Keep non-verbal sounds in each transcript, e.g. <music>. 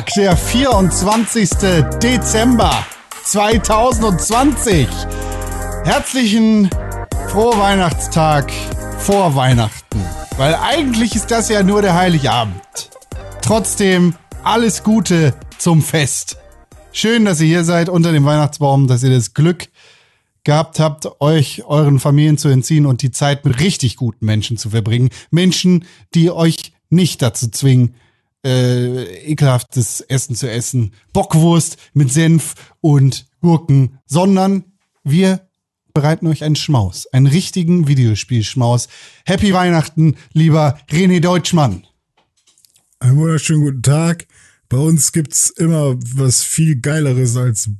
Donnerstag, der 24. Dezember 2020. Herzlichen frohe Weihnachtstag vor Weihnachten, weil eigentlich ist das ja nur der Heiligabend. Trotzdem alles Gute zum Fest. Schön, dass ihr hier seid unter dem Weihnachtsbaum, dass ihr das Glück gehabt habt, euch euren Familien zu entziehen und die Zeit mit richtig guten Menschen zu verbringen. Menschen, die euch nicht dazu zwingen, äh, ekelhaftes Essen zu essen, Bockwurst mit Senf und Gurken, sondern wir bereiten euch einen Schmaus, einen richtigen Videospielschmaus. Happy Weihnachten, lieber René Deutschmann. Einen wunderschönen guten Tag. Bei uns gibt's immer was viel Geileres als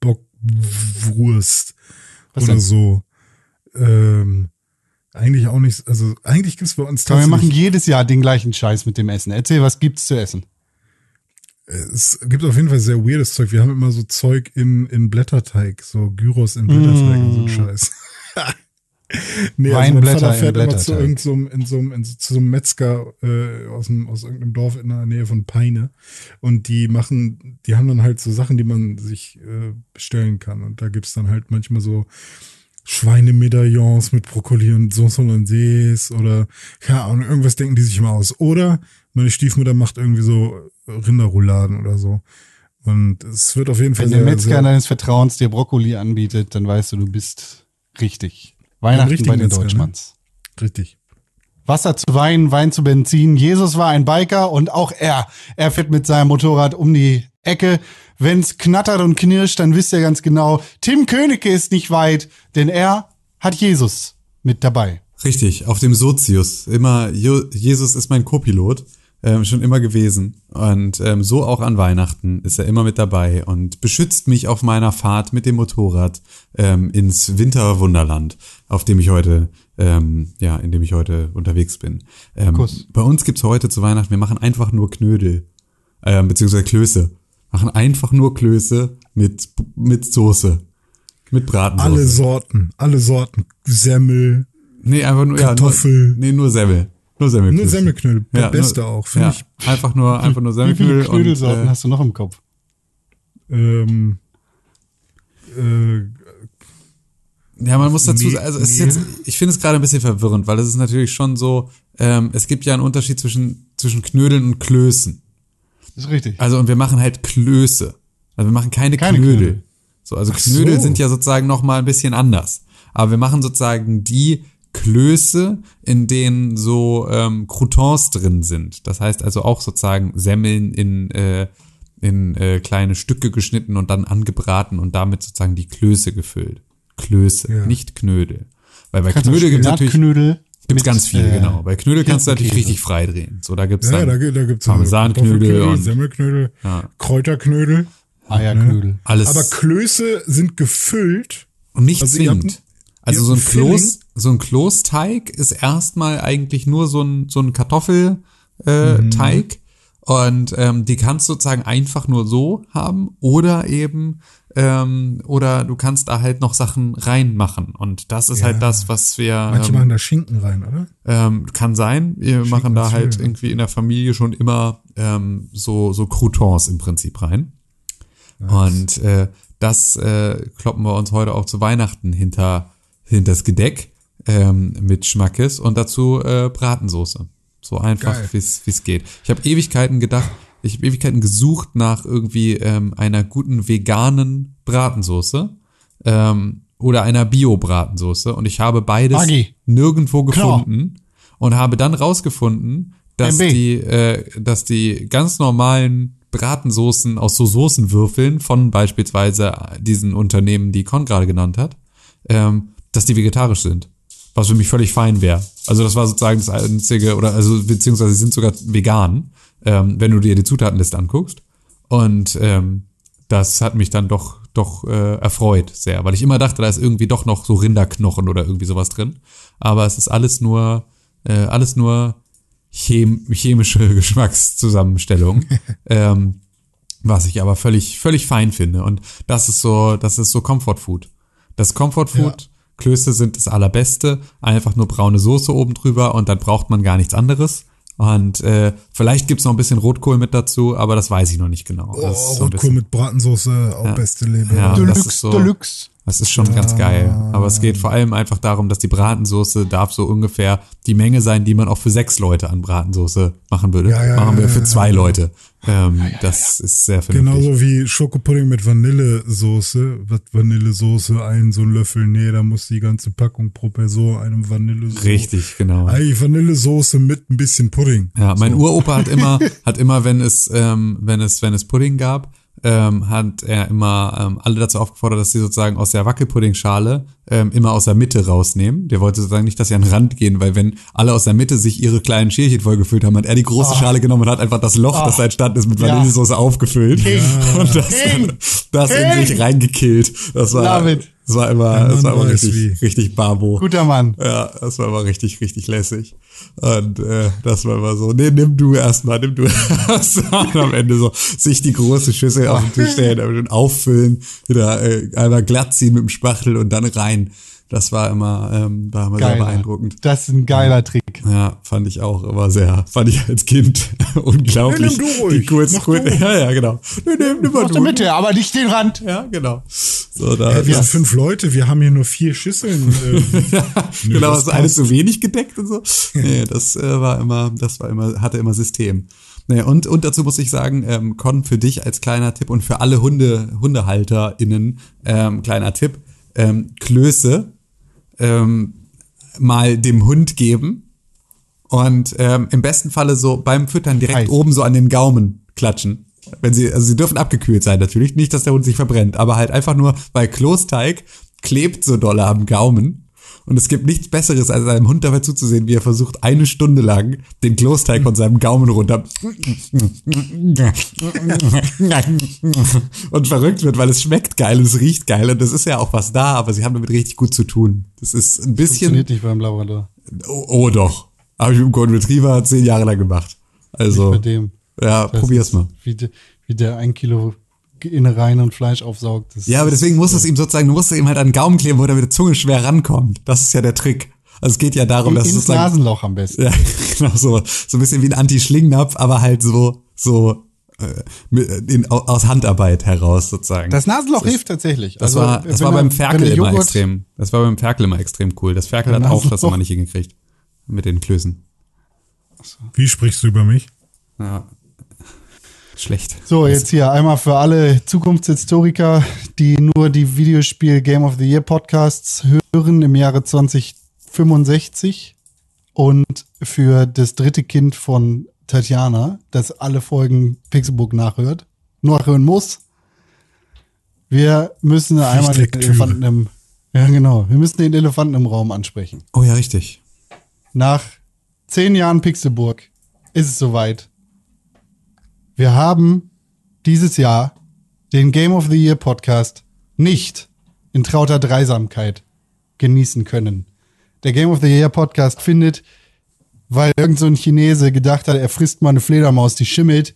Bockwurst Was oder denn? so. Ähm, eigentlich auch nicht, also eigentlich gibt's bei uns Aber wir machen tatsächlich, jedes Jahr den gleichen Scheiß mit dem Essen. Erzähl, was gibt's zu essen? es gibt auf jeden Fall sehr weirdes Zeug. Wir haben immer so Zeug in, in Blätterteig, so Gyros in Blätterteig und so ein Scheiß. <laughs> nee, also mein Vater fährt immer zu irgendeinem, so in so einem, in so, zu so einem Metzger äh, aus, dem, aus irgendeinem Dorf in der Nähe von Peine. Und die machen, die haben dann halt so Sachen, die man sich äh, bestellen kann. Und da gibt's dann halt manchmal so Schweinemedaillons mit Brokkoli und Sauce Hollandaise oder ja, und irgendwas denken die sich immer aus. Oder meine Stiefmutter macht irgendwie so Rinderrouladen oder so. Und es wird auf jeden Fall Wenn der Metzger sehr, deines Vertrauens dir Brokkoli anbietet, dann weißt du, du bist richtig. Weihnachten bei den Metzger, ne? Deutschmanns. richtig. Wasser zu Wein, Wein zu Benzin. Jesus war ein Biker und auch er. Er fährt mit seinem Motorrad um die Ecke. Wenn's knattert und knirscht, dann wisst ihr ganz genau, Tim Königke ist nicht weit, denn er hat Jesus mit dabei. Richtig, auf dem Sozius. Immer, Jesus ist mein Co-Pilot, ähm, schon immer gewesen. Und ähm, so auch an Weihnachten ist er immer mit dabei und beschützt mich auf meiner Fahrt mit dem Motorrad ähm, ins Winterwunderland, auf dem ich heute, ähm, ja, in dem ich heute unterwegs bin. Ähm, Kuss. bei uns gibt's heute zu Weihnachten, wir machen einfach nur Knödel, ähm, beziehungsweise Klöße. Machen einfach nur Klöße mit, mit Soße. Mit Bratensoße. Alle Sorten, alle Sorten. Semmel, Nee, einfach nur, Kartoffel. ja, nur, nee, nur Semmel. Nur Semmelklöße. nur Semmelknödel. Der beste nur, auch, finde ja, ich. Einfach nur, einfach nur Wie viele Semmelknödel Knödelsorten und, äh, hast du noch im Kopf? Ähm, äh, Ja, man muss dazu also es ist jetzt, ich finde es gerade ein bisschen verwirrend, weil es ist natürlich schon so, ähm, es gibt ja einen Unterschied zwischen, zwischen Knödeln und Klößen. Das ist richtig. Also und wir machen halt Klöße. Also wir machen keine, Keine Knödel. Knödel. So, also Ach Knödel so. sind ja sozusagen noch mal ein bisschen anders. Aber wir machen sozusagen die Klöße, in denen so ähm, Croutons drin sind. Das heißt also auch sozusagen Semmeln in äh, in äh, kleine Stücke geschnitten und dann angebraten und damit sozusagen die Klöße gefüllt. Klöße, Ja. nicht Knödel. Weil bei Knödel gibt's natürlich Spinatknödel gibt's ganz viele, äh, genau. Bei Knödel kannst du natürlich richtig frei drehen. So, da gibt's ja, dann da, gibt- da gibt's Parmesanknödel und- Semmelknödel, Ja. Kräuterknödel. Eierknödel. alles. Aber Klöße sind gefüllt. Und nicht Also zwingend. Also so ein. Kloß, so ein Kloßteig ist erstmal eigentlich nur so ein, so ein Kartoffelteig. Äh, Mhm. Teig. und ähm, die kannst du sozusagen einfach nur so haben oder eben ähm, oder du kannst da halt noch Sachen reinmachen und das ist Ja. halt das, was wir Manche ähm, machen da Schinken rein, oder? ähm, kann sein. Wir machen da halt schön. irgendwie in der Familie schon immer ähm, so so Croutons im Prinzip rein. Und äh, das äh, kloppen wir uns heute auch zu Weihnachten hinter hinters Gedeck ähm, mit Schmackes und dazu äh, Bratensoße. So einfach, wie es geht. Ich habe Ewigkeiten gedacht, ich habe Ewigkeiten gesucht nach irgendwie ähm, einer guten veganen Bratensoße ähm, oder einer Bio-Bratensoße und ich habe beides Agi. nirgendwo Klar. gefunden und habe dann rausgefunden, dass MB. die, äh, dass die ganz normalen Bratensoßen aus so Soßenwürfeln von beispielsweise diesen Unternehmen, die Con gerade genannt hat, ähm, dass die vegetarisch sind. Was für mich völlig fein wäre. Also das war sozusagen das einzige, oder also beziehungsweise sie sind sogar vegan, ähm, wenn du dir die Zutatenliste anguckst. Und ähm, das hat mich dann doch doch äh, erfreut sehr, weil ich immer dachte, da ist irgendwie doch noch so Rinderknochen oder irgendwie sowas drin. Aber es ist alles nur äh, alles nur chem chemische <laughs> Geschmackszusammenstellung, <laughs> ähm, was ich aber völlig völlig fein finde. Und das ist so das ist so Comfort Food. Das Comfort Food Klöße sind das allerbeste, einfach nur braune Soße oben drüber und dann braucht man gar nichts anderes. Und äh, vielleicht gibt's noch ein bisschen Rotkohl mit dazu, aber das weiß ich noch nicht genau. Oh, Das ist so Rotkohl mit Bratensoße, auch beste Lebe. Ja. das Deluxe, ist so- Deluxe. Das ist schon ganz geil. Aber es geht vor allem einfach darum, dass die Bratensoße darf so ungefähr die Menge sein, die man auch für sechs Leute an Bratensoße machen würde. Ja, ja, machen wir ja, für ja, zwei Leute. Ähm, das ist sehr vernünftig. Genauso wie Schokopudding mit Vanillesoße. Was Vanillesoße? Ein so ein Löffel. Nee, da muss die ganze Packung pro Person einem Vanillesoße. Richtig, genau. Eigentlich Vanillesoße mit ein bisschen Pudding. Ja, mein Uropa hat immer, <laughs> hat immer, wenn es, ähm, wenn es, wenn es Pudding gab, ähm, hat er immer ähm, alle dazu aufgefordert, dass sie sozusagen aus der Wackelpuddingschale ähm, immer aus der Mitte rausnehmen. Der wollte sozusagen nicht, dass sie an den Rand gehen, weil wenn alle aus der Mitte sich ihre kleinen Schälchen vollgefüllt haben, hat er die große Schale genommen und hat einfach das Loch, das da entstanden ist, mit Ja. Vanillesoße aufgefüllt <laughs> und das, King. das in sich reingekillt. Das war, Love it. das war immer, Ein das war immer richtig, wie. richtig Babo. Guter Mann. Ja, das war aber richtig, richtig lässig. Und äh, das war immer so, nee, nimm du erstmal, nimm du <laughs> erstmal. Und am Ende so sich die große Schüssel auf den Tisch stellen, dann auffüllen, wieder äh, einmal glatt ziehen mit dem Spachtel und dann rein. Das war immer, ähm, war immer sehr Geiler. beeindruckend. Das ist ein geiler Trick. Ja, fand ich auch immer sehr, fand ich als Kind <laughs> unglaublich. Nee, nimm du ruhig. Die kurz, Mach kurz, du. <laughs> ja, ja, genau. Nee, nee, nimm mal du. der Mitte, aber nicht den Rand. Ja, genau. So, da, Ja, wir das- sind fünf Leute, wir haben hier nur vier Schüsseln. <laughs> Äh, Nö, genau, das ist alles zu wenig gedeckt und so. Nee, das äh, war immer, das war immer, hatte immer System. Nee, und, und dazu muss ich sagen, ähm, Con, für dich als kleiner Tipp und für alle Hunde, HundehalterInnen, ähm, kleiner Tipp, ähm, Klöße ähm, mal dem Hund geben und ähm, im besten Falle so beim Füttern direkt Heiß. oben so an den Gaumen klatschen. Wenn sie, also sie dürfen abgekühlt sein natürlich, nicht, dass der Hund sich verbrennt, aber halt einfach nur, weil Klosteig klebt so dolle am Gaumen. Und es gibt nichts Besseres, als einem Hund dabei zuzusehen, wie er versucht, eine Stunde lang den Klosteig von seinem Gaumen runter und verrückt wird, weil es schmeckt geil und es riecht geil und das ist ja auch was da, aber sie haben damit richtig gut zu tun. Das ist ein bisschen, Funktioniert nicht beim Labrador. oh, oh doch, habe ich mit dem Golden Retriever zehn Jahre lang gemacht. Also, Bei dem. ja, Das probier's ist, mal. Wie, de, wie der ein Kilo Innereien und Fleisch aufsaugt. Das Ja, aber deswegen musst du es ihm sozusagen, du musst es ihm halt an den Gaumen kleben, wo er mit der Zunge schwer rankommt. Das ist ja der Trick. Also es geht ja darum, dass es ins sozusagen, Nasenloch am besten. ja, <laughs> genau so, so ein bisschen wie ein Anti-Schlingnapf, aber halt so, so, äh, mit, in, au- aus Handarbeit heraus sozusagen. Das Nasenloch hilft tatsächlich. das Also, war, das war er- beim Ferkel er immer Joghurt- extrem. Das war beim Ferkel immer extrem cool. Das Ferkel hat auch das immer nicht hingekriegt. Mit den Klößen. Wie sprichst du über mich? Ja. Schlecht. So, jetzt hier einmal für alle Zukunftshistoriker, die nur die Videospiel Game of the Year Podcasts hören im Jahre 2065 und für das dritte Kind von Tatjana, das alle Folgen Pixelbook nachhört, nachhören muss. Wir müssen einmal den. Elefanten im, ja genau, wir müssen den Elefanten im Raum ansprechen. Oh ja, richtig. Nach zehn Jahren Pixelburg ist es soweit. Wir haben dieses Jahr den Game of the Year Podcast nicht in trauter Dreisamkeit genießen können. Der Game of the Year Podcast findet, weil irgend so ein Chinese gedacht hat, er frisst mal eine Fledermaus, die schimmelt,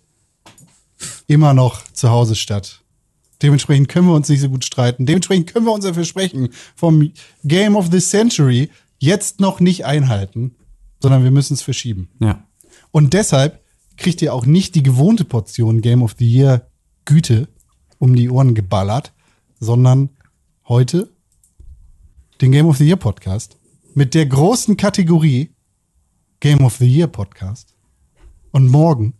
immer noch zu Hause statt. Dementsprechend können wir uns nicht so gut streiten. Dementsprechend können wir unser Versprechen vom Game of the Century jetzt noch nicht einhalten, sondern wir müssen es verschieben. Ja. Und deshalb kriegt ihr auch nicht die gewohnte Portion Game of the Year Güte um die Ohren geballert, sondern heute den Game of the Year Podcast mit der großen Kategorie Game of the Year Podcast und morgen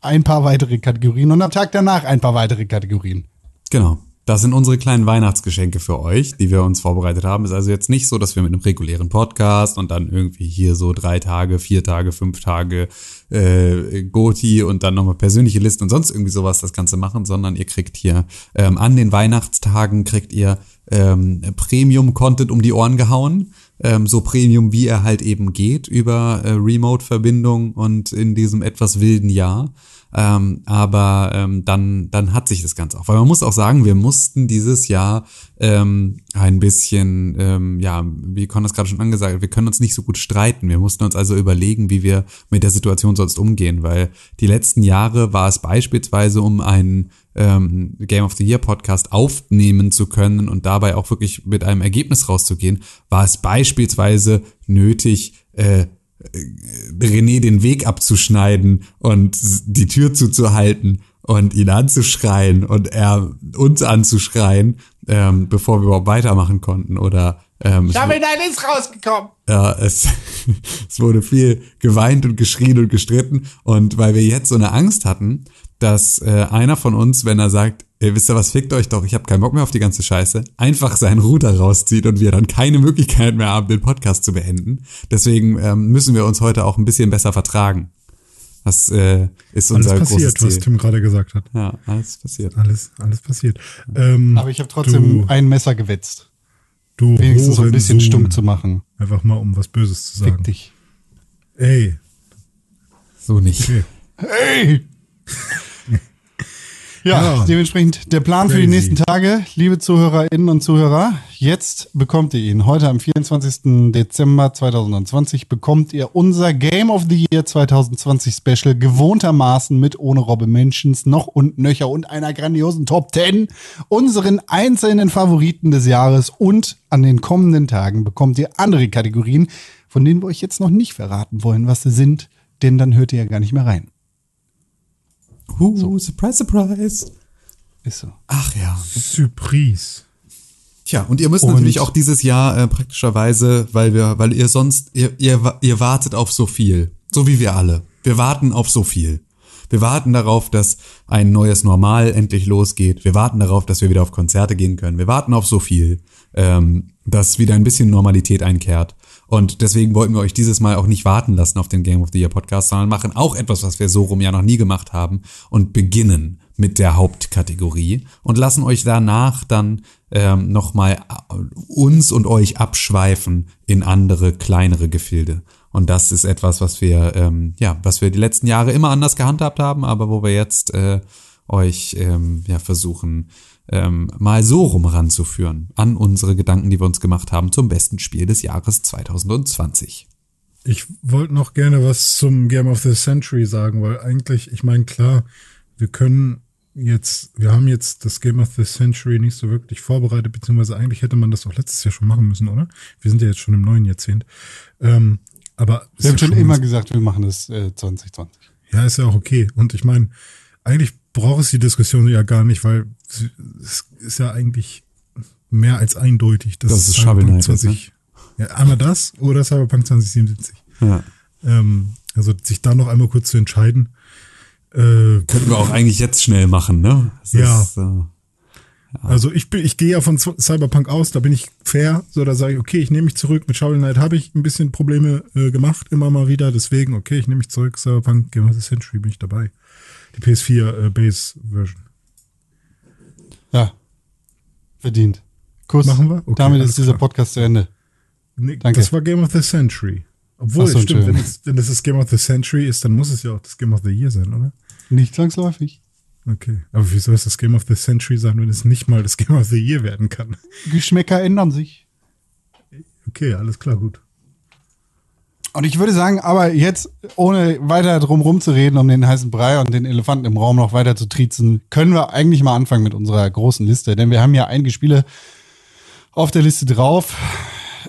ein paar weitere Kategorien und am Tag danach ein paar weitere Kategorien. Genau. Das sind unsere kleinen Weihnachtsgeschenke für euch, die wir uns vorbereitet haben. Ist also jetzt nicht so, dass wir mit einem regulären Podcast und dann irgendwie hier so drei Tage, vier Tage, fünf Tage äh, Goti und dann nochmal persönliche Listen und sonst irgendwie sowas das Ganze machen, sondern ihr kriegt hier ähm, an den Weihnachtstagen kriegt ihr ähm, Premium-Content um die Ohren gehauen. Ähm, so Premium, wie er halt eben geht, über äh, Remote-Verbindung und in diesem etwas wilden Jahr. Ähm, aber ähm, dann, dann hat sich das Ganze auch. Weil man muss auch sagen, wir mussten dieses Jahr ähm, ein bisschen, ähm, ja, wie Con das gerade schon angesagt wir können uns nicht so gut streiten. Wir mussten uns also überlegen, wie wir mit der Situation sonst umgehen, weil die letzten Jahre war es beispielsweise, um einen ähm, Game of the Year Podcast aufnehmen zu können und dabei auch wirklich mit einem Ergebnis rauszugehen, war es beispielsweise nötig, äh, René den Weg abzuschneiden und die Tür zuzuhalten und ihn anzuschreien und er uns anzuschreien, ähm, bevor wir überhaupt weitermachen konnten. Oder ähm, Shovel ist rausgekommen. ja, es, <laughs> es wurde viel geweint und geschrien und gestritten. Und weil wir jetzt so eine Angst hatten, dass äh, einer von uns, wenn er sagt, ihr wisst ihr was, fickt euch doch, ich habe keinen Bock mehr auf die ganze Scheiße, einfach seinen Router rauszieht und wir dann keine Möglichkeit mehr haben, den Podcast zu beenden. Deswegen ähm, müssen wir uns heute auch ein bisschen besser vertragen. Das äh, ist Alles unser großes passiert, was Ziel. Tim gerade gesagt hat. Ja, alles passiert. Alles, alles passiert. Ähm, Aber ich habe trotzdem du, ein Messer gewetzt. du Wenigstens so ein bisschen stumm zu machen. Einfach mal, um was Böses zu Fick sagen. dich. Ey, So nicht. okay. Hey! Ja, Ja. dementsprechend der Plan für die Crazy. nächsten Tage, liebe Zuhörerinnen und Zuhörer, jetzt bekommt ihr ihn. Heute am 24. Dezember 2020 bekommt ihr unser Game of the Year 2020 Special gewohntermaßen mit ohne Robbe Mentions noch und nöcher und einer grandiosen Top 10, unseren einzelnen Favoriten des Jahres und an den kommenden Tagen bekommt ihr andere Kategorien, von denen wir euch jetzt noch nicht verraten wollen, was sie sind, denn dann hört ihr ja gar nicht mehr rein. Uh, surprise, surprise. Ist so. Ach ja. Surprise. Tja, und ihr müsst Und- natürlich auch dieses Jahr äh, praktischerweise, weil wir, weil ihr sonst, ihr, ihr, ihr wartet auf so viel. So wie wir alle. Wir warten auf so viel. Wir warten darauf, dass ein neues Normal endlich losgeht. Wir warten darauf, dass wir wieder auf Konzerte gehen können. Wir warten auf so viel, ähm, dass wieder ein bisschen Normalität einkehrt. Und deswegen wollten wir euch dieses Mal auch nicht warten lassen auf den Game of the Year Podcast, sondern machen auch etwas, was wir so rum ja noch nie gemacht haben und beginnen mit der Hauptkategorie und lassen euch danach dann ähm, nochmal uns und euch abschweifen in andere, kleinere Gefilde. Und das ist etwas, was wir, ähm, ja, was wir die letzten Jahre immer anders gehandhabt haben, aber wo wir jetzt äh, euch ähm, ja versuchen, ähm, mal so rum ranzuführen an unsere Gedanken, die wir uns gemacht haben zum besten Spiel des Jahres 2020. Ich wollte noch gerne was zum Game of the Century sagen, weil eigentlich, ich meine, klar, wir können jetzt, wir haben jetzt das Game of the Century nicht so wirklich vorbereitet, beziehungsweise eigentlich hätte man das auch letztes Jahr schon machen müssen, oder? Wir sind ja jetzt schon im neuen Jahrzehnt. Ähm, aber Wir haben ja schon immer gesagt, wir machen das äh, 2020. Ja, ist ja auch okay. Und ich meine, eigentlich braucht es die Diskussion ja gar nicht, weil es ist ja eigentlich mehr als eindeutig, dass Das ist Cyberpunk Shovel Knight jetzt, ne? 20, ja, einmal das oder Cyberpunk 2077. Ja. Ähm, also sich da noch einmal kurz zu entscheiden. Äh, Könnten wir auch eigentlich jetzt schnell machen, ne? Das Ja. Ist, äh, Also ich bin, ich gehe ja von Cyberpunk aus, da bin ich fair, so da sage ich, okay, ich nehme mich zurück. Mit Shovel Knight habe ich ein bisschen Probleme äh, gemacht, immer mal wieder. Deswegen, okay, ich nehme mich zurück. Cyberpunk Game of the Century bin ich dabei. Die PS4 äh, Base Version. Ja. Verdient. Kuss. Machen wir? Okay, Damit ist dieser klar. Podcast zu Ende. Nee, Danke. das war Game of the Century. Obwohl, so, stimmt, wenn es, wenn es das Game of the Century ist, dann muss es ja auch das Game of the Year sein, oder? Nicht zwangsläufig. Okay. Aber wie soll es das Game of the Century sein, wenn es nicht mal das Game of the Year werden kann? Geschmäcker ändern sich. Okay, alles klar, gut. Und ich würde sagen, aber jetzt, ohne weiter drum rumzureden, um den heißen Brei und den Elefanten im Raum noch weiter zu triezen, können wir eigentlich mal anfangen mit unserer großen Liste. Denn wir haben ja einige Spiele auf der Liste drauf,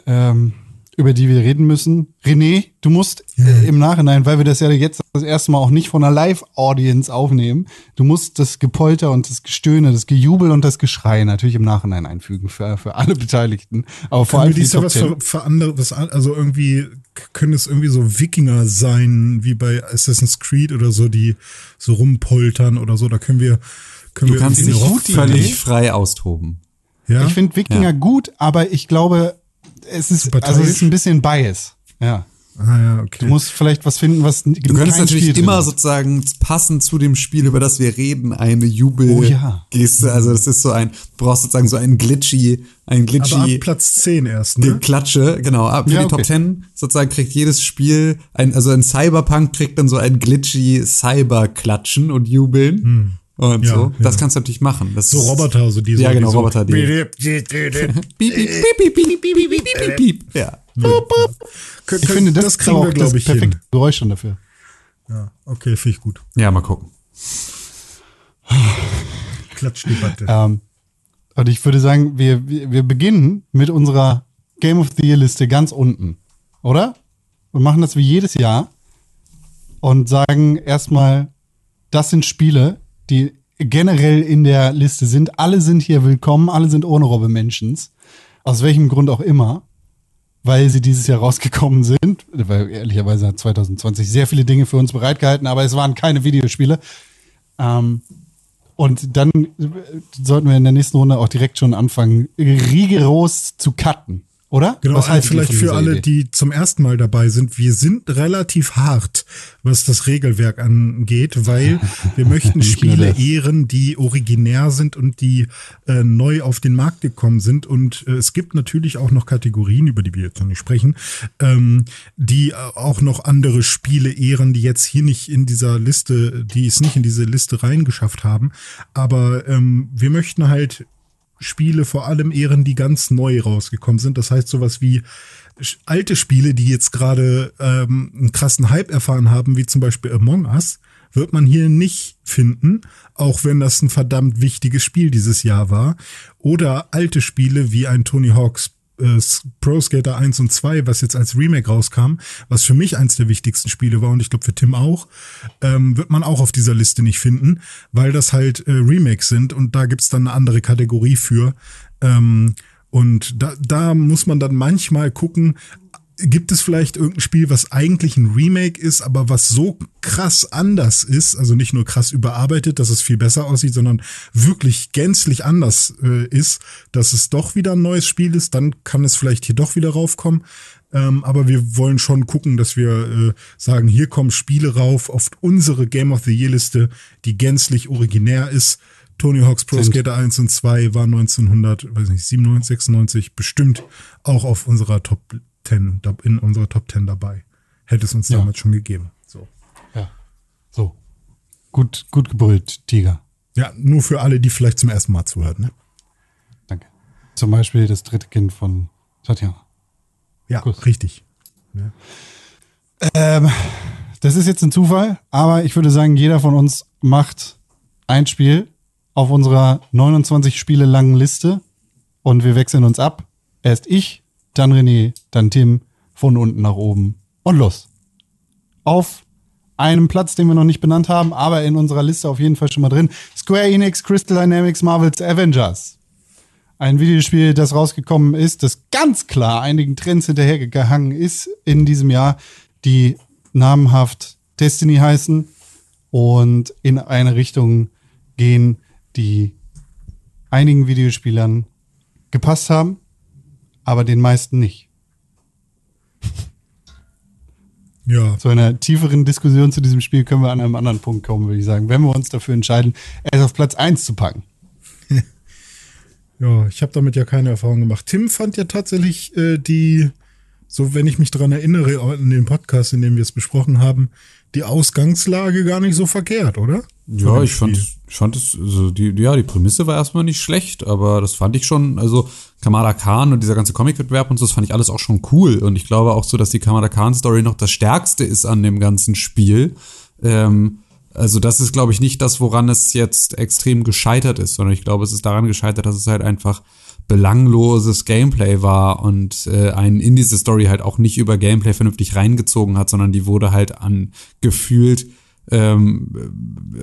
ähm, über die wir reden müssen. René, du musst äh, im Nachhinein, weil wir das ja jetzt das erste Mal auch nicht von einer Live-Audience aufnehmen, du musst das Gepolter und das Gestöhne, das Gejubel und das Geschrei natürlich im Nachhinein einfügen für, für alle Beteiligten. Aber vor allem für die ja was 10. für, für andere, was, also irgendwie, können es irgendwie so Wikinger sein, wie bei Assassin's Creed oder so, die so rumpoltern oder so, da können wir, können du wir kannst eine gute völlig frei austoben. ja? Ich finde Wikinger Ja. gut, aber ich glaube, es ist, also es ist ein bisschen Bias. Ja. ah, ja, okay. Du musst vielleicht was finden, was Du könntest natürlich immer sozusagen passend zu dem Spiel, über das wir reden, eine Oh ja. Jubelgeste. Also das ist so ein, du brauchst sozusagen so ein glitchy, ein aber ab glitchy Platz 10 erst, die ne? Klatsche, genau, ab für Ja, die okay. Top 10 sozusagen kriegt jedes Spiel, ein, also ein Cyberpunk kriegt dann so ein glitchy Cyber-Klatschen und Jubeln und ja, so. Das kannst du natürlich machen. Das so Roboter, so diese. Ja, genau, Roboter, die. Ja. Ich finde, das, das kriegen wir, glaube ich, perfekte hin. Geräusch schon dafür. Ja, okay, finde ich gut. Ja, mal gucken. Klatschdebatte. Ähm, und ich würde sagen, wir, wir, wir beginnen mit unserer Game of the Year-Liste ganz unten, oder? Und machen das wie jedes Jahr und sagen erstmal, das sind Spiele, die generell in der Liste sind. Alle sind hier willkommen, alle sind ohne Robbe Mentions. Aus welchem Grund auch immer. Weil sie dieses Jahr rausgekommen sind. Weil ehrlicherweise hat 2020 sehr viele Dinge für uns bereitgehalten, aber es waren keine Videospiele. Ähm, und dann sollten wir in der nächsten Runde auch direkt schon anfangen, rigoros zu cutten. Oder? Genau, ihr vielleicht für alle, Idee? die zum ersten Mal dabei sind. Wir sind relativ hart, was das Regelwerk angeht, weil <laughs> wir möchten Spiele ehren, die originär sind und die äh, neu auf den Markt gekommen sind. Und äh, es gibt natürlich auch noch Kategorien, über die wir jetzt noch nicht sprechen, ähm, die äh, auch noch andere Spiele ehren, die jetzt hier nicht in dieser Liste, die es nicht in diese Liste reingeschafft haben. Aber ähm, wir möchten halt Spiele vor allem ehren, die ganz neu rausgekommen sind. Das heißt sowas wie alte Spiele, die jetzt gerade ähm, einen krassen Hype erfahren haben, wie zum Beispiel Among Us, wird man hier nicht finden, auch wenn das ein verdammt wichtiges Spiel dieses Jahr war. Oder alte Spiele wie ein Tony Hawk's äh, Pro Skater 1 und 2, was jetzt als Remake rauskam, was für mich eins der wichtigsten Spiele war und ich glaube für Tim auch, ähm, wird man auch auf dieser Liste nicht finden, weil das halt äh, Remakes sind und da gibt's dann eine andere Kategorie für. Ähm, und da, da muss man dann manchmal gucken, gibt es vielleicht irgendein Spiel, was eigentlich ein Remake ist, aber was so krass anders ist, also nicht nur krass überarbeitet, dass es viel besser aussieht, sondern wirklich gänzlich anders äh, ist, dass es doch wieder ein neues Spiel ist, dann kann es vielleicht hier doch wieder raufkommen. Ähm, aber wir wollen schon gucken, dass wir äh, sagen, hier kommen Spiele rauf auf unsere Game of the Year Liste, die gänzlich originär ist. Tony Hawk's Pro Skater 1 und 2 war 1900, weiß nicht, 97, 96 bestimmt auch auf unserer Top 10, da- in unserer Top 10 dabei. Hätte es uns Ja. damals schon gegeben. So. Ja. So. Gut, gut gebrüllt, Tiger. Ja, nur für alle, die vielleicht zum ersten Mal zuhören. Ne? Danke. Zum Beispiel das dritte Kind von Tatjana. Ja, Kuss. richtig. Ähm, das ist jetzt ein Zufall, aber ich würde sagen, jeder von uns macht ein Spiel auf unserer 29 Spiele langen Liste und wir wechseln uns ab. Erst ich, dann René, dann Tim, von unten nach oben und los. Auf einem Platz, den wir noch nicht benannt haben, aber in unserer Liste auf jeden Fall schon mal drin. Square Enix, Crystal Dynamics, Marvel's Avengers. Ein Videospiel, das rausgekommen ist, das ganz klar einigen Trends hinterhergehangen ist in diesem Jahr, die namenhaft Destiny heißen und in eine Richtung gehen, die einigen Videospielern gepasst haben, aber den meisten nicht. <laughs> Ja, Zu einer tieferen Diskussion zu diesem Spiel können wir an einem anderen Punkt kommen, würde ich sagen, wenn wir uns dafür entscheiden, es auf Platz 1 zu packen. <laughs> ja, ich habe damit ja keine Erfahrung gemacht. Tim fand ja tatsächlich äh, die, so wenn ich mich dran erinnere, in dem Podcast, in dem wir es besprochen haben, die Ausgangslage gar nicht so verkehrt, oder? Ja, ich fand, ich fand es, also die, ja, die Prämisse war erstmal nicht schlecht, aber das fand ich schon, also Kamada Khan und dieser ganze Comic-Wettbewerb und so, das fand ich alles auch schon cool. Und ich glaube auch so, dass die Kamada Khan-Story noch das Stärkste ist an dem ganzen Spiel. Ähm, also das ist, glaube ich, nicht das, woran es jetzt extrem gescheitert ist, sondern ich glaube, es ist daran gescheitert, dass es halt einfach belangloses Gameplay war und äh, einen in diese Story halt auch nicht über Gameplay vernünftig reingezogen hat, sondern die wurde halt an gefühlt ähm,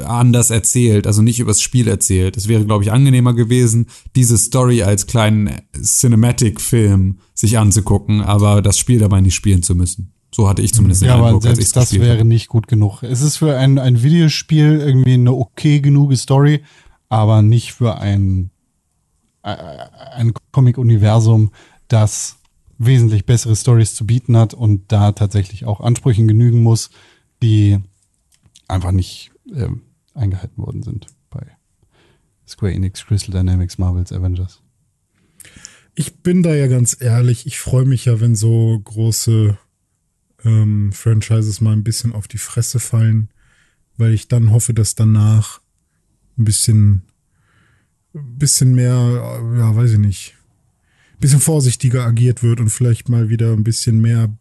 anders erzählt, also nicht übers Spiel erzählt. Es wäre, glaube ich, angenehmer gewesen, diese Story als kleinen Cinematic-Film sich anzugucken, aber das Spiel dabei nicht spielen zu müssen. So hatte ich zumindest den Ja, aber Eindruck, als ich's selbst das wäre habe. nicht gut genug. Es ist für ein, ein Videospiel irgendwie eine okay genug Story, aber nicht für ein, ein Comic-Universum, das wesentlich bessere Stories zu bieten hat und da tatsächlich auch Ansprüchen genügen muss, die einfach nicht ähm, eingehalten worden sind bei Square Enix, Crystal Dynamics, Marvel's Avengers. Ich bin da ja ganz ehrlich, ich freue mich ja, wenn so große ähm, Franchises mal ein bisschen auf die Fresse fallen, weil ich dann hoffe, dass danach ein bisschen, bisschen mehr, äh, ja, weiß ich nicht, ein bisschen vorsichtiger agiert wird und vielleicht mal wieder ein bisschen mehr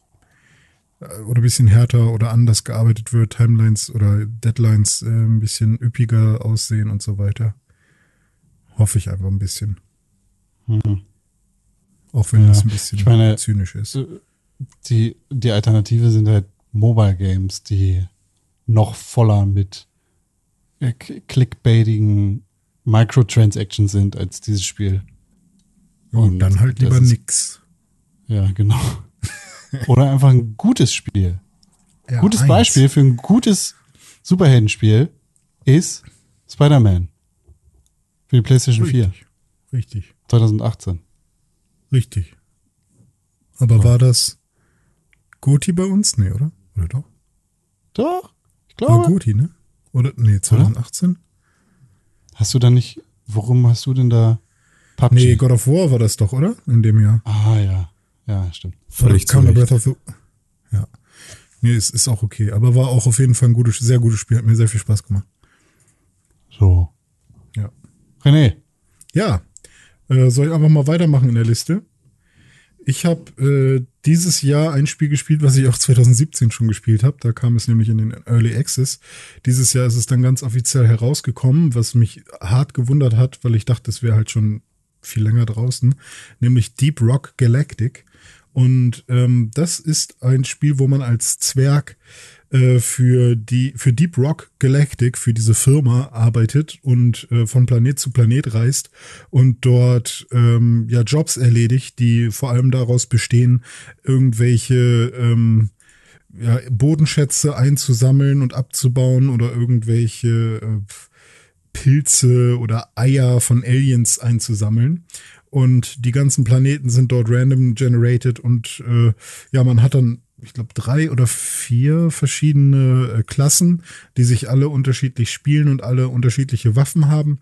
äh, oder ein bisschen härter oder anders gearbeitet wird, Timelines oder Deadlines äh, ein bisschen üppiger aussehen und so weiter. Hoffe ich einfach ein bisschen. Auch wenn Ja, das ein bisschen ich meine, zynisch ist. die, die Alternative sind halt Mobile Games, die noch voller mit äh, clickbaitigen Microtransactions sind als dieses Spiel. Und dann halt lieber ist, nix. Ja, genau. <laughs> Oder einfach ein gutes Spiel. Ja, gutes eins. Beispiel für ein gutes Superheldenspiel ist Spider-Man. Für die PlayStation Richtig. 4. Richtig. 2018. Richtig. Aber ja. war das Goti bei uns? Nee, oder? Oder doch? Doch, ich glaube. War Goti, ne? Oder, nee, 2018? Oder? Hast du da nicht, worum hast du denn da PUBG? Nee, God of War war das doch, oder? In dem Jahr. Ah, ja. Ja, stimmt. Völlig zu Breath of the, Ja. Nee, es ist auch okay. Aber war auch auf jeden Fall ein gutes, sehr gutes Spiel. Hat mir sehr viel Spaß gemacht. So. Ja. René. Ja. Äh, soll ich einfach mal weitermachen in der Liste? Ich habe äh, dieses Jahr ein Spiel gespielt, was ich auch 2017 schon gespielt habe. Da kam es nämlich in den Early Access. Dieses Jahr ist es dann ganz offiziell herausgekommen, was mich hart gewundert hat, weil ich dachte, es wäre halt schon viel länger draußen, nämlich Deep Rock Galactic. Und ähm, das ist ein Spiel, wo man als Zwerg äh, für die für Deep Rock Galactic für diese Firma arbeitet und äh, von Planet zu Planet reist und dort ähm, ja Jobs erledigt, die vor allem daraus bestehen, irgendwelche ähm, ja, Bodenschätze einzusammeln und abzubauen oder irgendwelche äh, Pilze oder Eier von Aliens einzusammeln. Und die ganzen Planeten sind dort random generated und äh, ja, man hat dann ich glaube, drei oder vier verschiedene äh, Klassen, die sich alle unterschiedlich spielen und alle unterschiedliche Waffen haben.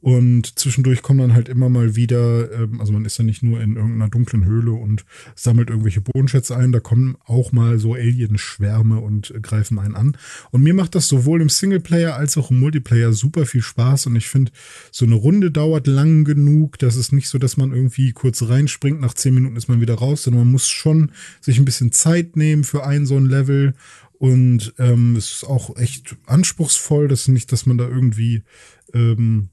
Und zwischendurch kommen dann halt immer mal wieder, ähm, also man ist ja nicht nur in irgendeiner dunklen Höhle und sammelt irgendwelche Bodenschätze ein, da kommen auch mal so Alien-Schwärme und äh, greifen einen an. Und mir macht das sowohl im Singleplayer als auch im Multiplayer super viel Spaß und ich finde, so eine Runde dauert lang genug. Das ist nicht so, dass man irgendwie kurz reinspringt, nach zehn Minuten ist man wieder raus, sondern man muss schon sich ein bisschen Zeit nehmen für ein so ein Level. Und ähm, es ist auch echt anspruchsvoll, das ist nicht, dass man da irgendwie ähm,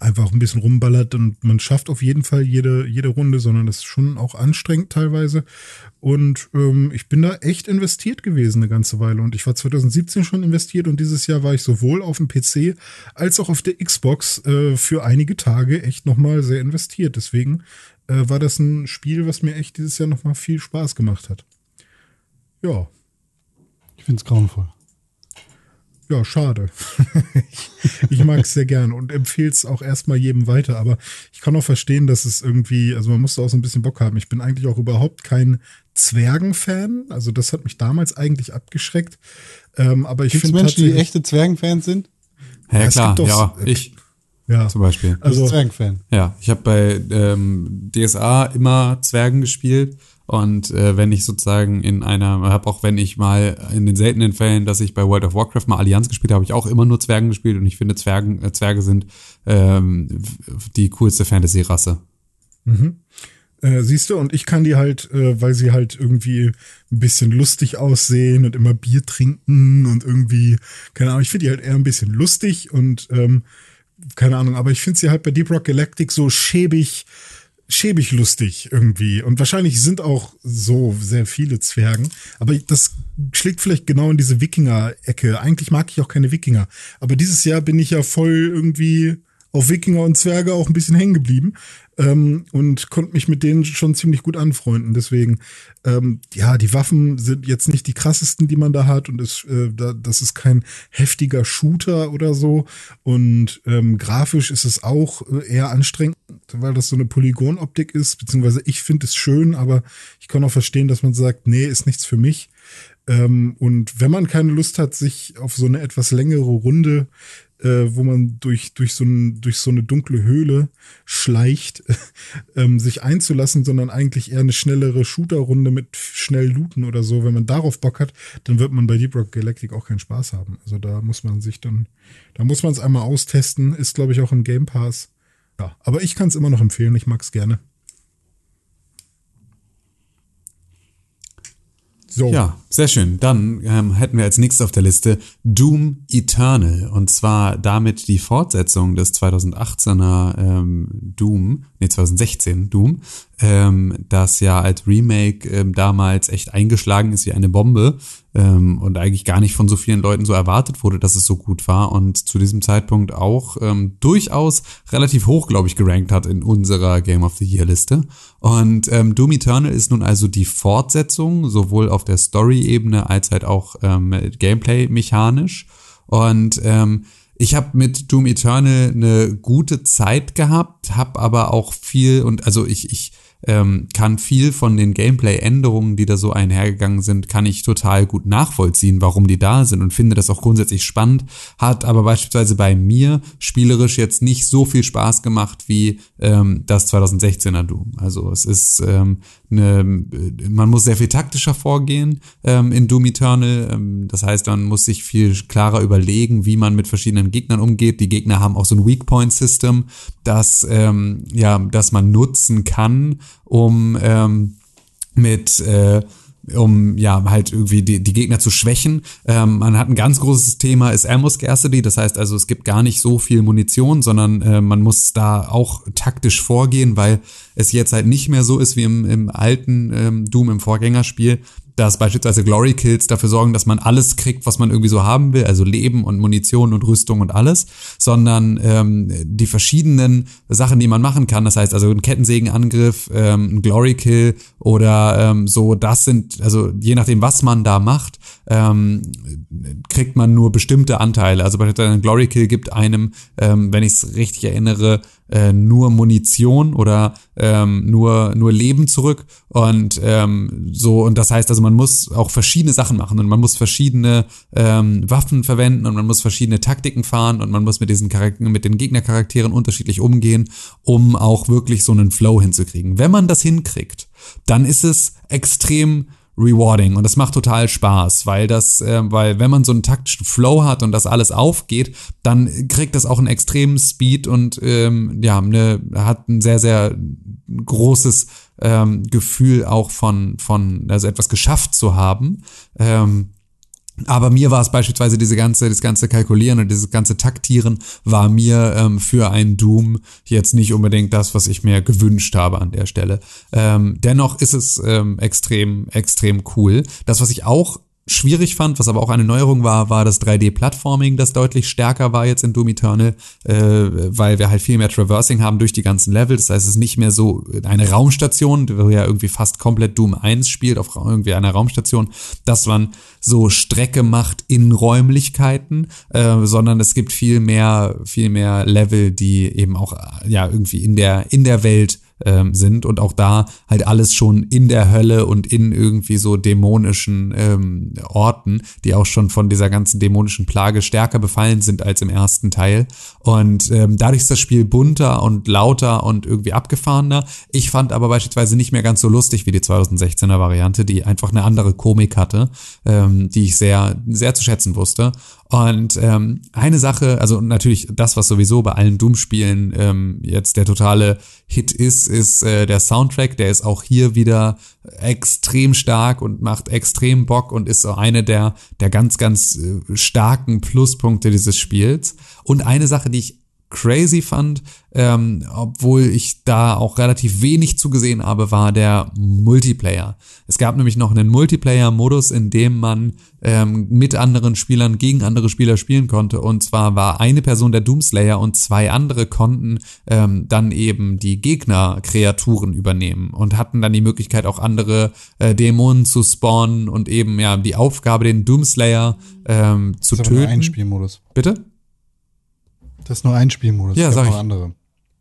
einfach ein bisschen rumballert und man schafft auf jeden Fall jede, jede Runde, sondern das ist schon auch anstrengend teilweise. Und ähm, ich bin da echt investiert gewesen eine ganze Weile. Und ich war 2017 schon investiert und dieses Jahr war ich sowohl auf dem PC als auch auf der Xbox äh, für einige Tage echt nochmal sehr investiert. Deswegen äh, war das ein Spiel, was mir echt dieses Jahr nochmal viel Spaß gemacht hat. Ja. Ich finde es grauenvoll. Ja, schade. <laughs> ich, ich mag es sehr gern und empfehle es auch erstmal jedem weiter. Aber ich kann auch verstehen, dass es irgendwie, also man muss auch so ein bisschen Bock haben. Ich bin eigentlich auch überhaupt kein Zwergenfan. Also das hat mich damals eigentlich abgeschreckt. Ähm, aber ich finde Menschen, die echte Zwergenfans sind? Ja, ja klar, doch, ja, ich. Ja, zum Beispiel. Also Zwergenfan. Ja, ich habe bei ähm, DSA immer Zwergen gespielt und äh, wenn ich sozusagen in einer, habe auch wenn ich mal in den seltenen Fällen, dass ich bei World of Warcraft mal Allianz gespielt habe, ich auch immer nur Zwergen gespielt und ich finde Zwergen, äh, Zwerge sind ähm, die coolste Fantasy-Rasse. Mhm. Äh, siehst du, und ich kann die halt, äh, weil sie halt irgendwie ein bisschen lustig aussehen und immer Bier trinken und irgendwie, keine Ahnung, ich finde die halt eher ein bisschen lustig und ähm, keine Ahnung, aber ich finde sie halt bei Deep Rock Galactic so schäbig, schäbig lustig irgendwie. Und wahrscheinlich sind auch so sehr viele Zwergen. Aber das schlägt vielleicht genau in diese Wikinger-Ecke. Eigentlich mag ich auch keine Wikinger. Aber dieses Jahr bin ich ja voll irgendwie auf Wikinger und Zwerge auch ein bisschen hängen geblieben ähm, und konnte mich mit denen schon ziemlich gut anfreunden. Deswegen, ähm, ja, die Waffen sind jetzt nicht die krassesten, die man da hat und es, äh, da, das ist kein heftiger Shooter oder so. Und ähm, grafisch ist es auch äh, eher anstrengend, weil das so eine Polygonoptik ist, beziehungsweise ich finde es schön, aber ich kann auch verstehen, dass man sagt, nee, ist nichts für mich. Ähm, und wenn man keine Lust hat, sich auf so eine etwas längere Runde äh, wo man durch, durch, so ein, durch so eine dunkle Höhle schleicht, <laughs> ähm, sich einzulassen, sondern eigentlich eher eine schnellere Shooter-Runde mit schnell looten oder so. Wenn man darauf Bock hat, dann wird man bei Deep Rock Galactic auch keinen Spaß haben. Also da muss man sich dann, da muss man es einmal austesten. Ist, glaube ich, auch im Game Pass. Ja, aber ich kann es immer noch empfehlen. Ich mag es gerne. So. Ja, sehr schön. Dann ähm, hätten wir als nächstes auf der Liste Doom Eternal. Und zwar damit die Fortsetzung des 2018er ähm, Doom, nee, 2016 Doom, ähm, das ja als Remake ähm, damals echt eingeschlagen ist wie eine Bombe ähm, und eigentlich gar nicht von so vielen Leuten so erwartet wurde, dass es so gut war und zu diesem Zeitpunkt auch ähm, durchaus relativ hoch, glaube ich, gerankt hat in unserer Game of the Year Liste. Und ähm, Doom Eternal ist nun also die Fortsetzung, sowohl auf der Story-Ebene als halt auch ähm, Gameplay-mechanisch. Und ähm, ich habe mit Doom Eternal eine gute Zeit gehabt, habe aber auch viel und also ich ich ähm, kann viel von den Gameplay-Änderungen, die da so einhergegangen sind, kann ich total gut nachvollziehen, warum die da sind und finde das auch grundsätzlich spannend. Hat aber beispielsweise bei mir spielerisch jetzt nicht so viel Spaß gemacht wie ähm, das 2016er Doom. Also es ist ähm, eine, man muss sehr viel taktischer vorgehen ähm, in Doom Eternal. Ähm, das heißt, man muss sich viel klarer überlegen, wie man mit verschiedenen Gegnern umgeht. Die Gegner haben auch so ein Weak Point System, das ähm, ja, das man nutzen kann, um ähm, mit äh, um ja halt irgendwie die, die Gegner zu schwächen. Ähm, man hat ein ganz großes Thema, ist Ammo Scarcity, das heißt also, es gibt gar nicht so viel Munition, sondern äh, man muss da auch taktisch vorgehen, weil es jetzt halt nicht mehr so ist wie im, im alten ähm, Doom im Vorgängerspiel, dass beispielsweise Glory Kills dafür sorgen, dass man alles kriegt, was man irgendwie so haben will, also Leben und Munition und Rüstung und alles, sondern ähm, die verschiedenen Sachen, die man machen kann, das heißt also ein Kettensägenangriff, ähm, ein Glory Kill oder ähm, so, das sind, also je nachdem, was man da macht, ähm, kriegt man nur bestimmte Anteile. Also beispielsweise ein Glory Kill gibt einem, ähm, wenn ich es richtig erinnere, äh, nur Munition oder ähm, nur nur Leben zurück und ähm, so und das heißt also man muss auch verschiedene Sachen machen und man muss verschiedene ähm, Waffen verwenden und man muss verschiedene Taktiken fahren und man muss mit diesen Charakteren mit den Gegnercharakteren unterschiedlich umgehen, um auch wirklich so einen Flow hinzukriegen. Wenn man das hinkriegt, dann ist es extrem rewarding und das macht total Spaß, weil das, äh, weil wenn man so einen taktischen Flow hat und das alles aufgeht, dann kriegt das auch einen extremen Speed und ähm, ja, ne, hat ein sehr, sehr großes ähm, Gefühl auch von, von, also etwas geschafft zu haben. Ähm, aber mir war es beispielsweise diese ganze, das ganze Kalkulieren und dieses ganze Taktieren war mir ähm, für ein Doom jetzt nicht unbedingt das, was ich mir gewünscht habe an der Stelle. Ähm, dennoch ist es ähm, extrem, extrem cool. Das, was ich auch schwierig fand, was aber auch eine Neuerung war, war das 3D-Plattforming, das deutlich stärker war jetzt in Doom Eternal, äh, weil wir halt viel mehr Traversing haben durch die ganzen Level. Das heißt, es ist nicht mehr so eine Raumstation, wo ja irgendwie fast komplett Doom 1 spielt, auf irgendwie einer Raumstation, dass man so Strecke macht in Räumlichkeiten, äh, sondern es gibt viel mehr, viel mehr Level, die eben auch ja irgendwie in der in der Welt ähm, sind und auch da halt alles schon in der Hölle und in irgendwie so dämonischen ähm, Orten, die auch schon von dieser ganzen dämonischen Plage stärker befallen sind als im ersten Teil. Und ähm, dadurch ist das Spiel bunter und lauter und irgendwie abgefahrener. Ich fand aber beispielsweise nicht mehr ganz so lustig wie die 2016er Variante, die einfach eine andere Komik hatte, ähm, die ich sehr, sehr zu schätzen wusste. Und ähm, eine Sache, also natürlich das, was sowieso bei allen Doom-Spielen ähm, jetzt der totale Hit ist, ist äh, der Soundtrack. Der ist auch hier wieder extrem stark und macht extrem Bock und ist so eine der, der ganz, ganz äh, starken Pluspunkte dieses Spiels. Und eine Sache, die ich crazy fand, ähm, obwohl ich da auch relativ wenig zugesehen habe, war der Multiplayer. Es gab nämlich noch einen Multiplayer-Modus, in dem man ähm, mit anderen Spielern gegen andere Spieler spielen konnte. Und zwar war eine Person der Doomslayer und zwei andere konnten ähm, dann eben die Gegner-Kreaturen übernehmen und hatten dann die Möglichkeit, auch andere äh, Dämonen zu spawnen und eben ja die Aufgabe, den Doomslayer ähm, zu das ist töten. Ein Spielmodus. Bitte? Das ist nur ein Spielmodus. Ja, sag ich. noch andere.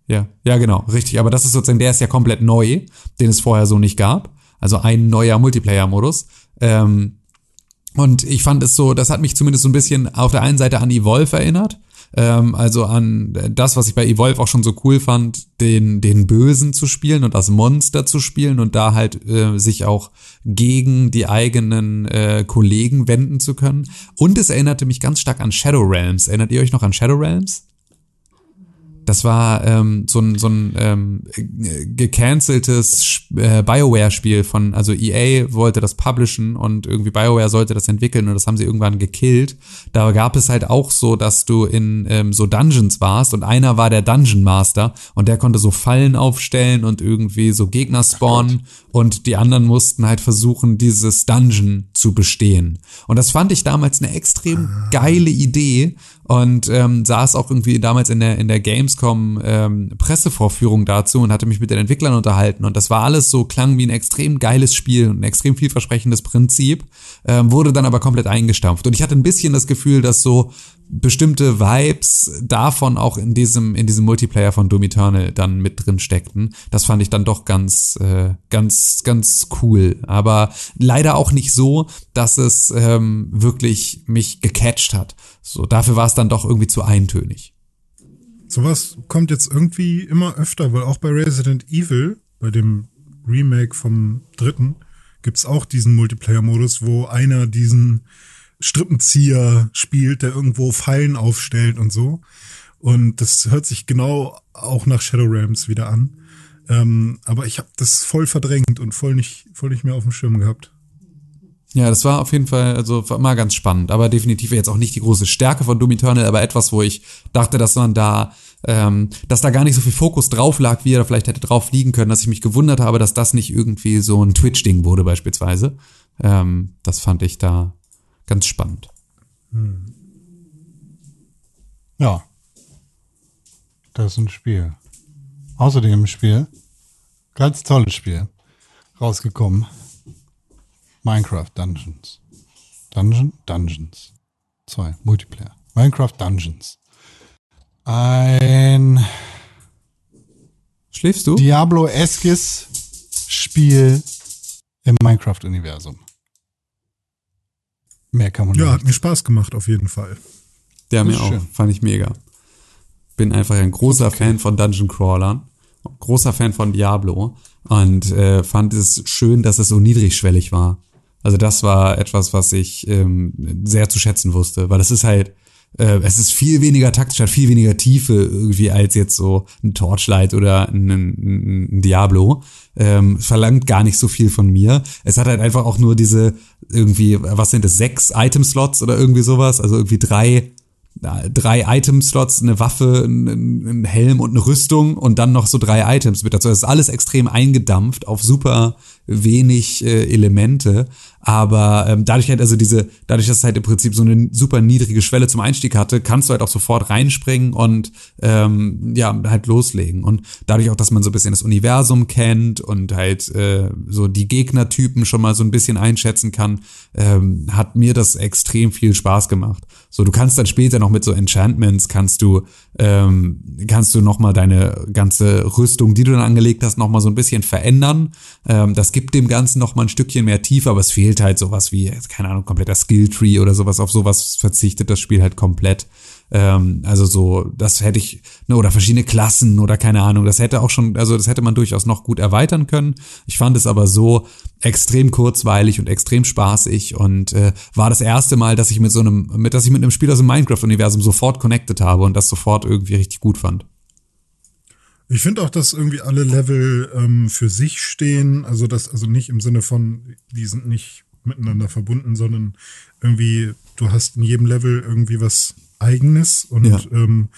Ja, ja, genau, richtig. Aber das ist sozusagen, der ist ja komplett neu, den es vorher so nicht gab. Also ein neuer Multiplayer-Modus. Ähm, und ich fand es so, das hat mich zumindest so ein bisschen auf der einen Seite an Evolve erinnert. Ähm, also an das, was ich bei Evolve auch schon so cool fand, den, den Bösen zu spielen und das Monster zu spielen und da halt äh, sich auch gegen die eigenen äh, Kollegen wenden zu können. Und es erinnerte mich ganz stark an Shadow Realms. Erinnert ihr euch noch an Shadow Realms? Das war ähm, so ein, so ein ähm, gecanceltes äh, Bioware-Spiel von, also EA wollte das publishen und irgendwie Bioware sollte das entwickeln und das haben sie irgendwann gekillt. Da gab es halt auch so, dass du in ähm, so Dungeons warst und einer war der Dungeon Master und der konnte so Fallen aufstellen und irgendwie so Gegner spawnen und die anderen mussten halt versuchen, dieses Dungeon zu bestehen. Und das fand ich damals eine extrem geile Idee und ähm, saß auch irgendwie damals in der in der Gamescom ähm, Pressevorführung dazu und hatte mich mit den Entwicklern unterhalten. Und das war alles so klang wie ein extrem geiles Spiel und ein extrem vielversprechendes Prinzip ähm, wurde dann aber komplett eingestampft. Und ich hatte ein bisschen das Gefühl, dass so bestimmte Vibes davon auch in diesem in diesem Multiplayer von Doom Eternal dann mit drin steckten. Das fand ich dann doch ganz äh, ganz ganz cool, aber leider auch nicht so, dass es ähm, wirklich mich gecatcht hat. So dafür war es dann doch irgendwie zu eintönig. Sowas kommt jetzt irgendwie immer öfter, weil auch bei Resident Evil, bei dem Remake vom dritten, gibt's auch diesen Multiplayer-Modus, wo einer diesen Strippenzieher spielt, der irgendwo Fallen aufstellt und so. Und das hört sich genau auch nach Shadow Realms wieder an. Ähm, aber ich habe das voll verdrängt und voll nicht, voll nicht mehr auf dem Schirm gehabt. Ja, das war auf jeden Fall, also war mal ganz spannend, aber definitiv jetzt auch nicht die große Stärke von Doom Eternal, aber etwas, wo ich dachte, dass man da, ähm, dass da gar nicht so viel Fokus drauf lag, wie er vielleicht hätte drauf liegen können, dass ich mich gewundert habe, dass das nicht irgendwie so ein Twitch-Ding wurde beispielsweise. Ähm, das fand ich da ganz spannend. Hm. Ja. Das ist ein Spiel. Außerdem im Spiel, ganz tolles Spiel, rausgekommen. Minecraft Dungeons. Dungeon? Dungeons. Zwei. Multiplayer. Minecraft Dungeons. Ein Schläfst du? Diablo-eskes Spiel im Minecraft-Universum. Mehr kann man Ja, nicht. hat mir Spaß gemacht, auf jeden Fall. Der Das mir auch, schön. fand ich mega. Bin einfach ein großer Fan von Dungeon Crawlern, großer Fan von Diablo und äh, fand es schön, dass es so niedrigschwellig war. Also das war etwas, was ich ähm, sehr zu schätzen wusste, weil das ist halt, äh, es ist viel weniger taktisch, hat viel weniger Tiefe irgendwie als jetzt so ein Torchlight oder ein, ein, ein Diablo. Ähm, verlangt gar nicht so viel von mir. Es hat halt einfach auch nur diese irgendwie, was sind es, sechs Item-Slots oder irgendwie sowas, also irgendwie drei drei Item-Slots, eine Waffe, ein Helm und eine Rüstung und dann noch so drei Items mit dazu. Das ist alles extrem eingedampft auf super wenig äh, Elemente, aber ähm, dadurch halt also diese, dadurch, dass es halt im Prinzip so eine super niedrige Schwelle zum Einstieg hatte, kannst du halt auch sofort reinspringen und ähm, ja halt loslegen und dadurch auch, dass man so ein bisschen das Universum kennt und halt äh, so die Gegnertypen schon mal so ein bisschen einschätzen kann, ähm, hat mir das extrem viel Spaß gemacht. So, du kannst dann später noch mit so Enchantments kannst du ähm, kannst du noch mal deine ganze Rüstung, die du dann angelegt hast, noch mal so ein bisschen verändern. Ähm, das gibt dem Ganzen noch ein Stückchen mehr Tiefe, aber es fehlt halt sowas wie keine Ahnung kompletter Skilltree oder sowas. Auf sowas verzichtet das Spiel halt komplett. Ähm, also so, das hätte ich, ne, oder verschiedene Klassen oder keine Ahnung, das hätte auch schon, also das hätte man durchaus noch gut erweitern können. Ich fand es aber so extrem kurzweilig und extrem spaßig und äh, war das erste Mal, dass ich mit so einem, mit, dass ich mit einem Spiel aus dem Minecraft-Universum sofort connected habe und das sofort irgendwie richtig gut fand. Ich finde auch, dass irgendwie alle Level ähm, für sich stehen. Also das, also nicht im Sinne von, die sind nicht miteinander verbunden, sondern irgendwie, du hast in jedem Level irgendwie was Eigenes und Ja. ähm,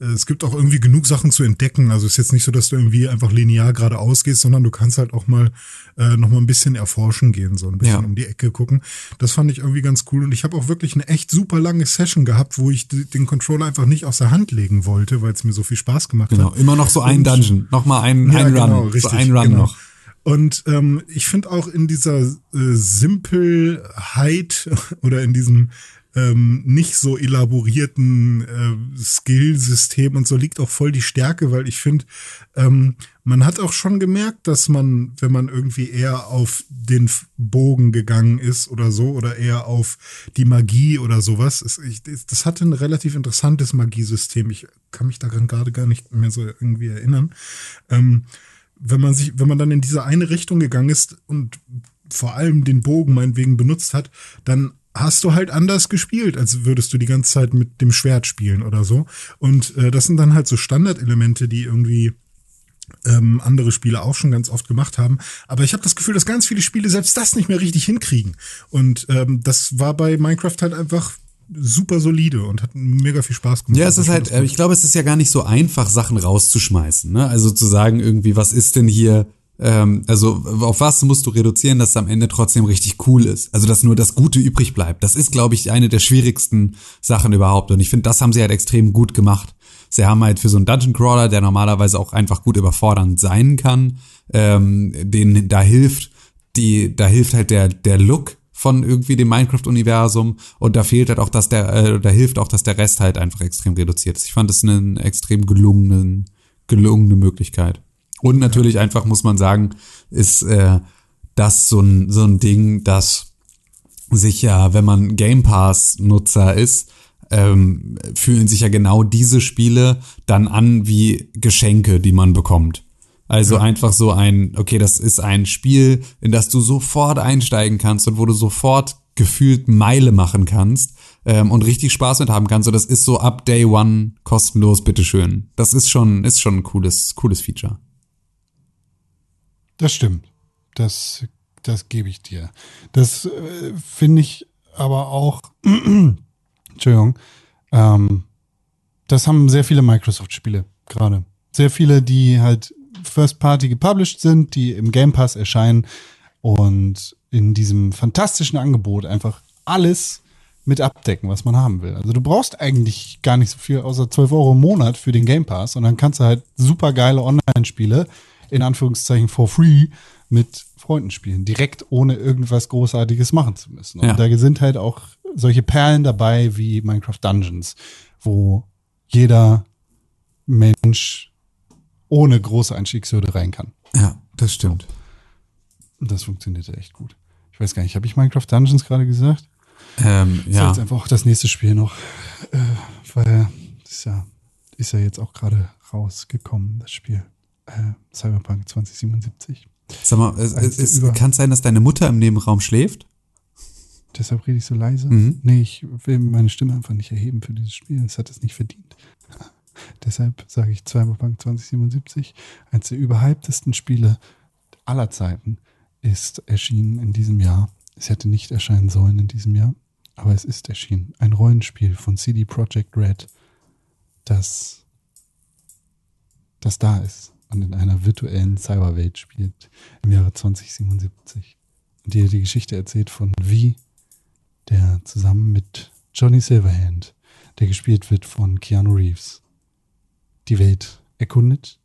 es gibt auch irgendwie genug Sachen zu entdecken. Also es ist jetzt nicht so, dass du irgendwie einfach linear geradeaus gehst, sondern du kannst halt auch mal äh, noch mal ein bisschen erforschen gehen, so ein bisschen Ja. um die Ecke gucken. Das fand ich irgendwie ganz cool. Und ich habe auch wirklich eine echt super lange Session gehabt, wo ich den Controller einfach nicht aus der Hand legen wollte, weil es mir so viel Spaß gemacht Genau, hat. immer noch so ein Dungeon, noch mal ein, Ja, ein Run, genau, so richtig, ein Run genau. noch. Und ähm, ich finde auch in dieser äh, Simpelheit <laughs> oder in diesem ähm, nicht so elaborierten äh, Skillsystem und so liegt auch voll die Stärke, weil ich finde, ähm, man hat auch schon gemerkt, dass man, wenn man irgendwie eher auf den Bogen gegangen ist oder so oder eher auf die Magie oder sowas, es, ich, das hatte ein relativ interessantes Magiesystem. Ich kann mich daran gerade gar nicht mehr so irgendwie erinnern. Ähm, wenn man sich, wenn man dann in diese eine Richtung gegangen ist und vor allem den Bogen meinetwegen benutzt hat, dann hast du halt anders gespielt, als würdest du die ganze Zeit mit dem Schwert spielen oder so. Und äh, das sind dann halt so Standardelemente, die irgendwie ähm, andere Spiele auch schon ganz oft gemacht haben. Aber ich habe das Gefühl, dass ganz viele Spiele selbst das nicht mehr richtig hinkriegen. Und ähm, das war bei Minecraft halt einfach super solide und hat mega viel Spaß gemacht. Ja, es ist halt, äh, ich glaube, es ist ja gar nicht so einfach, Sachen rauszuschmeißen. Ne? Also zu sagen irgendwie, was ist denn hier, ähm, also auf was musst du reduzieren, dass es am Ende trotzdem richtig cool ist. Also dass nur das Gute übrig bleibt. Das ist, glaube ich, eine der schwierigsten Sachen überhaupt. Und ich finde, das haben sie halt extrem gut gemacht. Sie haben halt für so einen Dungeon Crawler, der normalerweise auch einfach gut überfordernd sein kann, ähm, den da hilft, die, da hilft halt der, der Look von irgendwie dem Minecraft-Universum und da fehlt halt auch, dass der, äh, da hilft auch, dass der Rest halt einfach extrem reduziert ist. Ich fand das eine extrem gelungenen, gelungene Möglichkeit. Und natürlich einfach, muss man sagen, ist äh, das so ein, so ein Ding, das sich ja, wenn man Game Pass-Nutzer ist, ähm, fühlen sich ja genau diese Spiele dann an wie Geschenke, die man bekommt. Also ja. einfach so ein, okay, das ist ein Spiel, in das du sofort einsteigen kannst und wo du sofort gefühlt Meile machen kannst ähm, und richtig Spaß mit haben kannst. Und das ist so ab Day One kostenlos, bitteschön. Das ist schon, ist schon ein cooles, cooles Feature. Das stimmt. Das, das gebe ich dir. Das äh, finde ich aber auch <clears throat> Entschuldigung. Ähm, das haben sehr viele Microsoft-Spiele gerade. Sehr viele, die halt First Party gepublished sind, die im Game Pass erscheinen und in diesem fantastischen Angebot einfach alles mit abdecken, was man haben will. Also du brauchst eigentlich gar nicht so viel außer 12 Euro im Monat für den Game Pass und dann kannst du halt super geile Online-Spiele in Anführungszeichen for free mit Freunden spielen, direkt ohne irgendwas Großartiges machen zu müssen. Und ja. da sind halt auch solche Perlen dabei wie Minecraft Dungeons, wo jeder Mensch ohne große Einstiegshürde rein kann. Ja, das stimmt. Und das funktionierte echt gut. Ich weiß gar nicht, habe ich Minecraft Dungeons gerade gesagt? Ähm, ja. Das ist jetzt einfach auch das nächste Spiel noch, äh, weil das ist ja, ist ja jetzt auch gerade rausgekommen, das Spiel. Äh, Cyberpunk 2077. Sag mal, es, es, kann es sein, dass deine Mutter im Nebenraum schläft? Deshalb rede ich so leise. Mhm. Nee, ich will meine Stimme einfach nicht erheben für dieses Spiel. Es hat es nicht verdient. <laughs> Deshalb sage ich Cyberpunk 2077, eines der überhyptesten Spiele aller Zeiten, ist erschienen in diesem Jahr. Es hätte nicht erscheinen sollen in diesem Jahr, aber es ist erschienen. Ein Rollenspiel von CD Projekt Red, das, das da ist und in einer virtuellen Cyberwelt spielt im Jahre 2077. Und dir die Geschichte erzählt von wie der zusammen mit Johnny Silverhand, der gespielt wird von Keanu Reeves, die Welt erkundet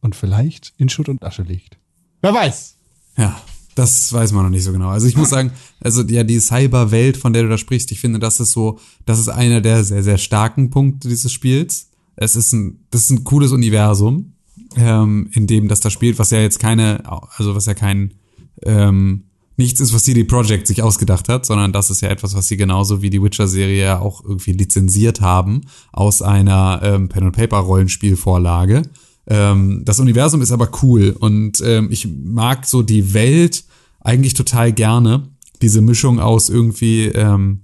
und vielleicht in Schutt und Asche legt. Wer weiß? Ja, das weiß man noch nicht so genau. Also ich muss sagen, also ja, die Cyberwelt, von der du da sprichst, ich finde, das ist so, das ist einer der sehr, sehr starken Punkte dieses Spiels. Es ist ein, das ist ein cooles Universum, ähm, in dem das da spielt, was ja jetzt keine, also was ja kein ähm, nichts ist, was CD Projekt sich ausgedacht hat, sondern das ist ja etwas, was sie genauso wie die Witcher-Serie ja auch irgendwie lizenziert haben aus einer ähm, Pen-and-Paper-Rollenspielvorlage. Ähm, das Universum ist aber cool und ähm, ich mag so die Welt eigentlich total gerne. Diese Mischung aus irgendwie ähm,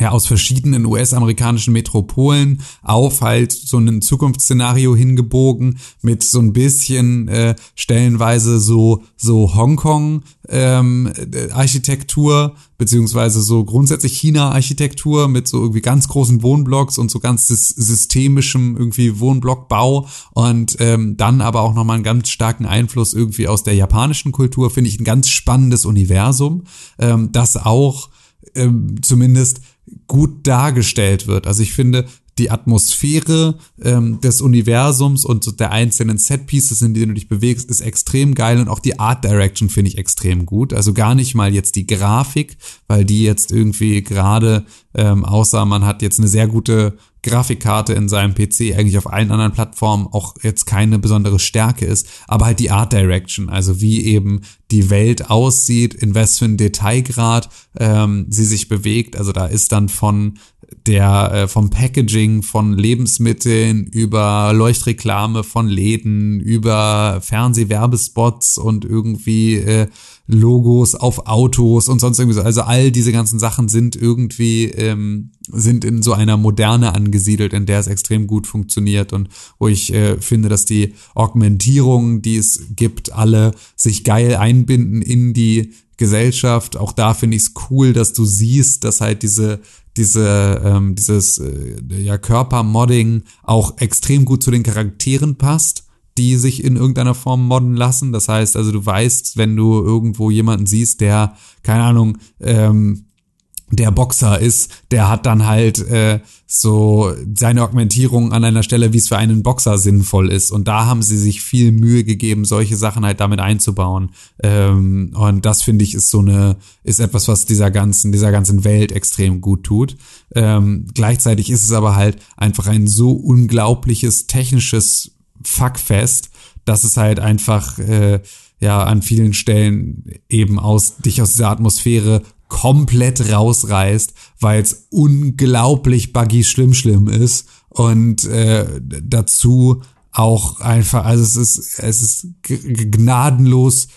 ja, aus verschiedenen US-amerikanischen Metropolen auf halt so ein Zukunftsszenario hingebogen mit so ein bisschen äh, stellenweise so so Hongkong ähm, Architektur beziehungsweise so grundsätzlich China Architektur mit so irgendwie ganz großen Wohnblocks und so ganz systemischem irgendwie Wohnblockbau und ähm, dann aber auch nochmal einen ganz starken Einfluss irgendwie aus der japanischen Kultur finde ich ein ganz spannendes Universum ähm, das auch ähm, zumindest gut dargestellt wird. Also ich finde, die Atmosphäre ähm, des Universums und der einzelnen Setpieces, in denen du dich bewegst, ist extrem geil und auch die Art Direction finde ich extrem gut. Also gar nicht mal jetzt die Grafik, weil die jetzt irgendwie gerade, ähm, außer man hat jetzt eine sehr gute Grafikkarte in seinem PC eigentlich auf allen anderen Plattformen auch jetzt keine besondere Stärke ist, aber halt die Art Direction, also wie eben die Welt aussieht, in was für ein Detailgrad ähm, sie sich bewegt. Also da ist dann von der äh, vom Packaging von Lebensmitteln über Leuchtreklame von Läden über Fernsehwerbespots und irgendwie äh, Logos auf Autos und sonst irgendwie so. Also all diese ganzen Sachen sind irgendwie ähm, sind in so einer Moderne angesiedelt, in der es extrem gut funktioniert und wo ich äh, finde, dass die Augmentierungen, die es gibt, alle sich geil einbinden in die Gesellschaft. Auch da finde ich es cool, dass du siehst, dass halt diese diese ähm, dieses äh, ja Körpermodding auch extrem gut zu den Charakteren passt die sich in irgendeiner Form modden lassen. Das heißt also, du weißt, wenn du irgendwo jemanden siehst, der, keine Ahnung, ähm, der Boxer ist, der hat dann halt äh, so seine Augmentierung an einer Stelle, wie es für einen Boxer sinnvoll ist. Und da haben sie sich viel Mühe gegeben, solche Sachen halt damit einzubauen. Ähm, und das finde ich ist so eine, ist etwas, was dieser ganzen, dieser ganzen Welt extrem gut tut. Ähm, gleichzeitig ist es aber halt einfach ein so unglaubliches technisches Fuckfest, dass es halt einfach äh, ja an vielen Stellen eben aus dich aus dieser Atmosphäre komplett rausreißt, weil es unglaublich buggy schlimm schlimm ist und äh, dazu auch einfach, also es ist es ist gnadenlos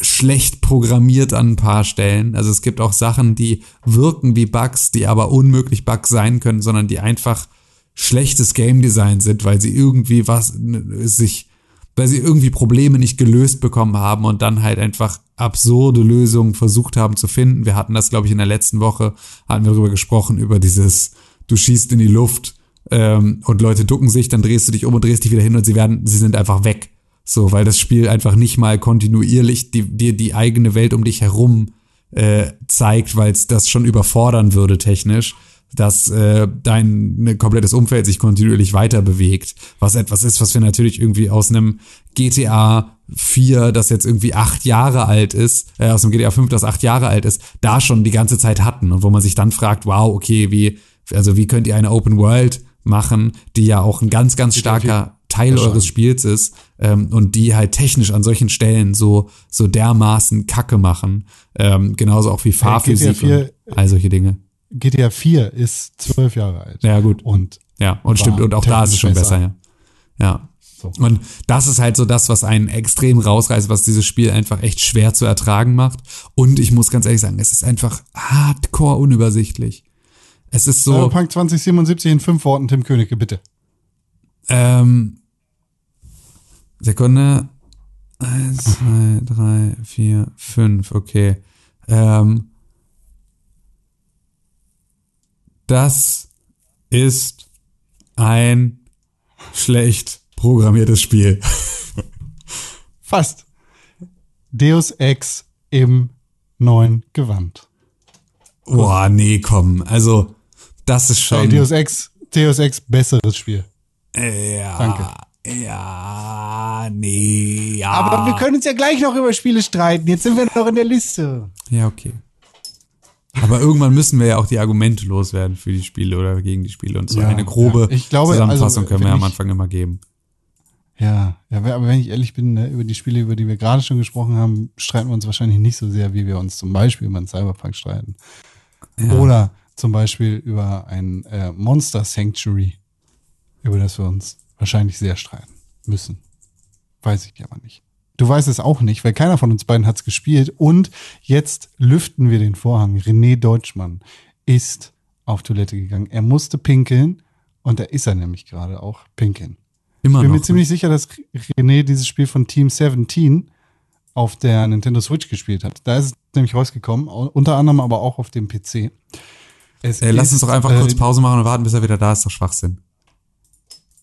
schlecht programmiert an ein paar Stellen. Also es gibt auch Sachen, die wirken wie Bugs, die aber unmöglich Bugs sein können, sondern die einfach schlechtes Game Design sind, weil sie irgendwie was sich, weil sie irgendwie Probleme nicht gelöst bekommen haben und dann halt einfach absurde Lösungen versucht haben zu finden. Wir hatten das, glaube ich, in der letzten Woche, hatten wir darüber gesprochen, über dieses, du schießt in die Luft ähm, und Leute ducken sich, dann drehst du dich um und drehst dich wieder hin und sie werden, sie sind einfach weg. So, weil das Spiel einfach nicht mal kontinuierlich dir die, eigene Welt um dich herum äh, zeigt, weil es das schon überfordern würde technisch dass äh, dein ne, komplettes Umfeld sich kontinuierlich weiter bewegt, was etwas ist, was wir natürlich irgendwie aus einem GTA 4, das jetzt irgendwie acht Jahre alt ist, äh, aus einem GTA 5, das acht Jahre alt ist, da schon die ganze Zeit hatten und wo man sich dann fragt, wow, okay, wie, also wie könnt ihr eine Open World machen, die ja auch ein ganz, ganz starker Teil eures Spiels ist ähm, und die halt technisch an solchen Stellen so so dermaßen Kacke machen, ähm, genauso auch wie Fahrphysik und all solche Dinge. GTA 4 ist zwölf Jahre alt. Ja, gut. Und ja, und stimmt, und auch da ist es schon besser, besser ja. Ja. So. Und das ist halt so das, was einen extrem rausreißt, was dieses Spiel einfach echt schwer zu ertragen macht. Und ich muss ganz ehrlich sagen, es ist einfach hardcore unübersichtlich. Es ist so. Cyberpunk 2077 in fünf Worten, Tim Königke, bitte. Ähm, Sekunde. Eins, zwei, drei, vier, fünf, okay. Ähm, das ist ein schlecht programmiertes Spiel. <laughs> Fast. Deus Ex im neuen Gewand. Boah, nee, komm. Also, das ist schon. Hey, Deus Ex, Deus Ex, besseres Spiel. Ja. Danke. Ja, nee, ja. Aber wir können uns ja gleich noch über Spiele streiten. Jetzt sind wir noch in der Liste. Ja, okay. Aber irgendwann müssen wir ja auch die Argumente loswerden für die Spiele oder gegen die Spiele und so ja, eine grobe ja. ich glaube, Zusammenfassung also, können wir ja am Anfang immer geben. Ja, ja, aber wenn ich ehrlich bin, ne, über die Spiele, über die wir gerade schon gesprochen haben, streiten wir uns wahrscheinlich nicht so sehr, wie wir uns zum Beispiel über einen Cyberpunk streiten. Ja. Oder zum Beispiel über ein äh, Monster Sanctuary, über das wir uns wahrscheinlich sehr streiten müssen. Weiß ich aber nicht. Du weißt es auch nicht, weil keiner von uns beiden hat es gespielt. Und jetzt lüften wir den Vorhang. René Deutschmann ist auf Toilette gegangen. Er musste pinkeln und da ist er nämlich gerade auch pinkeln. Immer ich bin noch, mir ziemlich sicher, dass René dieses Spiel von Team 17 auf der Nintendo Switch gespielt hat. Da ist es nämlich rausgekommen, unter anderem aber auch auf dem PC. Ey, lass uns doch einfach äh, kurz Pause machen und warten, bis er wieder da ist. Doch Schwachsinn.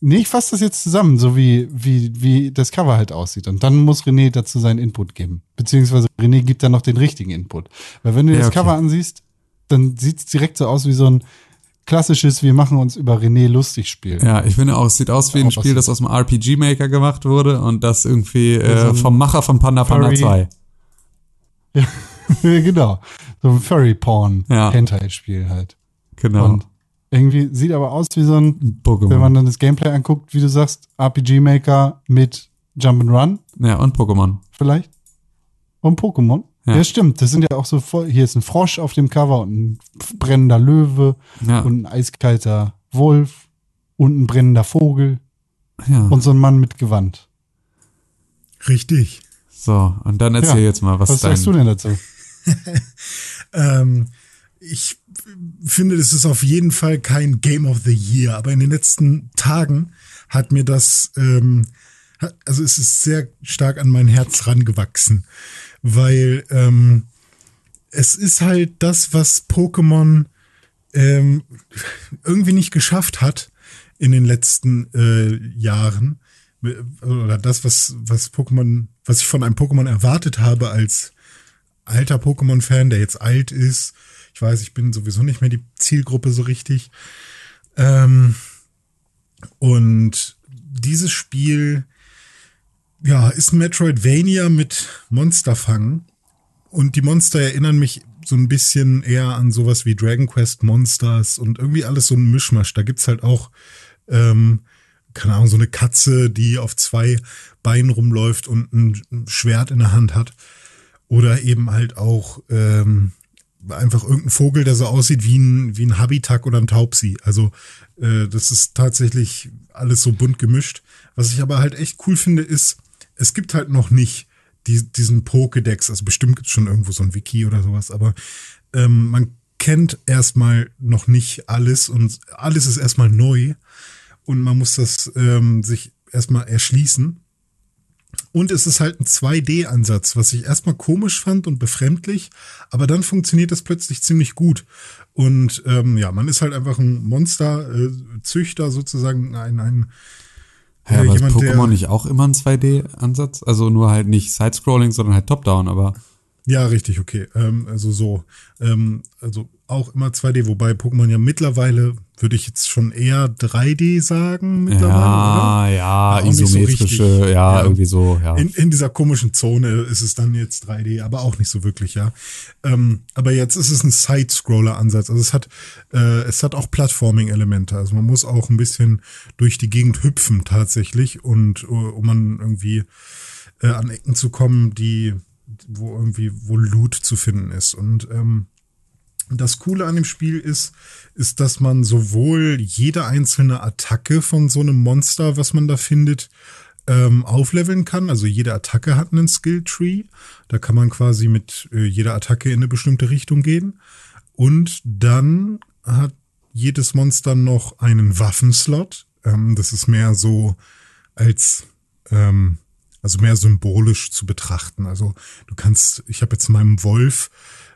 Nee, ich fasse das jetzt zusammen, so wie, wie, wie das Cover halt aussieht. Und dann muss René dazu seinen Input geben. Beziehungsweise René gibt dann noch den richtigen Input. Weil wenn du ja, das okay. Cover ansiehst, dann sieht es direkt so aus wie so ein klassisches, wir machen uns über René lustig Spiel. Ja, ich finde auch, es sieht aus wie ein Spiel, das aus dem RPG Maker gemacht wurde und das irgendwie äh, vom Macher von Panda Panda 2. <laughs> Ja, genau. So ein Furry Porn ja. Hentai Spiel halt. Genau. Und Irgendwie sieht aber aus wie so ein, Pokémon. wenn man dann das Gameplay anguckt, wie du sagst, RPG-Maker mit Jump'n'Run Ja, und Pokémon. vielleicht. Und Pokémon. Ja. Ja. stimmt. Das sind ja auch so voll, hier ist ein Frosch auf dem Cover und ein brennender Löwe Ja, und ein eiskalter Wolf und ein brennender Vogel ja. und so ein Mann mit Gewand. Richtig. So, und dann erzähl Ja. jetzt mal, was, Was dein... sagst du denn dazu? <laughs> Ähm, ich finde, das ist auf jeden Fall kein Game of the Year, aber in den letzten Tagen hat mir das, ähm, also es ist sehr stark an mein Herz rangewachsen, weil ähm, es ist halt das, was Pokémon ähm, irgendwie nicht geschafft hat in den letzten äh, Jahren. Oder das, was, was Pokémon, was ich von einem Pokémon erwartet habe als alter Pokémon-Fan, der jetzt alt ist. Ich weiß, ich bin sowieso nicht mehr die Zielgruppe so richtig. Ähm, und dieses Spiel, ja, ist Metroidvania mit Monsterfang. Und die Monster erinnern mich so ein bisschen eher an sowas wie Dragon Quest Monsters und irgendwie alles so ein Mischmasch. Da gibt's halt auch, ähm, keine Ahnung, so eine Katze, die auf zwei Beinen rumläuft und ein Schwert in der Hand hat. Oder eben halt auch ähm, einfach irgendein Vogel, der so aussieht wie ein, wie ein Habitak oder ein Taubsi. Also äh, das ist tatsächlich alles so bunt gemischt. Was ich aber halt echt cool finde, ist, es gibt halt noch nicht die, diesen Pokédex. Also bestimmt gibt's schon irgendwo so ein Wiki oder sowas, aber ähm, man kennt erstmal noch nicht alles und alles ist erstmal neu und man muss das ähm, sich erstmal erschließen. Und es ist halt ein 2D-Ansatz, was ich erstmal komisch fand und befremdlich, aber dann funktioniert das plötzlich ziemlich gut. Und ähm, ja, man ist halt einfach ein Monsterzüchter sozusagen, ein, ein Ja, äh, jemand, der- Pokémon nicht auch immer ein 2D-Ansatz? Also nur halt nicht Side-Scrolling, sondern halt Top-Down, aber Ja, richtig, okay. Ähm, also so. Ähm, also auch immer 2D, wobei Pokémon ja mittlerweile, würde ich jetzt schon eher 3D sagen, mittlerweile, ja, ja, Ja, so isometrische, richtig. ja, Ja. irgendwie so, ja. oder? In, in dieser komischen Zone ist es dann jetzt 3D, aber auch nicht so wirklich, ja. Ähm, aber jetzt ist es ein Side-Scroller-Ansatz. Also es hat, äh, es hat auch Plattforming-Elemente. Also man muss auch ein bisschen durch die Gegend hüpfen tatsächlich und äh, um man irgendwie äh, an Ecken zu kommen, die, wo irgendwie, wo Loot zu finden ist. Und ähm, das Coole an dem Spiel ist, ist, dass man sowohl jede einzelne Attacke von so einem Monster, was man da findet, ähm, aufleveln kann. Also jede Attacke hat einen Skill-Tree. Da kann man quasi mit äh, jeder Attacke in eine bestimmte Richtung gehen. Und dann hat jedes Monster noch einen Waffenslot. Ähm, das ist mehr so als ähm, also mehr symbolisch zu betrachten. Also du kannst, ich habe jetzt meinem Wolf,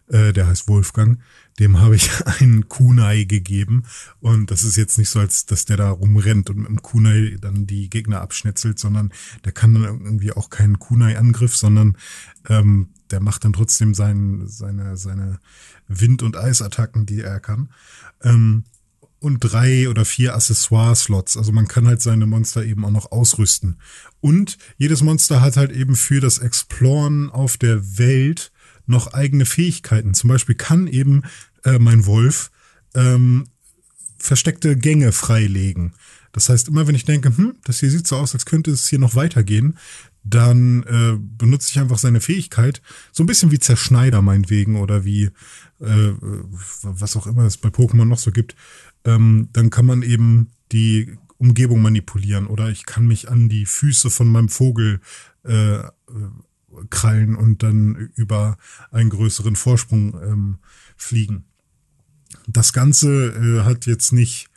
äh, der heißt Wolfgang, dem habe ich <laughs> einen Kunai gegeben und das ist jetzt nicht so, als dass der da rumrennt und mit dem Kunai dann die Gegner abschnetzelt, sondern der kann dann irgendwie auch keinen Kunai-Angriff, sondern ähm, der macht dann trotzdem sein, seine, seine Wind- und Eisattacken, die er kann. Ähm, und drei oder vier Accessoire-Slots. Also man kann halt seine Monster eben auch noch ausrüsten. Und jedes Monster hat halt eben für das Exploren auf der Welt noch eigene Fähigkeiten. Zum Beispiel kann eben äh, mein Wolf ähm, versteckte Gänge freilegen. Das heißt, immer wenn ich denke, hm, das hier sieht so aus, als könnte es hier noch weitergehen, dann äh, benutze ich einfach seine Fähigkeit, so ein bisschen wie Zerschneider meinetwegen oder wie äh, was auch immer es bei Pokémon noch so gibt. Ähm, dann kann man eben die Umgebung manipulieren oder ich kann mich an die Füße von meinem Vogel äh, äh, krallen und dann über einen größeren Vorsprung ähm, fliegen. Das Ganze äh, hat jetzt nicht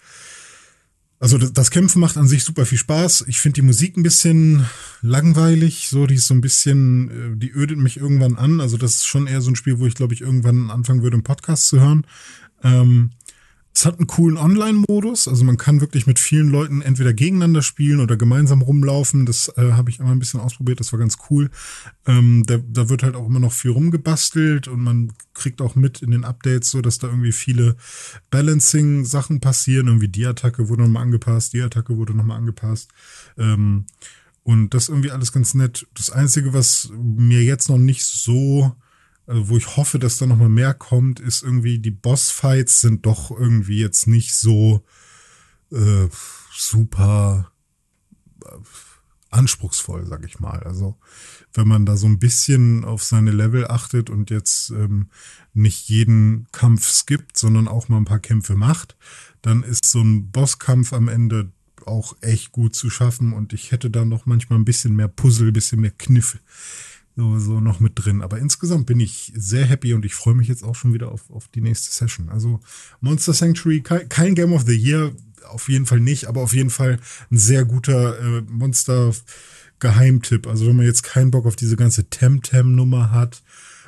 also das, Kämpfen macht an sich super viel Spaß. Ich finde die Musik ein bisschen langweilig, so die ist so ein bisschen, äh, die ödet mich irgendwann an. Also das ist schon eher so ein Spiel, wo ich glaube ich irgendwann anfangen würde, einen Podcast zu hören. Ähm, es hat einen coolen Online-Modus, also man kann wirklich mit vielen Leuten entweder gegeneinander spielen oder gemeinsam rumlaufen. Das äh, habe ich immer ein bisschen ausprobiert, das war ganz cool. Ähm, da, da wird halt auch immer noch viel rumgebastelt und man kriegt auch mit in den Updates so, dass da irgendwie viele Balancing-Sachen passieren. Irgendwie die Attacke wurde nochmal angepasst, die Attacke wurde nochmal angepasst. Ähm, und das irgendwie alles ganz nett. Das Einzige, was mir jetzt noch nicht so also wo ich hoffe, dass da noch mal mehr kommt, ist irgendwie die Bossfights sind doch irgendwie jetzt nicht so äh, super äh, anspruchsvoll, sag ich mal. Also wenn man da so ein bisschen auf seine Level achtet und jetzt ähm, nicht jeden Kampf skippt, sondern auch mal ein paar Kämpfe macht, dann ist so ein Bosskampf am Ende auch echt gut zu schaffen und ich hätte da noch manchmal ein bisschen mehr Puzzle, ein bisschen mehr Kniff so, noch mit drin. Aber insgesamt bin ich sehr happy und ich freue mich jetzt auch schon wieder auf, auf die nächste Session. Also Monster Sanctuary, kein, Game of the Year, auf jeden Fall nicht, aber auf jeden Fall ein sehr guter äh, Monster Geheimtipp. Also wenn man jetzt keinen Bock auf diese ganze Temtem-Nummer hat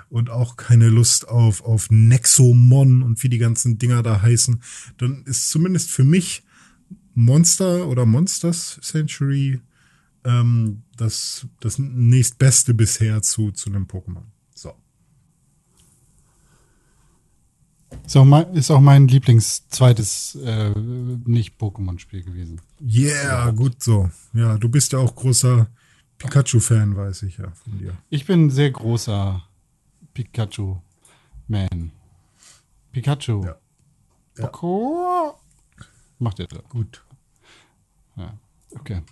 und auch keine Lust auf, auf Nexomon und wie die ganzen Dinger da heißen, dann ist zumindest für mich Monster oder Monsters Century ähm, das, das nächstbeste bisher zu, zu einem Pokémon. So. Ist auch mein, ist auch mein Lieblingszweites äh, Nicht-Pokémon-Spiel gewesen. Yeah, gut so. Ja, du bist ja auch großer Pikachu-Fan, weiß ich ja von dir. Ich bin sehr großer Pikachu-Man. Pikachu. Ja. Ja. Macht er da. Gut. Ja. Okay.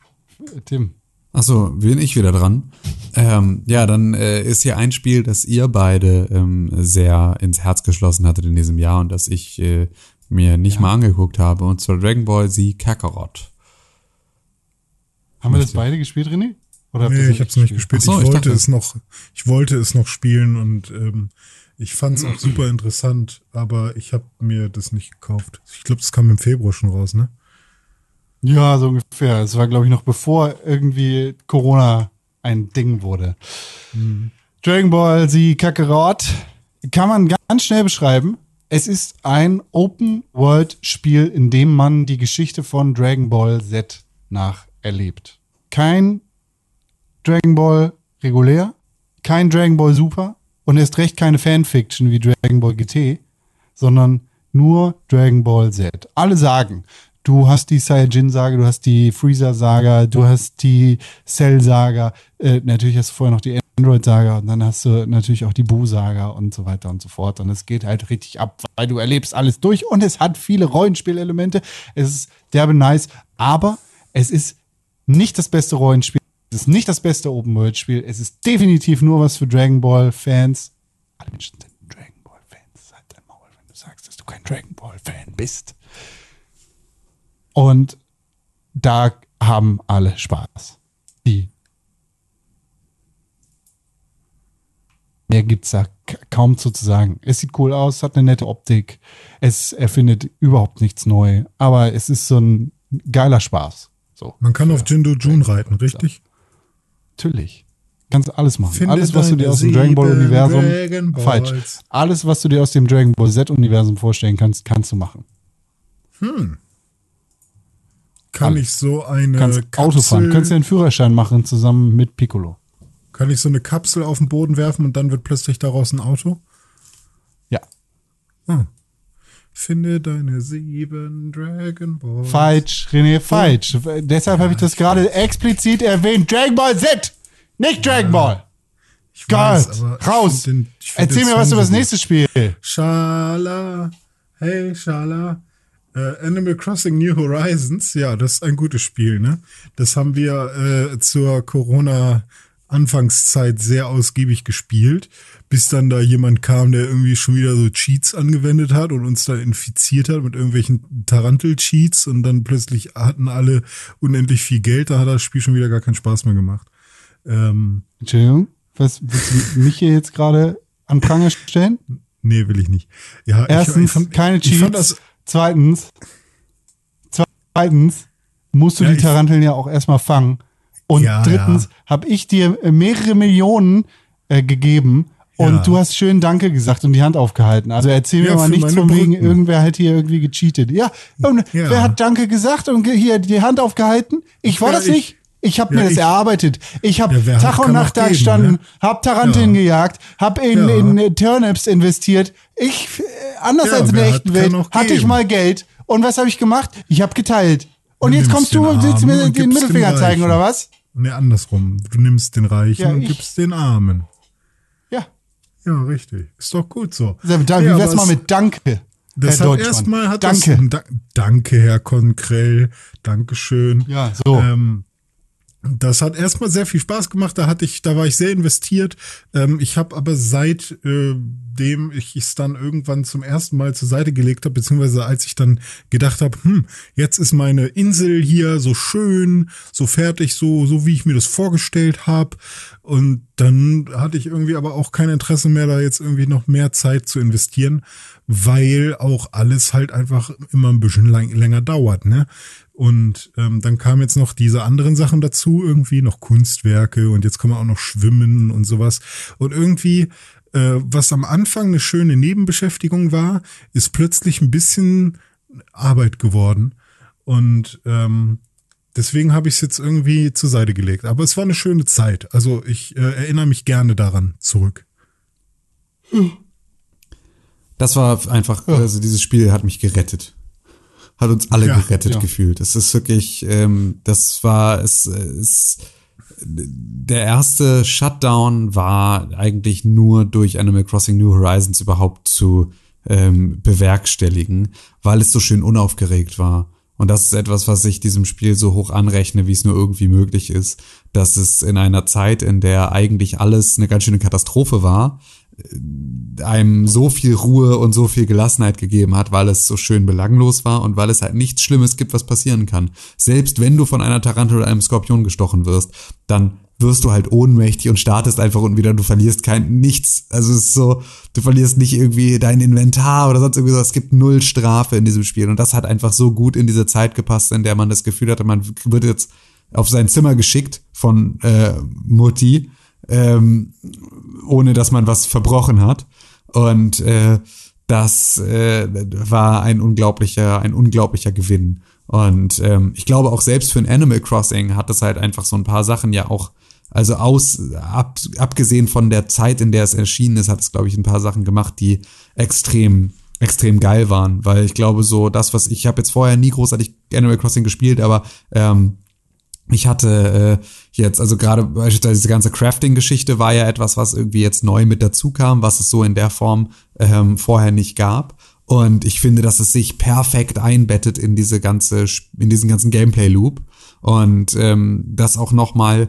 Tim. Achso, bin ich wieder dran. Ähm, ja, dann äh, ist hier ein Spiel, das ihr beide ähm, sehr ins Herz geschlossen hattet in diesem Jahr und das ich äh, mir nicht Ja. mal angeguckt habe, und zwar Dragon Ball Z Kakarot. Haben wir das beide gespielt, René? Oder Nee, ich hab's nicht gespielt. So, ich ich wollte dachte- es noch, ich wollte es noch spielen und ähm, ich fand es auch super interessant, aber ich habe mir das nicht gekauft. Ich glaube, das kam im Februar schon raus, ne? Ja, so ungefähr. Es war, glaube ich, noch bevor irgendwie Corona ein Ding wurde. Dragon Ball Z Kakarot kann man ganz schnell beschreiben. Es ist ein Open-World-Spiel, in dem man die Geschichte von Dragon Ball Z nacherlebt. Kein Dragon Ball regulär, kein Dragon Ball Super und erst recht keine Fanfiction wie Dragon Ball GT, sondern nur Dragon Ball Z. Alle sagen, du hast die Saiyajin-Saga, du hast die Freezer-Saga, du hast die Cell-Saga, äh, natürlich hast du vorher noch die Android-Saga und dann hast du natürlich auch die Buu-Saga und so weiter und so fort. Und es geht halt richtig ab, weil du erlebst alles durch und es hat viele Rollenspielelemente. Es ist derbe nice, aber es ist nicht das beste Rollenspiel. Es ist nicht das beste Open-World-Spiel. Es ist definitiv nur was für Dragon Ball-Fans. Alle Menschen sind Dragon Ball-Fans. Halt dein Maul, wenn du sagst, dass du kein Dragon Ball-Fan bist. Und da haben alle Spaß. Die. Mehr gibt's da k- kaum zu sagen. Es sieht cool aus, hat eine nette Optik. Es erfindet überhaupt nichts neu. Aber es ist so ein geiler Spaß. So. Man kann auf Jindo Jun reiten, richtig? Natürlich. Kannst alles machen. Finde alles, was du dir aus dem Dragon Ball Universum Dragon falsch. Alles, was du dir aus dem Dragon Ball Z Universum vorstellen kannst, kannst du machen. Kann Alles. ich so eine Kannst Auto fahren. Kapsel, Könntest dir einen Führerschein machen zusammen mit Piccolo. kann ich so eine Kapsel auf den Boden werfen und dann wird plötzlich daraus ein Auto? Ja. Ah. Finde deine sieben Dragon Balls. Falsch, René, falsch. Deshalb habe ich das gerade explizit erwähnt. Dragon Ball Z! Nicht Dragon Ball! Ich weiß, Gott! Raus! den- Erzähl mir was über das nächste Spiel. Schala, hey Schala. Äh, Animal Crossing New Horizons, ja, das ist ein gutes Spiel, ne? Das haben wir äh, zur Corona Anfangszeit sehr ausgiebig gespielt, bis dann da jemand kam, der irgendwie schon wieder so Cheats angewendet hat und uns dann infiziert hat mit irgendwelchen Tarantel-Cheats und dann plötzlich hatten alle unendlich viel Geld, da hat das Spiel schon wieder gar keinen Spaß mehr gemacht. Ähm, Entschuldigung, was willst du mich hier jetzt gerade an Pranger stellen? nee, will ich nicht. Ja, ich- Erstens, ich fand, keine ich fand Cheats. das, Zweitens, zweitens musst du Ja, die Taranteln ja auch erstmal fangen. Und Ja, drittens ja. habe ich dir mehrere Millionen äh, gegeben und Ja. du hast schön Danke gesagt und die Hand aufgehalten. Also erzähl mir mal nichts von wegen, Brücken. irgendwer hat hier irgendwie gecheatet. Ja, und wer hat Danke gesagt und hier die Hand aufgehalten? Ich war das ich- nicht. Ich habe Ja, mir das ich- erarbeitet. Ich habe Ja, Tag und Nacht da gestanden, ne? hab Taranteln Ja. gejagt, hab in, Ja. in äh, Turnips investiert. Ich, äh, anders als in der echten Welt, hatte ich mal Geld. Und was habe ich gemacht? Ich habe geteilt. Und Du jetzt kommst du und willst mir den Mittelfinger den zeigen, oder was? Nee, andersrum. Du nimmst den Reichen und ich- gibst den Armen. Ja. Ja, richtig. Ist doch gut so. Da, wie wär's mal mit Danke? Das Herr hat erstmal hat Danke. Das, da, danke, Herr Konkrell. Dankeschön. Ja, so. Ähm, das hat erstmal sehr viel Spaß gemacht. Da hatte ich, da war ich sehr investiert. Ähm, ich habe aber seitdem ich es dann irgendwann zum ersten Mal zur Seite gelegt habe, beziehungsweise als ich dann gedacht habe, hm, jetzt ist meine Insel hier so schön, so fertig, so so wie ich mir das vorgestellt habe. Und dann hatte ich irgendwie aber auch kein Interesse mehr, da jetzt irgendwie noch mehr Zeit zu investieren, weil auch alles halt einfach immer ein bisschen lang, länger dauert, ne? Und ähm, dann kamen jetzt noch diese anderen Sachen dazu, irgendwie noch Kunstwerke und jetzt kann man auch noch schwimmen und sowas. Und irgendwie, äh, was am Anfang eine schöne Nebenbeschäftigung war, ist plötzlich ein bisschen Arbeit geworden. Und ähm, deswegen habe ich es jetzt irgendwie zur Seite gelegt. Aber es war eine schöne Zeit. Also ich äh, erinnere mich gerne daran zurück. Das war einfach, also dieses Spiel hat mich gerettet. Hat uns alle Ja, gerettet ja. gefühlt. Es ist wirklich, ähm, das war, es ist, der erste Shutdown war eigentlich nur durch Animal Crossing New Horizons überhaupt zu ähm, bewerkstelligen, weil es so schön unaufgeregt war. Und das ist etwas, was ich diesem Spiel so hoch anrechne, wie es nur irgendwie möglich ist, dass es in einer Zeit, in der eigentlich alles eine ganz schöne Katastrophe war, einem so viel Ruhe und so viel Gelassenheit gegeben hat, weil es so schön belanglos war und weil es halt nichts Schlimmes gibt, was passieren kann. Selbst wenn du von einer Tarantel oder einem Skorpion gestochen wirst, dann wirst du halt ohnmächtig und startest einfach und wieder, du verlierst kein nichts. Also es ist so, du verlierst nicht irgendwie dein Inventar oder sonst irgendwie so. Es gibt null Strafe in diesem Spiel. Und das hat einfach so gut in diese Zeit gepasst, in der man das Gefühl hatte, man wird jetzt auf sein Zimmer geschickt von äh, Mutti, ähm, ohne dass man was verbrochen hat. Und äh, das äh, war ein unglaublicher, ein unglaublicher Gewinn. Und ähm, ich glaube auch selbst für ein Animal Crossing hat das halt einfach so ein paar Sachen ja auch, also aus, ab, abgesehen von der Zeit, in der es erschienen ist, hat es, glaube ich, ein paar Sachen gemacht, die extrem, extrem geil waren. Weil ich glaube, so das, was ich habe jetzt vorher nie großartig Animal Crossing gespielt, aber ähm, ich hatte äh, jetzt, also gerade beispielsweise diese ganze Crafting-Geschichte war ja etwas, was irgendwie jetzt neu mit dazu kam, was es so in der Form ähm, vorher nicht gab. Und ich finde, dass es sich perfekt einbettet in diese ganze, in diesen ganzen Gameplay-Loop. Und ähm, das auch nochmal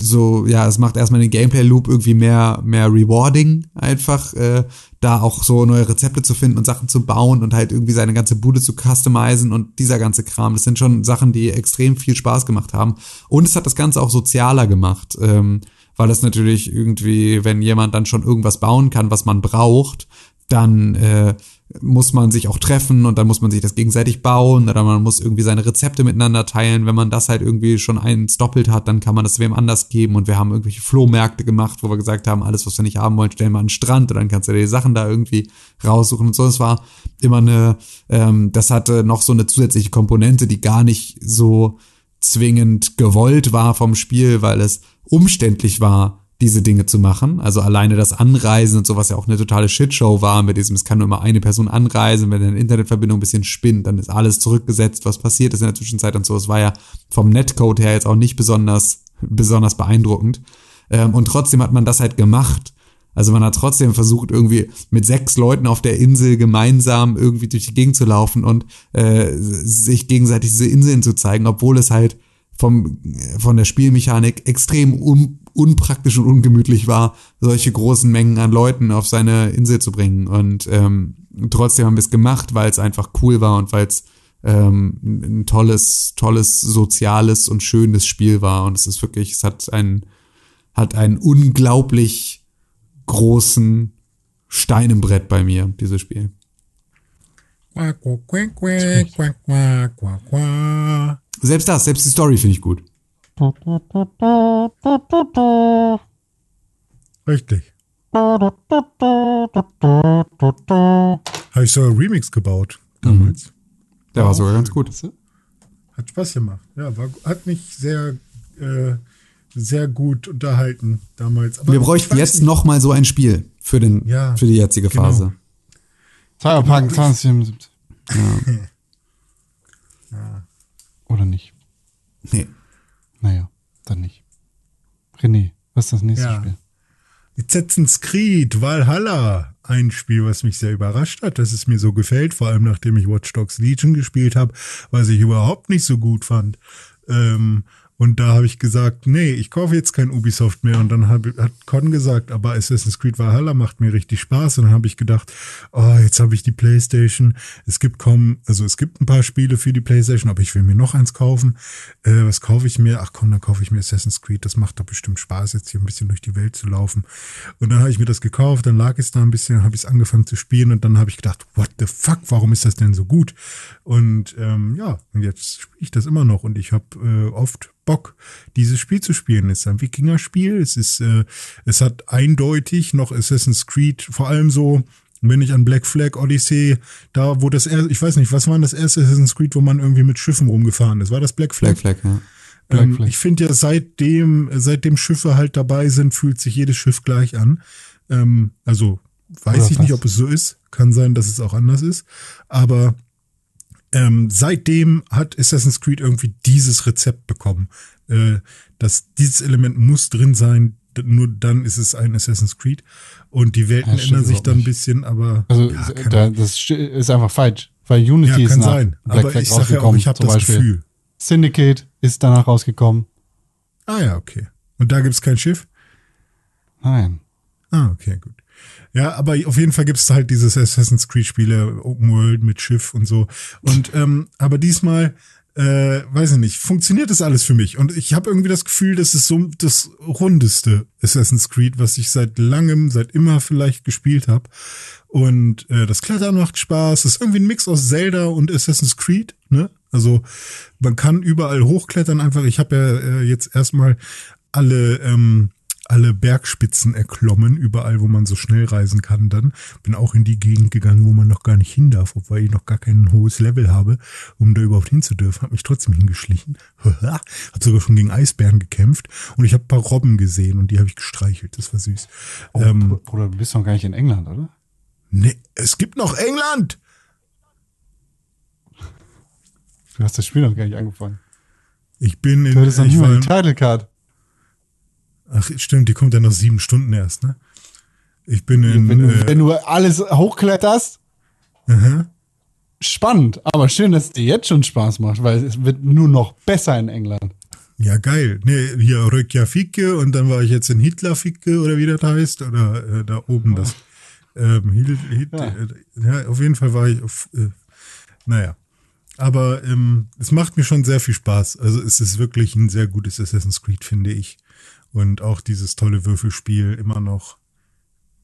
so, ja, es macht erstmal den Gameplay-Loop irgendwie mehr, mehr rewarding, einfach äh, da auch so neue Rezepte zu finden und Sachen zu bauen und halt irgendwie seine ganze Bude zu customizen und dieser ganze Kram. Das sind schon Sachen, die extrem viel Spaß gemacht haben. Und es hat das Ganze auch sozialer gemacht, ähm, weil es natürlich irgendwie, wenn jemand dann schon irgendwas bauen kann, was man braucht, dann äh, muss man sich auch treffen und dann muss man sich das gegenseitig bauen oder man muss irgendwie seine Rezepte miteinander teilen. Wenn man das halt irgendwie schon eins doppelt hat, dann kann man das wem anders geben und wir haben irgendwelche Flohmärkte gemacht, wo wir gesagt haben, alles, was wir nicht haben wollen, stellen wir an den Strand und dann kannst du dir die Sachen da irgendwie raussuchen und so. Es war immer eine, ähm, das hatte noch so eine zusätzliche Komponente, die gar nicht so zwingend gewollt war vom Spiel, weil es umständlich war, diese Dinge zu machen. Also alleine das Anreisen und sowas ja auch eine totale Shitshow war mit diesem, es kann nur immer eine Person anreisen, wenn eine Internetverbindung ein bisschen spinnt, dann ist alles zurückgesetzt, was passiert ist in der Zwischenzeit und so. Es war ja vom Netcode her jetzt auch nicht besonders, besonders beeindruckend. Ähm, und trotzdem hat man das halt gemacht. Also man hat trotzdem versucht, irgendwie mit sechs Leuten auf der Insel gemeinsam irgendwie durch die Gegend zu laufen und äh, sich gegenseitig diese Inseln zu zeigen, obwohl es halt vom, von der Spielmechanik extrem un, unpraktisch und ungemütlich war, solche großen Mengen an Leuten auf seine Insel zu bringen. Und ähm, trotzdem haben wir es gemacht, weil es einfach cool war und weil es ähm, ein tolles, tolles, soziales und schönes Spiel war. Und es ist wirklich, es hat einen, hat einen unglaublich großen Stein im Brett bei mir, dieses Spiel. Quack, quack, quack, quack, quack, quack, quack, quack. Selbst das, selbst die Story finde ich gut. Richtig. Habe ich so einen Remix gebaut damals. Der war sogar ganz gut. Hat Spaß gemacht. Ja, war, hat mich sehr, äh, sehr gut unterhalten damals. Aber Wir bräuchten jetzt nicht, noch mal so ein Spiel für den, Ja, für die jetzige genau. Phase. Cyberpunk 2077. Oder nicht? Nee. Naja, dann nicht. René, was ist das nächste Ja. Spiel? Assassin's Creed Valhalla. Ein Spiel, was mich sehr überrascht hat, dass es mir so gefällt, vor allem nachdem ich Watch Dogs Legion gespielt habe, was ich überhaupt nicht so gut fand. Ähm, und da habe ich gesagt, nee, ich kaufe jetzt kein Ubisoft mehr. Und dann hab, hat Con gesagt, aber Assassin's Creed Valhalla macht mir richtig Spaß. Und dann habe ich gedacht, oh, jetzt habe ich die Playstation. Es gibt kaum, also es gibt ein paar Spiele für die Playstation, aber ich will mir noch eins kaufen. Äh, was kaufe ich mir? Ach komm, dann kaufe ich mir Assassin's Creed. Das macht doch bestimmt Spaß, jetzt hier ein bisschen durch die Welt zu laufen. Und dann habe ich mir das gekauft, dann lag es da ein bisschen, habe ich es angefangen zu spielen und dann habe ich gedacht, what the fuck, warum ist das denn so gut? Und ähm, ja, und jetzt spiele ich das immer noch und ich habe äh, oft Bock, dieses Spiel zu spielen. Es ist ein Wikinger-Spiel. Es ist, äh, es hat eindeutig noch Assassin's Creed, vor allem so, wenn ich an Black Flag Odyssey, da wo das erste, ich weiß nicht, was war das erste Assassin's Creed, wo man irgendwie mit Schiffen rumgefahren ist? War das Black Flag? Black Flag, ja. Ähm, Flag. ich finde ja, seitdem, seitdem Schiffe halt dabei sind, fühlt sich jedes Schiff gleich an. Ähm, also weiß Oder ich nicht, fast. ob es so ist. Kann sein, dass es auch anders ist. Aber ähm, seitdem hat Assassin's Creed irgendwie dieses Rezept bekommen. Äh, dass dieses Element muss drin sein, nur dann ist es ein Assassin's Creed. Und die Welten Ja, ändern sich dann ein bisschen, aber Also ja, da, das st- ist einfach falsch, weil Unity ja, ist kann nach sein. Black Aber Flag ich sage ja auch, ich habe das Beispiel. Gefühl. Syndicate ist danach rausgekommen. Ah ja, okay. Und da gibt's kein Schiff? Nein. Ah, okay, gut. Ja, aber auf jeden Fall gibt's halt dieses Assassin's Creed-Spiele, Open World mit Schiff und so. Und ähm, aber diesmal, äh, weiß ich nicht, funktioniert das alles für mich. Und ich habe irgendwie das Gefühl, das ist so das rundeste Assassin's Creed, was ich seit langem, seit immer vielleicht gespielt habe. Und äh, das Klettern macht Spaß. Das ist irgendwie ein Mix aus Zelda und Assassin's Creed. Ne? Also man kann überall hochklettern. Einfach, ich habe ja äh, jetzt erstmal alle ähm, alle Bergspitzen erklommen, überall, wo man so schnell reisen kann. Dann bin auch in die Gegend gegangen, wo man noch gar nicht hin darf, obwohl ich noch gar kein hohes Level habe, um da überhaupt hinzudürfen. Hab mich trotzdem hingeschlichen. <laughs> Hab sogar schon gegen Eisbären gekämpft und ich habe ein paar Robben gesehen und die habe ich gestreichelt. Das war süß. Oh, Ähm, Bruder, du bist doch gar nicht in England, oder? nee, es gibt noch England. Du hast das Spiel noch gar nicht angefangen. Ich bin in. Du hattest noch ich nicht mal die Title Card. Ach, stimmt, die kommt ja nach sieben Stunden erst, ne? Ich bin in. Wenn du, äh, wenn du alles hochkletterst, aha. spannend. Aber schön, dass es dir jetzt schon Spaß macht, weil es wird nur noch besser in England. Ja, geil. Nee, hier Röckjaficke und dann war ich jetzt in Hitlerficke oder wie das heißt. Oder äh, da oben das. Ähm, Hil, Hit, Ja. äh, ja, auf jeden Fall war ich auf. Äh, naja. Aber ähm, es macht mir schon sehr viel Spaß. Also es ist wirklich ein sehr gutes Assassin's Creed, finde ich. Und auch dieses tolle Würfelspiel immer noch.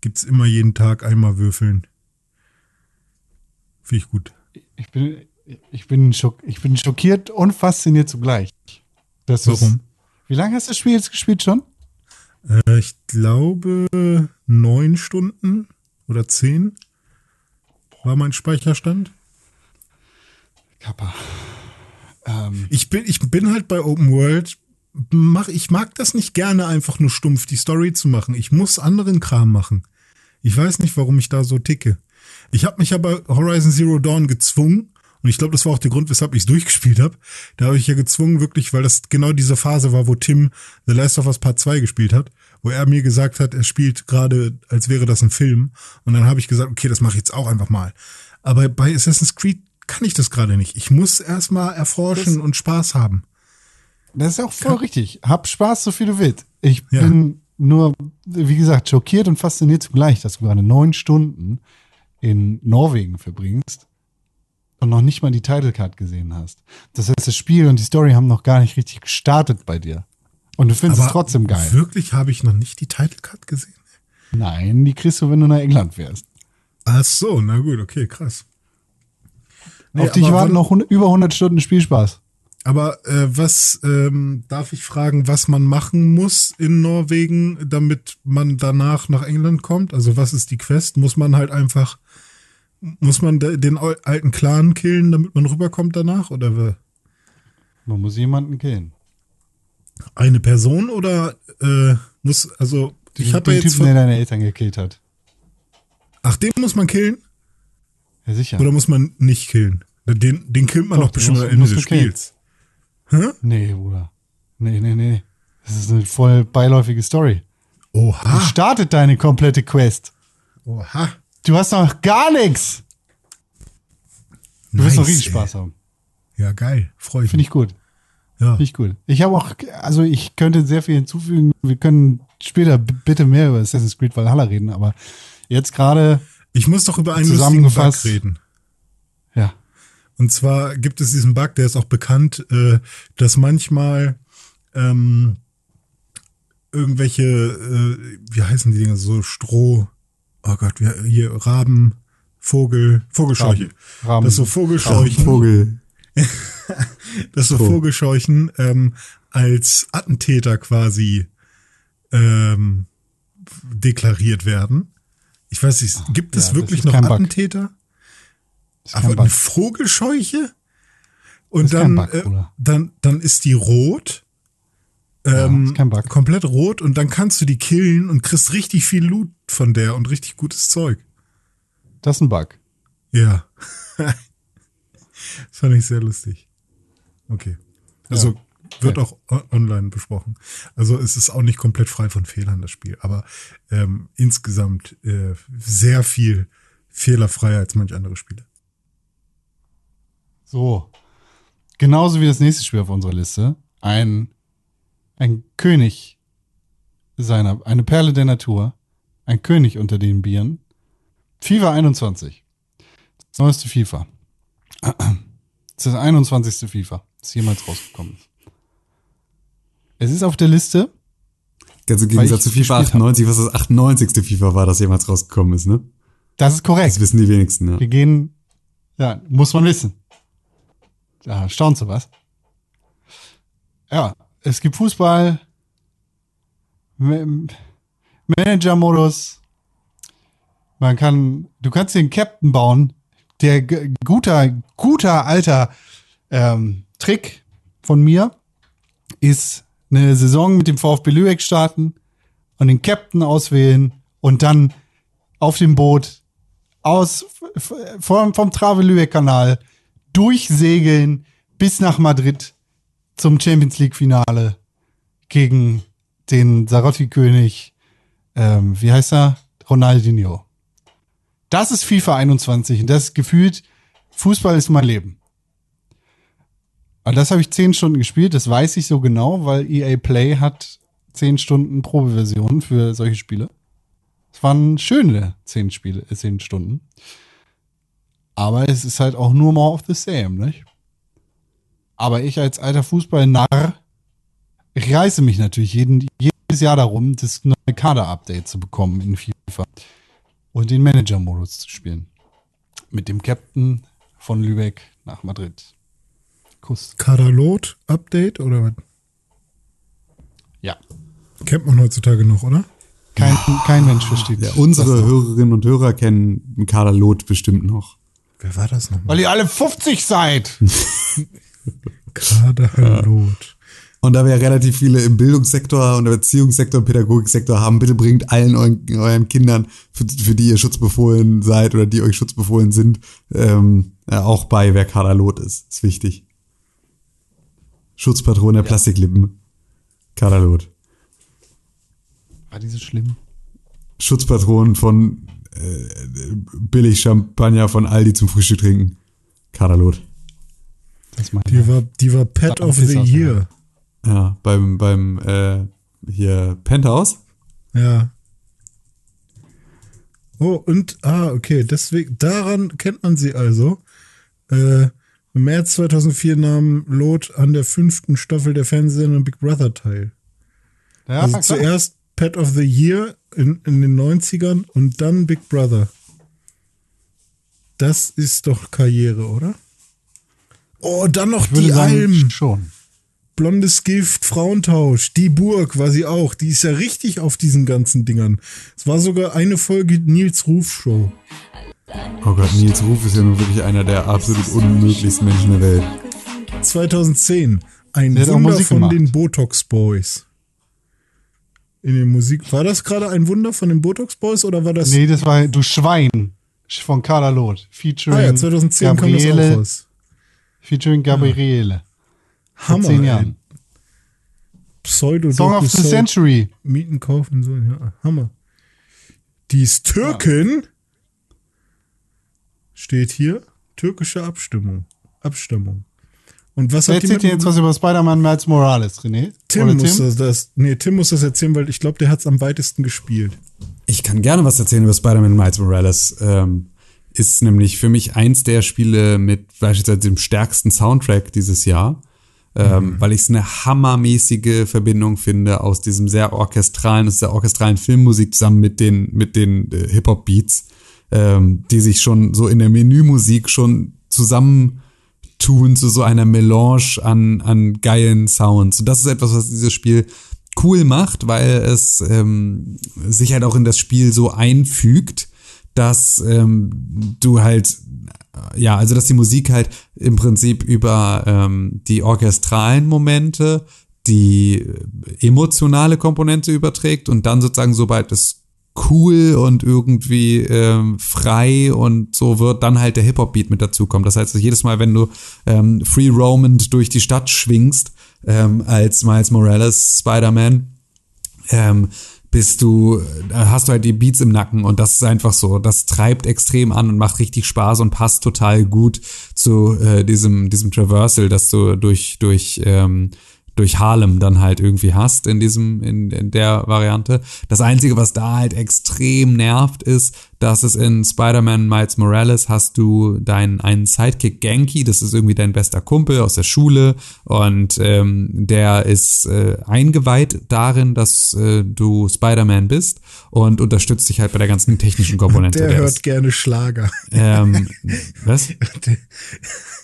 Gibt's immer jeden Tag einmal würfeln. Finde ich gut. Ich bin, ich bin, schock, ich bin schockiert und fasziniert zugleich. Das ist- Warum? Wie lange hast du das Spiel jetzt gespielt schon? Äh, ich glaube neun Stunden oder zehn war mein Speicherstand. Kappa. Ähm, Ich bin, ich bin halt bei Open World. Mach, ich mag das nicht gerne, einfach nur stumpf die Story zu machen. Ich muss anderen Kram machen. Ich weiß nicht, warum ich da so ticke. Ich habe mich aber Horizon Zero Dawn gezwungen. Und ich glaube, das war auch der Grund, weshalb ich es <laughs> durchgespielt habe. Da habe ich ja gezwungen, wirklich, weil das genau diese Phase war, wo Tim The Last of Us Part 2 gespielt hat, wo er mir gesagt hat, er spielt gerade, als wäre das ein Film. Und dann habe ich gesagt, okay, das mache ich jetzt auch einfach mal. Aber bei Assassin's Creed kann ich das gerade nicht. Ich muss erstmal erforschen und Spaß haben. Das ist auch voll richtig. Hab Spaß, so viel du willst. Ich Ja. bin nur, wie gesagt, schockiert und fasziniert zugleich, dass du gerade neun Stunden in Norwegen verbringst und noch nicht mal die Title Card gesehen hast. Das heißt, das Spiel und die Story haben noch gar nicht richtig gestartet bei dir. Und du findest es trotzdem geil. Wirklich habe ich noch nicht die Title Card gesehen. Nein, die kriegst du, wenn du nach England fährst. Ach so, na gut, okay, krass. Nee, Auf dich aber warten noch 100, über 100 Stunden Spielspaß. Aber äh, was ähm, darf ich fragen, was man machen muss in Norwegen, damit man danach nach England kommt? Also was ist die Quest? Muss man halt einfach, muss man de- den al- alten Clan killen, damit man rüberkommt danach? Oder Man muss jemanden killen. eine Person oder äh, muss, also ich habe den ja jetzt Typen, der deine Eltern gekillt hat. ach, den muss man killen Ja, sicher. oder muss man nicht killen? Den, den killt man Doch, bestimmt am Ende des. Spiels. Hä? Nee, Bruder. Nee, nee, nee. Das ist eine voll beiläufige Story. Wie Oha. startet deine komplette Quest? Oha. Du hast noch gar nichts. Du wirst noch Nice, ey. Spaß haben. Ja, geil. Freue ich Finde mich. ich gut. Ja. Finde ich gut. Ich habe auch, also ich könnte sehr viel hinzufügen. Wir können später bitte mehr über Assassin's Creed Valhalla reden, aber jetzt gerade, Ich muss doch über einen lustigen Bug reden. Und zwar gibt es diesen Bug, der ist auch bekannt, äh, dass manchmal ähm, irgendwelche, äh, wie heißen die Dinger, so Stroh, oh Gott, wie, hier Raben, Vogel, Vogelscheuche. Raben. dass so Vogelscheuchen, Vogel. <laughs> dass so Vogelscheuchen ähm, als Attentäter quasi ähm, deklariert werden. Ich weiß nicht, gibt es ja, wirklich noch kein Bug. Ist Aber eine. Vogelscheuche? Und dann, Bug, äh, dann, dann ist die rot. Ähm, Bug. Komplett rot und dann kannst du die killen und kriegst richtig viel Loot von der und richtig gutes Zeug. Das ist ein Bug. Ja. <laughs> das fand ich sehr lustig. Okay. Also wird auch o- online besprochen. Also es ist auch nicht komplett frei von Fehlern, das Spiel. Aber ähm, insgesamt äh, sehr viel fehlerfreier als manch andere Spiele. So. Genauso wie das nächste Spiel auf unserer Liste. Ein, ein König seiner, eine Perle der Natur. Ein König unter den Bieren. FIFA 21. Das neueste FIFA. Das ist das 21. FIFA, das jemals rausgekommen ist. Es ist auf der Liste. Ganz im Gegensatz zu FIFA gespielt hab. 98, was das 98. FIFA war, das jemals rausgekommen ist, ne? Das ist korrekt. Das wissen die wenigsten, ne? Wir gehen, ja, muss man wissen. Da staunst du was. Ja, es gibt Fußball, Ma- Manager-Modus. Man kann, du kannst den Captain bauen. Der guter, guter alter ähm, Trick von mir ist eine Saison mit dem VfB Lübeck starten und den Captain auswählen und dann auf dem Boot aus vom, vom Trave Lübeck Kanal durchsegeln bis nach Madrid zum Champions League Finale gegen den Sarotti-König, ähm, wie heißt er? Ronaldinho. Das ist FIFA 21 und das ist gefühlt, Fußball ist mein Leben. Und das habe ich zehn Stunden gespielt, das weiß ich so genau, weil EA Play hat zehn Stunden Probeversion für solche Spiele. Es waren schöne zehn Spiele, äh, zehn Stunden. Aber es ist halt auch nur more of the same, nicht? Aber ich als alter Fußball-Narr reiße mich natürlich jeden, jedes Jahr darum, das neue Kader-Update zu bekommen in FIFA und den Manager-Modus zu spielen. Mit dem Captain von Lübeck nach Madrid. Kuss. Katalot Update oder was? Ja. Kennt man heutzutage noch, oder? Kein, kein Mensch versteht Ja, unsere. Hörerinnen und Hörer kennen Kader Lot bestimmt noch. Wer war das nochmal? Weil ihr alle 50 seid. <laughs> Katalot. Und da wir ja relativ viele im Bildungssektor und im Erziehungssektor und Pädagogiksektor haben, bitte bringt allen euren, euren Kindern, für, für die ihr schutzbefohlen seid oder die euch schutzbefohlen sind, ähm, ja, auch bei, wer Kaderlot ist. Ist wichtig. Schutzpatron der Plastiklippen. Kaderlot. War die so schlimm? Schutzpatron von äh, billig Champagner von Aldi zum Frühstück trinken. Kaderlot. Die war, die war Pet of the Year. Ja, beim, beim äh, hier Penthouse. Ja. Oh, und, ah, okay, deswegen, daran kennt man sie also. Äh, Im März 2004 nahm Lot an der fünften Staffel der Fernsehsendung Big Brother teil. Ja, also klar. zuerst Pet of the Year in, in den 90ern und dann Big Brother. Das ist doch Karriere, oder? Oh, dann noch die sagen, Alm. schon. Blondes Gift, Frauentausch, die Burg war sie auch. Die ist ja richtig auf diesen ganzen Dingern. Es war sogar eine Folge Nils Ruf Show. Oh Gott, Nils Ruf ist ja nun wirklich einer der absolut unmöglichsten Menschen der Welt. 2010. Ein Wunder von den Botox Boys. In der Musik. War das gerade ein Wunder von den Botox Boys oder war das. Nee, das war Du Schwein von Carla Loth. Featuring ah ja, 2010 kam das auch Gabriele. raus. Featuring Gabriele. Vor Hammer. zehn ey. Jahren. Pseudo Song of the Doku-Soap, Century. Mieten kaufen so, ja, Hammer. Die ist Türkin. Steht hier. Türkische Abstimmung. Abstimmung. Und was Wer hat erzählt dir jetzt was über Spider-Man Miles Morales, René? Tim Oder muss das, das, nee, Tim muss das erzählen, weil ich glaube, der hat's am weitesten gespielt. Ich kann gerne was erzählen über Spider-Man Miles Morales. Ähm, ist nämlich für mich eins der Spiele mit beispielsweise dem stärksten Soundtrack dieses Jahr. Ähm, weil ich es eine hammermäßige Verbindung finde aus diesem sehr orchestralen, aus der orchestralen Filmmusik zusammen mit den, mit den äh, Hip-Hop-Beats, ähm, die sich schon so in der Menümusik schon zusammentun zu so einer Melange an, an geilen Sounds. Und das ist etwas, was dieses Spiel cool macht, weil es ähm, sich halt auch in das Spiel so einfügt, dass ähm, du halt ja, also dass die Musik halt im Prinzip über ähm, die orchestralen Momente die emotionale Komponente überträgt und dann sozusagen, sobald es cool und irgendwie ähm, frei und so wird, dann halt der Hip-Hop-Beat mit dazukommt. Das heißt, jedes Mal, wenn du ähm, free roamend durch die Stadt schwingst, ähm, als Miles Morales Spider-Man, ähm, bist du, da hast du halt die Beats im Nacken und das ist einfach so, das treibt extrem an und macht richtig Spaß und passt total gut zu äh, diesem, diesem Traversal, das du durch, durch, ähm, durch Harlem dann halt irgendwie hast in diesem, in, in der Variante. Das Einzige, was da halt extrem nervt, ist, dass es in Spider-Man Miles Morales hast du deinen einen Sidekick Genki, das ist irgendwie dein bester Kumpel aus der Schule und ähm, der ist äh, eingeweiht darin, dass äh, du Spider-Man bist und unterstützt dich halt bei der ganzen technischen Komponente. Der, Der hört ist, gerne Schlager. ähm, <laughs> was?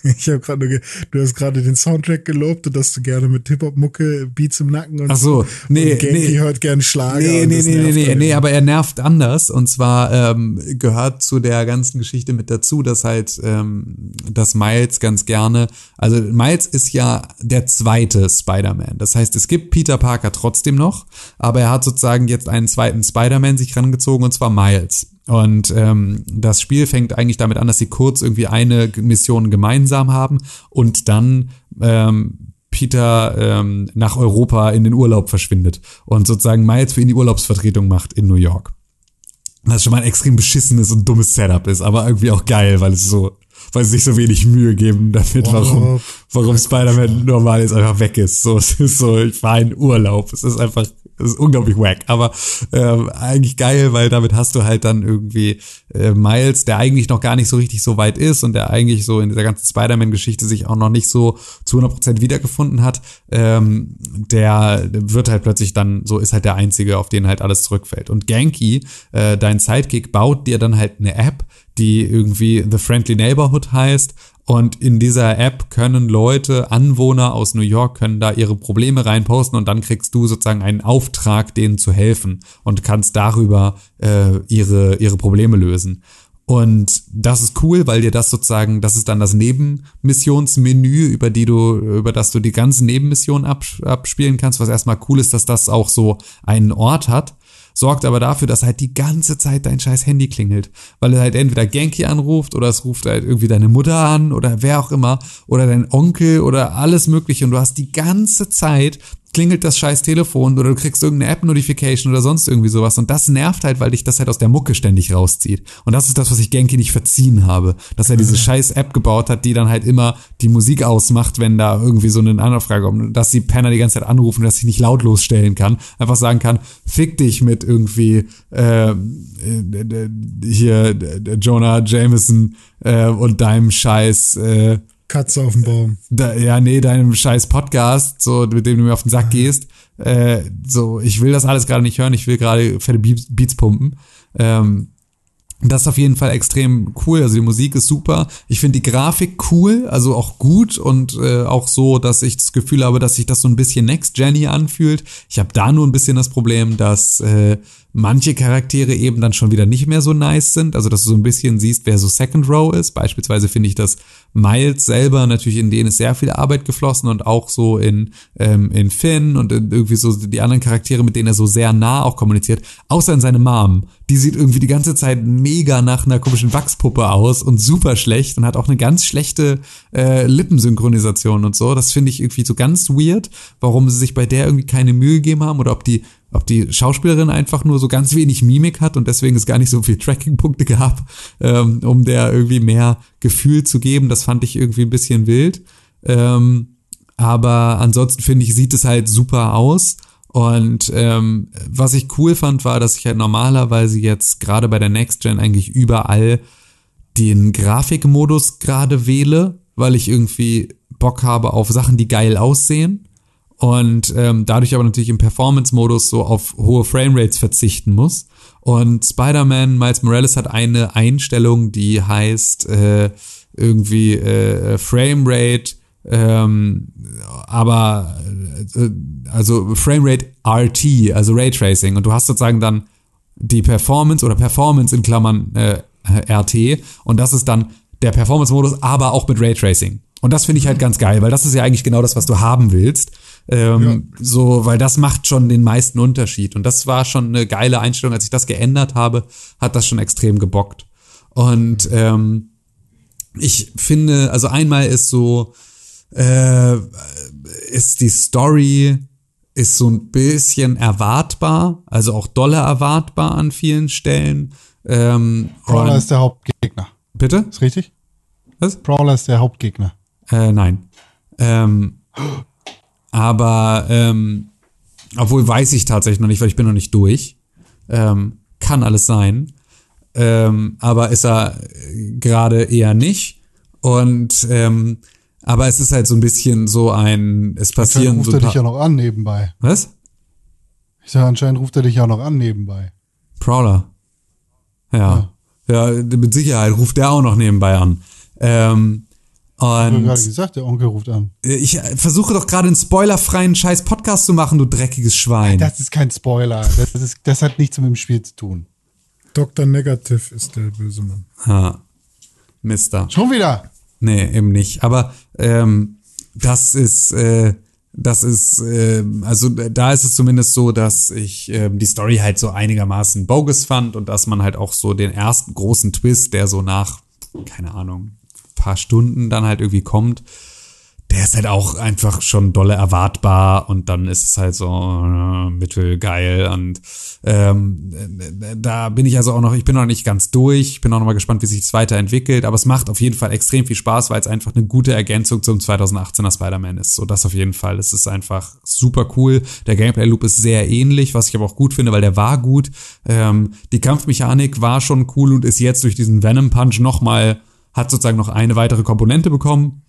Ich habe gerade nur, ge- du hast gerade den Soundtrack gelobt und dass du gerne mit Hip-Hop-Mucke Beats im Nacken und Ach so, nee, und Genki nee. hört gerne Schlager. Nee, nee, das nee, nee, nee, nee, aber er nervt anders. Und zwar ähm, gehört zu der ganzen Geschichte mit dazu, dass halt, ähm, dass Miles ganz gerne, also Miles ist ja der zweite Spider-Man. Das heißt, es gibt Peter Parker trotzdem noch, aber er hat sozusagen jetzt einen zweiten Spider-Man sich rangezogen und zwar Miles. Und ähm, das Spiel fängt eigentlich damit an, dass sie kurz irgendwie eine Mission gemeinsam haben und dann ähm, Peter ähm, nach Europa in den Urlaub verschwindet und sozusagen Miles für ihn die Urlaubsvertretung macht in New York. Was schon mal ein extrem beschissenes und dummes Setup ist, aber irgendwie auch geil, weil es so, weil sie sich so wenig Mühe geben damit, warum, warum Spider-Man normal jetzt einfach weg ist. So, es ist so, ich war in Urlaub. Es ist einfach, es ist unglaublich wack, aber ähm, eigentlich geil, weil damit hast du halt dann irgendwie äh, Miles, der eigentlich noch gar nicht so richtig so weit ist und der eigentlich so in dieser ganzen Spider-Man-Geschichte sich auch noch nicht so zu 100% wiedergefunden hat, ähm, der wird halt plötzlich dann, so ist halt der Einzige, auf den halt alles zurückfällt. Und Genki, äh, dein Sidekick, baut dir dann halt eine App, die irgendwie The Friendly Neighborhood heißt. Und in dieser App können Leute, Anwohner aus New York, können da ihre Probleme reinposten und dann kriegst du sozusagen einen Auftrag, denen zu helfen und kannst darüber äh, ihre, ihre Probleme lösen. Und das ist cool, weil dir das sozusagen, das ist dann das Nebenmissionsmenü, über die du, über das du die ganzen Nebenmissionen abs- abspielen kannst, was erstmal cool ist, dass das auch so einen Ort hat sorgt aber dafür, dass halt die ganze Zeit dein scheiß Handy klingelt. Weil er halt entweder Genki anruft oder es ruft halt irgendwie deine Mutter an oder wer auch immer oder dein Onkel oder alles mögliche und du hast die ganze Zeit klingelt das scheiß Telefon oder du kriegst irgendeine App-Notification oder sonst irgendwie sowas und das nervt halt, weil dich das halt aus der Mucke ständig rauszieht. Und das ist das, was ich Genki nicht verziehen habe, dass er diese scheiß App gebaut hat, die dann halt immer die Musik ausmacht, wenn da irgendwie so eine Anfrage kommt, dass die Penner die ganze Zeit anrufen, dass ich nicht lautlos stellen kann, einfach sagen kann, fick dich mit irgendwie äh, äh, hier äh, Jonah Jameson äh, und deinem scheiß äh, Katze auf dem Baum. da, ja, nee, deinem scheiß Podcast, so, mit dem du mir auf den Sack gehst, äh, so, ich will das alles gerade nicht hören, ich will gerade fette Beats, pumpen. Ähm, das ist auf jeden Fall extrem cool. Also die Musik ist super. Ich finde die Grafik cool, also auch gut und äh, auch so, dass ich das Gefühl habe, dass sich das so ein bisschen Next Jenny anfühlt. Ich habe da nur ein bisschen das Problem, dass äh, manche Charaktere eben dann schon wieder nicht mehr so nice sind. Also dass du so ein bisschen siehst, wer so Second Row ist. Beispielsweise finde ich, dass Miles selber natürlich in denen ist sehr viel Arbeit geflossen und auch so in ähm, in Finn und in irgendwie so die anderen Charaktere, mit denen er so sehr nah auch kommuniziert, außer in seine Mom, die sieht irgendwie die ganze Zeit mega nach einer komischen Wachspuppe aus und super schlecht und hat auch eine ganz schlechte äh, Lippensynchronisation und so. Das finde ich irgendwie so ganz weird, warum sie sich bei der irgendwie keine Mühe gegeben haben oder ob die ob die Schauspielerin einfach nur so ganz wenig Mimik hat und deswegen es gar nicht so viel Tracking-Punkte gab, ähm, um der irgendwie mehr Gefühl zu geben. Das fand ich irgendwie ein bisschen wild. Ähm, aber ansonsten finde ich, sieht es halt super aus. Und ähm, was ich cool fand, war, dass ich halt normalerweise jetzt gerade bei der Next Gen eigentlich überall den Grafikmodus gerade wähle, weil ich irgendwie Bock habe auf Sachen, die geil aussehen und ähm, dadurch aber natürlich im Performance-Modus so auf hohe Framerates verzichten muss. Und Spider-Man Miles Morales hat eine Einstellung, die heißt äh, irgendwie äh, Framerate, ähm, aber äh, also Framerate RT, also Raytracing. Und du hast sozusagen dann die Performance oder Performance in Klammern äh, RT und das ist dann der Performance-Modus, aber auch mit Raytracing. Und das finde ich halt ganz geil, weil das ist ja eigentlich genau das, was du haben willst. Ähm, ja. So, weil das macht schon den meisten Unterschied. Und das war schon eine geile Einstellung. Als ich das geändert habe, hat das schon extrem gebockt. Und ähm, ich finde, also einmal ist so, äh, ist die Story ist so ein bisschen erwartbar, also auch dolle erwartbar an vielen Stellen. Ähm, Brawler ist der Hauptgegner. Bitte? Ist richtig? Was? Brawler ist der Hauptgegner. Äh, nein. Ähm, aber ähm, obwohl weiß ich tatsächlich noch nicht, weil ich bin noch nicht durch. Ähm, kann alles sein. Ähm, aber ist er gerade eher nicht. Und ähm, aber es ist halt so ein bisschen so ein, es passieren ruft so. er dich ja noch an nebenbei. Was? Ich sage, anscheinend ruft er dich ja noch an nebenbei. Prowler. Ja. ja. Ja, mit Sicherheit ruft der auch noch nebenbei an. Ähm, Ich und gerade gesagt, der Onkel ruft an. ich versuche doch gerade einen spoilerfreien scheiß Podcast zu machen, du dreckiges Schwein. Das ist kein Spoiler. Das, ist, das hat nichts mit dem Spiel zu tun. Dr. Negative ist der böse Mann. Ha. Mister. Schon wieder. Nee, eben nicht. Aber ähm, das ist, äh, das ist, äh, also da ist es zumindest so, dass ich äh, die Story halt so einigermaßen bogus fand und dass man halt auch so den ersten großen Twist, der so nach, keine Ahnung, paar Stunden dann halt irgendwie kommt, der ist halt auch einfach schon dolle erwartbar und dann ist es halt so äh, mittelgeil und ähm, äh, da bin ich also auch noch, ich bin noch nicht ganz durch, ich bin auch noch mal gespannt, wie sich das weiterentwickelt, aber es macht auf jeden Fall extrem viel Spaß, weil es einfach eine gute Ergänzung zum 2018er Spider-Man ist, so das auf jeden Fall, es ist einfach super cool, der Gameplay-Loop ist sehr ähnlich, was ich aber auch gut finde, weil der war gut, ähm, die Kampfmechanik war schon cool und ist jetzt durch diesen Venom-Punch noch mal, hat sozusagen noch eine weitere Komponente bekommen,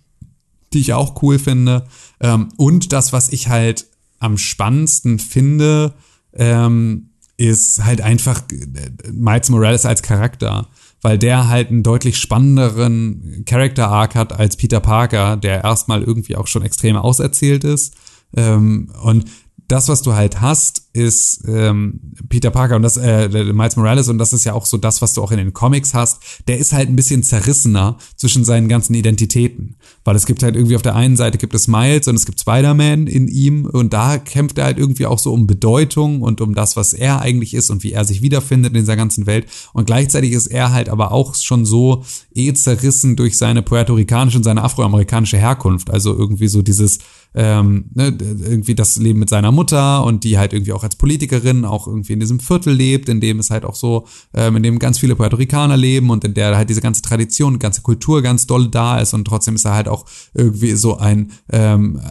die ich auch cool finde. Ähm, und das, was ich halt am spannendsten finde, ähm, ist halt einfach äh, Miles Morales als Charakter, weil der halt einen deutlich spannenderen Character Arc hat als Peter Parker, der erstmal irgendwie auch schon extrem auserzählt ist. Ähm, und das, was du halt hast, ist ähm, Peter Parker und das, äh, Miles Morales, und das ist ja auch so das, was du auch in den Comics hast, der ist halt ein bisschen zerrissener zwischen seinen ganzen Identitäten. Weil es gibt halt irgendwie auf der einen Seite gibt es Miles und es gibt Spider-Man in ihm und da kämpft er halt irgendwie auch so um Bedeutung und um das, was er eigentlich ist und wie er sich wiederfindet in dieser ganzen Welt. Und gleichzeitig ist er halt aber auch schon so eh zerrissen durch seine puerto-ricanische und seine afroamerikanische Herkunft. Also irgendwie so dieses, ähm, ne, irgendwie das Leben mit seiner Mutter und die halt irgendwie auch als Politikerin auch irgendwie in diesem Viertel lebt, in dem es halt auch so, ähm, in dem ganz viele Puerto Ricaner leben und in der halt diese ganze Tradition, ganze Kultur ganz doll da ist und trotzdem ist er halt auch irgendwie so ein, ähm,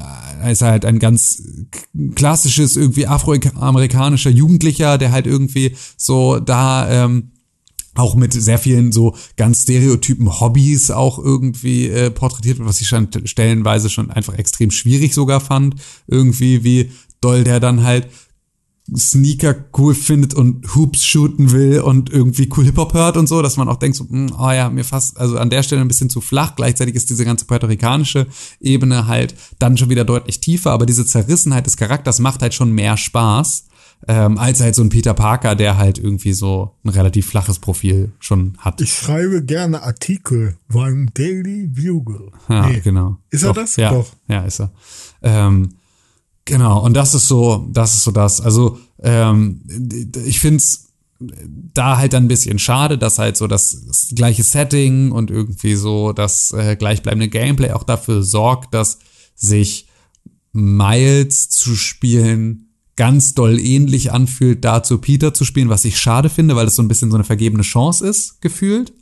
ist halt ein ganz klassisches irgendwie afroamerikanischer Jugendlicher, der halt irgendwie so da ähm, auch mit sehr vielen so ganz stereotypen Hobbys auch irgendwie äh, porträtiert wird, was ich schon stellenweise schon einfach extrem schwierig sogar fand. Irgendwie, wie doll der dann halt Sneaker cool findet und Hoops shooten will und irgendwie cool Hip-Hop hört und so, dass man auch denkt, so, mh, oh ja, mir fast, also an der Stelle ein bisschen zu flach. Gleichzeitig ist diese ganze puerto-ricanische Ebene halt dann schon wieder deutlich tiefer, aber diese Zerrissenheit des Charakters macht halt schon mehr Spaß ähm, als halt so ein Peter Parker, der halt irgendwie so ein relativ flaches Profil schon hat. Ich schreibe gerne Artikel beim Daily Bugle. Ja, Nee. genau. Ist er Doch, das? Ja, Doch. ja, ist er. Ähm, genau, und das ist so, das ist so das. Also, ähm, ich find's da halt dann ein bisschen schade, dass halt so das, das gleiche Setting und irgendwie so das äh, gleichbleibende Gameplay auch dafür sorgt, dass sich Miles zu spielen ganz doll ähnlich anfühlt, dazu Peter zu spielen, was ich schade finde, weil es so ein bisschen so eine vergebene Chance ist, gefühlt.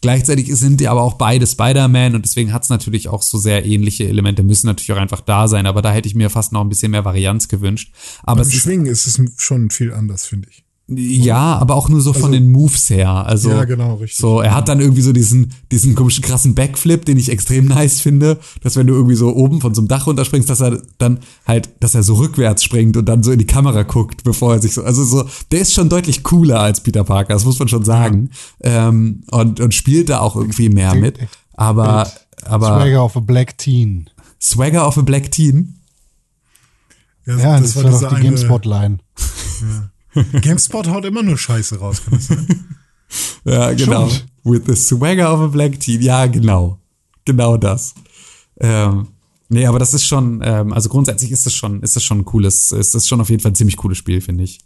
Gleichzeitig sind die aber auch beide Spider-Man und deswegen hat's natürlich auch so sehr ähnliche Elemente, müssen natürlich auch einfach da sein, aber da hätte ich mir fast noch ein bisschen mehr Varianz gewünscht. Aber Beim es ist, Schwingen ist es schon viel anders, finde ich. Ja, aber auch nur so von Also- den Moves her. Also Ja, genau, richtig. So, er hat dann irgendwie so diesen, diesen komischen krassen Backflip, den ich extrem nice finde, dass wenn du irgendwie so oben von so einem Dach runterspringst, dass er dann halt, dass er so rückwärts springt und dann so in die Kamera guckt, bevor er sich so, also so, der ist schon deutlich cooler als Peter Parker, das muss man schon sagen. Ähm, und, und spielt da auch irgendwie mehr mit. Aber, aber Swagger of a Black Teen. Swagger of a Black Teen, Ja, das, war doch die GameSpot-Line. <laughs> GameSpot haut immer nur Scheiße raus, kann das sein? <laughs> Ja, genau. With the swagger of a black teen. Ja, genau. Genau das. Ähm, nee, aber das ist schon, ähm, also grundsätzlich ist das schon, ist das schon ein cooles, ist das schon auf jeden Fall ein ziemlich cooles Spiel, finde ich.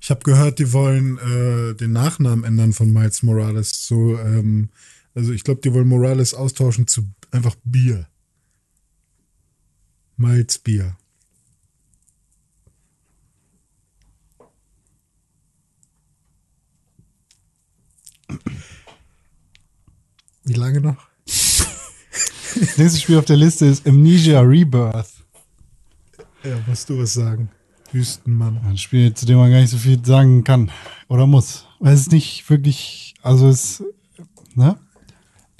Ich habe gehört, die wollen äh, den Nachnamen ändern von Miles Morales. So, ähm, also ich glaube, die wollen Morales austauschen zu einfach Bier. Miles Bier. Wie lange noch? <laughs> Das nächste Spiel auf der Liste ist Amnesia Rebirth. Ja, musst du was sagen. Wüstenmann. Ein Spiel, zu dem man gar nicht so viel sagen kann oder muss. Weil es ist nicht wirklich, also es, ne?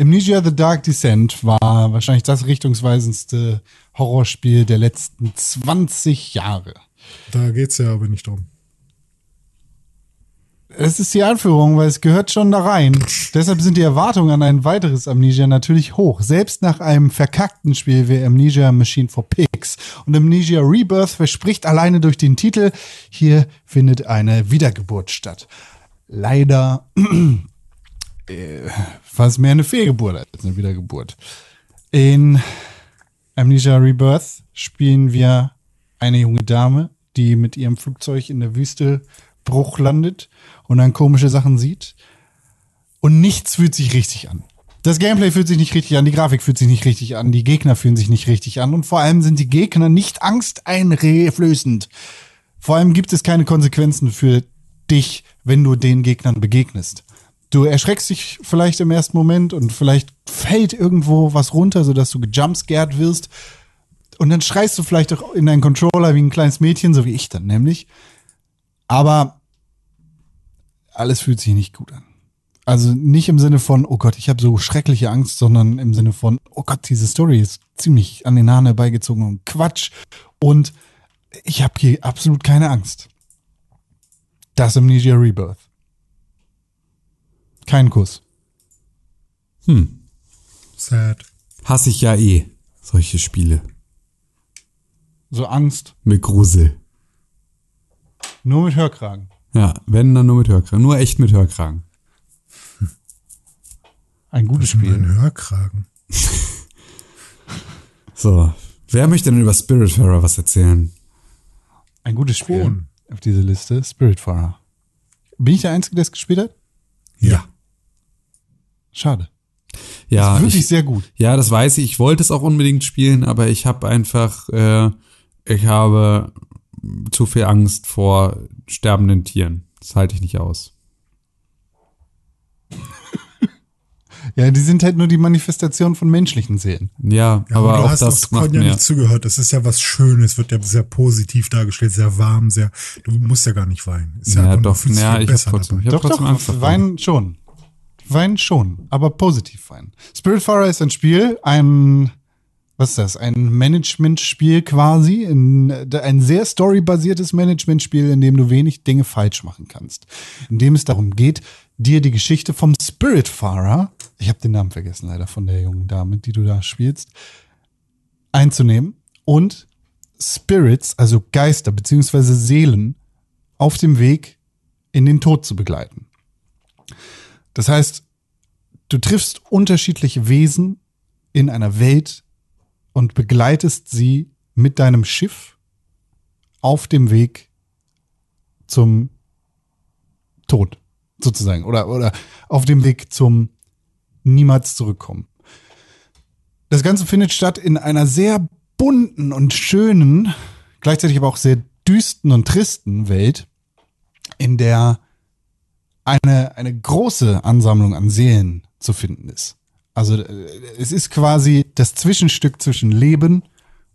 Amnesia The Dark Descent war wahrscheinlich das richtungsweisendste Horrorspiel der letzten 20 Jahre. Da geht's ja aber nicht drum. Es ist die Anführung, weil es gehört schon da rein. Deshalb sind die Erwartungen an ein weiteres Amnesia natürlich hoch. Selbst nach einem verkackten Spiel wie Amnesia Machine for Pigs. Und Amnesia Rebirth verspricht alleine durch den Titel, hier findet eine Wiedergeburt statt. Leider <clears throat> äh, fast mehr eine Fehlgeburt als eine Wiedergeburt. In Amnesia Rebirth spielen wir eine junge Dame, die mit ihrem Flugzeug in der Wüste Bruch landet und dann komische Sachen sieht. Und nichts fühlt sich richtig an. Das Gameplay fühlt sich nicht richtig an, die Grafik fühlt sich nicht richtig an, die Gegner fühlen sich nicht richtig an und vor allem sind die Gegner nicht angsteinflößend. Vor allem gibt es keine Konsequenzen für dich, wenn du den Gegnern begegnest. Du erschreckst dich vielleicht im ersten Moment und vielleicht fällt irgendwo was runter, sodass du gejumpscared wirst. Und dann schreist du vielleicht auch in deinen Controller wie ein kleines Mädchen, so wie ich dann nämlich. Aber alles fühlt sich nicht gut an. Also nicht im Sinne von, oh Gott, ich habe so schreckliche Angst, sondern im Sinne von, oh Gott, diese Story ist ziemlich an den Haaren herbeigezogen und Quatsch. Und ich habe hier absolut keine Angst. Das Amnesia Rebirth. Kein Kuss. Hm. Sad. Hasse ich ja eh, solche Spiele. So Angst. Mit Grusel. Nur mit Hörkragen. Ja, wenn dann nur mit Hörkragen. Nur echt mit Hörkragen. Ein gutes Spiel. ein Hörkragen. <laughs> So. Wer möchte denn über Spiritfarer was erzählen? Ein gutes Spiel. Kron. Auf diese Liste. Spiritfarer. Bin ich der Einzige, der es gespielt hat? Ja. Schade. Ja, Wirklich ich, sehr gut. ja, das weiß ich. Ich wollte es auch unbedingt spielen, aber ich habe einfach, äh, ich habe zu viel Angst vor sterbenden Tieren. Das halte ich nicht aus. <laughs> Ja, die sind halt nur die Manifestation von menschlichen Seelen. Ja, Ja, aber du auch hast das macht ja mir. nicht zugehört. Das ist ja was Schönes, wird ja sehr positiv dargestellt, sehr warm, sehr. Du musst ja gar nicht weinen. Ist Ja, nur- doch, ja, ich hab besser trotzdem, ich hab trotzdem Angst davor. Weinen schon. Weinen schon, aber positiv weinen. Spiritfarer ist ein Spiel, ein, was ist das, ein Management-Spiel quasi, ein, ein sehr storybasiertes Management-Spiel, in dem du wenig Dinge falsch machen kannst. In dem es darum geht, dir die Geschichte vom Spiritfarer, ich habe den Namen vergessen leider von der jungen Dame, die du da spielst, einzunehmen und Spirits, also Geister beziehungsweise Seelen, auf dem Weg in den Tod zu begleiten. Das heißt, du triffst unterschiedliche Wesen in einer Welt und begleitest sie mit deinem Schiff auf dem Weg zum Tod, sozusagen. Oder, oder auf dem Weg zum niemals zurückkommen. Das Ganze findet statt in einer sehr bunten und schönen, gleichzeitig aber auch sehr düsten und tristen Welt, in der eine, eine große Ansammlung an Seelen zu finden ist. Also äh, es ist quasi das Zwischenstück zwischen Leben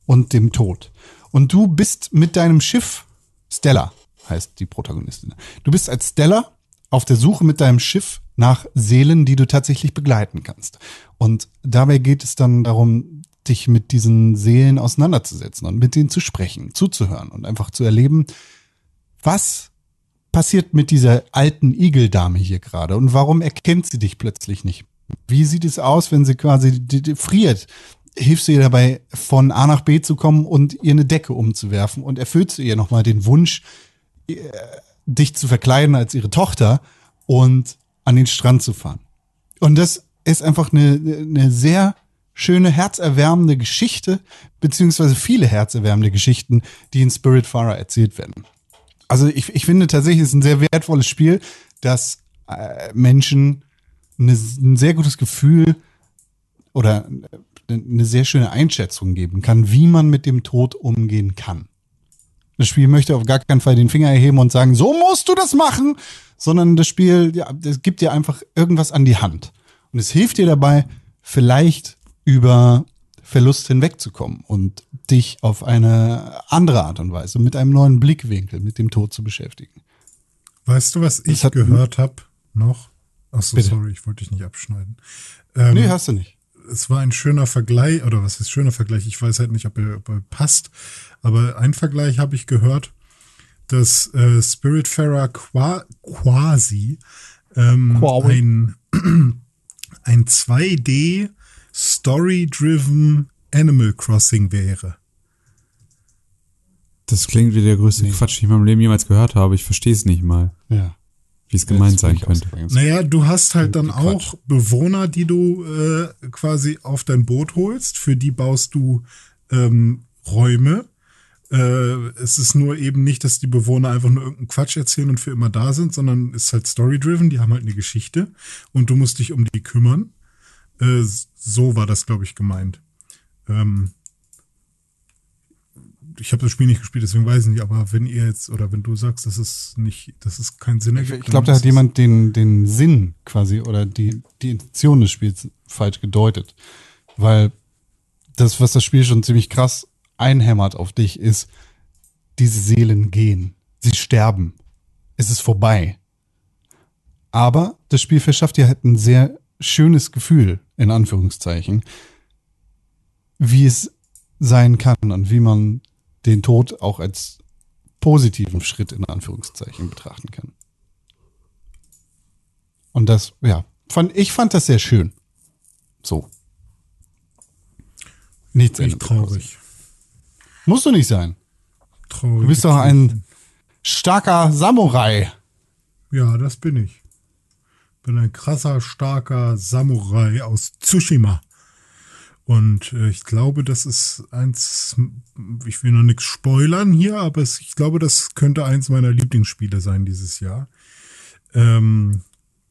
und dem Tod. Und du bist mit deinem Schiff, Stella heißt die Protagonistin, du bist als Stella auf der Suche mit deinem Schiff nach Seelen, die du tatsächlich begleiten kannst. Und dabei geht es dann darum, dich mit diesen Seelen auseinanderzusetzen und mit denen zu sprechen, zuzuhören und einfach zu erleben, was passiert mit dieser alten Igeldame hier gerade und warum erkennt sie dich plötzlich nicht? Wie sieht es aus, wenn sie quasi friert? Hilfst du ihr dabei, von A nach B zu kommen und ihr eine Decke umzuwerfen und erfüllst du ihr nochmal den Wunsch, äh, dich zu verkleiden als ihre Tochter und an den Strand zu fahren? Und das ist einfach eine, eine sehr schöne, herzerwärmende Geschichte, beziehungsweise viele herzerwärmende Geschichten, die in Spiritfarer erzählt werden. Also ich, ich finde tatsächlich, es ist ein sehr wertvolles Spiel, das äh, Menschen eine, ein sehr gutes Gefühl oder eine sehr schöne Einschätzung geben kann, wie man mit dem Tod umgehen kann. Das Spiel möchte auf gar keinen Fall den Finger erheben und sagen, so musst du das machen, sondern das Spiel, ja, das gibt dir einfach irgendwas an die Hand. Und es hilft dir dabei, vielleicht über Verlust hinwegzukommen und dich auf eine andere Art und Weise mit einem neuen Blickwinkel mit dem Tod zu beschäftigen. Weißt du, was ich gehört habe noch? Ach so, Bitte. sorry, ich wollte dich nicht abschneiden. Ähm, nee, hast du nicht. Es war ein schöner Vergleich, oder was ist schöner Vergleich? Ich weiß halt nicht, ob er, ob er passt, aber ein Vergleich habe ich gehört, dass äh, Spiritfarer qua quasi ähm, ein, <clears throat> ein 2D Story-driven Animal Crossing wäre. Das klingt wie der größte nee. Quatsch, den ich in meinem Leben jemals gehört habe. Ich verstehe es nicht mal. Ja wie es gemeint sein könnte. Naja, du hast halt dann auch Bewohner, die du äh, quasi auf dein Boot holst. Für die baust du ähm, Räume. Äh, es ist nur eben nicht, dass die Bewohner einfach nur irgendeinen Quatsch erzählen und für immer da sind, sondern es ist halt story-driven. Die haben halt eine Geschichte und du musst dich um die kümmern. Äh, so war das, glaube ich, gemeint. Ähm, ich habe das Spiel nicht gespielt, deswegen weiß ich nicht, aber wenn ihr jetzt oder wenn du sagst, dass es nicht, dass es keinen Sinn ergibt. Ich glaube, da hat jemand den, den Sinn quasi oder die, die Intention des Spiels falsch gedeutet. Weil das, was das Spiel schon ziemlich krass einhämmert auf dich, ist, diese Seelen gehen. Sie sterben. Es ist vorbei. Aber das Spiel verschafft dir halt ein sehr schönes Gefühl, in Anführungszeichen, wie es sein kann und wie man den Tod auch als positiven Schritt in Anführungszeichen betrachten kann. Und das, ja, fand, ich fand das sehr schön. So. Nichts nicht traurig. Musst du nicht sein. Traurig. Du bist doch ein starker Samurai. Ja, das bin ich. Bin ein krasser, starker Samurai aus Tsushima. Und äh, ich glaube, das ist eins, ich will noch nichts spoilern hier, aber es, ich glaube, das könnte eins meiner Lieblingsspiele sein dieses Jahr. Ähm,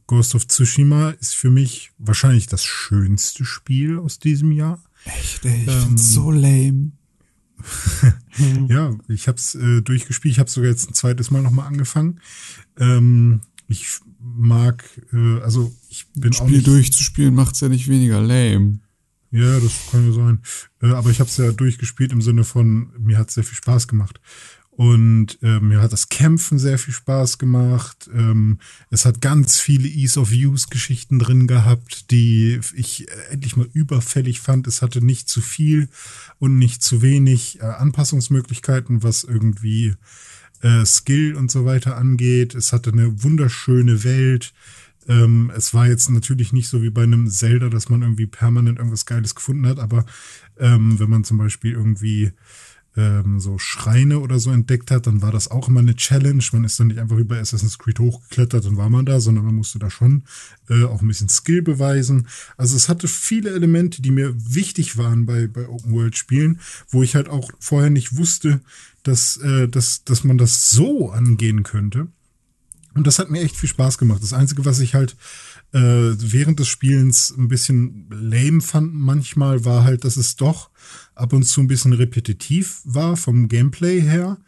Ghost of Tsushima ist für mich wahrscheinlich das schönste Spiel aus diesem Jahr. Echt, ey, ich ähm, find's so lame. <laughs> ja, ich hab's äh, durchgespielt. Ich habe sogar jetzt ein zweites Mal nochmal angefangen. Ähm, ich mag, äh, also ich bin Spiel auch nicht, durchzuspielen macht's ja nicht weniger lame. Ja, das kann ja sein. Äh, aber ich habe es ja durchgespielt im Sinne von, mir hat sehr viel Spaß gemacht. Und äh, mir hat das Kämpfen sehr viel Spaß gemacht. Ähm, es hat ganz viele Ease of Use Geschichten drin gehabt, die ich endlich mal überfällig fand. Es hatte nicht zu viel und nicht zu wenig äh, Anpassungsmöglichkeiten, was irgendwie äh, Skill und so weiter angeht. Es hatte eine wunderschöne Welt. Ähm, es war jetzt natürlich nicht so wie bei einem Zelda, dass man irgendwie permanent irgendwas Geiles gefunden hat, aber ähm, wenn man zum Beispiel irgendwie ähm, so Schreine oder so entdeckt hat, dann war das auch immer eine Challenge. Man ist dann nicht einfach wie bei Assassin's Creed hochgeklettert und war man da, sondern man musste da schon äh, auch ein bisschen Skill beweisen. Also es hatte viele Elemente, die mir wichtig waren bei, bei Open-World-Spielen, wo ich halt auch vorher nicht wusste, dass, äh, dass, dass man das so angehen könnte. Und das hat mir echt viel Spaß gemacht. Das Einzige, was ich halt äh, während des Spielens ein bisschen lame fand manchmal, war halt, dass es doch ab und zu ein bisschen repetitiv war vom Gameplay her.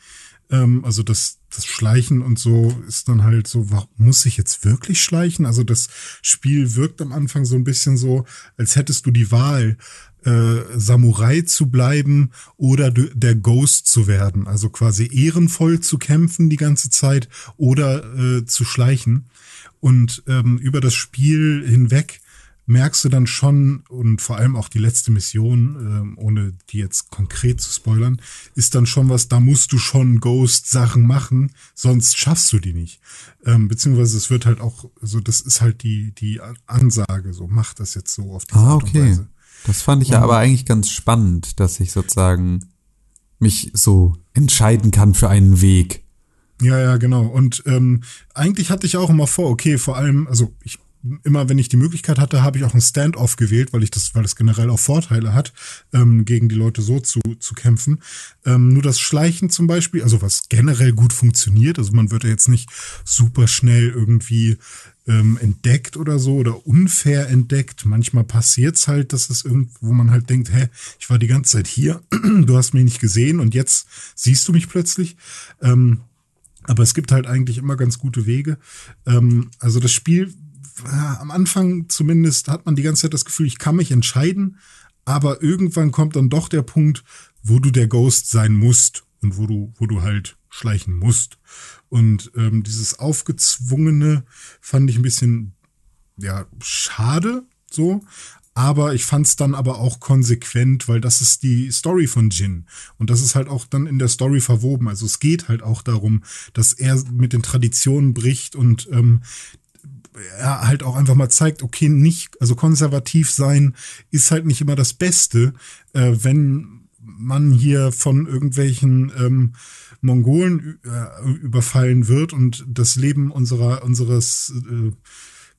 Ähm, also das, das Schleichen und so ist dann halt so, muss ich jetzt wirklich schleichen? Also das Spiel wirkt am Anfang so ein bisschen so, als hättest du die Wahl, äh, Samurai zu bleiben oder der Ghost zu werden. Also quasi ehrenvoll zu kämpfen die ganze Zeit oder äh, zu schleichen. Und ähm, über das Spiel hinweg merkst du dann schon, und vor allem auch die letzte Mission, ähm, ohne die jetzt konkret zu spoilern, ist dann schon was, da musst du schon Ghost-Sachen machen, sonst schaffst du die nicht. Ähm, beziehungsweise es wird halt auch, so das ist halt die, die Ansage, so mach das jetzt so auf diese ah, Art okay. und Weise. Das fand ich ja aber eigentlich ganz spannend, dass ich sozusagen mich so entscheiden kann für einen Weg. Ja, ja, genau. Und ähm, eigentlich hatte ich auch immer vor, okay, vor allem, also ich immer, wenn ich die Möglichkeit hatte, habe ich auch ein Standoff gewählt, weil ich das, weil das generell auch Vorteile hat, ähm, gegen die Leute so zu, zu kämpfen. Ähm, nur das Schleichen zum Beispiel, also was generell gut funktioniert, also man wird ja jetzt nicht super schnell irgendwie ähm, entdeckt oder so oder unfair entdeckt. Manchmal passiert's halt, dass es irgendwo, wo man halt denkt, hä, ich war die ganze Zeit hier, <clears throat> du hast mich nicht gesehen und jetzt siehst du mich plötzlich. Ähm, aber es gibt halt eigentlich immer ganz gute Wege. Ähm, also das Spiel, äh, am Anfang zumindest hat man die ganze Zeit das Gefühl, ich kann mich entscheiden, aber irgendwann kommt dann doch der Punkt, wo du der Ghost sein musst und wo du, wo du halt schleichen musst. Und ähm, dieses aufgezwungene fand ich ein bisschen ja schade so, aber ich fand es dann aber auch konsequent, weil das ist die Story von Jin. Und das ist halt auch dann in der Story verwoben. Also es geht halt auch darum, dass er mit den Traditionen bricht und ähm, er halt auch einfach mal zeigt, okay, nicht, also konservativ sein ist halt nicht immer das Beste, äh, wenn man hier von irgendwelchen ähm, Mongolen äh, überfallen wird und das Leben unserer unseres äh,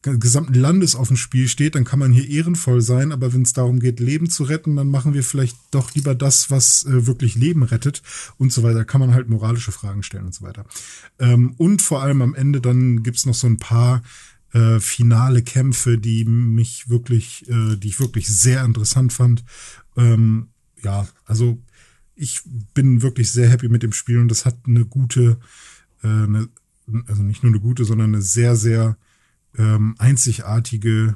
gesamten Landes auf dem Spiel steht, dann kann man hier ehrenvoll sein, aber wenn es darum geht, Leben zu retten, dann machen wir vielleicht doch lieber das, was äh, wirklich Leben rettet und so weiter. Kann man halt moralische Fragen stellen und so weiter. Ähm, und vor allem am Ende dann gibt's noch so ein paar äh, finale Kämpfe, die mich wirklich, äh, die ich wirklich sehr interessant fand. Ähm, ja, also ich bin wirklich sehr happy mit dem Spiel und das hat eine gute, äh, eine, also nicht nur eine gute, sondern eine sehr, sehr ähm, einzigartige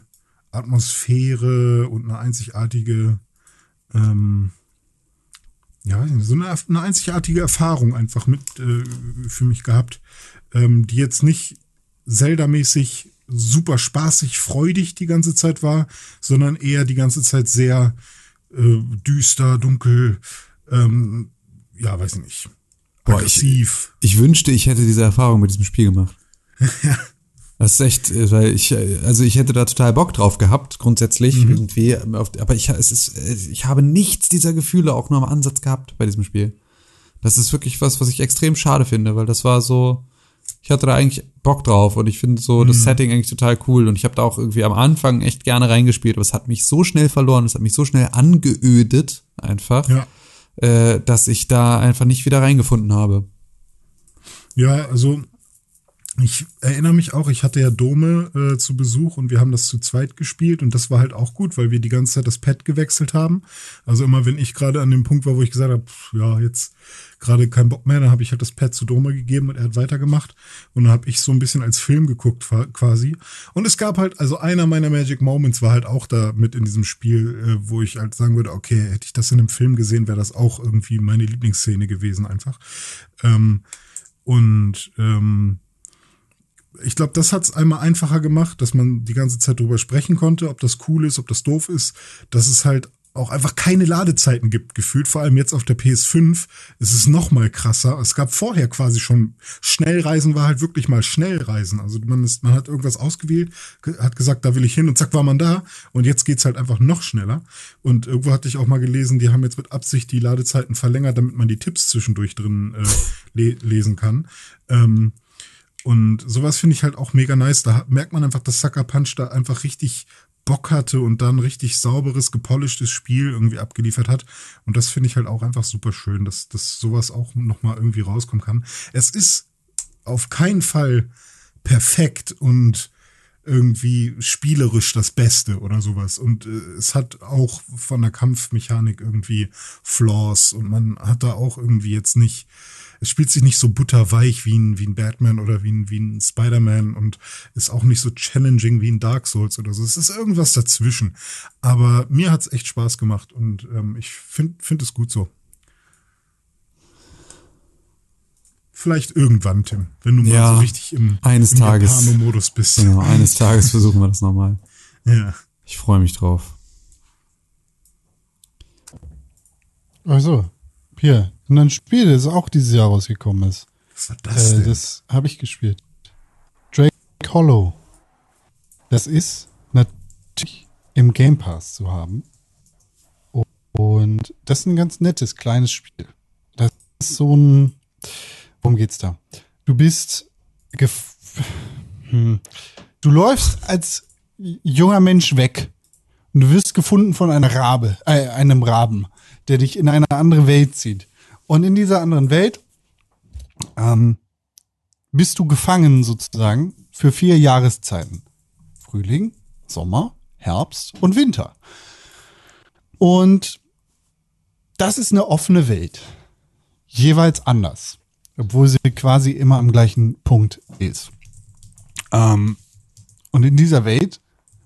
Atmosphäre und eine einzigartige, ähm, ja, so eine, eine einzigartige Erfahrung einfach mit äh, für mich gehabt, ähm, die jetzt nicht Zelda-mäßig super spaßig, freudig die ganze Zeit war, sondern eher die ganze Zeit sehr äh, düster, dunkel, ähm, ja, weiß ich nicht. Aggressiv. Boah, ich, ich wünschte, ich hätte diese Erfahrung mit diesem Spiel gemacht. ja. <laughs> Das ist echt, äh, weil ich, äh, also ich hätte da total Bock drauf gehabt, grundsätzlich mhm. irgendwie, aber ich, es ist, ich habe nichts dieser Gefühle auch nur am Ansatz gehabt bei diesem Spiel. Das ist wirklich was, was ich extrem schade finde, weil das war so, ich hatte da eigentlich Bock drauf und ich finde so mhm. das Setting eigentlich total cool und ich habe da auch irgendwie am Anfang echt gerne reingespielt, aber es hat mich so schnell verloren, es hat mich so schnell angeödet einfach, ja. äh, dass ich da einfach nicht wieder reingefunden habe. Ja, also ich erinnere mich auch, ich hatte ja Dome äh, zu Besuch und wir haben das zu zweit gespielt und das war halt auch gut, weil wir die ganze Zeit das Pad gewechselt haben. Also immer wenn ich gerade an dem Punkt war, wo ich gesagt habe, pff, ja, jetzt gerade keinen Bock mehr, dann habe ich halt das Pad zu Dome gegeben und er hat weitergemacht und dann habe ich so ein bisschen als Film geguckt quasi. Und es gab halt, also einer meiner Magic Moments war halt auch da mit in diesem Spiel, äh, wo ich halt sagen würde, okay, hätte ich das in einem Film gesehen, wäre das auch irgendwie meine Lieblingsszene gewesen einfach. Ähm, und ähm, ich glaube, das hat es einmal einfacher gemacht, dass man die ganze Zeit drüber sprechen konnte, ob das cool ist, ob das doof ist, dass es halt auch einfach keine Ladezeiten gibt, gefühlt. Vor allem jetzt auf der PS5 ist es noch mal krasser. Es gab vorher quasi schon Schnellreisen, war halt wirklich mal Schnellreisen. Also man, ist, man hat irgendwas ausgewählt, hat gesagt, da will ich hin und zack war man da. Und jetzt geht's halt einfach noch schneller. Und irgendwo hatte ich auch mal gelesen, die haben jetzt mit Absicht die Ladezeiten verlängert, damit man die Tipps zwischendurch drin äh, <laughs> le lesen kann. Ähm, und sowas finde ich halt auch mega nice. Da merkt man einfach, dass Sucker Punch da einfach richtig Bock hatte und dann richtig sauberes, gepolischtes Spiel irgendwie abgeliefert hat. Und das finde ich halt auch einfach super schön, dass, dass sowas auch nochmal irgendwie rauskommen kann. Es ist auf keinen Fall perfekt und irgendwie spielerisch das Beste oder sowas. Und äh, es hat auch von der Kampfmechanik irgendwie Flaws und man hat da auch irgendwie jetzt nicht, es spielt sich nicht so butterweich wie ein, wie ein Batman oder wie ein, wie ein Spider-Man und ist auch nicht so challenging wie ein Dark Souls oder so. Es ist irgendwas dazwischen. Aber mir hat's echt Spaß gemacht und ähm, ich finde find es gut so. Vielleicht irgendwann, Tim, wenn du mal Ja, so richtig im, eines im Tages. Japano-Modus bist. Genau, eines Tages versuchen wir das nochmal. <laughs> Ja. Ich freue mich drauf. Also, hier, und ein Spiel, das auch dieses Jahr rausgekommen ist. Was war das Äh, denn? das habe ich gespielt. Drake Hollow. Das ist natürlich im Game Pass zu haben. Und das ist ein ganz nettes kleines Spiel. Das ist so ein. Worum geht's da? Du bist. gef- Hm. Du läufst als junger Mensch weg und du wirst gefunden von einer Rabe, äh, einem Raben, der dich in eine andere Welt zieht. Und in dieser anderen Welt ähm, bist du gefangen sozusagen für vier Jahreszeiten. Frühling, Sommer, Herbst und Winter. Und das ist eine offene Welt. Jeweils anders. Obwohl sie quasi immer am gleichen Punkt ist. Ähm, und in dieser Welt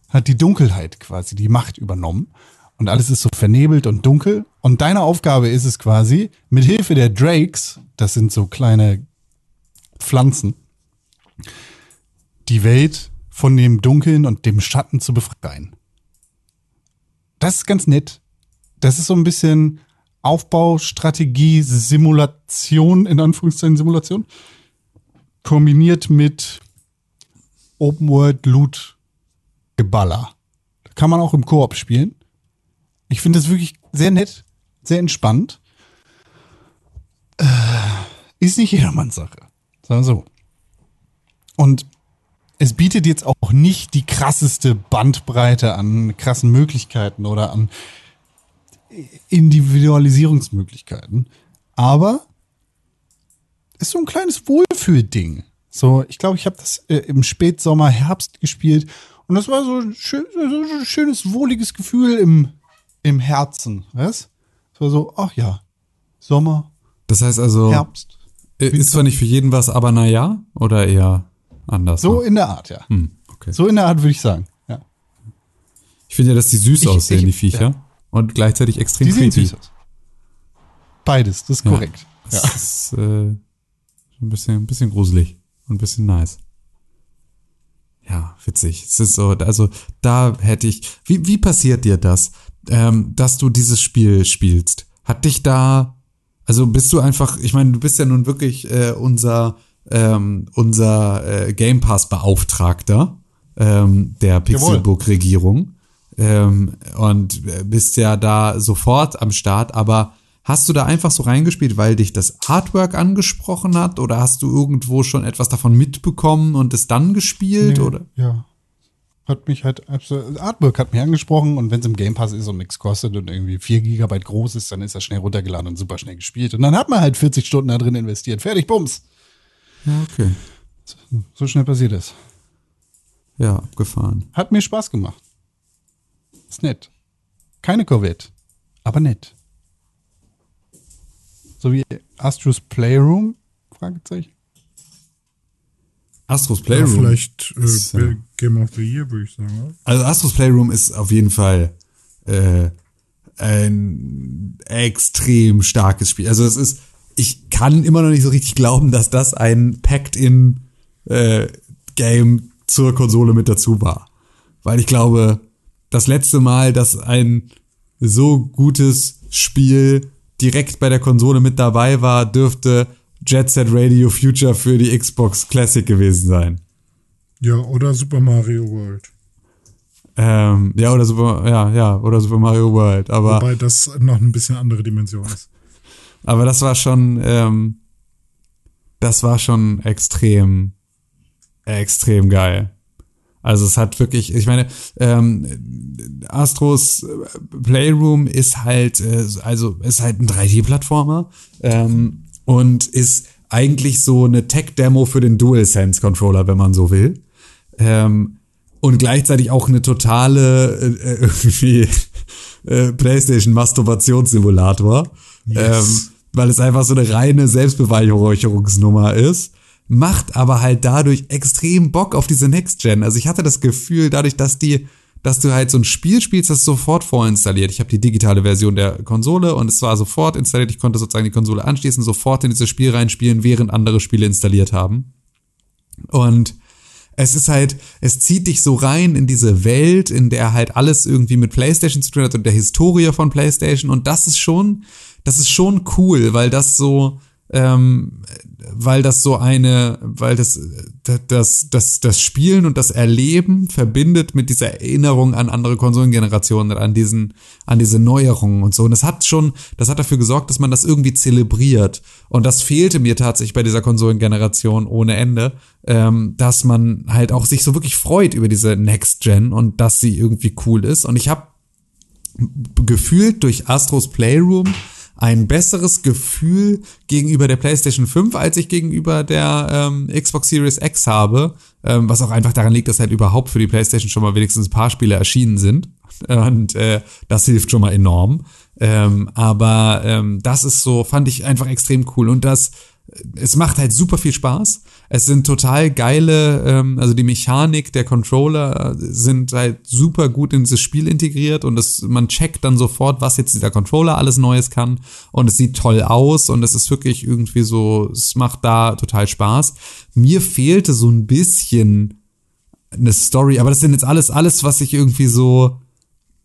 hat die Dunkelheit quasi die Macht übernommen. Und alles ist so vernebelt und dunkel. Und deine Aufgabe ist es quasi, mit Hilfe der Drakes, das sind so kleine Pflanzen, die Welt von dem Dunkeln und dem Schatten zu befreien. Das ist ganz nett. Das ist so ein bisschen Aufbaustrategie, Simulation, in Anführungszeichen Simulation, kombiniert mit Open World Loot Geballer. Kann man auch im Koop spielen. Ich finde das wirklich sehr nett, sehr entspannt. Äh, ist nicht jedermanns Sache. Sagen so. Und es bietet jetzt auch nicht die krasseste Bandbreite an krassen Möglichkeiten oder an Individualisierungsmöglichkeiten. Aber ist so ein kleines Wohlfühlding. So, ich glaube, ich habe das äh, im Spätsommer, Herbst gespielt und das war so schön, so ein schönes, wohliges Gefühl im, im Herzen. Weißt? Es war so, ach ja, Sommer, Das heißt also, Herbst. ist zwar nicht für jeden was, aber na ja, oder eher anders? So in der Art, ja. hm, okay. So in der Art würde ich sagen. Ja. Ich finde ja, dass die süß Ich- aussehen, ich- die Viecher. Und gleichzeitig extrem Die sehen süß aus. Beides, das ist Ja. korrekt. Ja. Das ist äh, ein bisschen, ein bisschen gruselig und ein bisschen nice. Ja, witzig. Es ist so, also da hätte ich. Wie, wie passiert dir das, ähm, dass du dieses Spiel spielst? Hat dich da, also bist du einfach, ich meine, du bist ja nun wirklich äh, unser ähm, unser äh, Game Pass Beauftragter ähm, der Pixelbook-Regierung ähm, und äh, bist ja da sofort am Start, aber hast du da einfach so reingespielt, weil dich das Artwork angesprochen hat oder hast du irgendwo schon etwas davon mitbekommen und es dann gespielt Nee, oder? Ja. Hat mich halt, absolut- Artwork hat mich angesprochen und wenn es im Game Pass ist und nichts kostet und irgendwie 4 Gigabyte groß ist, dann ist das schnell runtergeladen und super schnell gespielt. Und dann hat man halt 40 Stunden da drin investiert. Fertig, bums. Ja, okay. So schnell passiert es. Ja, abgefahren. Hat mir Spaß gemacht. Ist nett. Keine Corvette, aber nett. So wie Astros Playroom? Fragezeichen. Astros Ja, Playroom. vielleicht äh, Ist, ja. Game of the Year, würde ich sagen. Oder? Also Astros Playroom ist auf jeden Fall äh, ein extrem starkes Spiel. Also es ist, ich kann immer noch nicht so richtig glauben, dass das ein Packed-in äh, Game zur Konsole mit dazu war. Weil ich glaube, das letzte Mal, dass ein so gutes Spiel direkt bei der Konsole mit dabei war, dürfte Jet Set Radio Future für die Xbox Classic gewesen sein. Ja, oder Super Mario World. Ähm, ja, oder Super, ja, ja, oder Super Mario World. Aber, Wobei das noch ein bisschen andere Dimension ist. aber das war schon, ähm, das war schon extrem, extrem geil. Also es hat wirklich, ich meine, ähm, Astros Playroom ist halt, äh, also ist halt ein 3D-Plattformer ähm, und ist eigentlich so eine Tech-Demo für den DualSense-Controller, wenn man so will. Ähm, und gleichzeitig auch eine totale äh, <laughs> irgendwie äh, PlayStation-Masturbationssimulator. Yes. Ähm, weil es einfach so eine reine Selbstbeweihräucherungsnummer ist. Macht aber halt dadurch extrem Bock auf diese Next Gen. Also ich hatte das Gefühl, dadurch, dass die, dass du halt so ein Spiel spielst, das sofort vorinstalliert. Ich habe die digitale Version der Konsole und es war sofort installiert. Ich konnte sozusagen die Konsole anschließen, sofort in dieses Spiel reinspielen, während andere Spiele installiert haben. Und es ist halt, es zieht dich so rein in diese Welt, in der halt alles irgendwie mit PlayStation zu tun hat und der Historie von PlayStation. Und das ist schon, das ist schon cool, weil das so, ähm, weil das so eine, weil das, das, das, das Spielen und das Erleben verbindet mit dieser Erinnerung an andere Konsolengenerationen, an diesen, an diese Neuerungen und so. Und das hat schon, das hat dafür gesorgt, dass man das irgendwie zelebriert. Und das fehlte mir tatsächlich bei dieser Konsolengeneration ohne Ende, ähm, dass man halt auch sich so wirklich freut über diese Next Gen und dass sie irgendwie cool ist. Und ich habe gefühlt durch Astros Playroom ein besseres Gefühl gegenüber der PlayStation 5, als ich gegenüber der ähm, Xbox Series X habe, ähm, was auch einfach daran liegt, dass halt überhaupt für die PlayStation schon mal wenigstens ein paar Spiele erschienen sind. <laughs> Und äh, das hilft schon mal enorm. Ähm, aber ähm, das ist so, fand ich einfach extrem cool. Und das, es macht halt super viel Spaß. Es sind total geile, ähm, also die Mechanik der Controller sind halt super gut in dieses Spiel integriert und das, man checkt dann sofort, was jetzt dieser Controller alles Neues kann und es sieht toll aus und es ist wirklich irgendwie so, es macht da total Spaß. Mir fehlte so ein bisschen eine Story, aber das sind jetzt alles, alles, was ich irgendwie so,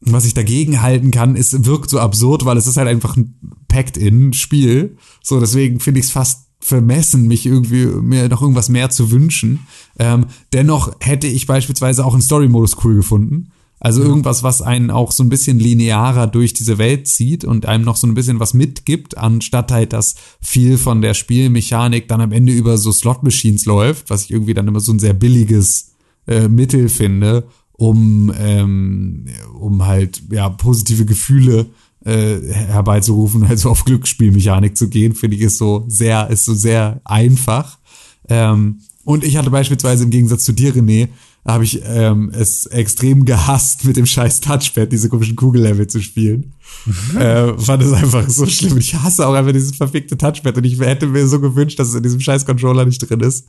was ich dagegen halten kann, ist, wirkt so absurd, weil es ist halt einfach ein Packed-In-Spiel. So, deswegen finde ich es fast vermessen, mich irgendwie mir noch irgendwas mehr zu wünschen. Ähm, dennoch hätte ich beispielsweise auch einen Story-Modus cool gefunden. Also irgendwas, was einen auch so ein bisschen linearer durch diese Welt zieht und einem noch so ein bisschen was mitgibt, anstatt halt, dass viel von der Spielmechanik dann am Ende über so Slot-Machines läuft, was ich irgendwie dann immer so ein sehr billiges äh, Mittel finde, um, ähm, um halt ja positive Gefühle äh, herbeizurufen, <laughs> also auf Glücksspielmechanik zu gehen, finde ich ist so sehr, ist so sehr einfach. Ähm, und ich hatte beispielsweise im Gegensatz zu dir, René, habe ich ähm, es extrem gehasst, mit dem scheiß Touchpad diese komischen Kugellevel zu spielen. <laughs> Äh, fand es einfach so schlimm. Ich hasse auch einfach dieses verfickte Touchpad und ich hätte mir so gewünscht, dass es in diesem scheiß Controller nicht drin ist,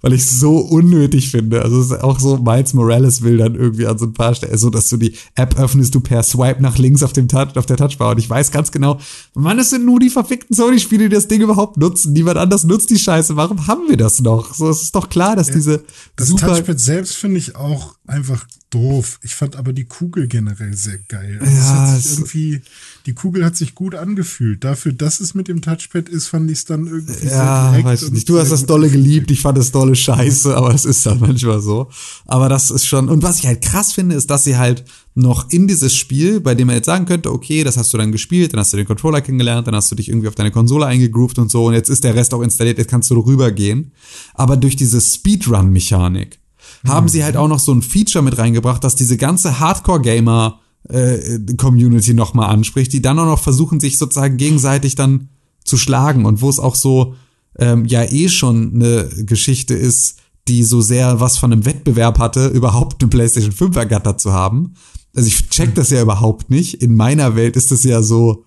weil ich es so unnötig finde. Also es ist auch so, Miles Morales will dann irgendwie an so ein paar Stellen, so dass du die App öffnest, du per Swipe nach links auf dem Touch, auf der Touchbar und ich weiß ganz genau, Mann, es sind nur die verfickten Sony-Spiele, die das Ding überhaupt nutzen. Niemand anders nutzt die Scheiße. Warum haben wir das noch? So, es ist doch klar, dass diese das super Touchpad selbst finde ich auch einfach doof. Ich fand aber die Kugel generell sehr geil. Also ja, irgendwie, die Kugel hat sich gut angefühlt. Dafür, dass es mit dem Touchpad ist, fand ich es dann irgendwie ja, sehr weiß nicht. Du hast das dolle geliebt, ich fand das dolle scheiße, aber es ist halt manchmal so. Aber das ist schon, und was ich halt krass finde, ist, dass sie halt noch in dieses Spiel, bei dem man jetzt sagen könnte, okay, das hast du dann gespielt, dann hast du den Controller kennengelernt, dann hast du dich irgendwie auf deine Konsole eingegroovt und so und jetzt ist der Rest auch installiert, jetzt kannst du rübergehen. Aber durch diese Speedrun-Mechanik, haben mhm. sie halt auch noch so ein Feature mit reingebracht, dass diese ganze Hardcore-Gamer äh, Community nochmal anspricht, die dann auch noch versuchen, sich sozusagen gegenseitig dann zu schlagen und wo es auch so ähm, ja eh schon eine Geschichte ist, die so sehr was von einem Wettbewerb hatte, überhaupt eine PlayStation 5 ergattert zu haben. Also ich check das ja überhaupt nicht. In meiner Welt ist das ja so,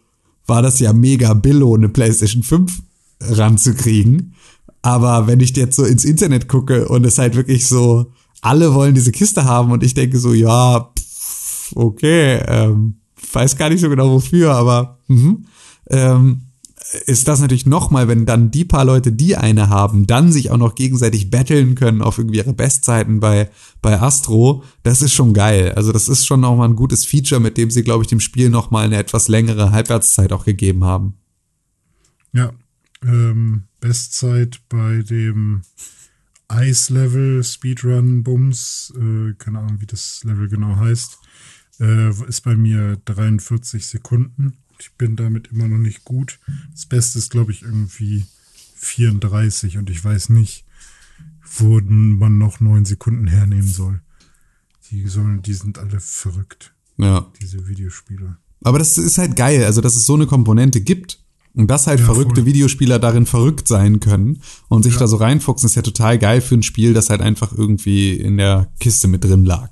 war das ja mega Billo, eine PlayStation 5 ranzukriegen. Aber wenn ich jetzt so ins Internet gucke und es halt wirklich so, alle wollen diese Kiste haben und ich denke so, ja, pff, okay, ähm, weiß gar nicht so genau wofür, aber mhm. ähm, ist das natürlich nochmal, wenn dann die paar Leute, die eine haben, dann sich auch noch gegenseitig betteln können auf irgendwie ihre Bestzeiten bei, bei Astro, das ist schon geil. Also das ist schon auch mal ein gutes Feature, mit dem sie, glaube ich, dem Spiel nochmal eine etwas längere Halbwertszeit auch gegeben haben. Ja, ähm, Bestzeit bei dem Ice-Level, Speedrun, Bums, äh, keine Ahnung, wie das Level genau heißt, äh, ist bei mir 43 Sekunden. Ich bin damit immer noch nicht gut. Das Beste ist, glaube ich, irgendwie 34 und ich weiß nicht, wo man noch neun Sekunden hernehmen soll. Die sollen, die sind alle verrückt. Ja. Diese Videospiele. Aber das ist halt geil, also dass es so eine Komponente gibt Und dass halt Ja, verrückte voll. Videospieler darin verrückt sein können und sich da so reinfuchsen, ist ja total geil für ein Spiel, das halt einfach irgendwie in der Kiste mit drin lag.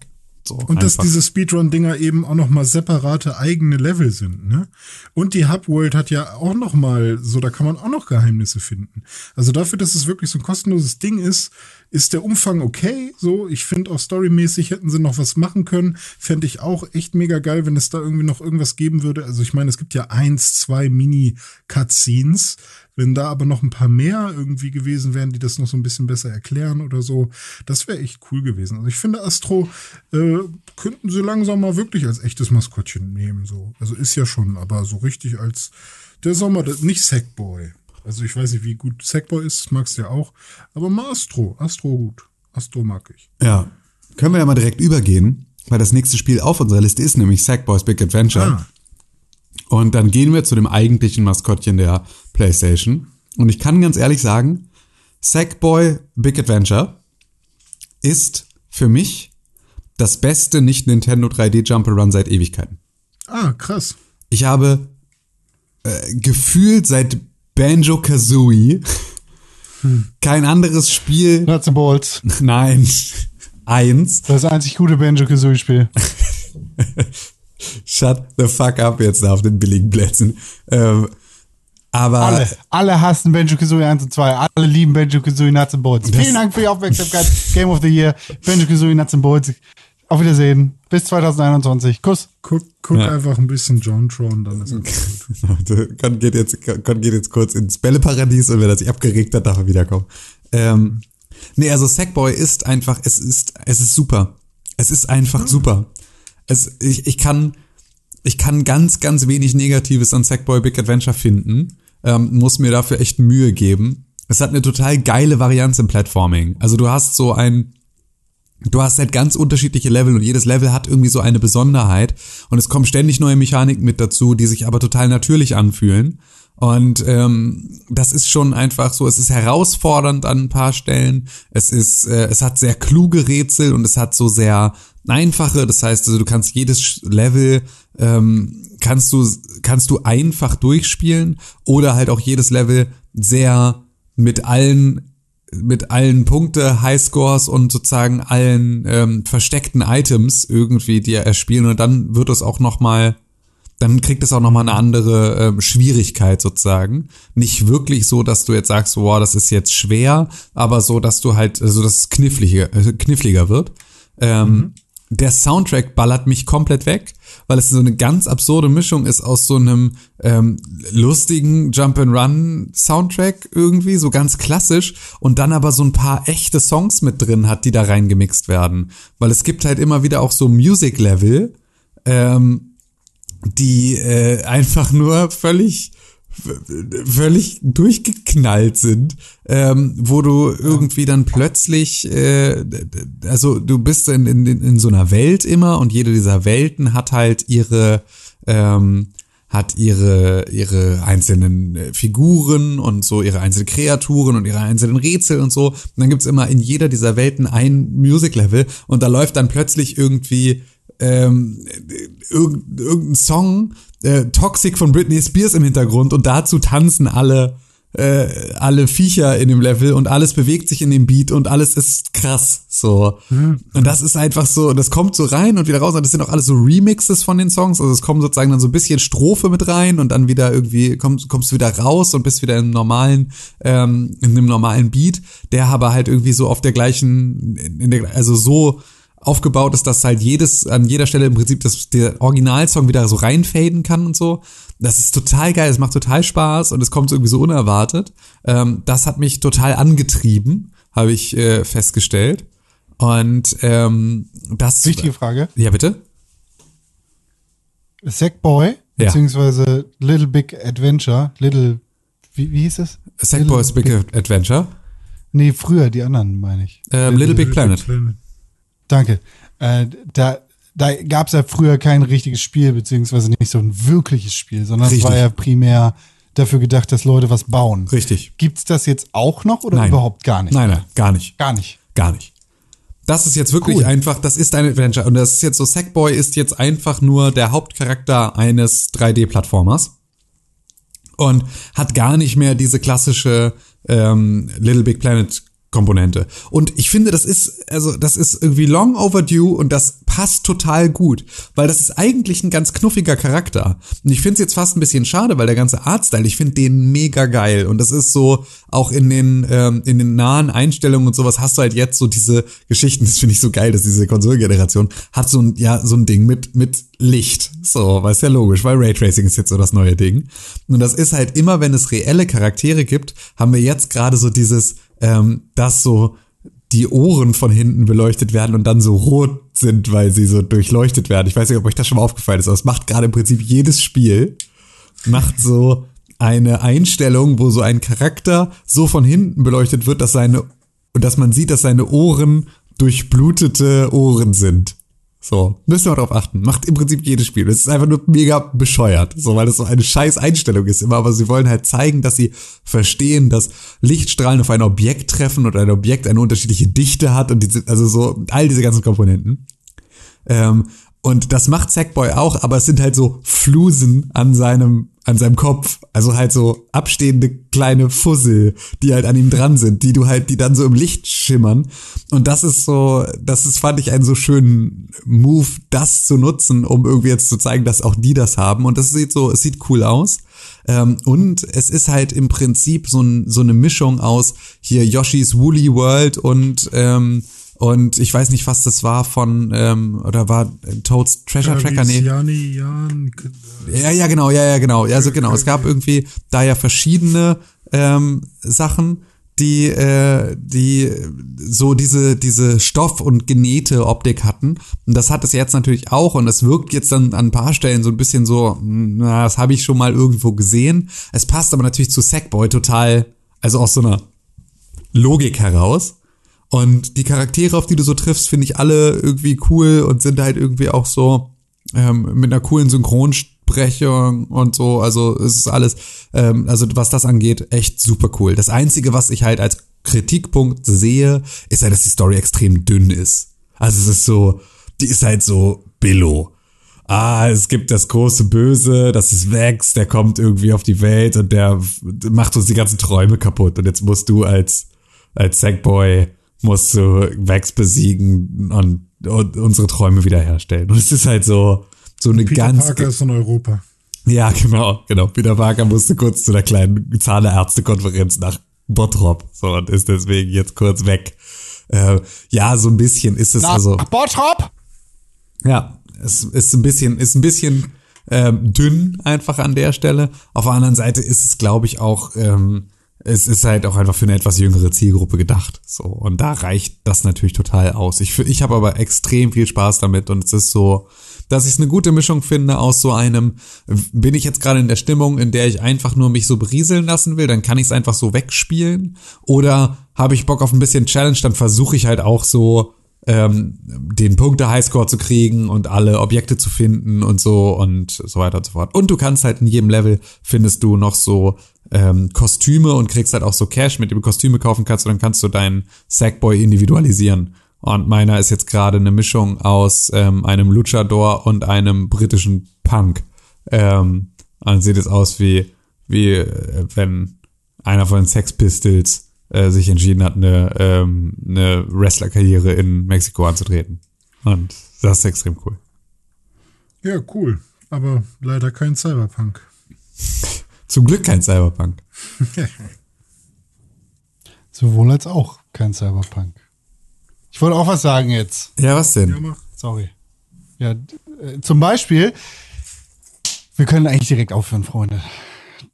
So, Und dass einfach. diese Speedrun-Dinger eben auch noch mal separate eigene Level sind, ne? Und die Hub-World hat ja auch noch mal so, da kann man auch noch Geheimnisse finden. Also dafür, dass es wirklich so ein kostenloses Ding ist, ist der Umfang okay. So, ich finde auch storymäßig hätten sie noch was machen können. Fände ich auch echt mega geil, wenn es da irgendwie noch irgendwas geben würde. Also ich meine, es gibt ja eins, zwei Mini-Cutscenes. Wenn da aber noch ein paar mehr irgendwie gewesen wären, die das noch so ein bisschen besser erklären oder so, das wäre echt cool gewesen. Also ich finde, Astro äh, könnten sie langsam mal wirklich als echtes Maskottchen nehmen. So. Also ist ja schon, aber so richtig als der Sommer, das- nicht Sackboy. Also ich weiß nicht, wie gut Sackboy ist, magst du ja auch. Aber mal Astro. Astro gut. Astro mag ich. Ja. Können wir ja mal direkt übergehen, weil das nächste Spiel auf unserer Liste ist nämlich Sackboys Big Adventure. Ah, Und dann gehen wir zu dem eigentlichen Maskottchen der PlayStation. Und ich kann ganz ehrlich sagen, Sackboy Big Adventure ist für mich das beste nicht Nintendo 3D Jump'n'Run seit Ewigkeiten. ah krass. Ich habe äh, gefühlt seit Banjo Kazooie kein anderes Spiel, Nuts and Bolts. <laughs> nein, eins, Das einzig gute Banjo-Kazooie-Spiel. <laughs> shut the fuck up jetzt da auf den billigen Plätzen. Ähm, aber Alle, alle hassen Banjo-Kazooie 1 und 2. Alle lieben Banjo-Kazooie Nuts and Bolts. Vielen Dank für die Aufmerksamkeit. <laughs> Game of the Year. Banjo-Kazooie Nuts and Bolts. Auf Wiedersehen. Bis 2021. Kuss. Guck, guck Ja. einfach ein bisschen John Tron, dann ist es <laughs> gut. Con geht jetzt, Con geht jetzt kurz ins Bälleparadies und wenn er sich abgeregt hat, darf er wiederkommen. Ähm, nee, also Sackboy ist einfach, es ist, es ist super. Es ist einfach super. Es, ich, ich kann, ich kann ganz, ganz wenig Negatives an Sackboy Big Adventure finden. Ähm, muss mir dafür echt Mühe geben. Es hat eine total geile Varianz im Platforming. Also du hast so ein, du hast halt ganz unterschiedliche Level und jedes Level hat irgendwie so eine Besonderheit und es kommen ständig neue Mechaniken mit dazu, die sich aber total natürlich anfühlen. Und ähm, das ist schon einfach so, es ist herausfordernd an ein paar Stellen. Es ist, äh, es hat sehr kluge Rätsel und es hat so sehr einfache. Das heißt, also du kannst jedes Level ähm, kannst du kannst du einfach durchspielen oder halt auch jedes Level sehr mit allen mit allen Punkte, Highscores und sozusagen allen ähm, versteckten Items irgendwie dir erspielen und dann wird es auch noch mal dann kriegt es auch noch mal eine andere ähm, Schwierigkeit sozusagen. Nicht wirklich so, dass du jetzt sagst, wow, das ist jetzt schwer, aber so, dass du halt, also dass es kniffliger, äh, kniffliger wird. Ähm, Der Soundtrack ballert mich komplett weg, weil es so eine ganz absurde Mischung ist aus so einem ähm, lustigen Jump-and-Run-Soundtrack irgendwie, so ganz klassisch, und dann aber so ein paar echte Songs mit drin hat, die da reingemixt werden. Weil es gibt halt immer wieder auch so Music-Level, ähm, die äh, einfach nur völlig völlig durchgeknallt sind, ähm, wo du irgendwie dann plötzlich, äh, also du bist in, in, in so einer Welt immer und jede dieser Welten hat halt ihre ähm, hat ihre ihre einzelnen äh, Figuren und so ihre einzelnen Kreaturen und ihre einzelnen Rätsel und so. Und dann gibt's immer in jeder dieser Welten ein Music Level und da läuft dann plötzlich irgendwie ähm, irgend, irgendein Song, äh, Toxic von Britney Spears im Hintergrund und dazu tanzen alle äh, alle Viecher in dem Level und alles bewegt sich in dem Beat und alles ist krass so. Und das ist einfach so das kommt so rein und wieder raus und das sind auch alles so Remixes von den Songs. Also es kommen sozusagen dann so ein bisschen Strophe mit rein und dann wieder irgendwie kommst kommst du wieder raus und bist wieder im normalen ähm, in einem normalen Beat der aber halt irgendwie so auf der gleichen in der also so aufgebaut ist, dass halt jedes, an jeder Stelle im Prinzip das, der Originalsong wieder so reinfaden kann und so. Das ist total geil, es macht total Spaß und es kommt so irgendwie so unerwartet. Ähm, das hat mich total angetrieben, habe ich äh, festgestellt. Und ähm, das. Wichtige Frage. Ja, bitte? Sackboy, Ja. beziehungsweise Little Big Adventure, Little, wie, wie hieß es? Sackboy's Big Adventure. Nee, früher, die anderen, meine ich. Ähm, Little Big Planet. Danke. Äh, da da gab es ja früher kein richtiges Spiel, beziehungsweise nicht so ein wirkliches Spiel, sondern es war ja primär dafür gedacht, dass Leute was bauen. Richtig. Gibt's das jetzt auch noch oder Nein. überhaupt gar nicht? Nein, nein, gar nicht. Gar nicht. Gar nicht. Das ist jetzt wirklich Cool. einfach, das ist ein Adventure. Und das ist jetzt so, Sackboy ist jetzt einfach nur der Hauptcharakter eines 3D-Plattformers. und hat gar nicht mehr diese klassische ähm, Little Big Planet Komponente. Und ich finde, das ist, also, das ist irgendwie long overdue und das passt total gut, weil das ist eigentlich ein ganz knuffiger Charakter. Und ich finde es jetzt fast ein bisschen schade, weil der ganze Artstyle, ich finde den mega geil. Und das ist so, auch in den, ähm, in den nahen Einstellungen und sowas hast du halt jetzt so diese Geschichten, das finde ich so geil, dass diese Konsolgeneration hat so ein, ja, so ein Ding mit, mit Licht. So, weil ist ja logisch, weil Raytracing ist jetzt so das neue Ding. Und das ist halt immer, wenn es reelle Charaktere gibt, haben wir jetzt gerade so dieses, ähm, dass so die Ohren von hinten beleuchtet werden und dann so rot sind, weil sie so durchleuchtet werden. Ich weiß nicht, ob euch das schon mal aufgefallen ist, aber es macht gerade im Prinzip jedes Spiel, macht so eine Einstellung, wo so ein Charakter so von hinten beleuchtet wird, dass seine, dass man sieht, dass seine Ohren durchblutete Ohren sind. So, müsst ihr mal drauf achten. Macht im Prinzip jedes Spiel. Es ist einfach nur mega bescheuert. So, weil das so eine scheiß Einstellung ist immer. Aber sie wollen halt zeigen, dass sie verstehen, dass Lichtstrahlen auf ein Objekt treffen und ein Objekt eine unterschiedliche Dichte hat und die, also so all diese ganzen Komponenten. Ähm, und das macht Sackboy auch, aber es sind halt so Flusen an seinem, an seinem Kopf. Also halt so abstehende kleine Fussel, die halt an ihm dran sind, die du halt, die dann so im Licht schimmern. Und das ist so, das ist, fand ich einen so schönen Move, das zu nutzen, um irgendwie jetzt zu zeigen, dass auch die das haben. Und das sieht so, es sieht cool aus. Ähm, und es ist halt im Prinzip so, ein, so eine Mischung aus hier Yoshi's Woolly World und, ähm, und ich weiß nicht, was das war von, ähm, oder war Toads Treasure Tracker? Nee. Jan, Ja, ja, genau, ja, ja, genau. Ja, also genau. Es gab irgendwie da ja verschiedene ähm, Sachen, die, äh, die so diese, diese Stoff- und genähte Optik hatten. Und das hat es jetzt natürlich auch. Und es wirkt jetzt dann an ein paar Stellen so ein bisschen so, na, das habe ich schon mal irgendwo gesehen. Es passt aber natürlich zu Sackboy total, also aus so einer Logik heraus. Und die Charaktere, auf die du so triffst, finde ich alle irgendwie cool und sind halt irgendwie auch so ähm, mit einer coolen Synchronsprechung und so. Also es ist alles, ähm, also was das angeht, echt super cool. Das Einzige, was ich halt als Kritikpunkt sehe, ist halt, dass die Story extrem dünn ist. Also es ist so, die ist halt so billo. Ah, es gibt das große Böse, das ist Vex, der kommt irgendwie auf die Welt und der macht uns die ganzen Träume kaputt. Und jetzt musst du als, als Sackboy musst du Vex besiegen und, und unsere Träume wiederherstellen. Und es ist halt so, so eine Peter ganz. Parker ist in Europa. Ja, genau, genau. Peter Parker musste kurz zu einer kleinen Zahnärztekonferenz nach Bottrop. So, und ist deswegen jetzt kurz weg. Äh, ja, so ein bisschen ist es also. Bottrop? Ja, es ist ein bisschen, ist ein bisschen ähm, dünn einfach an der Stelle. Auf der anderen Seite ist es, glaube ich, auch, ähm, es ist halt auch einfach für eine etwas jüngere Zielgruppe gedacht. So, und da reicht das natürlich total aus. Ich, ich habe aber extrem viel Spaß damit und es ist so, dass ich es eine gute Mischung finde aus so einem, bin ich jetzt gerade in der Stimmung, in der ich einfach nur mich so berieseln lassen will, dann kann ich es einfach so wegspielen. Oder habe ich Bock auf ein bisschen Challenge, dann versuche ich halt auch so ähm, den Punkte-Highscore zu kriegen und alle Objekte zu finden und so und so weiter und so fort. Und du kannst halt in jedem Level findest du noch so ähm, Kostüme und kriegst halt auch so Cash, mit dem du Kostüme kaufen kannst und dann kannst du deinen Sackboy individualisieren. Und meiner ist jetzt gerade eine Mischung aus ähm, einem Luchador und einem britischen Punk. Ähm, dann sieht es aus wie, wie äh, wenn einer von den Sex Pistols äh, sich entschieden hat, eine, ähm, eine Wrestler-Karriere in Mexiko anzutreten. Und das ist extrem cool. Ja, cool. Aber leider kein Cyberpunk. <laughs> Zum Glück kein Cyberpunk. <laughs> Sowohl als auch kein Cyberpunk. Ich wollte auch was sagen jetzt. Ja, was denn? Ja. Sorry. Ja, äh, zum Beispiel, wir können eigentlich direkt aufhören, Freunde.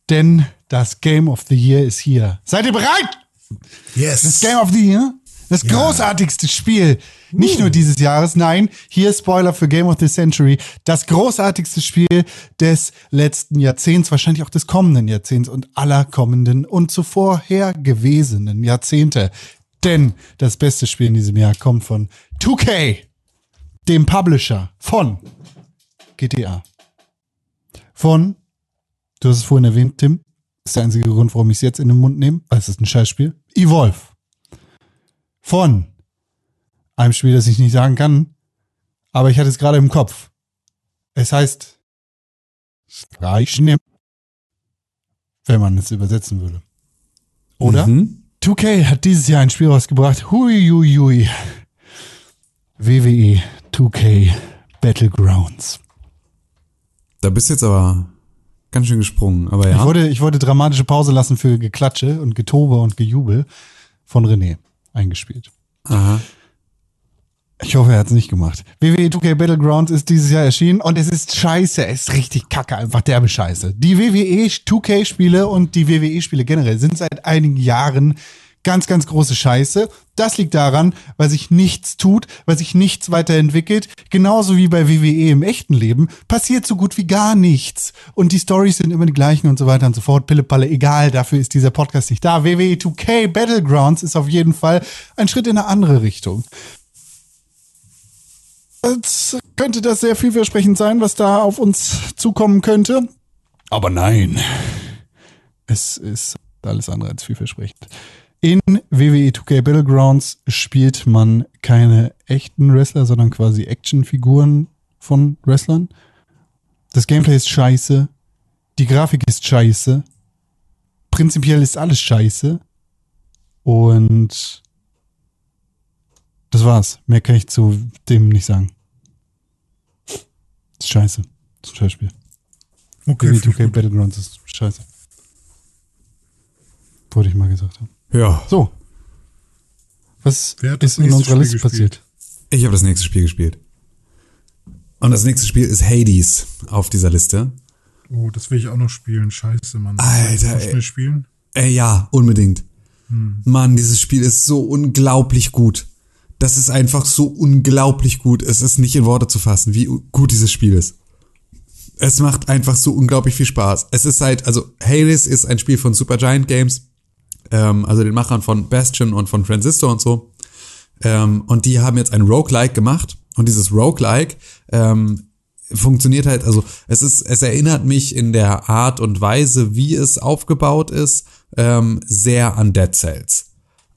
Denn das Game of the Year ist hier. Seid ihr bereit? Das Yes. Game of the Year? Das großartigste Spiel. Nicht nur dieses Jahres, nein, hier Spoiler für Game of the Century. Das großartigste Spiel des letzten Jahrzehnts, wahrscheinlich auch des kommenden Jahrzehnts und aller kommenden und zuvor her gewesenen Jahrzehnte. Denn das beste Spiel in diesem Jahr kommt von 2K, dem Publisher von GTA. Von, du hast es vorhin erwähnt, Tim, ist der einzige Grund, warum ich es jetzt in den Mund nehme, weil es ist ein Scheißspiel. Evolve. Von einem Spiel, das ich nicht sagen kann, aber ich hatte es gerade im Kopf. Es heißt Streichschnipp. wenn man es übersetzen würde. Oder? Mhm. 2K hat dieses Jahr ein Spiel rausgebracht. Hui, hui, hui. WWE 2K Battlegrounds. Da bist du jetzt aber ganz schön gesprungen, aber ja. Ich, wollte, ich wollte dramatische Pause lassen für Geklatsche und Getobe und Gejubel von René eingespielt. Aha. Ich hoffe, er hat es nicht gemacht. WWE 2K Battlegrounds ist dieses Jahr erschienen und es ist scheiße. Es ist richtig kacke, einfach derbe Scheiße. Die WWE 2K-Spiele und die WWE-Spiele generell sind seit einigen Jahren ganz, ganz große Scheiße. Das liegt daran, weil sich nichts tut, weil sich nichts weiterentwickelt. Genauso wie bei WWE im echten Leben passiert so gut wie gar nichts. Und die Stories sind immer die gleichen und so weiter und so fort. Pille-Palle, egal, dafür ist dieser Podcast nicht da. WWE 2K Battlegrounds ist auf jeden Fall ein Schritt in eine andere Richtung. Jetzt könnte das sehr vielversprechend sein, was da auf uns zukommen könnte. Aber nein. Es ist alles andere als vielversprechend. In WWE 2K Battlegrounds spielt man keine echten Wrestler, sondern quasi Actionfiguren von Wrestlern. Das Gameplay ist scheiße. Die Grafik ist scheiße. Prinzipiell ist alles scheiße. Und das war's. Mehr kann ich zu dem nicht sagen. Das ist scheiße. Das ist ein Scheißspiel. Okay, WWE finde ich 2K gut. Battlegrounds ist scheiße. Wollte ich mal gesagt haben. Ja. So. Was Wer hat das ist in unserer Spiel Liste gespielt? passiert? Ich habe das nächste Spiel gespielt. Und das nächste Spiel ist Hades auf dieser Liste. Oh, das will ich auch noch spielen. Scheiße, Mann. Alter, Kannst du ey. spielen? Äh, ja, unbedingt. Mann, dieses Spiel ist so unglaublich gut. Das ist einfach so unglaublich gut. Es ist nicht in Worte zu fassen, wie gut dieses Spiel ist. Es macht einfach so unglaublich viel Spaß. Es ist halt, also Hades ist ein Spiel von Supergiant Games, ähm, also den Machern von Bastion und von Transistor und so. Ähm, und die haben jetzt ein Roguelike gemacht. Und dieses Roguelike ähm, funktioniert halt, also es ist, es erinnert mich in der Art und Weise, wie es aufgebaut ist, ähm, sehr an Dead Cells.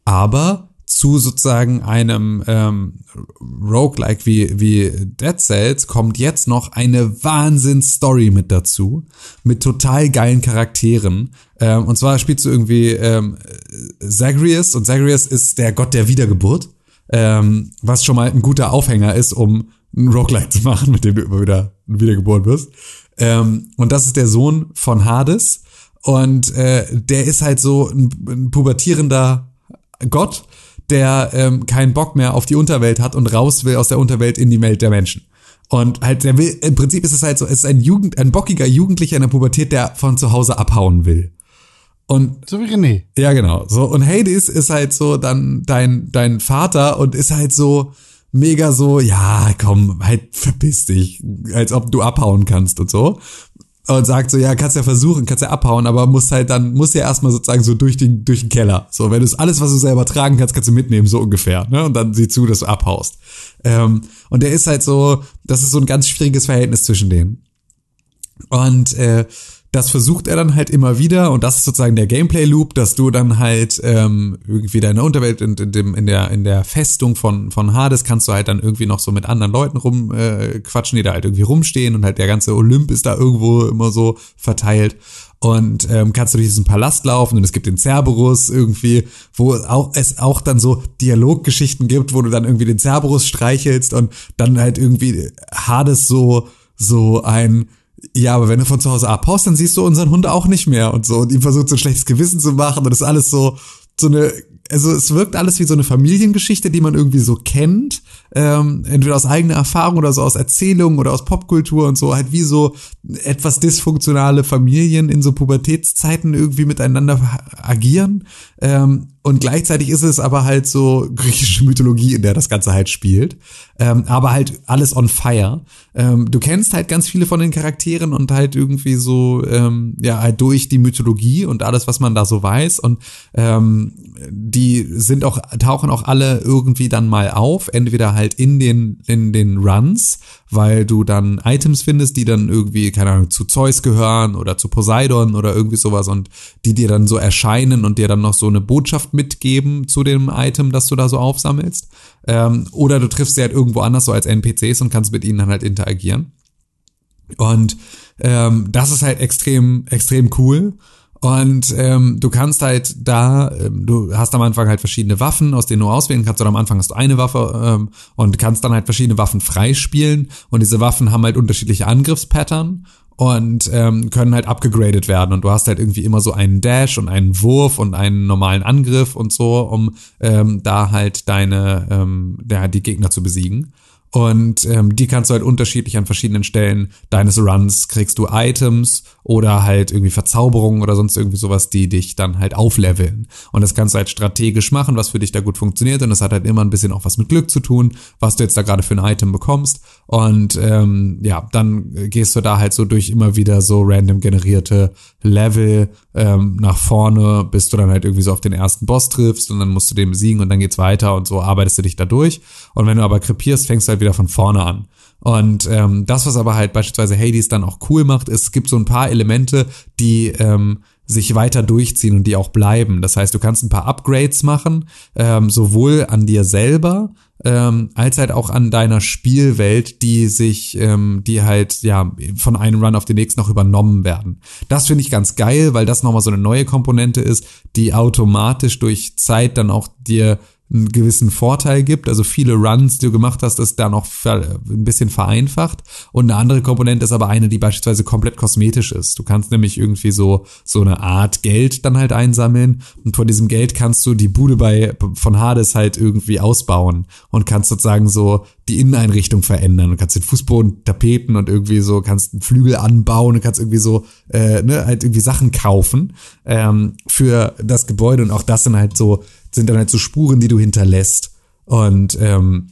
Aber zu sozusagen einem ähm, Roguelike wie, wie Dead Cells kommt jetzt noch eine Wahnsinns-Story mit dazu, mit total geilen Charakteren. Ähm, und zwar spielst du irgendwie ähm, Zagreus und Zagreus ist der Gott der Wiedergeburt, ähm, was schon mal ein guter Aufhänger ist, um ein Roguelike zu machen, mit dem du immer wieder wiedergeboren wirst. Ähm, und das ist der Sohn von Hades und äh, der ist halt so ein, ein pubertierender Gott, der ähm, keinen Bock mehr auf die Unterwelt hat und raus will aus der Unterwelt in die Welt der Menschen. Und halt, der will, im Prinzip ist es halt so, es ist ein Jugend, ein bockiger Jugendlicher in der Pubertät, der von zu Hause abhauen will. Und So wie René. ja, genau. So, und Hades ist halt so dann dein, dein Vater und ist halt so mega so, ja, komm, halt verpiss dich, als ob du abhauen kannst und so. Und sagt so, ja, kannst ja versuchen, kannst ja abhauen, aber musst halt dann, musst ja erstmal sozusagen so durch den, durch den Keller. So, wenn du es alles, was du selber tragen kannst, kannst du mitnehmen, so ungefähr, ne? Und dann sieh zu, dass du abhaust. Ähm, und der ist halt so, das ist so ein ganz schwieriges Verhältnis zwischen denen. Und äh, das versucht er dann halt immer wieder und das ist sozusagen der Gameplay-Loop, dass du dann halt ähm, irgendwie deine Unterwelt in, in, dem, in, der, in der Festung von, von Hades kannst du halt dann irgendwie noch so mit anderen Leuten rumquatschen, äh, die da halt irgendwie rumstehen und halt der ganze Olymp ist da irgendwo immer so verteilt. Und ähm, kannst du durch diesen Palast laufen und es gibt den Cerberus irgendwie, wo auch, es auch dann so Dialoggeschichten gibt, wo du dann irgendwie den Cerberus streichelst und dann halt irgendwie Hades so, so ein ja, aber wenn du von zu Hause abhaust, dann siehst du unseren Hund auch nicht mehr und so. Und ihm versucht so ein schlechtes Gewissen zu machen. Und das ist alles so, so eine, also es wirkt alles wie so eine Familiengeschichte, die man irgendwie so kennt. Ähm, entweder aus eigener Erfahrung oder so aus Erzählungen oder aus Popkultur und so, halt wie so etwas dysfunktionale Familien in so Pubertätszeiten irgendwie miteinander agieren. Ähm, und gleichzeitig ist es aber halt so griechische Mythologie, in der das Ganze halt spielt. Ähm, aber halt alles on fire. Ähm, du kennst halt ganz viele von den Charakteren und halt irgendwie so, ähm, ja, halt durch die Mythologie und alles, was man da so weiß. Und ähm, die sind auch, tauchen auch alle irgendwie dann mal auf, entweder halt in den, in den Runs, weil du dann Items findest, die dann irgendwie, keine Ahnung, zu Zeus gehören oder zu Poseidon oder irgendwie sowas und die dir dann so erscheinen und dir dann noch so eine Botschaft mitgeben zu dem Item, das du da so aufsammelst. Ähm, oder du triffst sie halt irgendwo anders so als NPCs und kannst mit ihnen dann halt interagieren. Und ähm, das ist halt extrem, extrem cool. Und ähm, du kannst halt da, ähm, du hast am Anfang halt verschiedene Waffen, aus denen du auswählen kannst. Oder am Anfang hast du eine Waffe ähm, und kannst dann halt verschiedene Waffen freispielen. Und diese Waffen haben halt unterschiedliche Angriffspattern und ähm, können halt abgegradet werden. Und du hast halt irgendwie immer so einen Dash und einen Wurf und einen normalen Angriff und so, um ähm, da halt deine, ähm, der, die Gegner zu besiegen. Und ähm, die kannst du halt unterschiedlich an verschiedenen Stellen deines Runs kriegst du Items oder halt irgendwie Verzauberungen oder sonst irgendwie sowas, die dich dann halt aufleveln. Und das kannst du halt strategisch machen, was für dich da gut funktioniert. Und das hat halt immer ein bisschen auch was mit Glück zu tun, was du jetzt da gerade für ein Item bekommst. Und ähm, ja, dann gehst du da halt so durch immer wieder so random generierte Level ähm, nach vorne, bis du dann halt irgendwie so auf den ersten Boss triffst und dann musst du den besiegen und dann geht's weiter und so arbeitest du dich da durch. Und wenn du aber krepierst, fängst du halt wieder von vorne an. Und ähm, das, was aber halt beispielsweise Hades dann auch cool macht, ist, es gibt so ein paar Elemente, die ähm, sich weiter durchziehen und die auch bleiben. Das heißt, du kannst ein paar Upgrades machen, ähm, sowohl an dir selber, ähm, als halt auch an deiner Spielwelt, die sich, ähm, die halt ja von einem Run auf den nächsten noch übernommen werden. Das finde ich ganz geil, weil das nochmal so eine neue Komponente ist, die automatisch durch Zeit dann auch dir einen gewissen Vorteil gibt. Also viele Runs, die du gemacht hast, ist da noch ein bisschen vereinfacht. Und eine andere Komponente ist aber eine, die beispielsweise komplett kosmetisch ist. Du kannst nämlich irgendwie so, so eine Art Geld dann halt einsammeln. Und von diesem Geld kannst du die Bude bei, von Hades halt irgendwie ausbauen und kannst sozusagen so die Inneneinrichtung verändern. Du kannst den Fußboden tapeten und irgendwie so, kannst einen Flügel anbauen und kannst irgendwie so, äh, ne, halt irgendwie Sachen kaufen ähm, für das Gebäude. Und auch das sind halt so sind dann halt so Spuren, die du hinterlässt. Und ähm,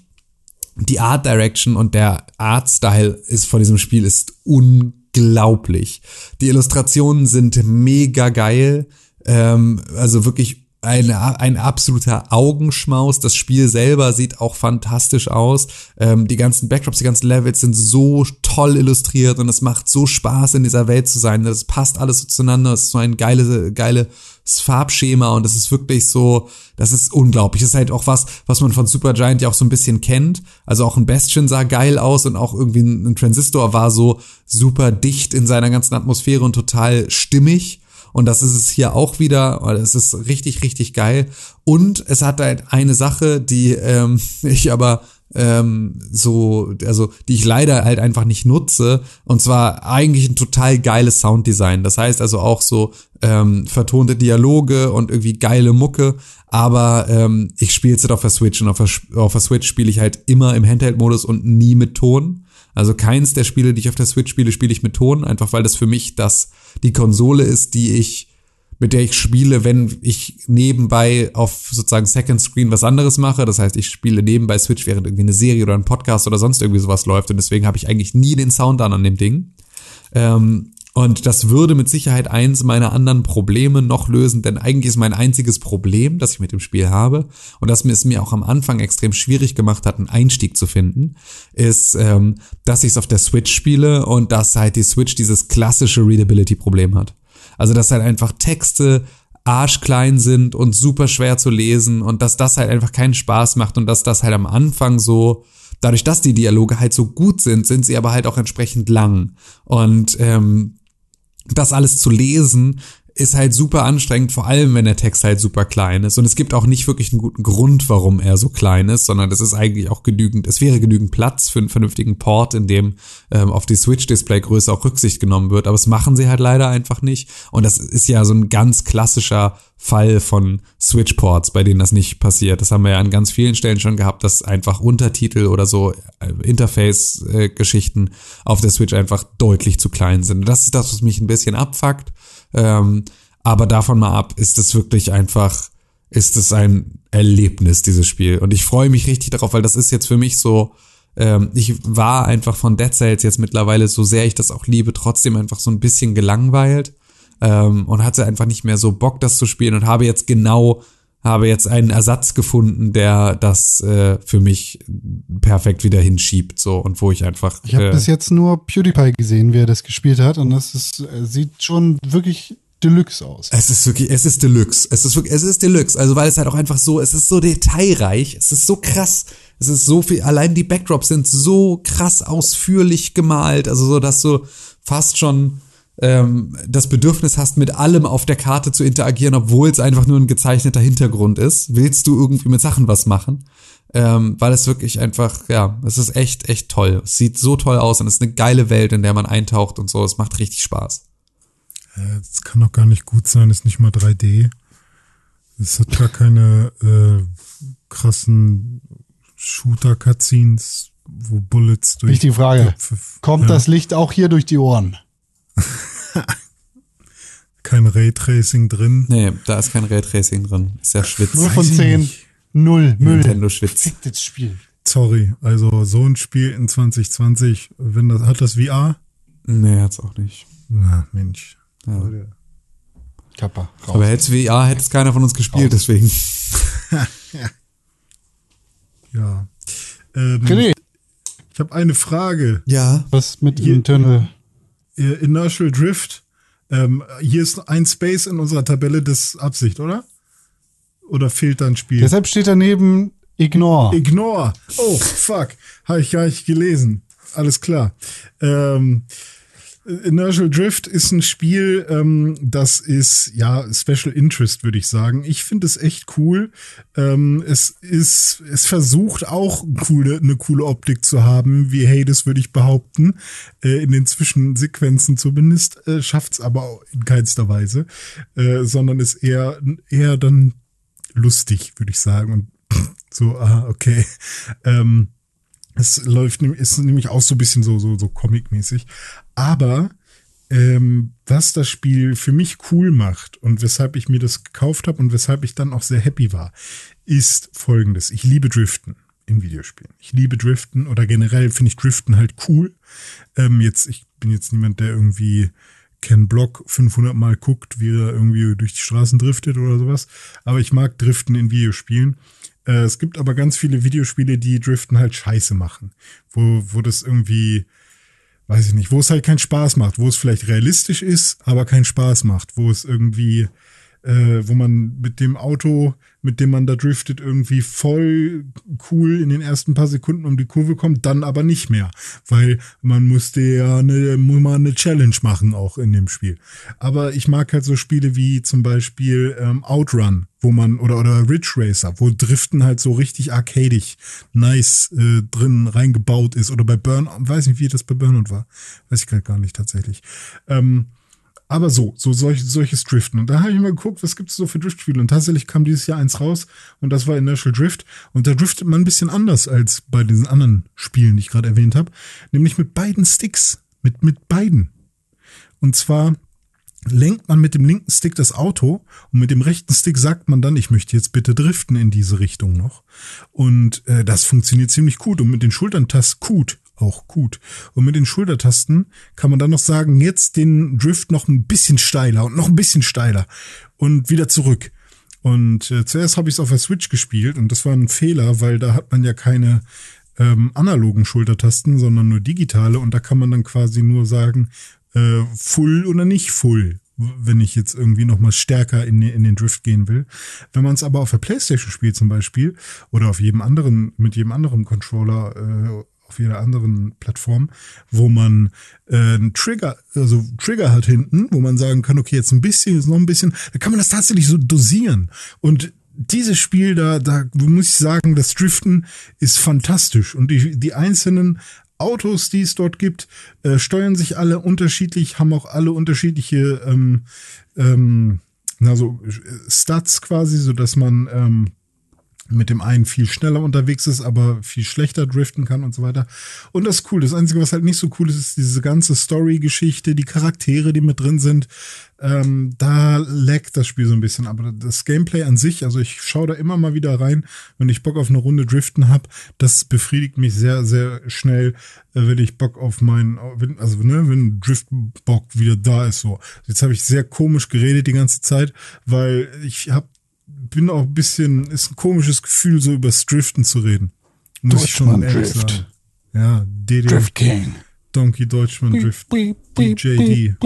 die Art Direction und der Art Style ist von diesem Spiel ist unglaublich. Die Illustrationen sind mega geil. Ähm, also wirklich ein, ein absoluter Augenschmaus. Das Spiel selber sieht auch fantastisch aus. Ähm, die ganzen Backdrops, die ganzen Levels sind so toll illustriert und es macht so Spaß, in dieser Welt zu sein. Das passt alles so zueinander. Es ist so ein geile, geiles Farbschema und das ist wirklich so, das ist unglaublich. Das ist halt auch was, was man von Supergiant ja auch so ein bisschen kennt. Also auch ein Bastion sah geil aus und auch irgendwie ein Transistor war so super dicht in seiner ganzen Atmosphäre und total stimmig. Und das ist es hier auch wieder. Es ist richtig, richtig geil. Und es hat halt eine Sache, die ähm, <laughs> ich aber ähm, so, also die ich leider halt einfach nicht nutze. Und zwar eigentlich ein total geiles Sounddesign. Das heißt also auch so ähm, vertonte Dialoge und irgendwie geile Mucke. Aber ähm, ich spiele es halt auf der Switch und auf der, auf der Switch spiele ich halt immer im Handheld-Modus und nie mit Ton. Also keins der Spiele, die ich auf der Switch spiele, spiele ich mit Ton, einfach weil das für mich das die Konsole ist, die ich mit der ich spiele, wenn ich nebenbei auf sozusagen Second Screen was anderes mache. Das heißt, ich spiele nebenbei Switch, während irgendwie eine Serie oder ein Podcast oder sonst irgendwie sowas läuft. Und deswegen habe ich eigentlich nie den Sound an an dem Ding. Ähm, und das würde mit Sicherheit eins meiner anderen Probleme noch lösen, denn eigentlich ist mein einziges Problem, das ich mit dem Spiel habe und das mir es mir auch am Anfang extrem schwierig gemacht hat, einen Einstieg zu finden, ist, ähm, dass ich es auf der Switch spiele und dass halt die Switch dieses klassische Readability-Problem hat. Also dass halt einfach Texte arschklein sind und super schwer zu lesen und dass das halt einfach keinen Spaß macht und dass das halt am Anfang so dadurch, dass die Dialoge halt so gut sind, sind sie aber halt auch entsprechend lang. Und ähm, das alles zu lesen, ist halt super anstrengend, vor allem wenn der Text halt super klein ist. Und es gibt auch nicht wirklich einen guten Grund, warum er so klein ist, sondern es ist eigentlich auch genügend, es wäre genügend Platz für einen vernünftigen Port, in dem ähm, auf die Switch-Display-Größe auch Rücksicht genommen wird. Aber das machen sie halt leider einfach nicht. Und das ist ja so ein ganz klassischer Fall von Switch-Ports, bei denen das nicht passiert. Das haben wir ja an ganz vielen Stellen schon gehabt, dass einfach Untertitel oder so äh, Interface-Geschichten auf der Switch einfach deutlich zu klein sind. Das ist das, was mich ein bisschen abfuckt. Ähm, aber davon mal ab, ist es wirklich einfach, ist es ein Erlebnis, dieses Spiel. Und ich freue mich richtig darauf, weil das ist jetzt für mich so, ähm, ich war einfach von Dead Cells jetzt mittlerweile, so sehr ich das auch liebe, trotzdem einfach so ein bisschen gelangweilt ähm, und hatte einfach nicht mehr so Bock, das zu spielen und habe jetzt genau habe jetzt einen Ersatz gefunden, der das äh, für mich perfekt wieder hinschiebt, so und wo ich einfach. Ich habe äh, bis jetzt nur PewDiePie gesehen, wie er das gespielt hat, und das ist, äh, sieht schon wirklich Deluxe aus. Es ist wirklich, es ist Deluxe. Es ist wirklich, es ist Deluxe. Also weil es halt auch einfach so, es ist so detailreich, es ist so krass, es ist so viel, allein die Backdrops sind so krass ausführlich gemalt, also so, dass du fast schon ähm, das Bedürfnis hast, mit allem auf der Karte zu interagieren, obwohl es einfach nur ein gezeichneter Hintergrund ist, willst du irgendwie mit Sachen was machen. Ähm, weil es wirklich einfach, ja, es ist echt, echt toll. Es sieht so toll aus und es ist eine geile Welt, in der man eintaucht und so. Es macht richtig Spaß. Äh, Das kann doch gar nicht gut sein, ist nicht mal 3D. Es hat gar keine äh, krassen Shooter-Cutscenes, wo Bullets durch. Wichtige Frage. Köpfe- Kommt Ja. das Licht auch hier durch die Ohren? <laughs> Kein Raytracing drin. Nee, da ist kein Raytracing drin. Ist ja Schwitz. Null von ich zehn. nicht. Null. Müll. Nintendo Schwitz. Ficktes Spiel. Sorry, also so ein Spiel in 2020, wenn das hat das VR? Nee, hat's auch nicht. Na, Mensch. Ja. Kappa. Raus. Aber hätte VR, hätte es keiner von uns gespielt, deswegen. <laughs> Ja. Ähm, René, ich habe eine Frage. Ja. was mit Hier- Internal? Äh, Inertial Drift. Ähm, hier ist ein Space in unserer Tabelle, das ist Absicht, oder? Oder fehlt da ein Spiel? Deshalb steht daneben Ignore. Ignore. Oh, fuck. Habe ich gar nicht gelesen. Alles klar. Ähm, Inertial Drift ist ein Spiel, ähm, das ist ja Special Interest, würde ich sagen. Ich finde es echt cool. Ähm, es ist, es versucht auch coole, eine coole Optik zu haben, wie Hades, würde ich behaupten. Äh, in den Zwischensequenzen zumindest, äh, schafft's aber auch in keinster Weise, äh, sondern ist eher, eher dann lustig, würde ich sagen. Und <clears throat> so, ah, okay. Ähm, es läuft, ist nämlich auch so ein bisschen so, so, so Comic-mäßig. Aber ähm, was das Spiel für mich cool macht und weshalb ich mir das gekauft habe und weshalb ich dann auch sehr happy war, ist folgendes. Ich liebe Driften in Videospielen. Ich liebe Driften oder generell finde ich Driften halt cool. Ähm, jetzt, ich bin jetzt niemand, der irgendwie Ken Block 500 Mal guckt, wie er irgendwie durch die Straßen driftet oder sowas. Aber ich mag Driften in Videospielen. Äh, es gibt aber ganz viele Videospiele, die Driften halt scheiße machen. Wo, wo das irgendwie, weiß ich nicht, wo es halt keinen Spaß macht, wo es vielleicht realistisch ist, aber keinen Spaß macht, wo es irgendwie, äh, wo man mit dem Auto, mit dem man da driftet, irgendwie voll cool in den ersten paar Sekunden um die Kurve kommt, dann aber nicht mehr, weil man musste ja eine, muss man eine Challenge machen auch in dem Spiel. Aber ich mag halt so Spiele wie zum Beispiel ähm, Outrun, wo man oder oder Ridge Racer, wo Driften halt so richtig arcadig, nice äh, drin reingebaut ist oder bei Burn, weiß nicht, wie das bei Burnout war, weiß ich gerade gar nicht tatsächlich. Ähm, aber so, so solch, solches Driften. Und da habe ich mal geguckt, was gibt es so für Driftspiele. Und tatsächlich kam dieses Jahr eins raus und das war Inertial Drift. Und da driftet man ein bisschen anders als bei diesen anderen Spielen, die ich gerade erwähnt habe. Nämlich mit beiden Sticks. Mit, mit beiden. Und zwar lenkt man mit dem linken Stick das Auto und mit dem rechten Stick sagt man dann, ich möchte jetzt bitte driften in diese Richtung noch. Und äh, das funktioniert ziemlich gut. Und mit den Schulterntasten gut, auch gut. Und mit den Schultertasten kann man dann noch sagen, jetzt den Drift noch ein bisschen steiler und noch ein bisschen steiler und wieder zurück. Und äh, zuerst habe ich es auf der Switch gespielt und das war ein Fehler, weil da hat man ja keine ähm, analogen Schultertasten, sondern nur digitale und da kann man dann quasi nur sagen, äh, full oder nicht full, wenn ich jetzt irgendwie noch mal stärker in, den- in den Drift gehen will. Wenn man es aber auf der Playstation spielt zum Beispiel oder auf jedem anderen, mit jedem anderen Controller, äh, auf jeder anderen Plattform, wo man äh, einen Trigger, also Trigger hat hinten, wo man sagen kann, okay, jetzt ein bisschen, jetzt noch ein bisschen, da kann man das tatsächlich so dosieren. Und dieses Spiel da, da muss ich sagen, das Driften ist fantastisch und die, die einzelnen Autos, die es dort gibt, äh, steuern sich alle unterschiedlich, haben auch alle unterschiedliche ähm, ähm, na so äh, Stats quasi, so dass man ähm, mit dem einen viel schneller unterwegs ist, aber viel schlechter driften kann und so weiter. Und das ist cool. Das Einzige, was halt nicht so cool ist, ist diese ganze Story-Geschichte, die Charaktere, die mit drin sind. Ähm, da laggt das Spiel so ein bisschen. Aber das Gameplay an sich, also ich schaue da immer mal wieder rein, wenn ich Bock auf eine Runde driften habe. Das befriedigt mich sehr, sehr schnell, äh, wenn ich Bock auf meinen, also ne, wenn Driftbock wieder da ist. So, jetzt habe ich sehr komisch geredet die ganze Zeit, weil ich habe bin auch ein bisschen, ist ein komisches Gefühl, so über Driften zu reden. Muss ich schon ehrlich Drift. sagen. Ja, DD, Drift King. Donkey Deutschmann Drift, DJD.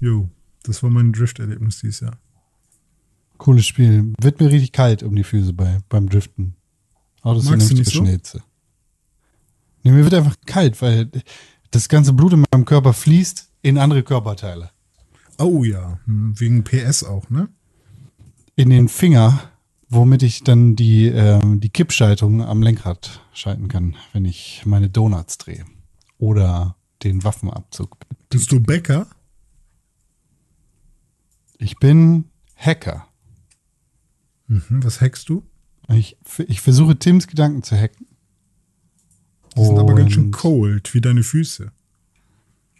Jo, das war mein Drift-Erlebnis dieses Jahr. Cooles Spiel. Wird mir richtig kalt um die Füße bei, beim Driften. Autos sind Magst du nämlich nicht so? Nee, mir wird einfach kalt, weil das ganze Blut in meinem Körper fließt in andere Körperteile. Oh ja, hm, wegen PS auch, ne? In den Finger, womit ich dann die, ähm, die Kippschaltung am Lenkrad schalten kann, wenn ich meine Donuts drehe. Oder den Waffenabzug. Bist du Bäcker? Ich bin Hacker. Mhm, was hackst du? Ich, ich versuche Tims Gedanken zu hacken. Die sind aber ganz schön cold, wie deine Füße.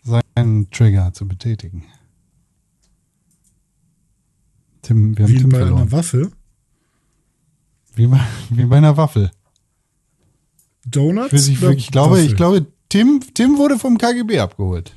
Seinen Trigger zu betätigen. Tim, wir haben Wie Tim bei verloren. einer Waffe. Wie bei, <laughs> wie bei einer Waffel. Donuts? Ich, ich glaube, Waffel? ich glaube, Tim, Tim wurde vom KGB abgeholt.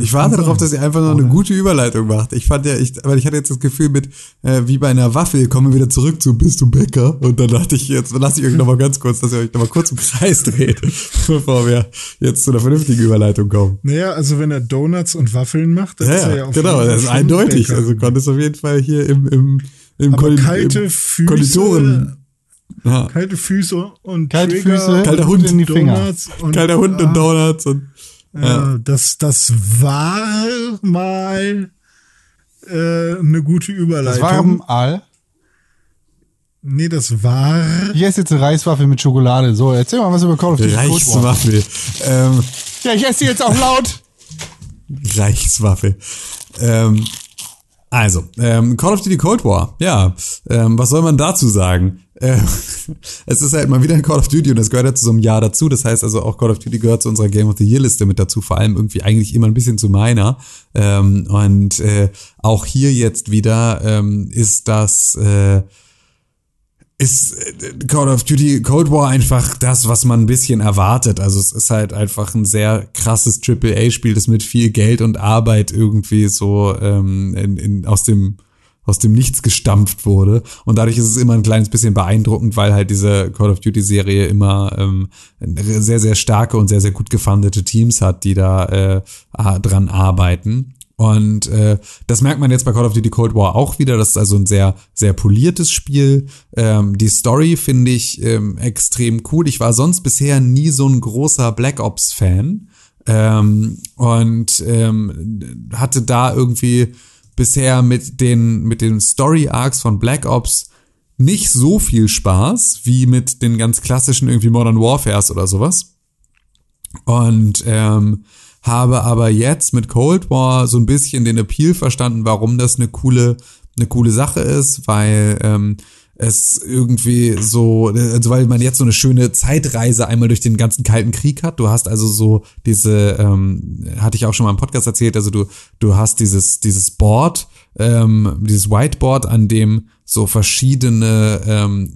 Ich warte darauf, dass ihr einfach noch eine gute Überleitung macht. Ich fand ja, ich, weil ich hatte jetzt das Gefühl mit, äh, wie bei einer Waffel, kommen wir wieder zurück zu, bist du Bäcker? Und dann dachte ich, jetzt lasse ich euch noch mal ganz kurz, dass ihr euch noch mal kurz im Kreis dreht, <laughs> bevor wir jetzt zu einer vernünftigen Überleitung kommen. Naja, also wenn er Donuts und Waffeln macht, dann Ja, ist er ja, auf genau, das ist eindeutig. Bäcker. Also konntest auf jeden Fall hier im, im, im, Aber Kondi- kalte im Füße, Konditoren, ja, kalte Füße und Kalte Trigger Füße, Kalter und Hund in die Finger. Donuts und, kalter Hund ah, und Donuts und, Ja, das, das war mal äh, eine gute Das Überleitung. war im Aal. nee, das war. Ich esse jetzt eine Reiswaffel mit Schokolade. So, erzähl mal was über Call of Duty Cold War. Reichswaffel. Ähm, Ja, ich esse die jetzt auch laut. Reichswaffe. Ähm, also, ähm, Call of Duty Cold War. Ja, ähm, was soll man dazu sagen? Äh, <laughs> es ist halt mal wieder ein Call of Duty und das gehört ja zu so einem Jahr dazu. Das heißt also auch Call of Duty gehört zu unserer Game of the Year Liste mit dazu. Vor allem irgendwie eigentlich immer ein bisschen zu meiner. Ähm, und äh, auch hier jetzt wieder ähm, ist das äh, ist äh, Call of Duty Cold War einfach das, was man ein bisschen erwartet. Also es ist halt einfach ein sehr krasses AAA-Spiel, das mit viel Geld und Arbeit irgendwie so ähm, in, in, aus dem aus dem Nichts gestampft wurde. Und dadurch ist es immer ein kleines bisschen beeindruckend, weil halt diese Call of Duty-Serie immer ähm, sehr, sehr starke und sehr, sehr gut gefundete Teams hat, die da äh, dran arbeiten. Und äh, das merkt man jetzt bei Call of Duty Cold War auch wieder. Das ist also ein sehr, sehr poliertes Spiel. Ähm, die Story finde ich ähm, extrem cool. Ich war sonst bisher nie so ein großer Black Ops-Fan. Ähm, und ähm, hatte da irgendwie bisher mit den, mit den Story Arcs von Black Ops nicht so viel Spaß wie mit den ganz klassischen irgendwie Modern Warfares oder sowas. Und ähm, habe aber jetzt mit Cold War so ein bisschen den Appeal verstanden, warum das eine coole, eine coole Sache ist, weil ähm, es irgendwie so, also weil man jetzt so eine schöne Zeitreise einmal durch den ganzen Kalten Krieg hat. Du hast also so diese, ähm, hatte ich auch schon mal im Podcast erzählt, also du, du hast dieses, dieses Board, ähm, dieses Whiteboard, an dem so verschiedene ähm,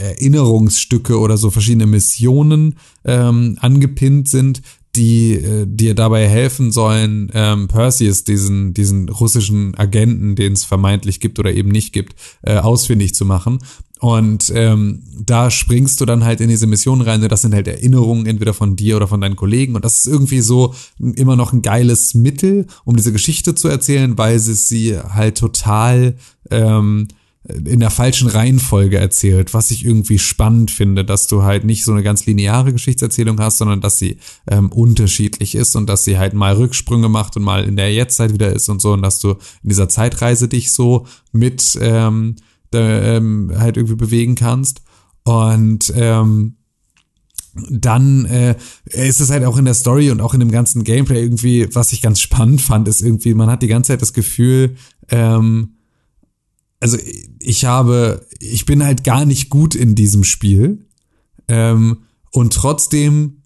Erinnerungsstücke oder so verschiedene Missionen ähm, angepinnt sind, die äh, dir dabei helfen sollen, ähm, Perseus, diesen, diesen russischen Agenten, den es vermeintlich gibt oder eben nicht gibt, äh, ausfindig zu machen. Und ähm, da springst du dann halt in diese Mission rein. Das sind halt Erinnerungen entweder von dir oder von deinen Kollegen. Und das ist irgendwie so immer noch ein geiles Mittel, um diese Geschichte zu erzählen, weil sie sie halt total ähm, in der falschen Reihenfolge erzählt, was ich irgendwie spannend finde, dass du halt nicht so eine ganz lineare Geschichtserzählung hast, sondern dass sie ähm, unterschiedlich ist und dass sie halt mal Rücksprünge macht und mal in der Jetztzeit wieder ist und so und dass du in dieser Zeitreise dich so mit ähm, da, ähm, halt irgendwie bewegen kannst. Und ähm, dann äh, ist es halt auch in der Story und auch in dem ganzen Gameplay irgendwie, was ich ganz spannend fand, ist irgendwie, man hat die ganze Zeit das Gefühl, ähm, also ich habe, ich bin halt gar nicht gut in diesem Spiel ähm, und trotzdem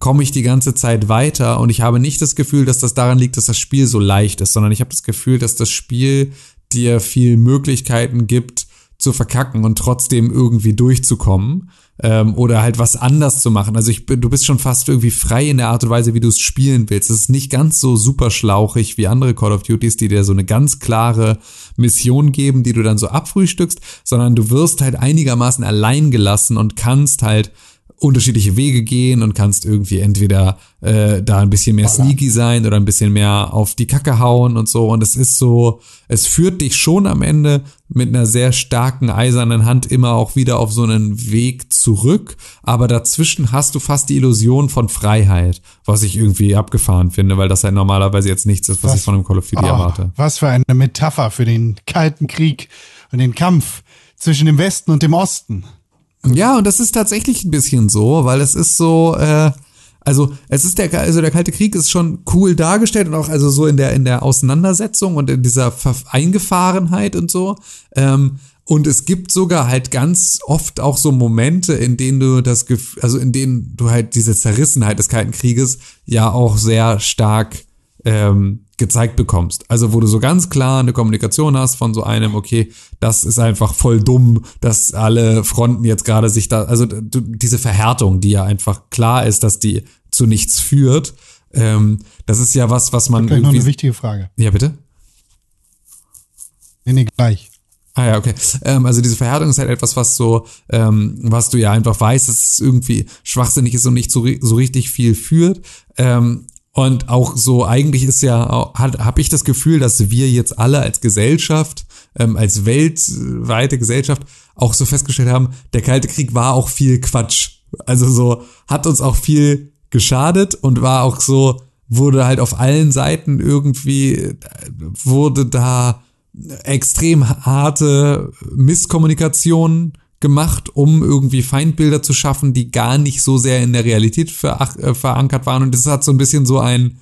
komme ich die ganze Zeit weiter und ich habe nicht das Gefühl, dass das daran liegt, dass das Spiel so leicht ist, sondern ich habe das Gefühl, dass das Spiel dir viel Möglichkeiten gibt zu verkacken und trotzdem irgendwie durchzukommen ähm, oder halt was anders zu machen. Also ich du bist schon fast irgendwie frei in der Art und Weise, wie du es spielen willst. Es ist nicht ganz so super schlauchig wie andere Call of Duties, die dir so eine ganz klare Mission geben, die du dann so abfrühstückst, sondern du wirst halt einigermaßen allein gelassen und kannst halt unterschiedliche Wege gehen und kannst irgendwie entweder äh, da ein bisschen mehr sneaky sein oder ein bisschen mehr auf die Kacke hauen und so. Und es ist so, es führt dich schon am Ende mit einer sehr starken eisernen Hand immer auch wieder auf so einen Weg zurück. Aber dazwischen hast du fast die Illusion von Freiheit, was ich irgendwie abgefahren finde, weil das halt normalerweise jetzt nichts ist, was, Was? ich von einem Call of Duty Oh, erwarte. was für eine Metapher für den Kalten Krieg und den Kampf zwischen dem Westen und dem Osten. Ja, und das ist tatsächlich ein bisschen so, weil es ist so, äh, also es ist der, also der Kalte Krieg ist schon cool dargestellt und auch also so in der in der Auseinandersetzung und in dieser Ver Eingefahrenheit und so. Ähm, und es gibt sogar halt ganz oft auch so Momente, in denen du das Gefühl, also in denen du halt diese Zerrissenheit des Kalten Krieges ja auch sehr stark ähm, gezeigt bekommst. Also wo du so ganz klar eine Kommunikation hast von so einem, okay, das ist einfach voll dumm, dass alle Fronten jetzt gerade sich da, also du, diese Verhärtung, die ja einfach klar ist, dass die zu nichts führt, ähm, das ist ja was, was man Gleich noch eine wichtige Frage. Ja, bitte? Nee, nee, gleich. Ah ja, okay. Ähm, also diese Verhärtung ist halt etwas, was so, ähm, was du ja einfach weißt, dass es irgendwie schwachsinnig ist und nicht so, so richtig viel führt. Ähm, und auch so, eigentlich ist ja, habe ich das Gefühl, dass wir jetzt alle als Gesellschaft, ähm, als weltweite Gesellschaft auch so festgestellt haben, der Kalte Krieg war auch viel Quatsch. Also so, hat uns auch viel geschadet und war auch so, wurde halt auf allen Seiten irgendwie, äh, wurde da extrem harte Misskommunikation gemacht, um irgendwie Feindbilder zu schaffen, die gar nicht so sehr in der Realität äh, verankert waren. Und das hat so ein bisschen so ein,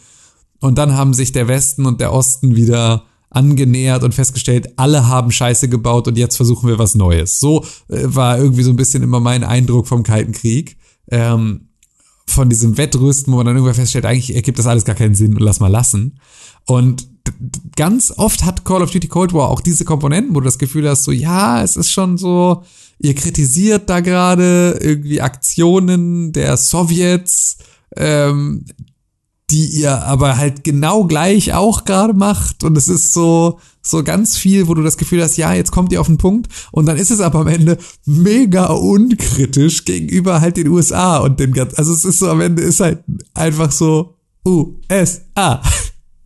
und dann haben sich der Westen und der Osten wieder angenähert und festgestellt, alle haben Scheiße gebaut und jetzt versuchen wir was Neues. So äh, war irgendwie so ein bisschen immer mein Eindruck vom Kalten Krieg. Ähm, von diesem Wettrüsten, wo man dann irgendwann feststellt, eigentlich ergibt das alles gar keinen Sinn und lass mal lassen. Und ganz oft hat Call of Duty Cold War auch diese Komponenten, wo du das Gefühl hast, so ja, es ist schon so, ihr kritisiert da gerade irgendwie Aktionen der Sowjets, ähm, die ihr aber halt genau gleich auch gerade macht. Und es ist so so ganz viel, wo du das Gefühl hast, ja, jetzt kommt ihr auf den Punkt. Und dann ist es aber am Ende mega unkritisch gegenüber halt den USA und den ganzen, also es ist so am Ende ist halt einfach so USA.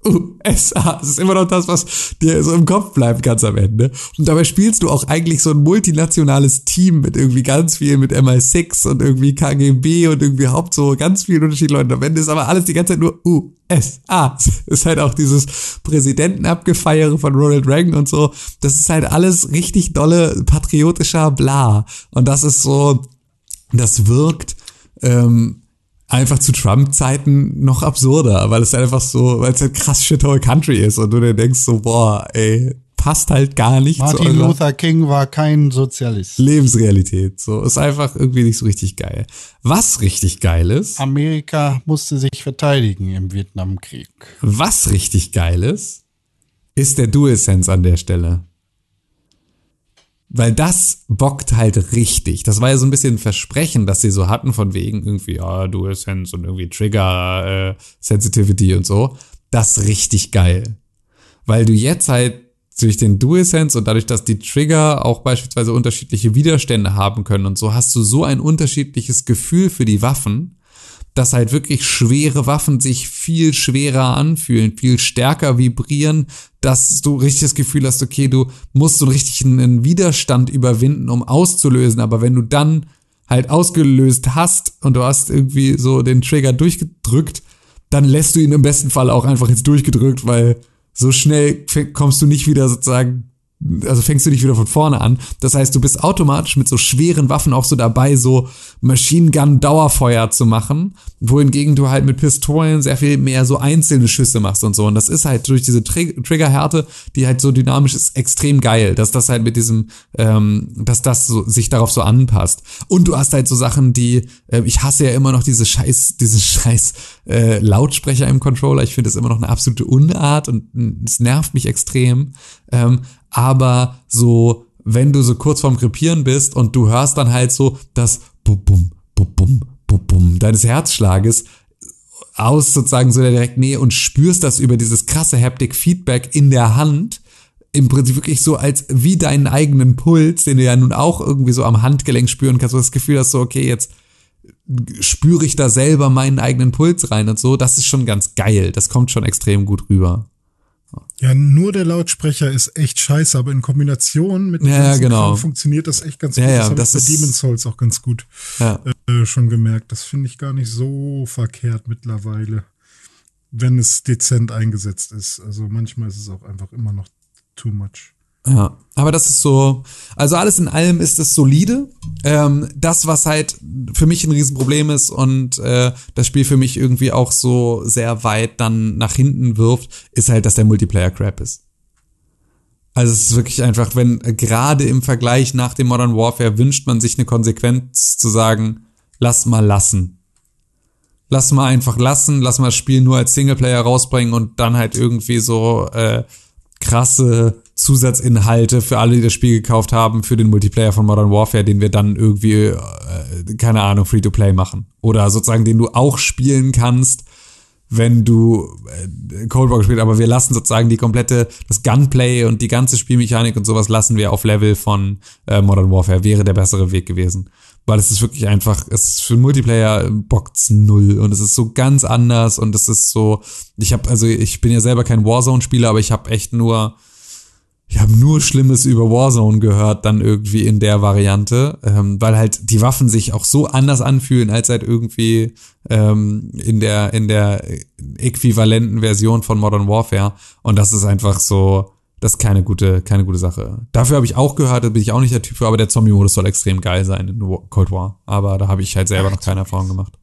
USA. Es ist immer noch das, was dir so im Kopf bleibt ganz am Ende. Und dabei spielst du auch eigentlich so ein multinationales Team mit irgendwie ganz viel mit MI6 und irgendwie KGB und irgendwie Haupt so ganz vielen unterschiedlichen Leuten. Am Ende ist aber alles die ganze Zeit nur USA. Es ist halt auch dieses Präsidentenabgefeiere von Ronald Reagan und so. Das ist halt alles richtig dolle patriotischer Bla. Und das ist so, das wirkt, ähm, einfach zu Trump-Zeiten noch absurder, weil es einfach so, weil es halt krass shithole Country ist und du dir denkst so, boah, ey, passt halt gar nicht zu Martin eurer Luther King war kein Sozialist. Lebensrealität. So, ist einfach irgendwie nicht so richtig geil. Was richtig geil ist, Amerika musste sich verteidigen im Vietnamkrieg. was richtig geil ist, ist der DualSense an der Stelle. Weil das bockt halt richtig. Das war ja so ein bisschen ein Versprechen, das sie so hatten, von wegen irgendwie, ja, DualSense und irgendwie Trigger äh, Sensitivity und so. Das ist richtig geil. Weil du jetzt halt durch den DualSense und dadurch, dass die Trigger auch beispielsweise unterschiedliche Widerstände haben können und so, hast du so ein unterschiedliches Gefühl für die Waffen, dass halt wirklich schwere Waffen sich viel schwerer anfühlen, viel stärker vibrieren, dass du richtig das Gefühl hast, okay, du musst so einen richtigen einen Widerstand überwinden, um auszulösen, aber wenn du dann halt ausgelöst hast und du hast irgendwie so den Trigger durchgedrückt, dann lässt du ihn im besten Fall auch einfach jetzt durchgedrückt, weil so schnell kommst du nicht wieder sozusagen also fängst du nicht wieder von vorne an. Das heißt, du bist automatisch mit so schweren Waffen auch so dabei, so Machine Gun Dauerfeuer zu machen, wohingegen du halt mit Pistolen sehr viel mehr so einzelne Schüsse machst und so. Und das ist halt durch diese Trig Triggerhärte, die halt so dynamisch ist, extrem geil, dass das halt mit diesem, ähm, dass das so, sich darauf so anpasst. Und du hast halt so Sachen, die, äh, ich hasse ja immer noch diese scheiß, diese scheiß äh, Lautsprecher im Controller. Ich finde das immer noch eine absolute Unart und es nervt mich extrem. Ähm, aber so, wenn du so kurz vorm Krepieren bist und du hörst dann halt so das bum bum bum bum bum bum deines Herzschlages aus sozusagen so der direkten Nähe und spürst das über dieses krasse Haptic-Feedback in der Hand, im Prinzip wirklich so als wie deinen eigenen Puls, den du ja nun auch irgendwie so am Handgelenk spüren kannst, so das Gefühl hast so, okay, jetzt spüre ich da selber meinen eigenen Puls rein und so. Das ist schon ganz geil. Das kommt schon extrem gut rüber. Ja, nur der Lautsprecher ist echt scheiße, aber in Kombination mit dem Ja, genau. Kram funktioniert das echt ganz Ja, gut. ja, das habe das ich bei ist- Demon's Souls auch ganz gut Ja. äh, schon gemerkt. Das finde ich gar nicht so verkehrt mittlerweile, wenn es dezent eingesetzt ist. Also manchmal ist es auch einfach immer noch too much. Ja, aber das ist so, also alles in allem ist es solide. Ähm, das, was halt für mich ein Riesenproblem ist und äh, das Spiel für mich irgendwie auch so sehr weit dann nach hinten wirft, ist halt, dass der Multiplayer Crap ist. Also es ist wirklich einfach, wenn äh, gerade im Vergleich nach dem Modern Warfare wünscht man sich eine Konsequenz zu sagen, lass mal lassen. Lass mal einfach lassen, lass mal das Spiel nur als Singleplayer rausbringen und dann halt irgendwie so äh, krasse Zusatzinhalte für alle, die das Spiel gekauft haben, für den Multiplayer von Modern Warfare, den wir dann irgendwie, äh, keine Ahnung, Free-to-Play machen. Oder sozusagen, den du auch spielen kannst, wenn du äh, Cold War gespielt, aber wir lassen sozusagen die komplette, das Gunplay und die ganze Spielmechanik und sowas lassen wir auf Level von äh, Modern Warfare. Wäre der bessere Weg gewesen. Weil es ist wirklich einfach, es ist für Multiplayer bockt's null und es ist so ganz anders und es ist so, ich habe also ich bin ja selber kein Warzone-Spieler, aber ich habe echt nur ich habe nur Schlimmes über Warzone gehört, dann irgendwie in der Variante, ähm, weil halt die Waffen sich auch so anders anfühlen als halt irgendwie ähm, in der in der äquivalenten Version von Modern Warfare. Und das ist einfach so, das ist keine gute keine gute Sache. Dafür habe ich auch gehört, da bin ich auch nicht der Typ für, aber der Zombie-Modus soll extrem geil sein in Cold War. Aber da habe ich halt selber noch keine Erfahrung gemacht.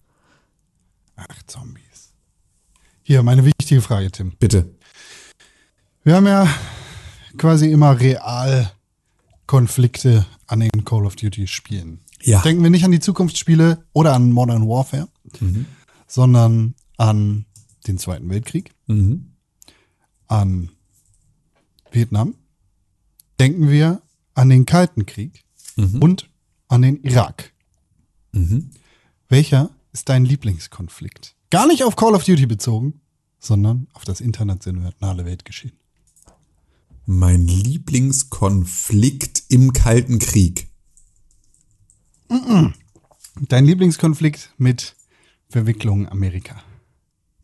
Ach, Zombies. Hier, meine wichtige Frage, Tim. Bitte. Wir haben ja quasi immer real Konflikte an den Call of Duty Spielen. Ja. Denken wir nicht an die Zukunftsspiele oder an Modern Warfare, sondern an den Zweiten Weltkrieg, Mhm. an Vietnam. Denken wir an den Kalten Krieg und an den Irak. Mhm. Welcher ist dein Lieblingskonflikt? Gar nicht auf Call of Duty bezogen, sondern auf das internationale Weltgeschehen. Mein Lieblingskonflikt im Kalten Krieg. Dein Lieblingskonflikt mit Verwicklung Amerika.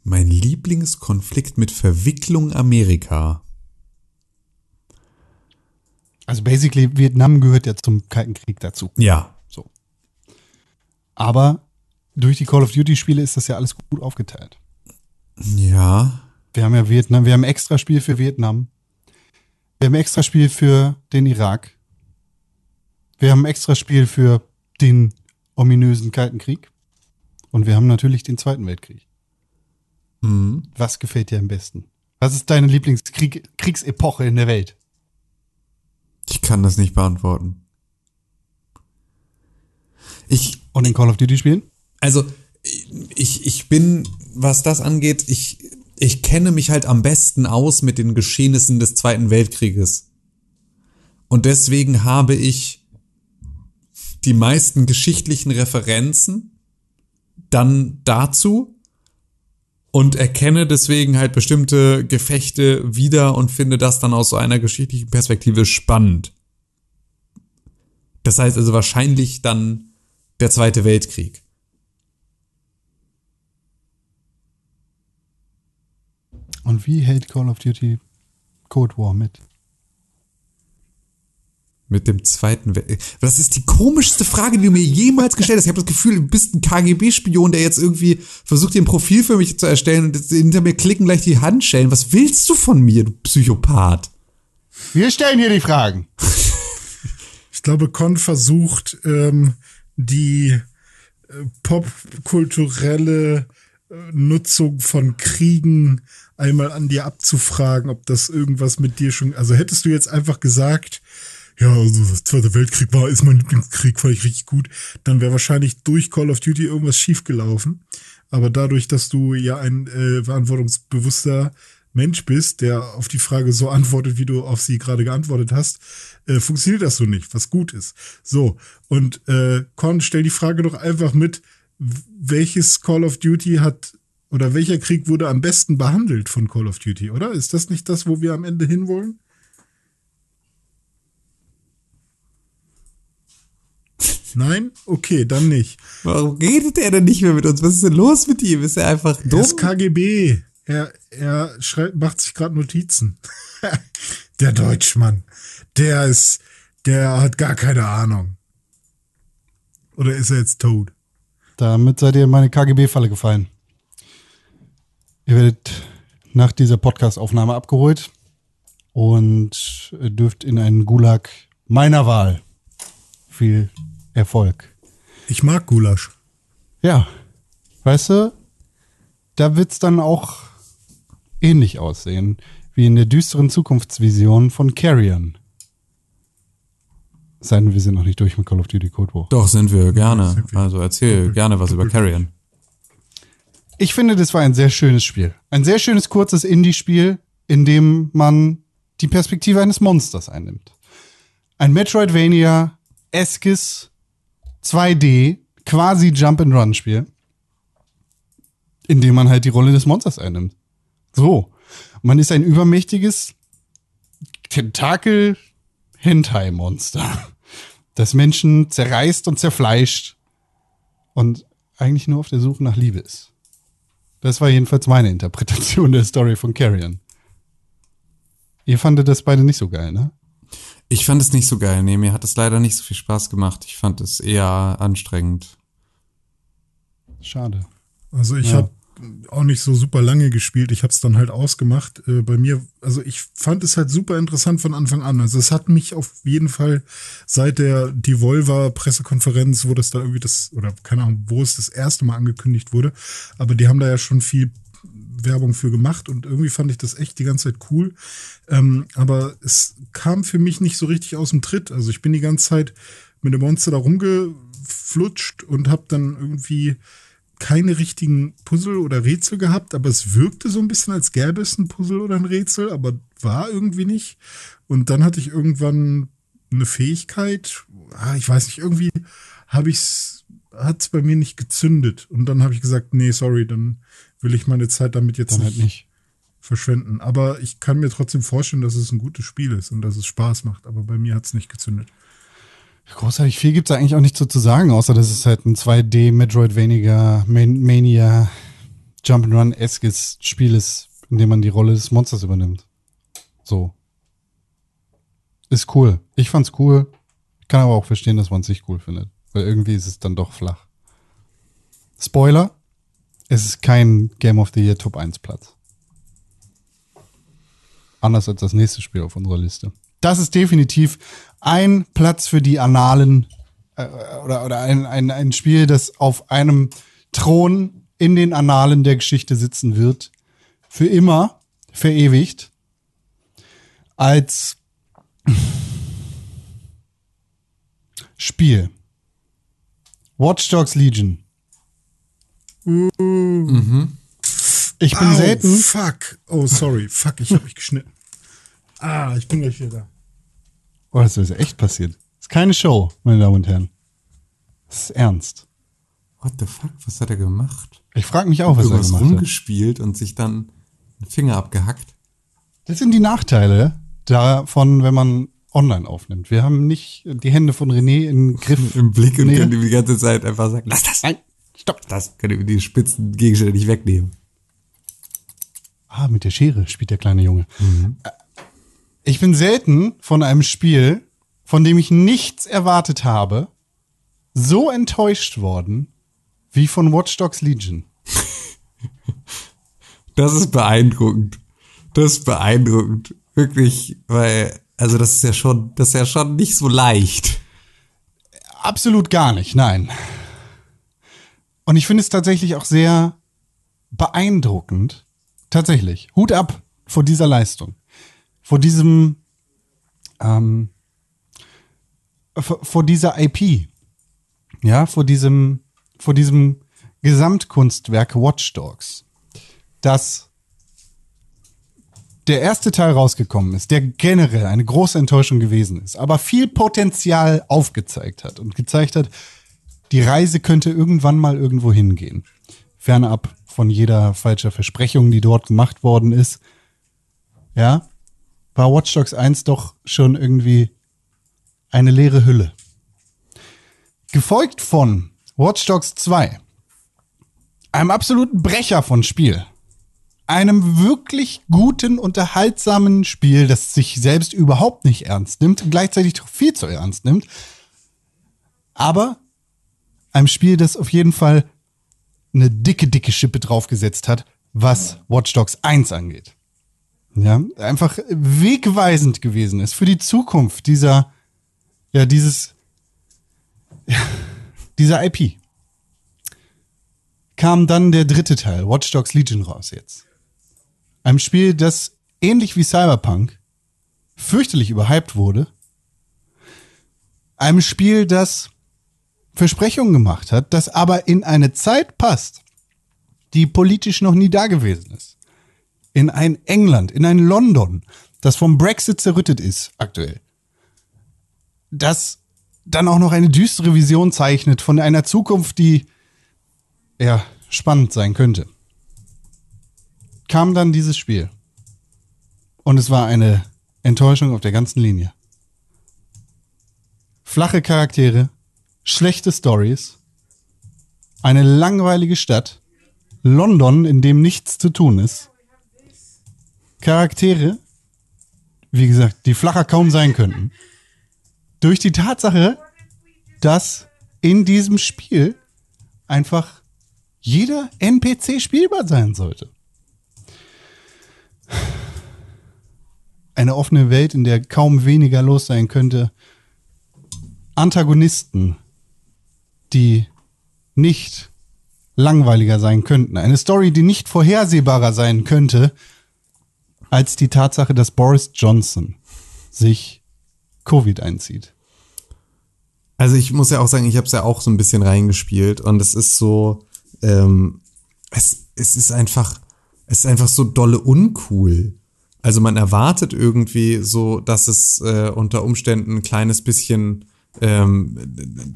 Mein Lieblingskonflikt mit Verwicklung Amerika. Also basically, Vietnam gehört ja zum Kalten Krieg dazu. Ja. So. Aber durch die Call of Duty Spiele ist das ja alles gut aufgeteilt. Ja. Wir haben ja Vietnam, wir haben ein extra Spiel für Vietnam. Wir haben ein extra Spiel für den Irak. Wir haben ein extra Spiel für den ominösen Kalten Krieg. Und wir haben natürlich den Zweiten Weltkrieg. Mhm. Was gefällt dir am besten? Was ist deine Lieblingskriegepoche in der Welt? Ich kann das nicht beantworten. Ich, Und in Call of Duty spielen? also, ich, ich bin, was das angeht, ich, ich kenne mich halt am besten aus mit den Geschehnissen des Zweiten Weltkrieges. Und deswegen habe ich die meisten geschichtlichen Referenzen dann dazu und erkenne deswegen halt bestimmte Gefechte wieder und finde das dann aus so einer geschichtlichen Perspektive spannend. Das heißt also wahrscheinlich dann der Zweite Weltkrieg. Und wie hält Call of Duty Cold War mit? Mit dem Zweiten Weltkrieg. Das ist die komischste Frage, die du mir jemals gestellt hast. Ich habe das Gefühl, du bist ein KGB-Spion, der jetzt irgendwie versucht, dir ein Profil für mich zu erstellen und hinter mir klicken gleich die Handschellen. Was willst du von mir, du Psychopath? Wir stellen hier die Fragen. <laughs> Ich glaube, Con versucht, ähm, die äh, popkulturelle äh, Nutzung von Kriegen einmal an dir abzufragen, ob das irgendwas mit dir schon. Also hättest du jetzt einfach gesagt, ja, also der Zweite Weltkrieg war, ist mein Lieblingskrieg, fand ich richtig gut, dann wäre wahrscheinlich durch Call of Duty irgendwas schiefgelaufen. Aber dadurch, dass du ja ein äh, verantwortungsbewusster Mensch bist, der auf die Frage so antwortet, wie du auf sie gerade geantwortet hast, äh, funktioniert das so nicht, was gut ist. So, und äh, Con, stell die Frage doch einfach mit, welches Call of Duty hat oder welcher Krieg wurde am besten behandelt von Call of Duty, oder? Ist das nicht das, wo wir am Ende hinwollen? Nein? Okay, dann nicht. Warum redet er denn nicht mehr mit uns? Was ist denn los mit ihm? Ist er einfach Er dumm? ist KGB. Er, er schreibt, macht sich gerade Notizen. <laughs> der Deutschmann. Der ist, der hat gar keine Ahnung. Oder ist er jetzt tot? Damit seid ihr in meine KGB-Falle gefallen. Ihr werdet nach dieser Podcast-Aufnahme abgeholt und dürft in einen Gulag meiner Wahl. Viel Erfolg. Ich mag Gulasch. Ja, weißt du, da wird's dann auch ähnlich aussehen wie in der düsteren Zukunftsvision von Carrion. Sei denn, wir sind noch nicht durch mit Call of Duty Cold War. Doch, sind wir, gerne. sind wir. Also erzähl gerne was über Carrion. Ich finde, das war ein sehr schönes Spiel. Ein sehr schönes, kurzes Indie-Spiel, in dem man die Perspektive eines Monsters einnimmt. Ein Metroidvania, eskes 2D, quasi Jump-and-Run-Spiel, in dem man halt die Rolle des Monsters einnimmt. So. Man ist ein übermächtiges Tentakel-Hentai-Monster, <laughs> das Menschen zerreißt und zerfleischt und eigentlich nur auf der Suche nach Liebe ist. Das war jedenfalls meine Interpretation der Story von Carrion. Ihr fandet das beide nicht so geil, ne? Ich fand es nicht so geil. Nee, mir hat es leider nicht so viel Spaß gemacht. Ich fand es eher anstrengend. Schade. Also ich Ja. habe auch nicht so super lange gespielt. Ich habe es dann halt ausgemacht. Äh, bei mir, also ich fand es halt super interessant von Anfang an. Also es hat mich auf jeden Fall seit der Devolver-Pressekonferenz, wo das da irgendwie das, oder keine Ahnung, wo es das erste Mal angekündigt wurde, aber die haben da ja schon viel Werbung für gemacht und irgendwie fand ich das echt die ganze Zeit cool. Ähm, aber es kam für mich nicht so richtig aus dem Tritt. Also ich bin die ganze Zeit mit dem Monster da rumgeflutscht und habe dann irgendwie keine richtigen Puzzle oder Rätsel gehabt, aber es wirkte so ein bisschen, als gäbe es ein Puzzle oder ein Rätsel, aber war irgendwie nicht. Und dann hatte ich irgendwann eine Fähigkeit, ah, ich weiß nicht, irgendwie habe ich's, hat es bei mir nicht gezündet. Und dann habe ich gesagt, nee, sorry, dann will ich meine Zeit damit jetzt halt nicht, nicht. verschwenden. Aber ich kann mir trotzdem vorstellen, dass es ein gutes Spiel ist und dass es Spaß macht. Aber bei mir hat es nicht gezündet. Großartig viel gibt's da eigentlich auch nicht so zu sagen, außer dass es halt ein 2D Metroidvania Man Mania Jump'n'Run-eskes Spiel ist, in dem man die Rolle des Monsters übernimmt. So. Ist cool. Ich fand's cool. Ich kann aber auch verstehen, dass man es nicht cool findet. Weil irgendwie ist es dann doch flach. Spoiler. Es ist kein Game of the Year Top 1 Platz. Anders als das nächste Spiel auf unserer Liste. Das ist definitiv ein Platz für die Annalen äh, oder, oder ein, ein, ein Spiel, das auf einem Thron in den Annalen der Geschichte sitzen wird. Für immer verewigt. Als Spiel. Watch Dogs Legion. Ich bin Au, selten. Fuck. Oh, sorry. Fuck, ich habe mich geschnitten. Ah, ich bin gleich wieder da. Oh, das ist echt passiert. Das ist keine Show, meine Damen und Herren. Das ist ernst. What the fuck? Was hat er gemacht? Ich frage mich auch, was er gemacht hat. rumgespielt und sich dann einen Finger abgehackt. Das sind die Nachteile davon, wenn man online aufnimmt. Wir haben nicht die Hände von René in Griff. <laughs> Im Blick und Nee. können die ganze Zeit einfach sagen, lass das, Nein, stopp. das können ihm die spitzen Gegenstände nicht wegnehmen. Ah, mit der Schere spielt der kleine Junge. Äh, Ich bin selten von einem Spiel, von dem ich nichts erwartet habe, so enttäuscht worden wie von Watch Dogs Legion. <laughs> Das ist beeindruckend. Das ist beeindruckend. Wirklich, weil, also das ist ja schon, das ist ja schon nicht so leicht. Absolut gar nicht, nein. Und ich finde es tatsächlich auch sehr beeindruckend. Tatsächlich. Hut ab vor dieser Leistung. Vor diesem, ähm, vor, dieser IP. Ja, vor diesem, vor diesem Gesamtkunstwerk Watch Dogs. Das der erste Teil rausgekommen ist, der generell eine große Enttäuschung gewesen ist, aber viel Potenzial aufgezeigt hat und gezeigt hat, die Reise könnte irgendwann mal irgendwo hingehen. Fernab von jeder falscher Versprechung, die dort gemacht worden ist. Ja, war Watch Dogs 1 doch schon irgendwie eine leere Hülle. Gefolgt von Watch Dogs 2. Einem absoluten Brecher von Spiel. Einem wirklich guten, unterhaltsamen Spiel, das sich selbst überhaupt nicht ernst nimmt, gleichzeitig doch viel zu ernst nimmt. Aber einem Spiel, das auf jeden Fall eine dicke, dicke Schippe draufgesetzt hat, was Watch Dogs 1 angeht. Ja, einfach wegweisend gewesen ist für die Zukunft dieser, ja, dieses, ja, <laughs> dieser IP. Kam dann der dritte Teil, Watch Dogs Legion raus jetzt. Ein Spiel, das ähnlich wie Cyberpunk fürchterlich überhyped wurde. Einem Spiel, das Versprechungen gemacht hat, das aber in eine Zeit passt, die politisch noch nie da gewesen ist. In ein England, in ein London, das vom Brexit zerrüttet ist aktuell. Das dann auch noch eine düstere Vision zeichnet von einer Zukunft, die ja spannend sein könnte. Kam dann dieses Spiel. Und es war eine Enttäuschung auf der ganzen Linie. Flache Charaktere, schlechte Stories, eine langweilige Stadt, London, in dem nichts zu tun ist, Charaktere, wie gesagt, die flacher kaum sein könnten, durch die Tatsache, dass in diesem Spiel einfach jeder NPC spielbar sein sollte. Eine offene Welt, in der kaum weniger los sein könnte. Antagonisten, die nicht langweiliger sein könnten. Eine Story, die nicht vorhersehbarer sein könnte, als die Tatsache, dass Boris Johnson sich Covid einzieht. Also ich muss ja auch sagen, ich habe es ja auch so ein bisschen reingespielt und es ist so, ähm, es, es ist einfach, es ist einfach so dolle uncool. Also man erwartet irgendwie so, dass es äh, unter Umständen ein kleines bisschen, ähm,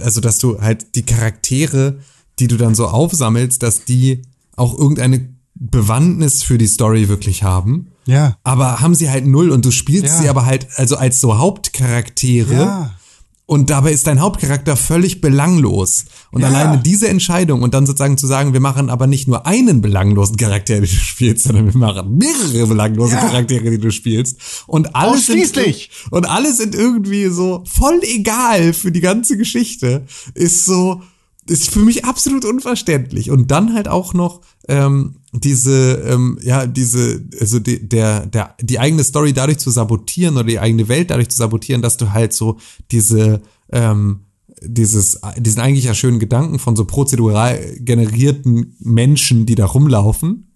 also dass du halt die Charaktere, die du dann so aufsammelst, dass die auch irgendeine Bewandtnis für die Story wirklich haben. Ja. Aber haben sie halt null und du spielst Ja. sie aber halt also als so Hauptcharaktere. Ja. Und dabei ist dein Hauptcharakter völlig belanglos. Und Ja. alleine diese Entscheidung und dann sozusagen zu sagen, wir machen aber nicht nur einen belanglosen Charakter, den du spielst, sondern wir machen mehrere belanglose Ja. Charaktere, die du spielst. Und alle Ausschließlich. sind, und alle sind irgendwie so voll egal für die ganze Geschichte. Ist so, ist für mich absolut unverständlich. Und dann halt auch noch ähm, diese, ähm, ja, diese, also die, der, der, die eigene Story dadurch zu sabotieren oder die eigene Welt dadurch zu sabotieren, dass du halt so diese, ähm, dieses, diesen eigentlich ja schönen Gedanken von so prozedural generierten Menschen, die da rumlaufen,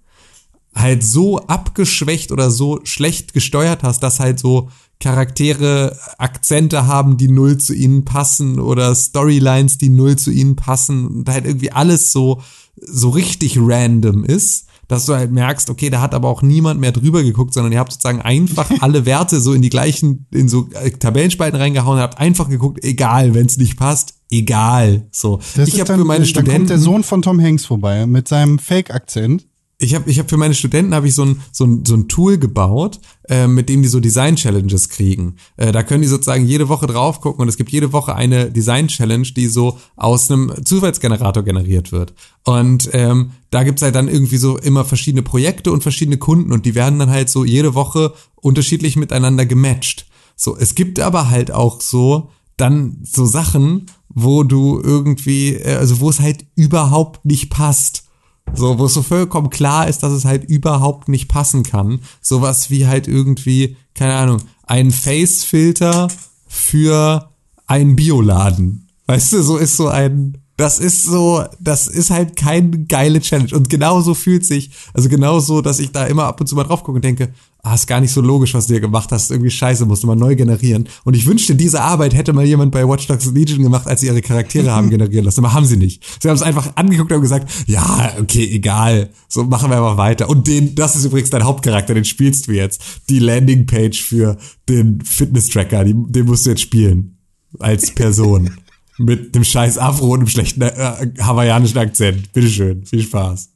halt so abgeschwächt oder so schlecht gesteuert hast, dass halt so Charaktere Akzente haben, die null zu ihnen passen oder Storylines, die null zu ihnen passen und halt irgendwie alles so, so richtig random ist, dass du halt merkst, okay, da hat aber auch niemand mehr drüber geguckt, sondern ihr habt sozusagen einfach <laughs> alle Werte so in die gleichen, in so äh, Tabellenspalten reingehauen und habt einfach geguckt, egal, wenn es nicht passt, egal. So. Das ich habe dann, für meine dann kommt Studenten der Sohn von Tom Hanks vorbei mit seinem Fake-Akzent. Ich habe ich hab für meine Studenten habe ich so ein, so, ein, so ein Tool gebaut, äh, mit dem die so Design-Challenges kriegen. Äh, da können die sozusagen jede Woche drauf gucken und es gibt jede Woche eine Design-Challenge, die so aus einem Zufallsgenerator generiert wird. Und ähm, da gibt's halt dann irgendwie so immer verschiedene Projekte und verschiedene Kunden und die werden dann halt so jede Woche unterschiedlich miteinander gematcht. So, es gibt aber halt auch so dann so Sachen, wo du irgendwie, äh, also wo es halt überhaupt nicht passt. So, wo es so vollkommen klar ist, dass es halt überhaupt nicht passen kann. Sowas wie halt irgendwie, keine Ahnung, ein Face-Filter für einen Bioladen. Weißt du, so ist so ein, das ist so, das ist halt kein geile Challenge. Und genauso fühlt sich, also genauso, dass ich da immer ab und zu mal drauf gucke und denke, ah, ist gar nicht so logisch, was du hier gemacht hast, irgendwie scheiße, musst du mal neu generieren. Und ich wünschte, diese Arbeit hätte mal jemand bei Watch Dogs Legion gemacht, als sie ihre Charaktere haben <laughs> generieren lassen. Aber haben sie nicht. Sie haben es einfach angeguckt und gesagt, ja, okay, egal. So machen wir einfach weiter. Und den, das ist übrigens dein Hauptcharakter, den spielst du jetzt. Die Landingpage für den Fitness-Tracker, den musst du jetzt spielen. Als Person. <laughs> Mit einem scheiß Afro und einem schlechten äh, hawaiianischen Akzent. Bitteschön. Viel Spaß.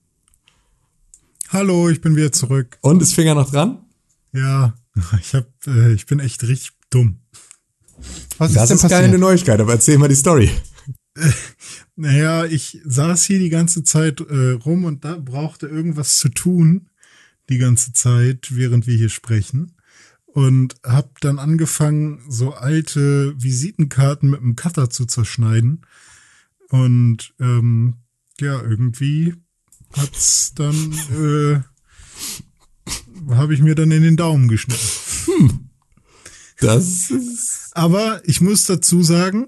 Hallo, ich bin wieder zurück. Und ist Finger noch dran? Ja, <laughs> ich hab, äh, ich bin echt richtig dumm. Was Das ist denn ist keine passiert? Neuigkeit, aber erzähl mal die Story. <laughs> Naja, ich saß hier die ganze Zeit äh, rum und da brauchte irgendwas zu tun, die ganze Zeit, während wir hier sprechen. Und hab dann angefangen, so alte Visitenkarten mit dem Cutter zu zerschneiden. Und ähm, ja, irgendwie hat's dann, äh, habe ich mir dann in den Daumen geschnitten. Das ist. Aber ich muss dazu sagen,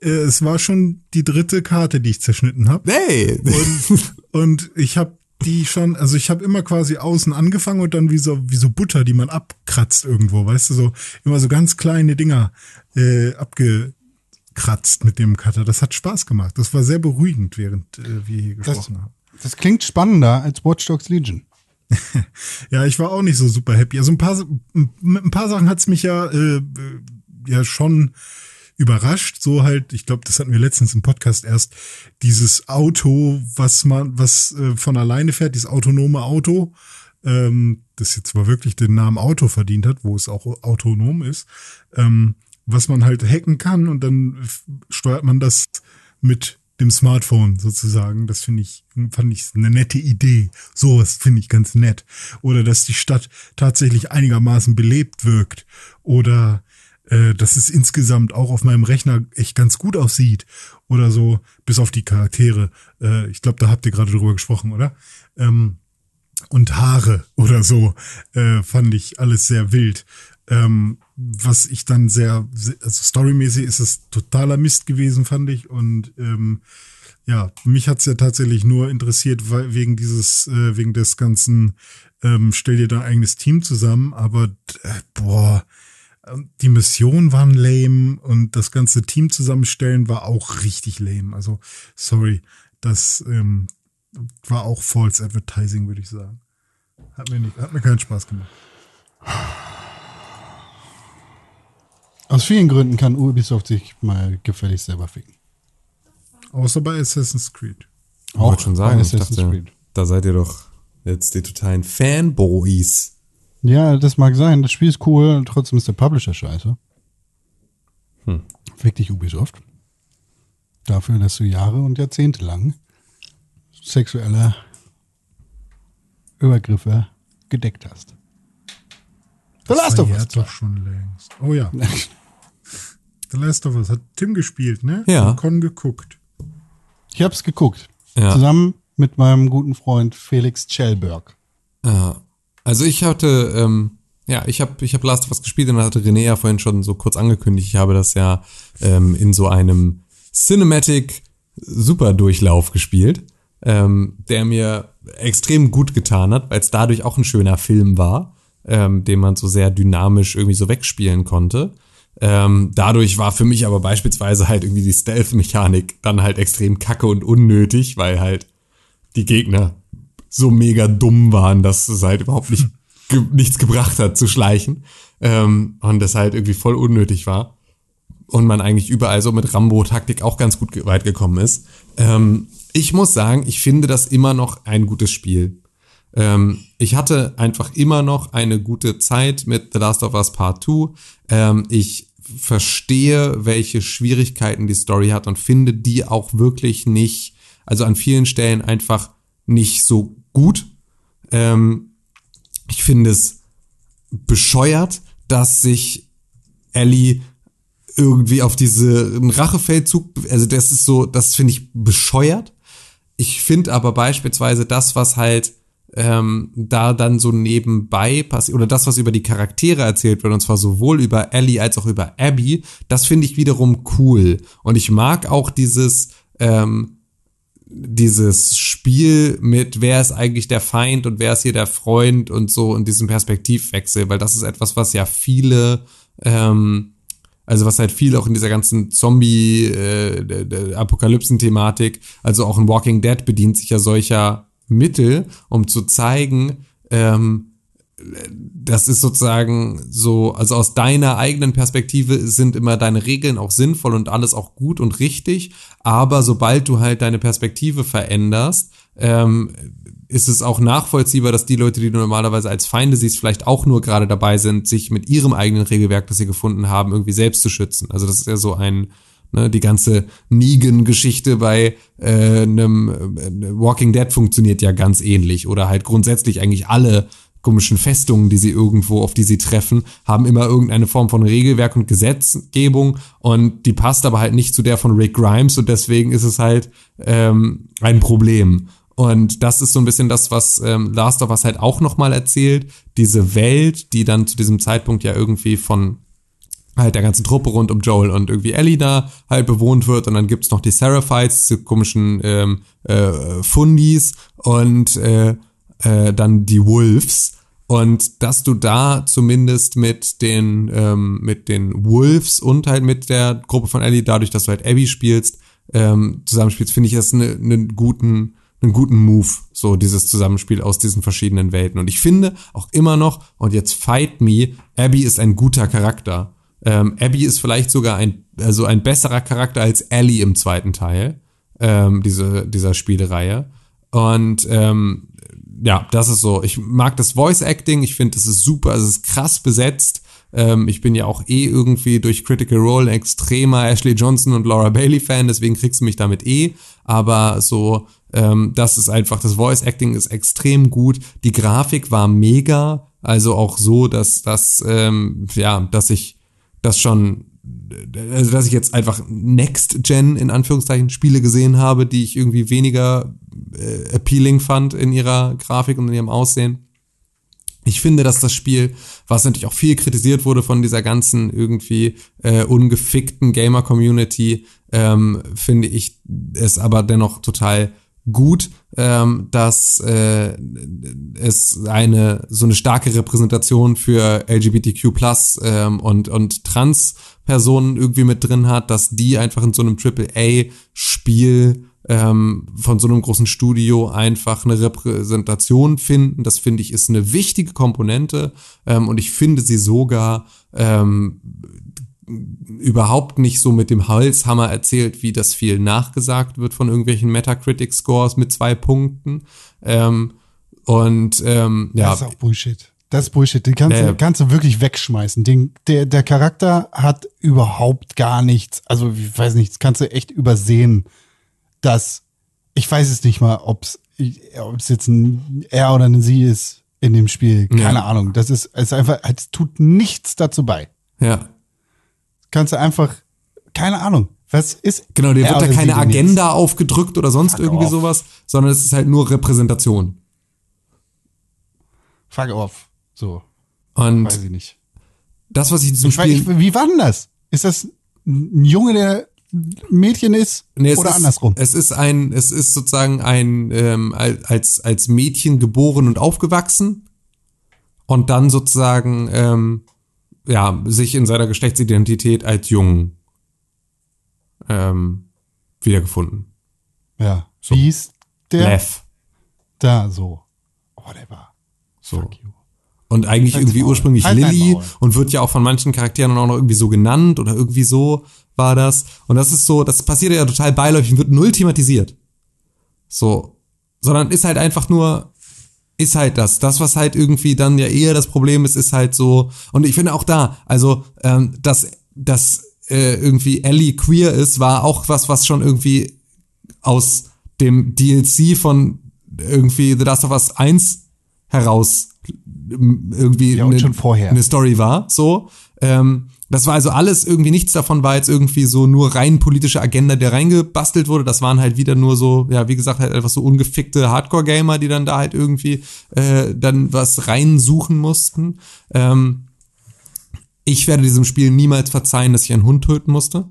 äh, es war schon die dritte Karte, die ich zerschnitten habe. Hey! Und, und ich habe die schon, also ich habe immer quasi außen angefangen und dann wie so, wie so Butter, die man abkratzt irgendwo, weißt du, so immer so ganz kleine Dinger äh, abgekratzt mit dem Cutter. Das hat Spaß gemacht. Das war sehr beruhigend, während äh, wir hier gesprochen haben. Das klingt spannender als Watch Dogs Legion. <laughs> Ja, ich war auch nicht so super happy. Also ein paar, mit ein paar Sachen hat's mich ja, äh, ja schon überrascht. So halt, ich glaube, das hatten wir letztens im Podcast erst, dieses Auto, was man, was äh, von alleine fährt, dieses autonome Auto, ähm, das jetzt zwar wirklich den Namen Auto verdient hat, wo es auch autonom ist, ähm, was man halt hacken kann und dann steuert man das mit dem Smartphone sozusagen. Das finde ich, fand ich eine nette Idee. Sowas finde ich ganz nett. Oder dass die Stadt tatsächlich einigermaßen belebt wirkt. Oder äh, dass es insgesamt auch auf meinem Rechner echt ganz gut aussieht. Oder so, bis auf die Charaktere. Äh, ich glaube, da habt ihr gerade drüber gesprochen, oder? Ähm, und Haare oder so, äh, fand ich alles sehr wild. Ähm, was ich dann sehr, also storymäßig ist es totaler Mist gewesen, fand ich. Und ähm, ja, mich hat's ja tatsächlich nur interessiert, weil wegen dieses, äh, wegen des ganzen, ähm, stell dir dein eigenes Team zusammen, aber äh, boah, ähm, die Missionen waren lame und das ganze Team zusammenstellen war auch richtig lame. Also, sorry, das ähm, war auch False Advertising, würde ich sagen. Hat mir, nicht, hat mir keinen Spaß gemacht. Aus vielen Gründen kann Ubisoft sich mal gefälligst selber ficken. Außer bei Assassin's Creed. Ich wollte schon sagen, bei ich Assassin's dachte, Creed. da seid ihr doch jetzt die totalen Fanboys. Ja, das mag sein. Das Spiel ist cool, trotzdem ist der Publisher scheiße. Hm. Fick dich Ubisoft. Dafür, dass du Jahre und Jahrzehnte lang sexuelle Übergriffe gedeckt hast. The Last of Us. Doch schon längst. Oh ja. <laughs> The Last of Us hat Tim gespielt, ne? Ja. Und Con geguckt. Ich hab's geguckt. Ja. Zusammen mit meinem guten Freund Felix Schellberg. Ja. Also ich hatte, ähm, ja, ich habe ich hab Last of Us gespielt und hatte René ja vorhin schon so kurz angekündigt, ich habe das ja ähm, in so einem Cinematic Superdurchlauf gespielt, ähm, der mir extrem gut getan hat, weil es dadurch auch ein schöner Film war, ähm, den man so sehr dynamisch irgendwie so wegspielen konnte. Ähm, dadurch war für mich aber beispielsweise halt irgendwie die Stealth-Mechanik dann halt extrem kacke und unnötig, weil halt die Gegner so mega dumm waren, dass es halt überhaupt nicht <laughs> ge nichts gebracht hat zu schleichen ähm, und das halt irgendwie voll unnötig war und man eigentlich überall so mit Rambo-Taktik auch ganz gut weit gekommen ist. Ähm, ich muss sagen, ich finde das immer noch ein gutes Spiel. Ähm, ich hatte einfach immer noch eine gute Zeit mit The Last of Us Part 2. Ähm, ich verstehe, welche Schwierigkeiten die Story hat und finde die auch wirklich nicht, also an vielen Stellen einfach nicht so gut. Ähm, ich finde es bescheuert, dass sich Ellie irgendwie auf diese Rachefeldzug, also das ist so, das finde ich bescheuert. Ich finde aber beispielsweise das, was halt ähm, da dann so nebenbei passiert, oder das, was über die Charaktere erzählt wird, und zwar sowohl über Ellie als auch über Abby, das finde ich wiederum cool. Und ich mag auch dieses, ähm, dieses Spiel mit, wer ist eigentlich der Feind und wer ist hier der Freund und so in diesem Perspektivwechsel, weil das ist etwas, was ja viele, ähm, also was halt viel auch in dieser ganzen Zombie äh, also auch in Walking Dead bedient sich ja solcher Mittel, um zu zeigen, ähm, das ist sozusagen so, also aus deiner eigenen Perspektive sind immer deine Regeln auch sinnvoll und alles auch gut und richtig, aber sobald du halt deine Perspektive veränderst, ähm, ist es auch nachvollziehbar, dass die Leute, die du normalerweise als Feinde siehst, vielleicht auch nur gerade dabei sind, sich mit ihrem eigenen Regelwerk, das sie gefunden haben, irgendwie selbst zu schützen. Also das ist ja so ein Ne, die ganze Negan-Geschichte bei äh, einem äh, Walking Dead funktioniert ja ganz ähnlich. Oder halt grundsätzlich eigentlich alle komischen Festungen, die sie irgendwo, auf die sie treffen, haben immer irgendeine Form von Regelwerk und Gesetzgebung und die passt aber halt nicht zu der von Rick Grimes und deswegen ist es halt ähm, ein Problem. Und das ist so ein bisschen das, was ähm, Last of Us halt auch nochmal erzählt. Diese Welt, die dann zu diesem Zeitpunkt ja irgendwie von halt der ganzen Truppe rund um Joel und irgendwie Ellie da halt bewohnt wird und dann gibt's noch die Seraphites, diese komischen ähm, äh, Fundis und äh, äh, dann die Wolves und dass du da zumindest mit den ähm, mit den Wolves und halt mit der Gruppe von Ellie, dadurch, dass du halt Abby spielst, ähm, zusammenspielst, finde ich das einen ne guten einen guten Move, so dieses Zusammenspiel aus diesen verschiedenen Welten. Und ich finde auch immer noch, und jetzt fight me, Abby ist ein guter Charakter. Ähm, Abby ist vielleicht sogar ein, also ein besserer Charakter als Ellie im zweiten Teil, ähm, diese, dieser Spielereihe. Und ähm, ja, das ist so. Ich mag das Voice Acting, ich finde, das ist super, es ist krass besetzt. Ähm, ich bin ja auch eh irgendwie durch Critical Role ein extremer Ashley Johnson und Laura Bailey Fan, deswegen kriegst du mich damit eh. Aber so, ähm, das ist einfach, das Voice Acting ist extrem gut. Die Grafik war mega, also auch so, dass, dass, ähm, ja, dass ich das schon also dass ich jetzt einfach Next Gen in Anführungszeichen Spiele gesehen habe, die ich irgendwie weniger äh, appealing fand in ihrer Grafik und in ihrem Aussehen. Ich finde, dass das Spiel, was natürlich auch viel kritisiert wurde von dieser ganzen irgendwie äh, ungefickten Gamer-Community, ähm, finde ich es aber dennoch total gut, ähm, dass äh, es eine so eine starke Repräsentation für LGBTQ plus ähm, und und Trans Personen irgendwie mit drin hat, dass die einfach in so einem AAA Spiel ähm, von so einem großen Studio einfach eine Repräsentation finden. Das finde ich ist eine wichtige Komponente ähm, und ich finde sie sogar ähm, überhaupt nicht so mit dem Holzhammer erzählt, wie das viel nachgesagt wird von irgendwelchen Metacritic-Scores mit zwei Punkten. Ähm, und ähm, ja. Das ist auch Bullshit. Das ist Bullshit. Den kannst, du, kannst du wirklich wegschmeißen. Den, der, der Charakter hat überhaupt gar nichts. Also, ich weiß nicht, das kannst du echt übersehen, dass ich weiß es nicht mal, ob es jetzt ein er oder eine sie ist in dem Spiel. Keine ja. Ahnung. Das ist, es ist einfach, es tut nichts dazu bei. Ja kannst du einfach, keine Ahnung, was ist. Genau, dir wird da keine Agenda nichts. aufgedrückt oder sonst Fuck irgendwie off. sowas, sondern es ist halt nur Repräsentation. Fuck off. So. Und weiß ich nicht. Das, was ich in diesem ich Spiel. Weiß, wie war denn das? Ist das ein Junge, der Mädchen ist nee, oder ist, andersrum? Es ist ein, es ist sozusagen ein ähm, als als Mädchen geboren und aufgewachsen und dann sozusagen ähm, ja, sich in seiner Geschlechtsidentität als jung ähm, wiedergefunden. Ja. So. Wie ist der? Lev. Da, so. Oh, der war. So. Und eigentlich halt irgendwie ursprünglich halt Lilly und wird ja auch von manchen Charakteren auch noch irgendwie so genannt oder irgendwie so war das. Und das ist so, das passiert ja total beiläufig und wird null thematisiert. So. Sondern ist halt einfach nur, ist halt das. Das, was halt irgendwie dann ja eher das Problem ist, ist halt so. Und ich finde auch da, also, ähm, dass, dass äh, irgendwie Ellie queer ist, war auch was, was schon irgendwie aus dem DLC von irgendwie The Last of Us 1 heraus irgendwie ja, eine, eine Story war. So. Ähm, das war also alles irgendwie nichts davon war jetzt irgendwie so nur rein politische Agenda, der reingebastelt wurde. Das waren halt wieder nur so, ja, wie gesagt, halt einfach so ungefickte Hardcore-Gamer, die dann da halt irgendwie äh, dann was reinsuchen mussten. Ähm, ich werde diesem Spiel niemals verzeihen, dass ich einen Hund töten musste.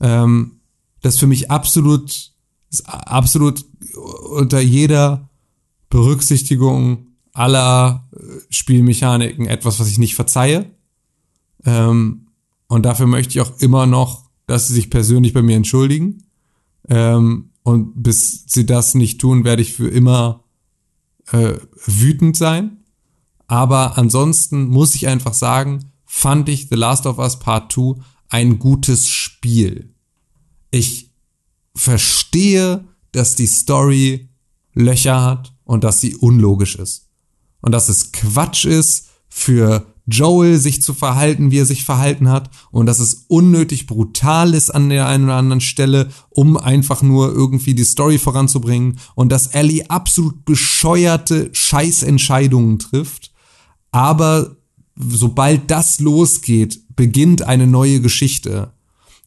Ähm, das ist für mich absolut, absolut unter jeder Berücksichtigung aller äh, Spielmechaniken etwas, was ich nicht verzeihe. Ähm, und dafür möchte ich auch immer noch, dass sie sich persönlich bei mir entschuldigen. Ähm, und bis sie das nicht tun, werde ich für immer äh, wütend sein. Aber ansonsten muss ich einfach sagen, fand ich The Last of Us Part 2 ein gutes Spiel. Ich verstehe, dass die Story Löcher hat und dass sie unlogisch ist. Und dass es Quatsch ist für Joel sich zu verhalten, wie er sich verhalten hat und dass es unnötig brutal ist an der einen oder anderen Stelle, um einfach nur irgendwie die Story voranzubringen und dass Ellie absolut bescheuerte Scheißentscheidungen trifft, aber sobald das losgeht, beginnt eine neue Geschichte.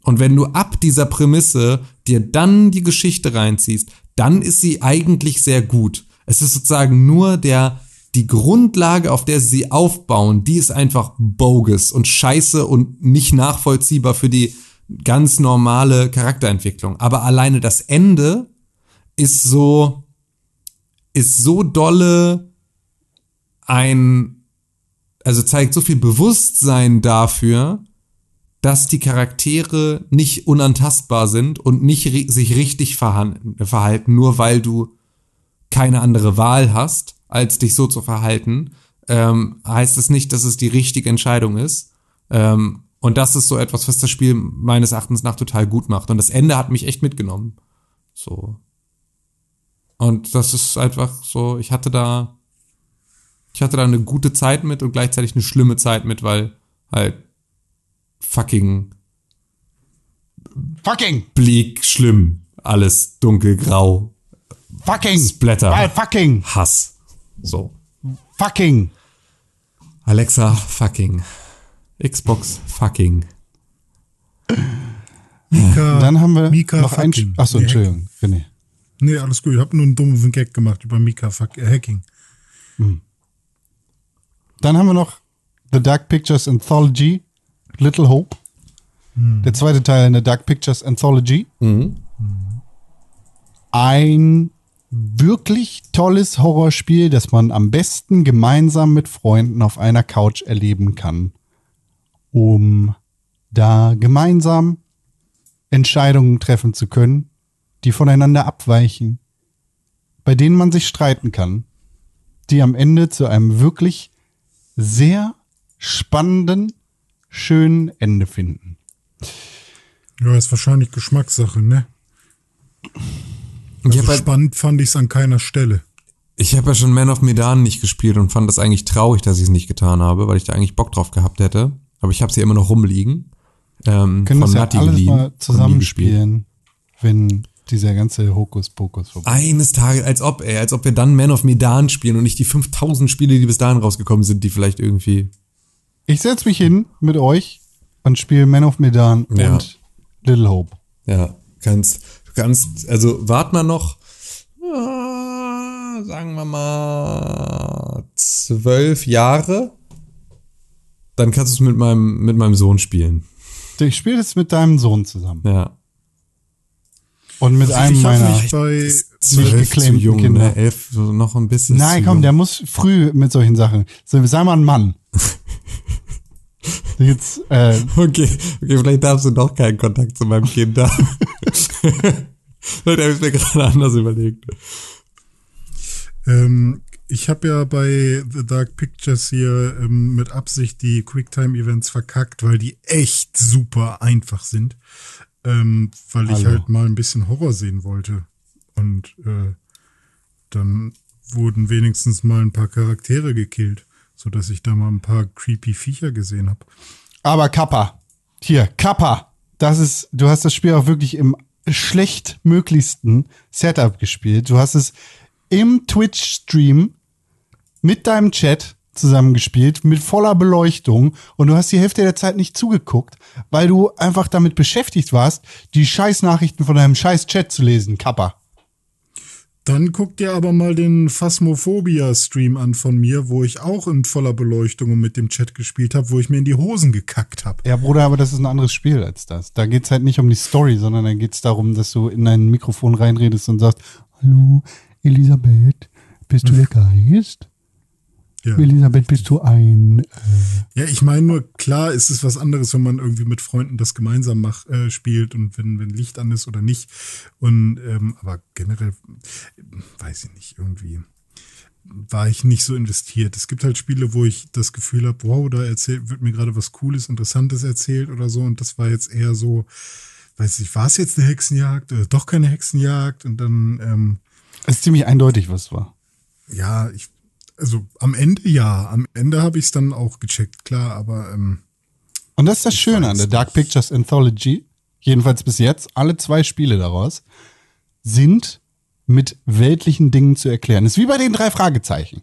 Und wenn du ab dieser Prämisse dir dann die Geschichte reinziehst, dann ist sie eigentlich sehr gut. Es ist sozusagen nur der die Grundlage, auf der sie aufbauen, die ist einfach bogus und scheiße und nicht nachvollziehbar für die ganz normale Charakterentwicklung. Aber alleine das Ende ist so, ist so dolle ein, also zeigt so viel Bewusstsein dafür, dass die Charaktere nicht unantastbar sind und nicht sich richtig verhalten, nur weil du keine andere Wahl hast, als dich so zu verhalten, ähm, heißt es nicht, dass es die richtige Entscheidung ist. Ähm, und das ist so etwas, was das Spiel meines Erachtens nach total gut macht. Und das Ende hat mich echt mitgenommen. So. Und das ist einfach so, ich hatte da, ich hatte da eine gute Zeit mit und gleichzeitig eine schlimme Zeit mit, weil halt fucking Fucking! bleak, schlimm, alles dunkelgrau, Fucking! Splatter, Weil fucking! Hass. So. Fucking! Alexa, fucking. Xbox, fucking. Mika, Dann haben wir Mika noch ein. fucking. Achso, Entschuldigung, René. Nee, alles gut. Ich habe nur einen dummen Gag gemacht über Mika fuck, äh, Hacking. Dann haben wir noch The Dark Pictures Anthology, Little Hope. Der zweite Teil in der Dark Pictures Anthology. Ein wirklich tolles Horrorspiel, das man am besten gemeinsam mit Freunden auf einer Couch erleben kann, um da gemeinsam Entscheidungen treffen zu können, die voneinander abweichen, bei denen man sich streiten kann, die am Ende zu einem wirklich sehr spannenden, schönen Ende finden. Ja, ist wahrscheinlich Geschmackssache, ne? Ich Also habe halt, spannend fand ich es an keiner Stelle. ich hab ja schon Man of Medan nicht gespielt und fand das eigentlich traurig, dass ich es nicht getan habe, weil ich da eigentlich Bock drauf gehabt hätte. Aber ich habe sie immer noch rumliegen. Ähm, Wir können von das ja alles geliehen mal zusammenspielen, wenn dieser ganze Hokuspokus vorbei Eines Tages, als ob, ey, als ob wir dann Man of Medan spielen und nicht die 5000 Spiele, die bis dahin rausgekommen sind, die vielleicht irgendwie. Ich setze mich hin mit euch und spiele Man of Medan Ja. und Little Hope. Ja, kannst, kannst, also wart mal noch, sagen wir mal, zwölf Jahre. Dann kannst du es mit meinem, mit meinem Sohn spielen. Ich spiele das mit deinem Sohn zusammen. Ja. Und mit einem ich habe meiner. bei Zwölf zu jung, Kinder. ne? Elf, so noch ein bisschen. Nein, komm, jung. der muss früh mit solchen Sachen. So, sei mal ein Mann. <laughs> Jetzt, äh, Okay, okay, vielleicht darfst du doch keinen Kontakt zu meinem Kind haben. <laughs> Vielleicht habe ich mir gerade anders überlegt. Ähm, ich habe ja bei The Dark Pictures hier ähm, mit Absicht die Quicktime-Events verkackt, weil die echt super einfach sind. Ähm, weil ich Hallo. halt mal ein bisschen Horror sehen wollte. Und äh, dann wurden wenigstens mal ein paar Charaktere gekillt, sodass ich da mal ein paar creepy Viecher gesehen habe. aber Kappa. Hier, Kappa. Das ist, du hast das Spiel auch wirklich im schlechtmöglichsten Setup gespielt. Du hast es im Twitch-Stream mit deinem Chat zusammengespielt, mit voller Beleuchtung und du hast die Hälfte der Zeit nicht zugeguckt, weil du einfach damit beschäftigt warst, die Scheißnachrichten von deinem Scheiß-Chat zu lesen, Kappa. Dann guck dir aber mal den Phasmophobia-Stream an von mir, wo ich auch in voller Beleuchtung und mit dem Chat gespielt habe, wo ich mir in die Hosen gekackt habe. Ja, Bruder, aber das ist ein anderes Spiel als das. Da geht's halt nicht um die Story, sondern da geht's darum, dass du in dein Mikrofon reinredest und sagst, Hallo, Elisabeth, bist du der Geist? Ja. Elisabeth, bist du ein... Ja, ich meine nur, klar ist es was anderes, wenn man irgendwie mit Freunden das gemeinsam mach, äh, spielt und wenn, wenn Licht an ist oder nicht. Und ähm, aber generell, äh, weiß ich nicht, irgendwie war ich nicht so investiert. Es gibt halt Spiele, wo ich das Gefühl habe, wow, da erzählt, wird mir gerade was Cooles, Interessantes erzählt oder so. Und das war jetzt eher so, weiß ich, war es jetzt eine Hexenjagd oder doch keine Hexenjagd? Und dann, ähm, Es ist ziemlich eindeutig, was es war. ja, ich, Also am Ende ja, am Ende habe ich es dann auch gecheckt, klar, aber ähm, Und das ist das Schöne an der Dark Pictures Anthology, jedenfalls bis jetzt, alle zwei Spiele daraus sind mit weltlichen Dingen zu erklären. ist wie bei den drei Fragezeichen.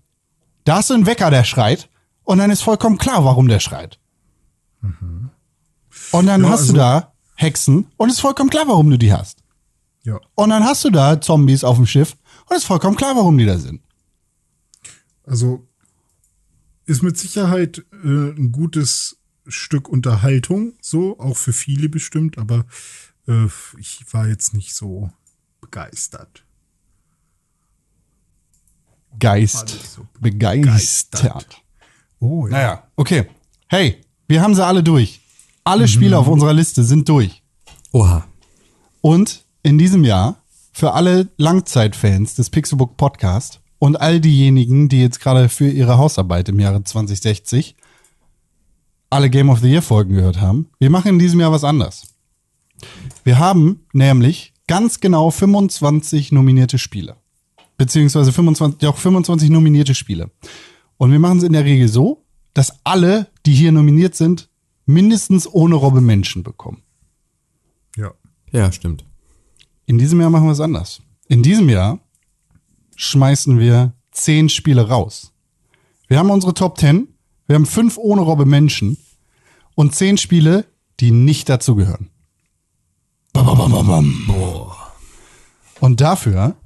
Da hast du einen Wecker, der schreit, und dann ist vollkommen klar, warum der schreit. Und dann Ja, hast du also- da Hexen, und ist vollkommen klar, warum du die hast. ja. Und dann hast du da Zombies auf dem Schiff, und ist vollkommen klar, warum die da sind. Also ist mit Sicherheit äh, ein gutes Stück Unterhaltung, so, auch für viele bestimmt, aber äh, ich war jetzt nicht so begeistert. Geist. so Begeistert. Oh, ja. Naja, okay. Hey, wir haben sie alle durch. Alle Spiele auf unserer Liste sind durch. Oha. Und in diesem Jahr, für alle Langzeitfans des Pixelbook Podcast und all diejenigen, die jetzt gerade für ihre Hausarbeit im Jahre 2060 alle Game of the Year Folgen gehört haben, wir machen in diesem Jahr was anders. Wir haben nämlich ganz genau 25 nominierte Spiele. Beziehungsweise 25, ja, auch 25 nominierte Spiele. Und wir machen es in der Regel so, dass alle, die hier nominiert sind, mindestens ohne Robbe Menschen bekommen. ja. Ja, stimmt. In diesem Jahr machen wir es anders. In diesem Jahr schmeißen wir zehn Spiele raus. Wir haben unsere Top 10, wir haben fünf ohne Robbe Menschen und zehn Spiele, die nicht dazugehören. Und dafür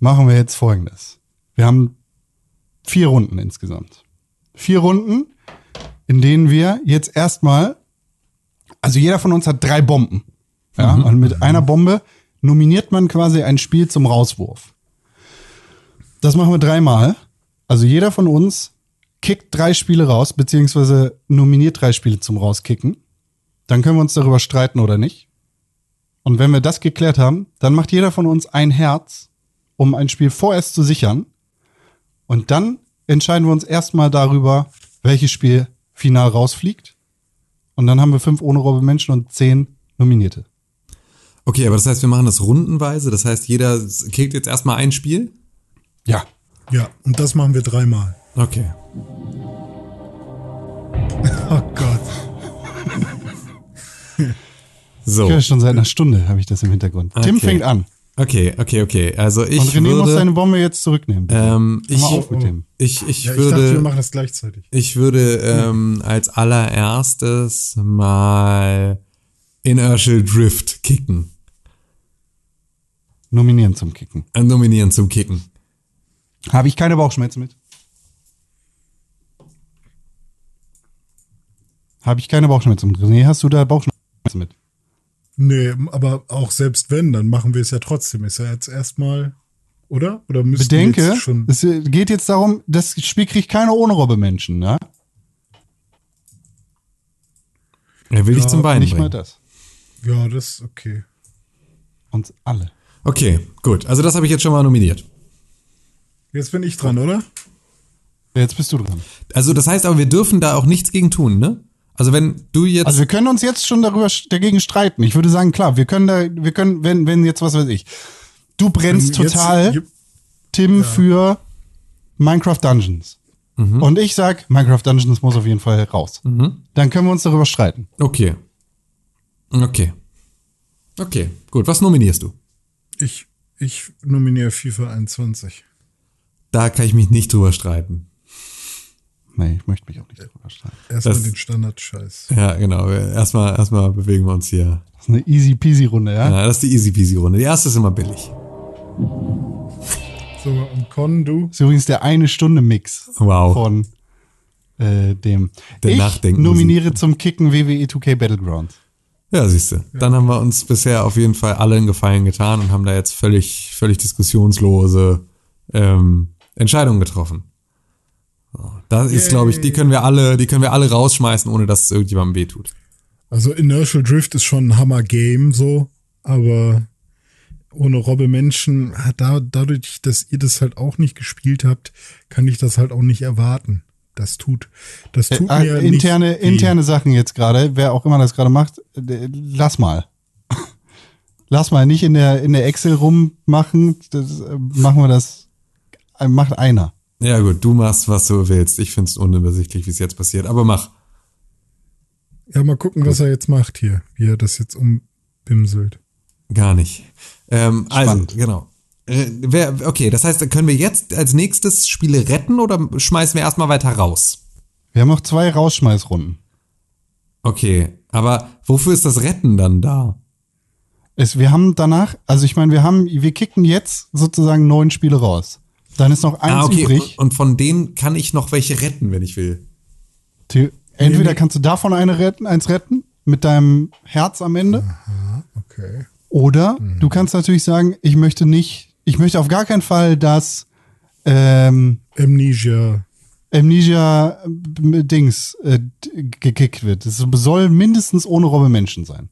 machen wir jetzt folgendes. Wir haben vier Runden insgesamt. Vier Runden, in denen wir jetzt erstmal, also jeder von uns hat drei Bomben. Ja, und mit einer Bombe nominiert man quasi ein Spiel zum Rauswurf. Das machen wir dreimal. Also jeder von uns kickt drei Spiele raus, beziehungsweise nominiert drei Spiele zum Rauskicken. Dann können wir uns darüber streiten oder nicht. Und wenn wir das geklärt haben, dann macht jeder von uns ein Herz, um ein Spiel vorerst zu sichern. Und dann entscheiden wir uns erstmal darüber, welches Spiel final rausfliegt. Und dann haben wir fünf ohne Robbe Menschen und zehn Nominierte. Okay, aber das heißt, wir machen das rundenweise. Das heißt, jeder kriegt jetzt erstmal ein Spiel. Ja. Ja, und das machen wir dreimal. Okay. <laughs> Oh Gott. So. Ich höre schon seit einer Stunde, habe ich das im Hintergrund. Tim Okay. fängt an. Okay, okay, okay. Also ich Und René muss seine würde, Bombe jetzt zurücknehmen. bitte. ähm, ich, mal auf mit dem. ich, ich Ja, ich dachte, wir würde, machen das gleichzeitig. ich würde ähm, als allererstes mal Inertial Drift kicken. Nominieren zum Kicken. Äh, nominieren zum Kicken. Habe ich keine Bauchschmerzen mit? Habe ich keine Bauchschmerzen mit. René, hast du da Bauchschmerzen mit? Nee, aber auch selbst wenn, dann machen wir es ja trotzdem. Ist ja jetzt erstmal, oder? Oder müssen wir Bedenke, jetzt schon. es geht jetzt darum, das Spiel kriegt keine ohne Robbe Menschen, ne? Er will dich Ja, zum Weinen Nicht mal bringen. das. Ja, das ist okay. Uns alle. Okay, gut. Also das habe ich jetzt schon mal nominiert. Jetzt bin ich dran, oder? Jetzt bist du dran. Also das heißt aber, wir dürfen da auch nichts gegen tun, ne? Also wenn du jetzt, Also wir können uns jetzt schon darüber dagegen streiten. Ich würde sagen, klar, wir können da, wir können, wenn, wenn jetzt was weiß ich, du brennst Jetzt- total, Tim, für Minecraft Dungeons. Und ich sag, Minecraft Dungeons muss auf jeden Fall raus. Dann können wir uns darüber streiten. okay, okay, okay, gut. Was nominierst du? Ich, ich nominiere FIFA 21. Da kann ich mich nicht drüber streiten. Nee, ich möchte mich auch nicht darüber streiten. Erstmal Das- den Standard-Scheiß. Ja, genau. Erstmal, erstmal bewegen wir uns hier. Das ist eine easy peasy Runde, ja? Ja, das ist die easy peasy Runde. Die erste ist immer billig. So, und Con, du? ist übrigens der eine Stunde Mix Wow. von äh, dem. Der ich Nachdenken- nominiere zum Kicken WWE 2K Battlegrounds. Ja, siehst du. Dann haben wir uns bisher auf jeden Fall alle einen Gefallen getan und haben da jetzt völlig, völlig diskussionslose ähm, Entscheidungen getroffen. So, Da ist, glaube ich, die können wir alle, die können wir alle rausschmeißen, ohne dass es irgendjemandem wehtut. Also Inertial Drift ist schon ein Hammer-Game, so, aber ohne Robbe Menschen, da, dadurch, dass ihr das halt auch nicht gespielt habt, kann ich das halt auch nicht erwarten. Das tut, das tut Äh, mir äh, interne, nicht interne Sachen jetzt gerade, wer auch immer das gerade macht, äh, lass mal. <laughs> lass mal nicht in der, in der Excel rummachen. Das, äh, machen wir das, äh, macht einer. Ja gut, du machst, was du willst. Ich find's unübersichtlich, wie es jetzt passiert. Aber mach. Ja, mal gucken, was er jetzt macht hier, wie er das jetzt umbimselt. Gar nicht. Ähm, also, genau. Äh, wer, okay, das heißt, können wir jetzt als nächstes Spiele retten oder schmeißen wir erstmal weiter raus? Wir haben noch zwei Rausschmeißrunden. Okay, aber wofür ist das Retten dann da? Es, wir haben danach, also ich meine, wir haben, wir kicken jetzt sozusagen neun Spiele raus. Dann ist noch eins ah, okay. übrig. Und, von denen kann ich noch welche retten, wenn ich will. The- Entweder kannst du davon eine retten, eins retten, mit deinem Herz am Ende. Okay. Oder du kannst natürlich sagen, ich möchte nicht, ich möchte auf gar keinen Fall, dass ähm, Amnesia. Amnesia äh, Dings äh, gekickt wird. Es soll mindestens ohne Robbe Menschen sein.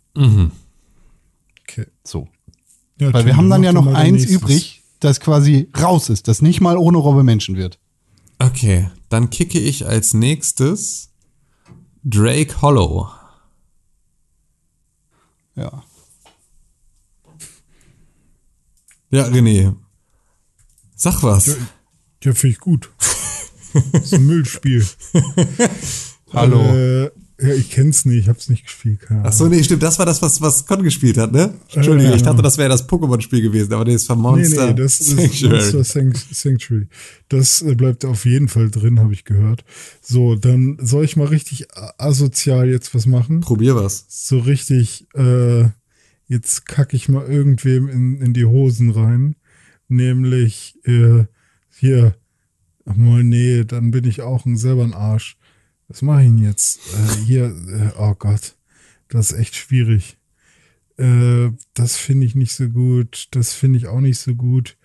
Okay. So. Ja, Weil wir haben dann ja noch eins nächstes. übrig, das quasi raus ist, das nicht mal ohne Robbe Menschen wird. Okay, dann kicke ich als nächstes Drake Hollow. Ja. Ja, René. Sag was. Ja, finde ich gut. <laughs> das ist ein Müllspiel. Hallo. Äh, ja, ich kenn's nicht, ich hab's nicht gespielt. Keine Ach so, nee, stimmt, das war das, was, was Con gespielt hat, ne? Entschuldige, ich dachte, das wäre das Pokémon-Spiel gewesen, aber nee, das war Nee, Monster nee, das ist Sanctuary. Monster Sanct- Sanctuary. Das äh, bleibt auf jeden Fall drin, habe ich gehört. So, dann soll ich mal richtig asozial jetzt was machen. Probier was. So richtig, äh, jetzt kacke ich mal irgendwem in, in die Hosen rein. Nämlich, äh, hier, ach mal, nee, dann bin ich auch ein, selber ein Arsch. Was mache ich denn jetzt? Äh, hier, äh, oh Gott, das ist echt schwierig. Äh, das finde ich nicht so gut. Das finde ich auch nicht so gut.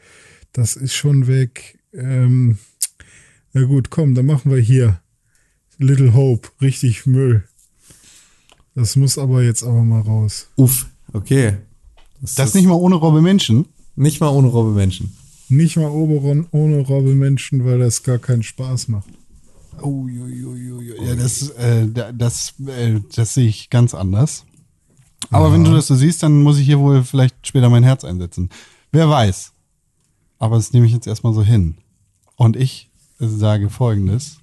Das ist schon weg. Ähm, na gut, komm, dann machen wir hier. Little Hope, richtig Müll. Das muss aber jetzt aber mal raus. Uff, okay. Das, Das ist nicht mal ohne Robbe Menschen. nicht mal ohne Robbe Menschen. Nicht mal Oberon ohne Robbe Menschen, weil das gar keinen Spaß macht. Oh, ju, ju, ju. Ja, das, äh, da- das, äh, das sehe ich ganz anders. Aber wenn du das so siehst, dann muss ich hier wohl vielleicht später mein Herz einsetzen. Wer weiß. Aber das nehme ich jetzt erstmal so hin. Und ich sage folgendes.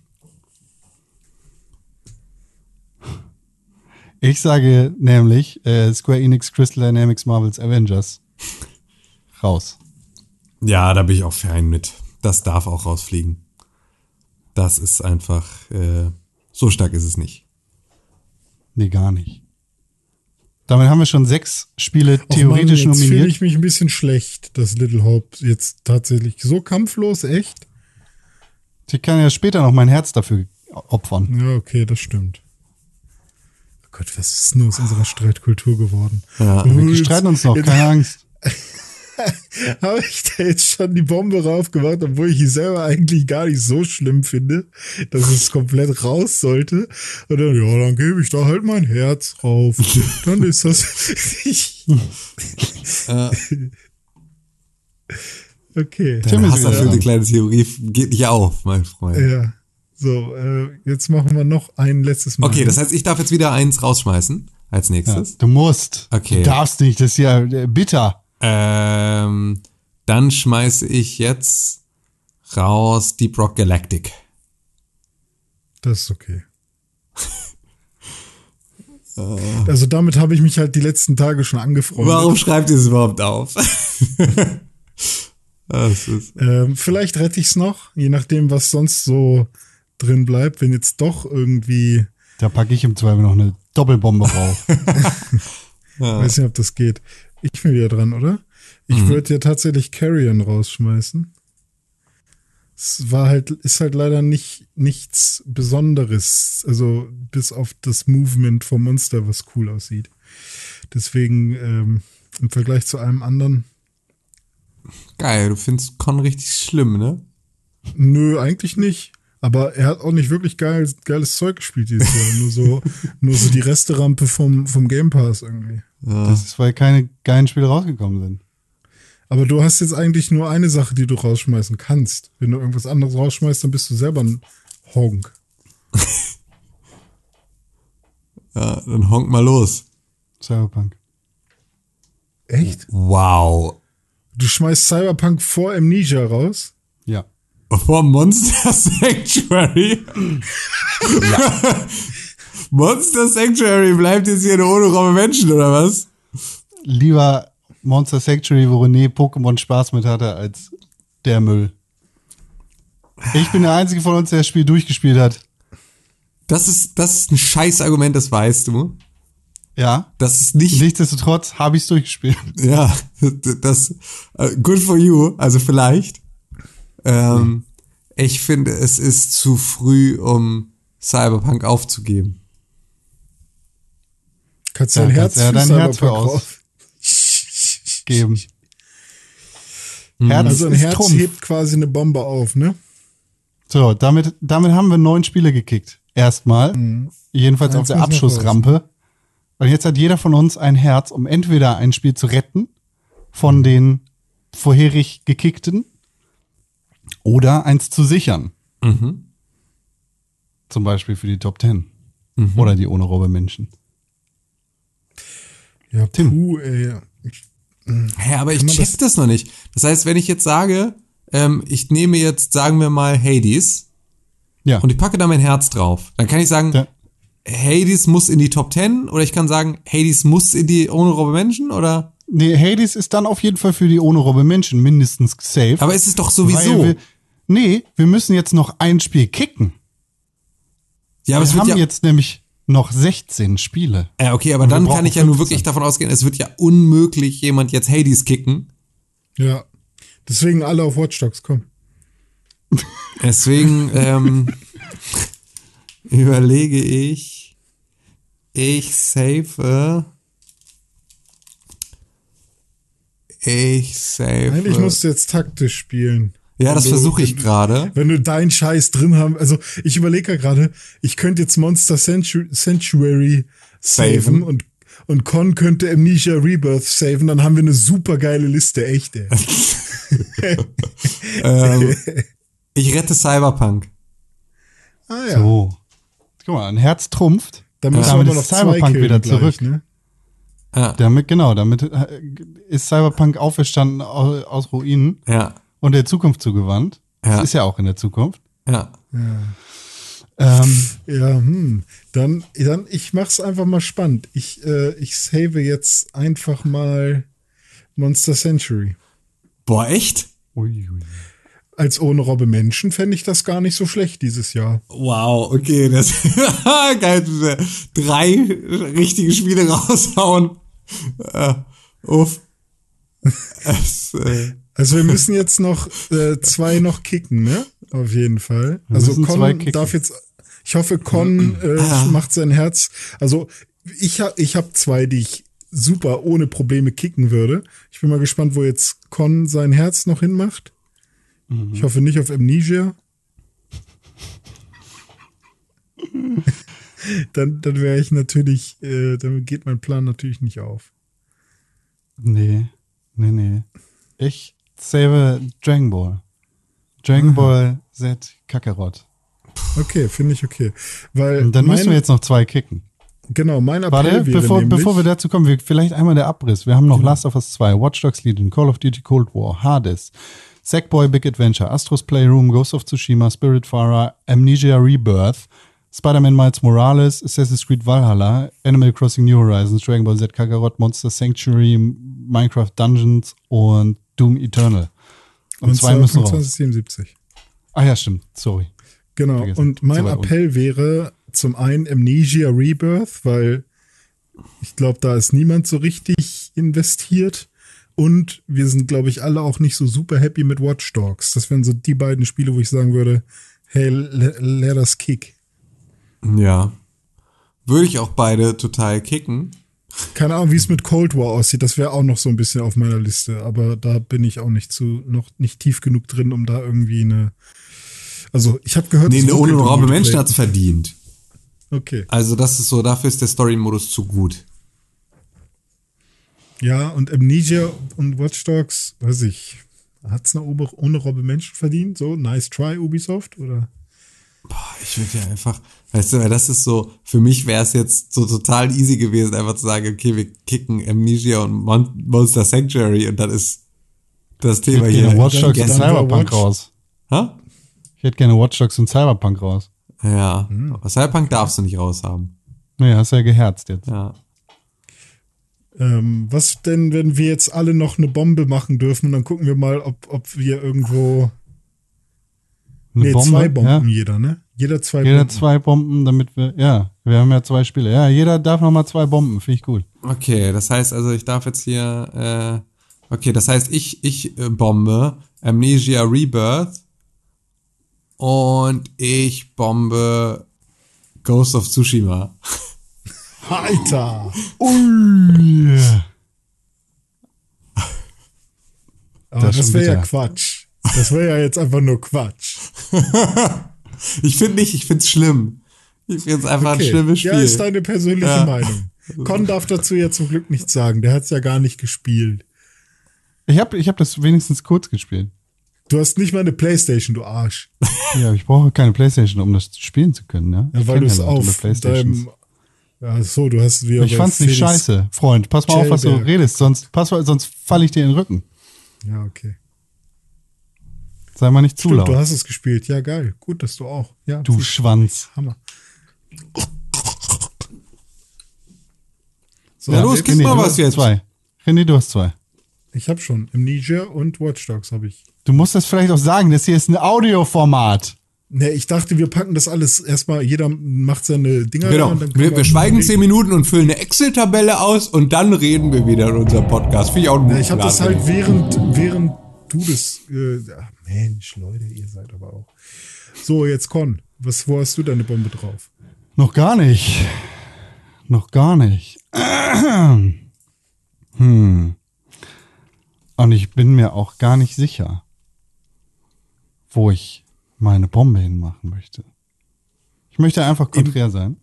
Ich sage nämlich äh, Square Enix Crystal Dynamics Marvels Avengers. Raus. Ja, da bin ich auch fein mit. Das darf auch rausfliegen. Das ist einfach, äh, so stark ist es nicht. Nee, gar nicht. Damit haben wir schon sechs Spiele theoretisch Och Mann, jetzt fühle nominiert. ich mich ein bisschen schlecht, dass Little Hope jetzt tatsächlich so kampflos, echt? Ich kann ja später noch mein Herz dafür opfern. Ja, okay, das stimmt. Oh Gott, was ist denn aus unserer Streitkultur geworden? Ja. Oh, Wir streiten uns noch, keine Angst. <laughs> <laughs> Habe ich da jetzt schon die Bombe raufgemacht, obwohl ich ihn selber eigentlich gar nicht so schlimm finde, dass es komplett raus sollte. Und dann, ja, dann gebe ich da halt mein Herz rauf. <laughs> Dann ist das. <laughs> okay. Deine hasserfüllte kleine Theorie geht nicht auf, mein Freund. Ja. So, äh, jetzt machen wir noch ein letztes Mal. Okay, das heißt, ich darf jetzt wieder eins rausschmeißen als Ja, nächstes. du musst. Okay. Du darfst nicht, das ist ja äh, bitter. Ähm, dann schmeiße ich jetzt raus Deep Rock Galactic. Das ist okay. <laughs> Also damit habe ich mich halt die letzten Tage schon angefreundet. Warum schreibt ihr es überhaupt auf? <laughs> das ist, Ähm, vielleicht rette ich es noch, je nachdem, was sonst so drin bleibt. Wenn jetzt doch irgendwie, Da packe ich im Zweifel noch eine Doppelbombe rauf. <laughs> weiß nicht, ob das geht. Ich bin wieder dran, oder? Ich würde ja tatsächlich Carrion rausschmeißen. Es war halt, ist halt leider nicht nichts Besonderes. Also bis auf das Movement vom Monster, was cool aussieht. Deswegen ähm, im Vergleich zu allem anderen, geil, du findest Con richtig schlimm, ne? nö, eigentlich nicht. Aber er hat auch nicht wirklich geil, geiles Zeug gespielt dieses Jahr. nur so, <laughs> nur so die Resterampe vom, vom Game Pass irgendwie. Das ist, weil keine geilen Spiele rausgekommen sind. Aber du hast jetzt eigentlich nur eine Sache, die du rausschmeißen kannst. Wenn du irgendwas anderes rausschmeißt, dann bist du selber ein Honk. <laughs> Ja, dann honk mal los. Cyberpunk. Echt? Wow. Du schmeißt Cyberpunk vor Amnesia raus? Ja. vor Monster <laughs> Sanctuary. <laughs> Monster Sanctuary bleibt jetzt hier nur ohne Raum Menschen, oder was? Lieber Monster Sanctuary, wo René Pokémon Spaß mit hatte, als der Müll. Ich bin der Einzige von uns, der das Spiel durchgespielt hat. Das ist, das ist ein scheiß Argument, das weißt du. Ja. Das ist nicht, Nichtsdestotrotz habe ich es durchgespielt. ja, das, äh, good for you, also vielleicht. Ähm, ich finde, es ist zu früh, um Cyberpunk aufzugeben. Kannst Ja, dein kannst Herz ja für dein Herz für aus- Geben. Herz Also ein ist Herz Trumpf. hebt quasi eine Bombe auf, ne? So, damit, damit haben wir neun Spiele gekickt. Erstmal. Jedenfalls Eins auf der Abschussrampe. Und jetzt hat jeder von uns ein Herz, um entweder ein Spiel zu retten von den vorherig gekickten oder eins zu sichern. Zum Beispiel für die Top Ten. Oder die ohne Robbe Menschen. Ja, Tim. puh, ey. Hä, aber ich check das- das, noch nicht. Das heißt, wenn ich jetzt sage, ähm, ich nehme jetzt, sagen wir mal, Hades Ja. und ich packe da mein Herz drauf, dann kann ich sagen, Ja. Hades muss in die Top 10 oder ich kann sagen, Hades muss in die ohne Robbe Menschen oder? Nee, Hades ist dann auf jeden Fall für die ohne Robbe Menschen mindestens safe. Aber ist es doch sowieso. Wir, nee, wir müssen jetzt noch ein Spiel kicken. ja, aber es wir wird haben ja, jetzt nämlich noch 16 Spiele. ja, okay, aber Und dann kann ich ja nur 15. wirklich davon ausgehen, es wird ja unmöglich jemand jetzt Hades kicken. Ja. Deswegen alle auf Watch Dogs, komm. <laughs> Deswegen ähm, überlege ich, ich save, ich save. Eigentlich musst du jetzt taktisch spielen. Ja, das versuche ich gerade. Wenn du deinen Scheiß drin haben, also ich überlege ja gerade, ich könnte jetzt Monster Sanctu- Sanctuary saven, Saven. und und Con könnte Amnesia Rebirth saven, dann haben wir eine super geile Liste, echt, ey. <laughs> ähm, <laughs> ich rette Cyberpunk. Ah ja. So. Guck mal, ein Herz trumpft. Dann müssen Damit wir noch ist Cyberpunk wieder gleich, zurück. Ne? Ja, Damit, genau, damit äh, ist Cyberpunk auferstanden aus, aus Ruinen ja, und der Zukunft zugewandt. Ja. Das ist ja auch in der Zukunft. ja. Ähm, Ja, hm. Dann, dann, ich mach's einfach mal spannend. Ich, äh, ich save jetzt einfach mal Monster Century. Boah, echt? uiui. Als ohne Robbe Menschen fände ich das gar nicht so schlecht dieses Jahr. Wow, okay, das <laughs> geil. Drei richtige Spiele <laughs> raushauen. Äh, uff. Es, äh, Also wir müssen jetzt noch äh, zwei noch kicken, ne? Auf jeden Fall. Wir Also Con darf jetzt, ich hoffe, Con äh, macht sein Herz. Also ich habe ich hab zwei, die ich super ohne Probleme kicken würde. Ich bin mal gespannt, wo jetzt Con sein Herz noch hinmacht. Ich hoffe nicht auf Amnesia. <laughs> dann dann wäre ich natürlich, äh, dann geht mein Plan natürlich nicht auf. Nee, nee, nee. Ich save Dragon Ball. Dragon Ball Z Kakarot. Okay, finde ich okay. Weil Und dann mein, müssen wir jetzt noch zwei kicken. genau, mein Appell Warte, wäre bevor, nämlich, bevor wir dazu kommen, wir, vielleicht einmal der Abriss. Wir haben noch Last of Us 2, Watch Dogs Legion, Call of Duty Cold War, Hades, Sackboy Big Adventure, Astros Playroom, Ghost of Tsushima, Spiritfarer, Amnesia Rebirth, Spider-Man Miles Morales, Assassin's Creed Valhalla, Animal Crossing New Horizons, Dragon Ball Z Kakarot, Monster Sanctuary, Minecraft Dungeons und Doom Eternal. Und, und zwei müssen raus. 2077. Ah ja, stimmt. Sorry. Genau. Vergessen. Und mein weit Appell wäre zum einen Amnesia Rebirth, weil ich glaube, da ist niemand so richtig investiert. Und wir sind, glaube ich, alle auch nicht so super happy mit Watch Dogs. Das wären so die beiden Spiele, wo ich sagen würde, hey, le- let us kick. ja. Würde ich auch beide total kicken. Keine Ahnung, wie es mit Cold War aussieht. Das wäre auch noch so ein bisschen auf meiner Liste. Aber da bin ich auch nicht zu, noch nicht tief genug drin, um da irgendwie eine. Also, ich habe gehört, Nee, es eine Robbe Menschen Multiplayer. hat's verdient. Okay. Also das ist so, dafür ist der Story-Modus zu gut. Ja, und Amnesia und Watch Dogs, weiß ich, hat's eine ohne, ohne Robbe Menschen verdient? So, nice try, Ubisoft? Oder? Ich würde ja einfach, weißt du, weil das ist so, für mich wäre es jetzt so total easy gewesen, einfach zu sagen, okay, wir kicken Amnesia und Mon Monster Sanctuary und dann ist das Thema hier. Gehen Watch Dogs und Cyberpunk Watch- raus. Ha? Ich hätte gerne Watch Dogs und Cyberpunk raus. Ja. Aber Cyberpunk darfst du nicht raushaben. Nee, hast ja geherzt jetzt. Ja. Ähm, was denn, wenn wir jetzt alle noch eine Bombe machen dürfen und dann gucken wir mal, ob, ob wir irgendwo. Eine nee, Bombe, zwei Bomben Ja? jeder, ne? Jeder zwei Jeder Bomben. zwei Bomben, damit wir, ja, wir haben ja zwei Spiele. Ja, jeder darf noch mal zwei Bomben, finde ich gut. Okay, das heißt also, ich darf jetzt hier, äh, okay, das heißt, ich, ich äh, bombe Amnesia Rebirth und ich bombe Ghost of Tsushima. Alter! <laughs> Ui. Das das wäre ja. Quatsch. Das wäre ja jetzt einfach nur Quatsch. <laughs> Ich finde nicht, ich find's schlimm. Ich finde es einfach ein schlimmes Spiel. Ja, ist deine persönliche Ja. Meinung. Con darf dazu ja zum Glück nichts sagen. Der hat's ja gar nicht gespielt. Ich habe ich hab das wenigstens kurz gespielt. Du hast nicht mal eine Playstation, du Arsch. <laughs> Ja, ich brauche keine Playstation, um das spielen zu können, ja. Ja, Ich weil du es ja auf deinem. Ja, so, du hast wieder. Ich fand's nicht Felix- scheiße. Freund, pass mal auf, was du redest, sonst, pass mal, sonst falle ich dir in den Rücken. Ja, okay. Sei mal nicht zu Stimmt, du laut. hast es gespielt. Ja, geil. Gut, dass du auch. Ja, Du. Schwanz. Hammer. So, Ja, los, gib mal du was jetzt. Zwei. René, du hast zwei. Ich habe schon. Amnesia und Watch Dogs habe ich. Du musst das vielleicht auch sagen, das hier ist ein Audioformat. Ne, ich dachte, wir packen das alles erstmal, jeder macht seine Dinger da Genau. Wir, wir schweigen zehn Minuten und füllen eine Excel-Tabelle aus und dann reden wir wieder in unserem Podcast. Finde ich auch einen Ja, guten ich habe das halt während, während du das. Äh, Mensch, Leute, ihr seid aber auch. So, jetzt Con. Was, wo hast du deine Bombe drauf? Noch gar nicht. Noch gar nicht. <clears throat> Hm. Und ich bin mir auch gar nicht sicher, wo ich meine Bombe hinmachen möchte. Ich möchte einfach konträr sein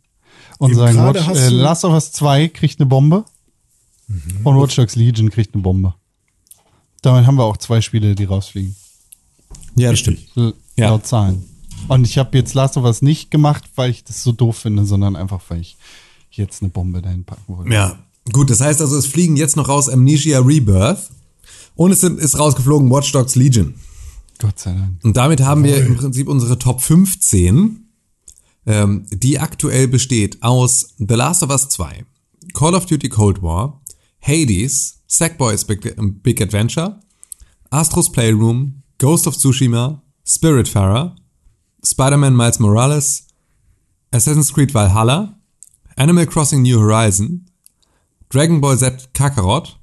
und eben sagen, Watch, äh, Last of Us 2 kriegt eine Bombe und Watch Dogs Legion kriegt eine Bombe. Damit haben wir auch zwei Spiele, die rausfliegen. Ja, das stimmt. Ja. Laut Zahlen. Und ich habe jetzt Last of Us nicht gemacht, weil ich das so doof finde, sondern einfach, weil ich jetzt eine Bombe dahin packen wollte. Ja, gut, das heißt also, es fliegen jetzt noch raus Amnesia Rebirth und es sind, ist rausgeflogen Watch Dogs Legion. Gott sei Dank. Und damit haben wir im Prinzip unsere Top 15, ähm, die aktuell besteht aus The Last of Us 2, Call of Duty Cold War, Hades, Sackboy's Big, Big Adventure, Astro's Playroom, Ghost of Tsushima, Spiritfarer, Spider-Man Miles Morales, Assassin's Creed Valhalla, Animal Crossing New Horizon, Dragon Ball Z Kakarot,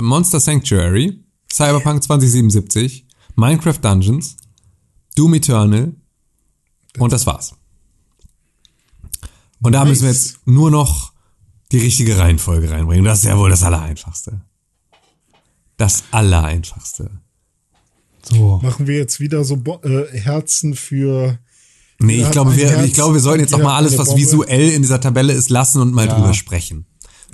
Monster Sanctuary, Cyberpunk 2077, Minecraft Dungeons, Doom Eternal und das war's. Und da müssen wir jetzt nur noch die richtige Reihenfolge reinbringen. Das ist ja wohl das Allereinfachste. Das Allereinfachste. So. Machen wir jetzt wieder so Bo äh, Herzen für. Nee, ich glaube, wir, Herz, ich glaube, wir sollten jetzt auch mal alles, was visuell in dieser Tabelle ist, lassen und mal Ja. drüber sprechen.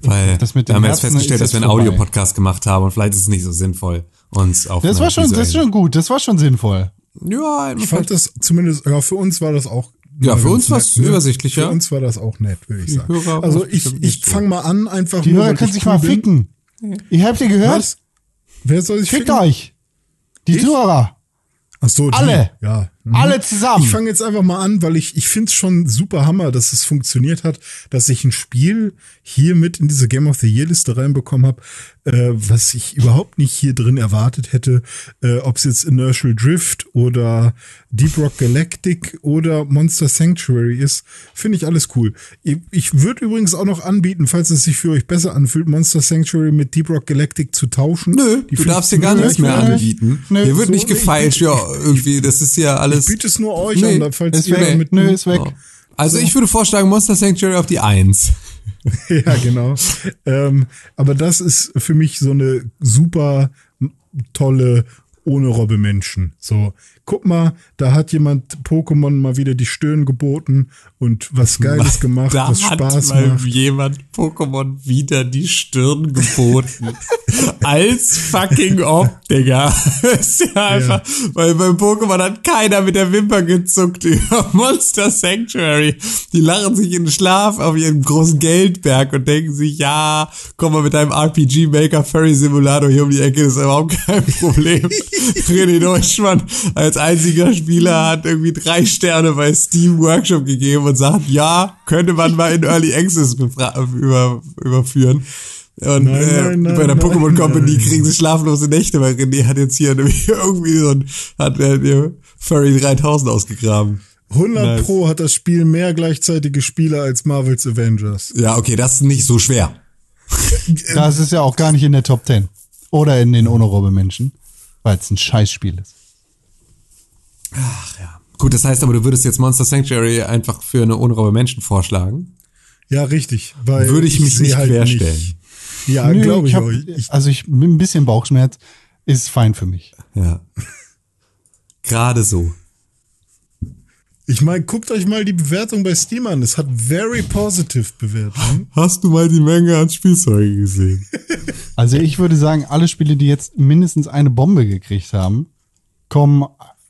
Weil Das mit wir haben jetzt festgestellt, dass wir einen. Audiopodcast gemacht haben und vielleicht ist es nicht so sinnvoll, uns auf Das war schon, das ist schon gut, das war schon sinnvoll. Ja, Ich fand das zumindest, ja, für uns war das auch. Ja, für uns war's nett, ne? übersichtlicher. Für uns war das auch nett, würde ich sagen. Hörer also ich, ich so. fange mal an, einfach Die nur, Hörer weil können ich sich cool mal bin. ficken. Ihr habt ihr gehört? Was? Wer soll sich Fickt ficken? euch. Die Zuhörer. Ach so, die. Alle. Ja. Mhm. Alle zusammen. Ich fange jetzt einfach mal an, weil ich, ich finde es schon super Hammer, dass es funktioniert hat, dass ich ein Spiel hier mit in diese Game of the Year Liste reinbekommen habe, äh, was ich überhaupt nicht hier drin erwartet hätte. Äh, Ob es jetzt Inertial Drift oder Deep Rock Galactic oder Monster Sanctuary ist, finde ich alles cool. Ich, ich würde übrigens auch noch anbieten, falls es sich für euch besser anfühlt, Monster Sanctuary mit Deep Rock Galactic zu tauschen. Nö, Die du darfst dir gar 15 nichts mehr anbieten. Nö, Hier wird so, nicht gefeilt, ja, irgendwie, das ist ja alles. Ich biete es nur euch Nee, an, falls Ist ihr weg. mit Nö, ist weg. Also ich würde vorschlagen, Monster Sanctuary auf die Eins. <laughs> ja, genau. ähm, aber das ist für mich so eine super tolle ohne Robbe Menschen. So, guck mal, da hat jemand Pokémon mal wieder die Stirn geboten und was <laughs> Geiles gemacht, da was hat Spaß mal macht. jemand Pokémon wieder die Stirn geboten. <laughs> Als fucking Ob, Digga. <laughs> ist ja einfach, weil beim Pokémon hat keiner mit der Wimper gezuckt über Monster Sanctuary. Die lachen sich in den Schlaf auf ihren großen Geldberg und denken sich, ja, komm mal mit deinem RPG Maker Furry Simulator hier um die Ecke, das ist überhaupt kein Problem. René Deutschmann als einziger Spieler hat irgendwie drei Sterne bei Steam Workshop gegeben und sagt, ja, könnte man mal in Early Access über, überführen. Und Nein, äh, nein, nein, bei der nein, Pokémon Company nein. kriegen sie schlaflose Nächte, weil René hat jetzt hier <laughs> irgendwie so ein, hat hier Furry 3000 ausgegraben. 100 Nice. Pro hat das Spiel mehr gleichzeitige Spieler als Marvel's Avengers. Ja, okay, das ist nicht so schwer. Das ist ja auch gar nicht in der Top 10. Oder in den Honorable Menschen, weil es ein Scheißspiel ist. Ach ja. Gut, das heißt aber, du würdest jetzt Monster Sanctuary einfach für eine unraube Menschen vorschlagen. Ja, richtig. Weil Würde ich mich seh nicht halt querstellen. nicht- Ja, glaube ich, hab- euch. Ich, also ich mit ein bisschen Bauchschmerz ist fein für mich. Ja. Gerade so. ich meine, guckt euch mal die Bewertung bei Steam an. Es hat very positive Bewertungen. Hast du mal die Menge an Spielzeugen gesehen? Also ich würde sagen, alle Spiele, die jetzt mindestens eine Bombe gekriegt haben, kommen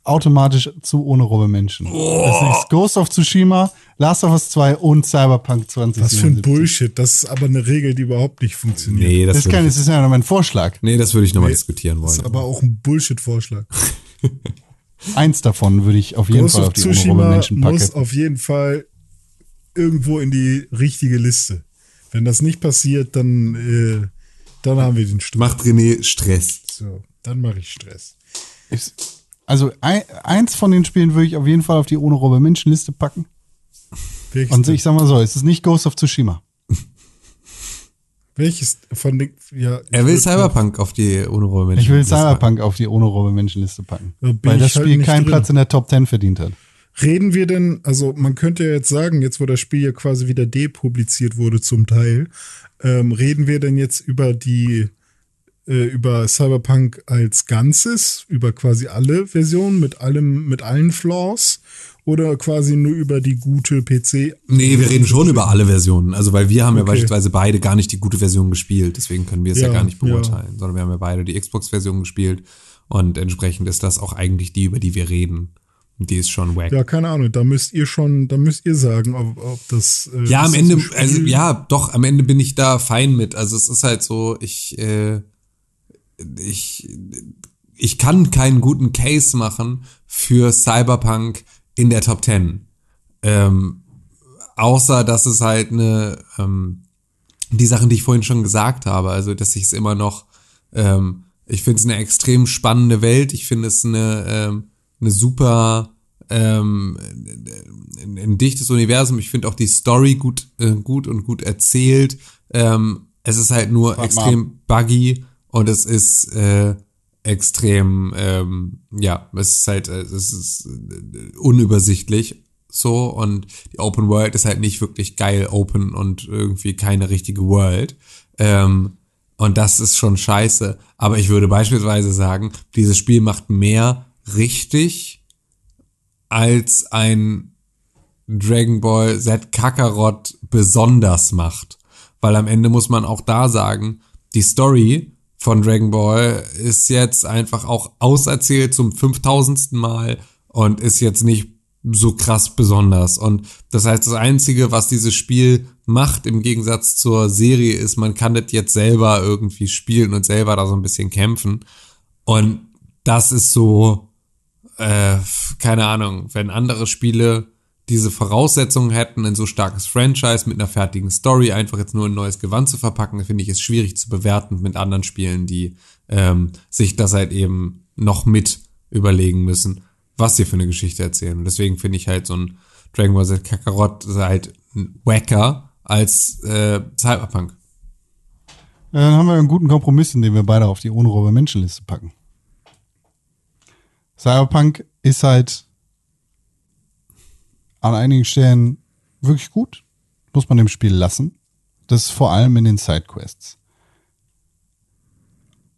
automatisch zu ohne Robbe Menschen. Das ist Ghost of Tsushima, Last of Us 2 und Cyberpunk 2077. Was für ein Bullshit. Das ist aber eine Regel, die überhaupt nicht funktioniert. Nee, das, Das, kann, ich, das ist ja noch mein Vorschlag. nee, das würde ich nochmal diskutieren Das ist wollen. aber auch ein Bullshit-Vorschlag. <laughs> Eins davon würde ich auf jeden Ghost Fall of auf die ohne Robbe Tsushima Menschen muss packen. auf jeden Fall irgendwo in die richtige Liste. Wenn das nicht passiert, dann, äh, dann haben wir den Sturm. Macht René Stress. So, dann mache ich Stress. Ist- Also ein, eins von den Spielen würde ich auf jeden Fall auf die ohne Robbe Menschen Liste packen. Welches, Und ich sag mal so, es ist nicht Ghost of Tsushima. welches von den, ja. Er will Cyberpunk auf die unraube Menschen. Ich will Cyberpunk auf die ohne Robbe Menschen Liste packen. Da Weil das halt Spiel nicht keinen drin. Platz in der Top 10 verdient hat. Reden wir denn, also man könnte ja jetzt sagen, jetzt wo das Spiel ja quasi wieder depubliziert wurde zum Teil, ähm, reden wir denn jetzt über die, äh, über Cyberpunk als Ganzes, über quasi alle Versionen mit allem, mit allen Flaws oder quasi nur über die gute PC? Nee, wir reden schon über alle Versionen. Also, weil wir haben ja Okay. beispielsweise beide gar nicht die gute Version gespielt. Deswegen können wir es ja, Ja, gar nicht ja. beurteilen. Sondern wir haben ja beide die Xbox-Version gespielt. Und entsprechend ist das auch eigentlich die, über die wir reden. Und die ist schon wack. Ja, keine Ahnung, da müsst ihr schon, da müsst ihr sagen, ob, ob das. Äh, Ja, am Ende, also ja, doch, am Ende bin ich da fein mit. Also es ist halt so, ich, äh, ich, ich kann keinen guten Case machen für Cyberpunk in der Top 10. Ähm, außer, dass es halt eine, ähm, die Sachen, die ich vorhin schon gesagt habe, also dass ich es immer noch, ähm, ich finde es eine extrem spannende Welt, ich finde es eine, ähm, eine super, ähm, ein, ein dichtes Universum. Ich finde auch die Story gut, äh, gut und gut erzählt. Ähm, es ist halt nur Warte mal extrem buggy und es ist äh, extrem, ähm, ja, es ist halt, äh, es ist äh, unübersichtlich so und die Open World ist halt nicht wirklich geil open und irgendwie keine richtige World. Ähm, und das ist schon scheiße. Aber ich würde beispielsweise sagen, dieses Spiel macht mehr richtig als ein Dragon Ball Z Kakarot besonders macht. Weil am Ende muss man auch da sagen, die Story von Dragon Ball ist jetzt einfach auch auserzählt zum 5000. Mal und ist jetzt nicht so krass besonders. Und das heißt, das Einzige, was dieses Spiel macht im Gegensatz zur Serie, ist, man kann das jetzt selber irgendwie spielen und selber da so ein bisschen kämpfen. Und das ist so, äh, keine Ahnung, wenn andere Spiele diese Voraussetzungen hätten, ein so starkes Franchise mit einer fertigen Story einfach jetzt nur ein neues Gewand zu verpacken, finde ich es schwierig zu bewerten mit anderen Spielen, die ähm, sich das halt eben noch mit überlegen müssen, was sie für eine Geschichte erzählen. Und deswegen finde ich halt so ein Dragon Ball Z Kakarot halt wacker als äh, Cyberpunk. Dann haben wir einen guten Kompromiss, den wir beide auf die unruhe Menschenliste packen. Cyberpunk ist halt an einigen Stellen wirklich gut. Muss man dem Spiel lassen. Das ist vor allem in den Sidequests.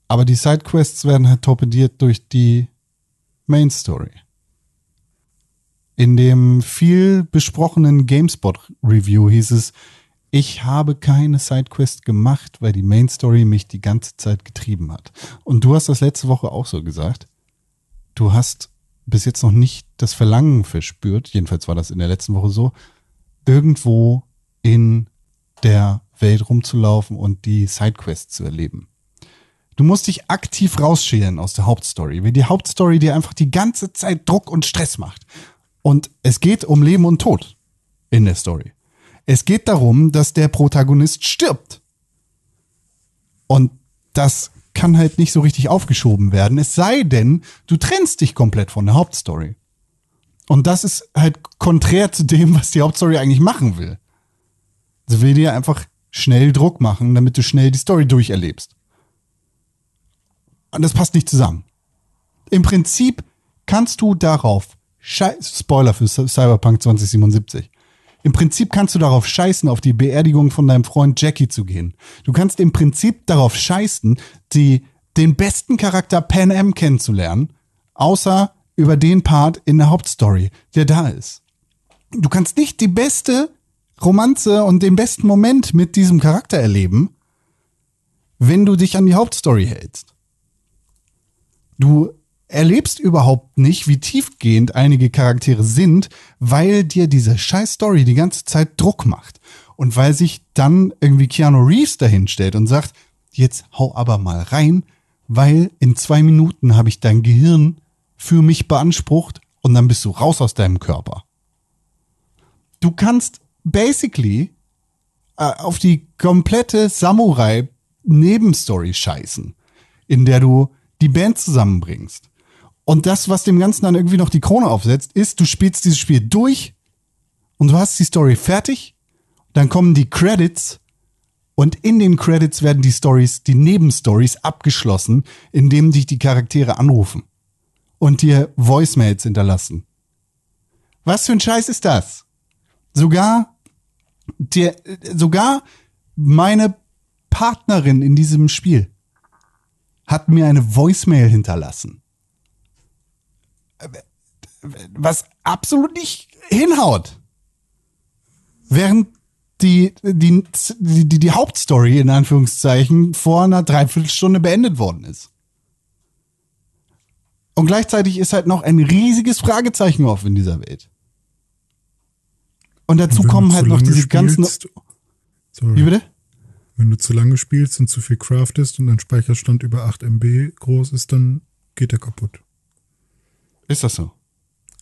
Aber die Sidequests werden halt torpediert durch die Main Story. In dem viel besprochenen GameSpot-Review hieß es, ich habe keine Sidequest gemacht, weil die Main Story mich die ganze Zeit getrieben hat. Und du hast das letzte Woche auch so gesagt. Du hast bis jetzt noch nicht das Verlangen verspürt, jedenfalls war das in der letzten Woche so, irgendwo in der Welt rumzulaufen und die Sidequests zu erleben. Du musst dich aktiv rausschälen aus der Hauptstory, weil die Hauptstory dir einfach die ganze Zeit Druck und Stress macht. Und es geht um Leben und Tod in der Story. Es geht darum, dass der Protagonist stirbt. Und das kann halt nicht so richtig aufgeschoben werden, es sei denn, du trennst dich komplett von der Hauptstory. Und das ist halt konträr zu dem, was die Hauptstory eigentlich machen will. Sie will dir einfach schnell Druck machen, damit du schnell die Story durcherlebst. Und das passt nicht zusammen. Im Prinzip kannst du darauf, Spoiler für Cyberpunk 2077, im Prinzip kannst du darauf scheißen, auf die Beerdigung von deinem Freund Jackie zu gehen. Du kannst im Prinzip darauf scheißen, die, den besten Charakter Pan Am kennenzulernen, außer über den Part in der Hauptstory, der da ist. Du kannst nicht die beste Romanze und den besten Moment mit diesem Charakter erleben, wenn du dich an die Hauptstory hältst. Du erlebst überhaupt nicht, wie tiefgehend einige Charaktere sind, weil dir diese scheiß Story die ganze Zeit Druck macht. Und weil sich dann irgendwie Keanu Reeves dahin stellt und sagt, jetzt hau aber mal rein, weil in zwei Minuten habe ich dein Gehirn für mich beansprucht und dann bist du raus aus deinem Körper. Du kannst basically äh, auf die komplette Samurai-Nebenstory scheißen, in der du die Band zusammenbringst. Und das, was dem Ganzen dann irgendwie noch die Krone aufsetzt, ist, du spielst dieses Spiel durch und du hast die Story fertig, dann kommen die Credits und in den Credits werden die Stories, die Nebenstories abgeschlossen, indem dich die Charaktere anrufen und dir Voicemails hinterlassen. Was für ein Scheiß ist das? Sogar der, sogar meine Partnerin in diesem Spiel hat mir eine Voicemail hinterlassen was absolut nicht hinhaut. Während die, die, die, die Hauptstory in Anführungszeichen vor einer Dreiviertelstunde beendet worden ist. Und gleichzeitig ist halt noch ein riesiges Fragezeichen auf in dieser Welt. Und dazu kommen halt noch diese ganzen. Sorry. Wie bitte? Wenn du zu lange spielst und zu viel craftest und dein Speicherstand über 8 MB groß ist, dann geht er kaputt. Ist das so?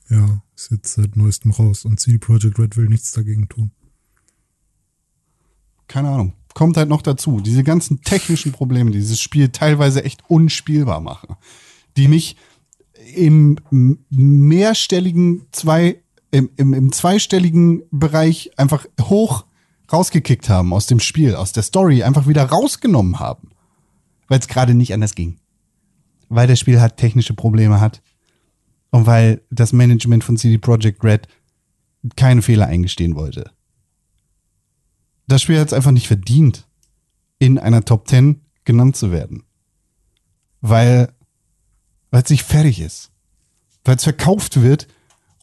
Ja, ist jetzt seit neuestem raus und CD Projekt Red will nichts dagegen tun. Keine Ahnung. Kommt halt noch dazu. Diese ganzen technischen Probleme, die dieses Spiel teilweise echt unspielbar machen, die mich im mehrstelligen zwei, im, im, im zweistelligen Bereich einfach hoch rausgekickt haben aus dem Spiel, aus der Story, einfach wieder rausgenommen haben. Weil es gerade nicht anders ging. Weil das Spiel halt technische Probleme hat und weil das Management von CD Projekt Red keine Fehler eingestehen wollte. Das Spiel hat es einfach nicht verdient, in einer Top 10 genannt zu werden. Weil, es nicht fertig ist. Weil es verkauft wird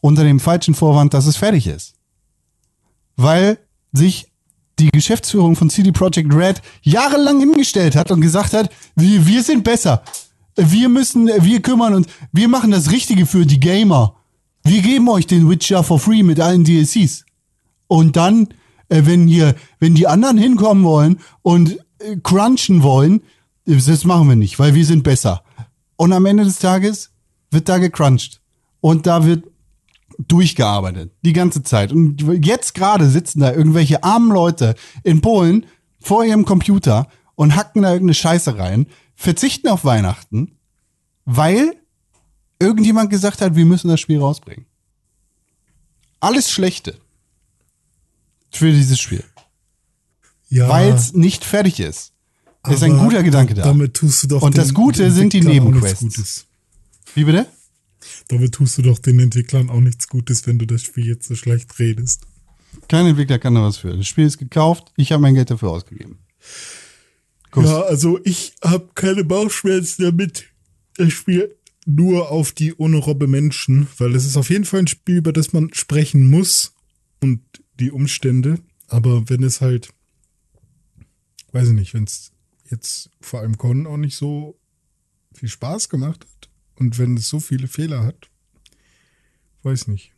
unter dem falschen Vorwand, dass es fertig ist. Weil sich die Geschäftsführung von CD Projekt Red jahrelang hingestellt hat und gesagt hat, wir, wir sind besser wir müssen, wir kümmern uns, wir machen das Richtige für die Gamer. Wir geben euch den Witcher for free mit allen DLCs. Und dann, äh, wenn hier, wenn die anderen hinkommen wollen und äh, crunchen wollen, das machen wir nicht, weil wir sind besser. Und am Ende des Tages wird da gecrunched. Und da wird durchgearbeitet. Die ganze Zeit. Und jetzt gerade sitzen da irgendwelche armen Leute in Polen vor ihrem Computer und hacken da irgendeine Scheiße rein, verzichten auf Weihnachten, weil irgendjemand gesagt hat, wir müssen das Spiel rausbringen. Alles Schlechte für dieses Spiel. Ja. Weil es nicht fertig ist. ist ein guter Gedanke da. Damit tust du doch Und das Gute sind die Nebenquests. Wie bitte? Damit tust du doch den Entwicklern auch nichts Gutes, wenn du das Spiel jetzt so schlecht redest. Kein Entwickler kann da was für. Das Spiel ist gekauft, ich habe mein Geld dafür ausgegeben. Ja, also ich habe keine Bauchschmerzen damit, das Spiel nur auf die ohne Robbe Menschen, weil es ist auf jeden Fall ein Spiel, über das man sprechen muss und die Umstände. Aber wenn es halt, weiß ich nicht, wenn es jetzt vor allem Con auch nicht so viel Spaß gemacht hat und wenn es so viele Fehler hat, weiß nicht.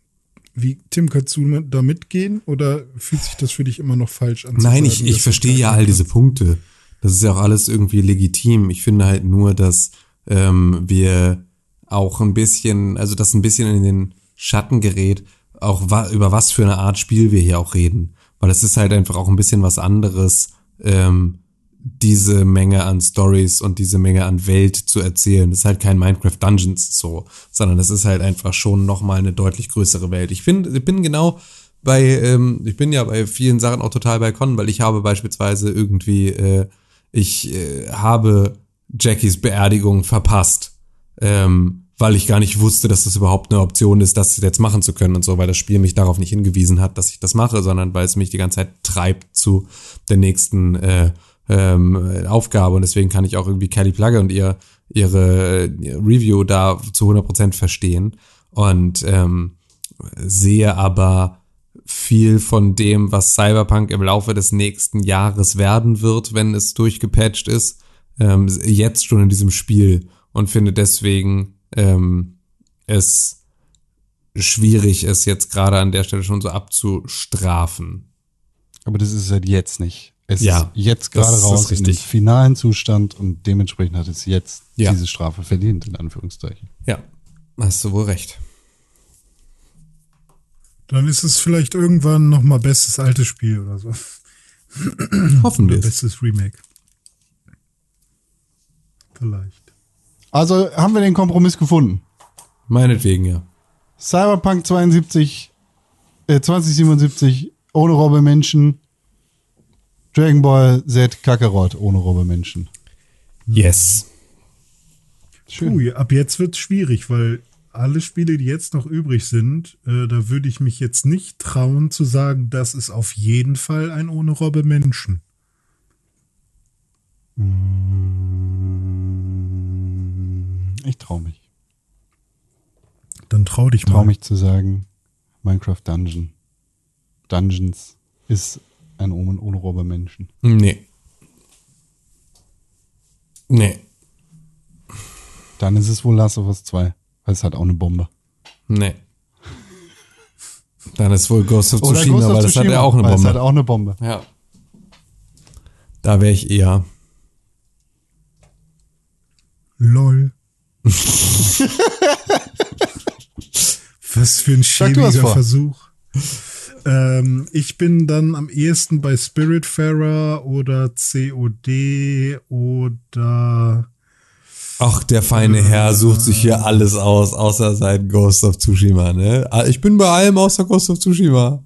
Wie, Tim, kannst du da mitgehen oder fühlt sich das für dich immer noch falsch an? Nein, ich, ich verstehe ja all diese? Punkte. Das ist ja auch alles irgendwie legitim. Ich finde halt nur, dass ähm, wir auch ein bisschen, also das ein bisschen in den Schatten gerät, auch wa über was für eine Art Spiel wir hier auch reden. Weil es ist halt einfach auch ein bisschen was anderes, ähm, diese Menge an Stories und diese Menge an Welt zu erzählen. Das ist halt kein Minecraft Dungeons so, sondern das ist halt einfach schon nochmal eine deutlich größere Welt. Ich finde, ich bin genau bei, ähm, ich bin ja bei vielen Sachen auch total bei Con, weil ich habe beispielsweise irgendwie, äh, ich äh, habe Jackies Beerdigung verpasst, ähm, weil ich gar nicht wusste, dass das überhaupt eine Option ist, das jetzt machen zu können und so, weil das Spiel mich darauf nicht hingewiesen hat, dass ich das mache, sondern weil es mich die ganze Zeit treibt zu der nächsten äh, ähm, Aufgabe. Und deswegen kann ich auch irgendwie Kelly Plugge und ihr, ihre äh, Review da zu 100% verstehen. Und ähm, sehe aber viel von dem, was Cyberpunk im Laufe des nächsten Jahres werden wird, wenn es durchgepatcht ist, ähm, jetzt schon in diesem Spiel und finde deswegen ähm, es schwierig, es jetzt gerade an der Stelle schon so abzustrafen. Aber das ist halt jetzt nicht. Es Ja, ist jetzt gerade raus im richtig. finalen Zustand und dementsprechend hat es jetzt Ja. diese Strafe verdient, in Anführungszeichen. Ja, hast du wohl recht. Dann ist es vielleicht irgendwann noch mal bestes altes Spiel oder so. <clears throat> Hoffen wir bestes Remake. Vielleicht. Also haben wir den Kompromiss gefunden. Meinetwegen, ja. Cyberpunk 72, äh, 2077 ohne Robbe Menschen. Dragon Ball Z Kakarot ohne Robbe Menschen. Yes. Schön. Ui, ab jetzt wird es schwierig, weil alle Spiele, die jetzt noch übrig sind, äh, da würde ich mich jetzt nicht trauen zu sagen, das ist auf jeden Fall ein ohne Robbe Menschen. Ich traue mich. Dann trau dich Ich traue mal. mich zu sagen, Minecraft Dungeon. Dungeons ist ein Omen ohne Robbe Menschen. Nee. Nee. Dann ist es wohl Last of Us 2. Weil es hat auch eine Bombe. Nee. Dann ist wohl Ghost of Tsushima, Ghost of weil das hat ja auch eine weil Es hat Bombe. auch eine Bombe. Ja. Da wäre ich eher. Lol. <laughs> Was für ein schäbiger. Versuch. Ähm, ich bin dann am ehesten bei Spiritfarer oder COD oder Ach, der feine Herr sucht sich hier alles aus, außer sein Ghost of Tsushima, ne? Ah, Ich bin bei allem außer Ghost of Tsushima.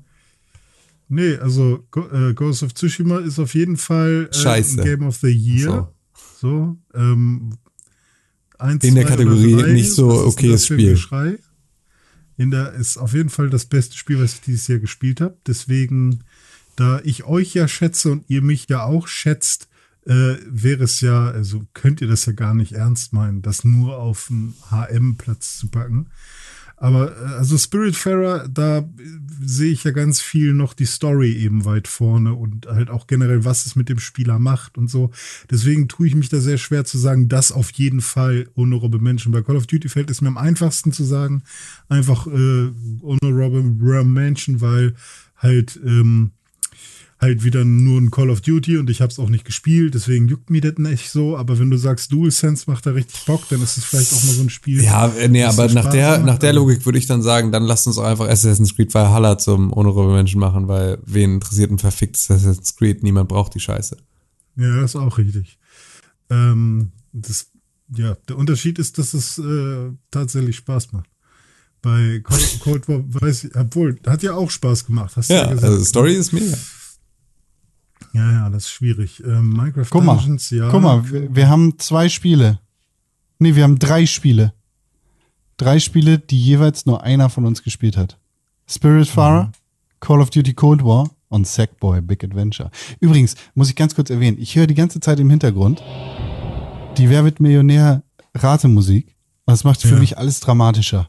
Nee, also äh, Ghost of Tsushima ist auf jeden Fall äh, Game of the Year. So. ähm, eins, In der Kategorie drei. nicht so okayes Spiel. Geschrei? In der ist auf jeden Fall das beste Spiel, was ich dieses Jahr gespielt habe. Deswegen, da ich euch ja schätze und ihr mich ja auch schätzt, äh, wäre es ja, also könnt ihr das ja gar nicht ernst meinen, das nur auf dem HM-Platz zu packen. Aber äh, also Spiritfarer, da äh, sehe ich ja ganz viel noch die Story eben weit vorne und halt auch generell, was es mit dem Spieler macht und so. Deswegen tue ich mich da sehr schwer zu sagen, das auf jeden Fall Robbe Menschen. Bei Call of Duty fällt es mir am einfachsten zu sagen, einfach äh, Robbe Menschen, weil halt ähm, halt wieder nur ein Call of Duty und ich habe es auch nicht gespielt, deswegen juckt mir das nicht so. Aber wenn du sagst, DualSense macht da richtig Bock, dann ist es vielleicht auch mal so ein Spiel. Ja, äh, nee, aber nach Spaß der, macht, nach der Logik würde ich dann sagen, dann lasst uns auch einfach Assassin's Creed Valhalla zum ohne Menschen machen, weil wen interessiert ein verficktes Assassin's Creed? Niemand braucht die Scheiße. Ja, das ist auch richtig. Ähm, das, ja, der Unterschied ist, dass es äh, tatsächlich Spaß macht. Bei Cold, Cold War weiß ich, obwohl, hat ja auch Spaß gemacht, hast du Ja, ja gesagt. also Story ist mega. Ja, ja, das ist schwierig. Ähm, Minecraft Guck mal, Dungeons, ja. guck mal, wir, wir haben zwei Spiele. Nee, wir haben drei Spiele. Drei Spiele, die jeweils nur einer von uns gespielt hat. Spiritfarer, Mhm. Call of Duty Cold War und Sackboy Big Adventure. Übrigens, muss ich ganz kurz erwähnen, ich höre die ganze Zeit im Hintergrund die Wer wird Millionär Ratemusik Das macht für Ja. mich alles dramatischer.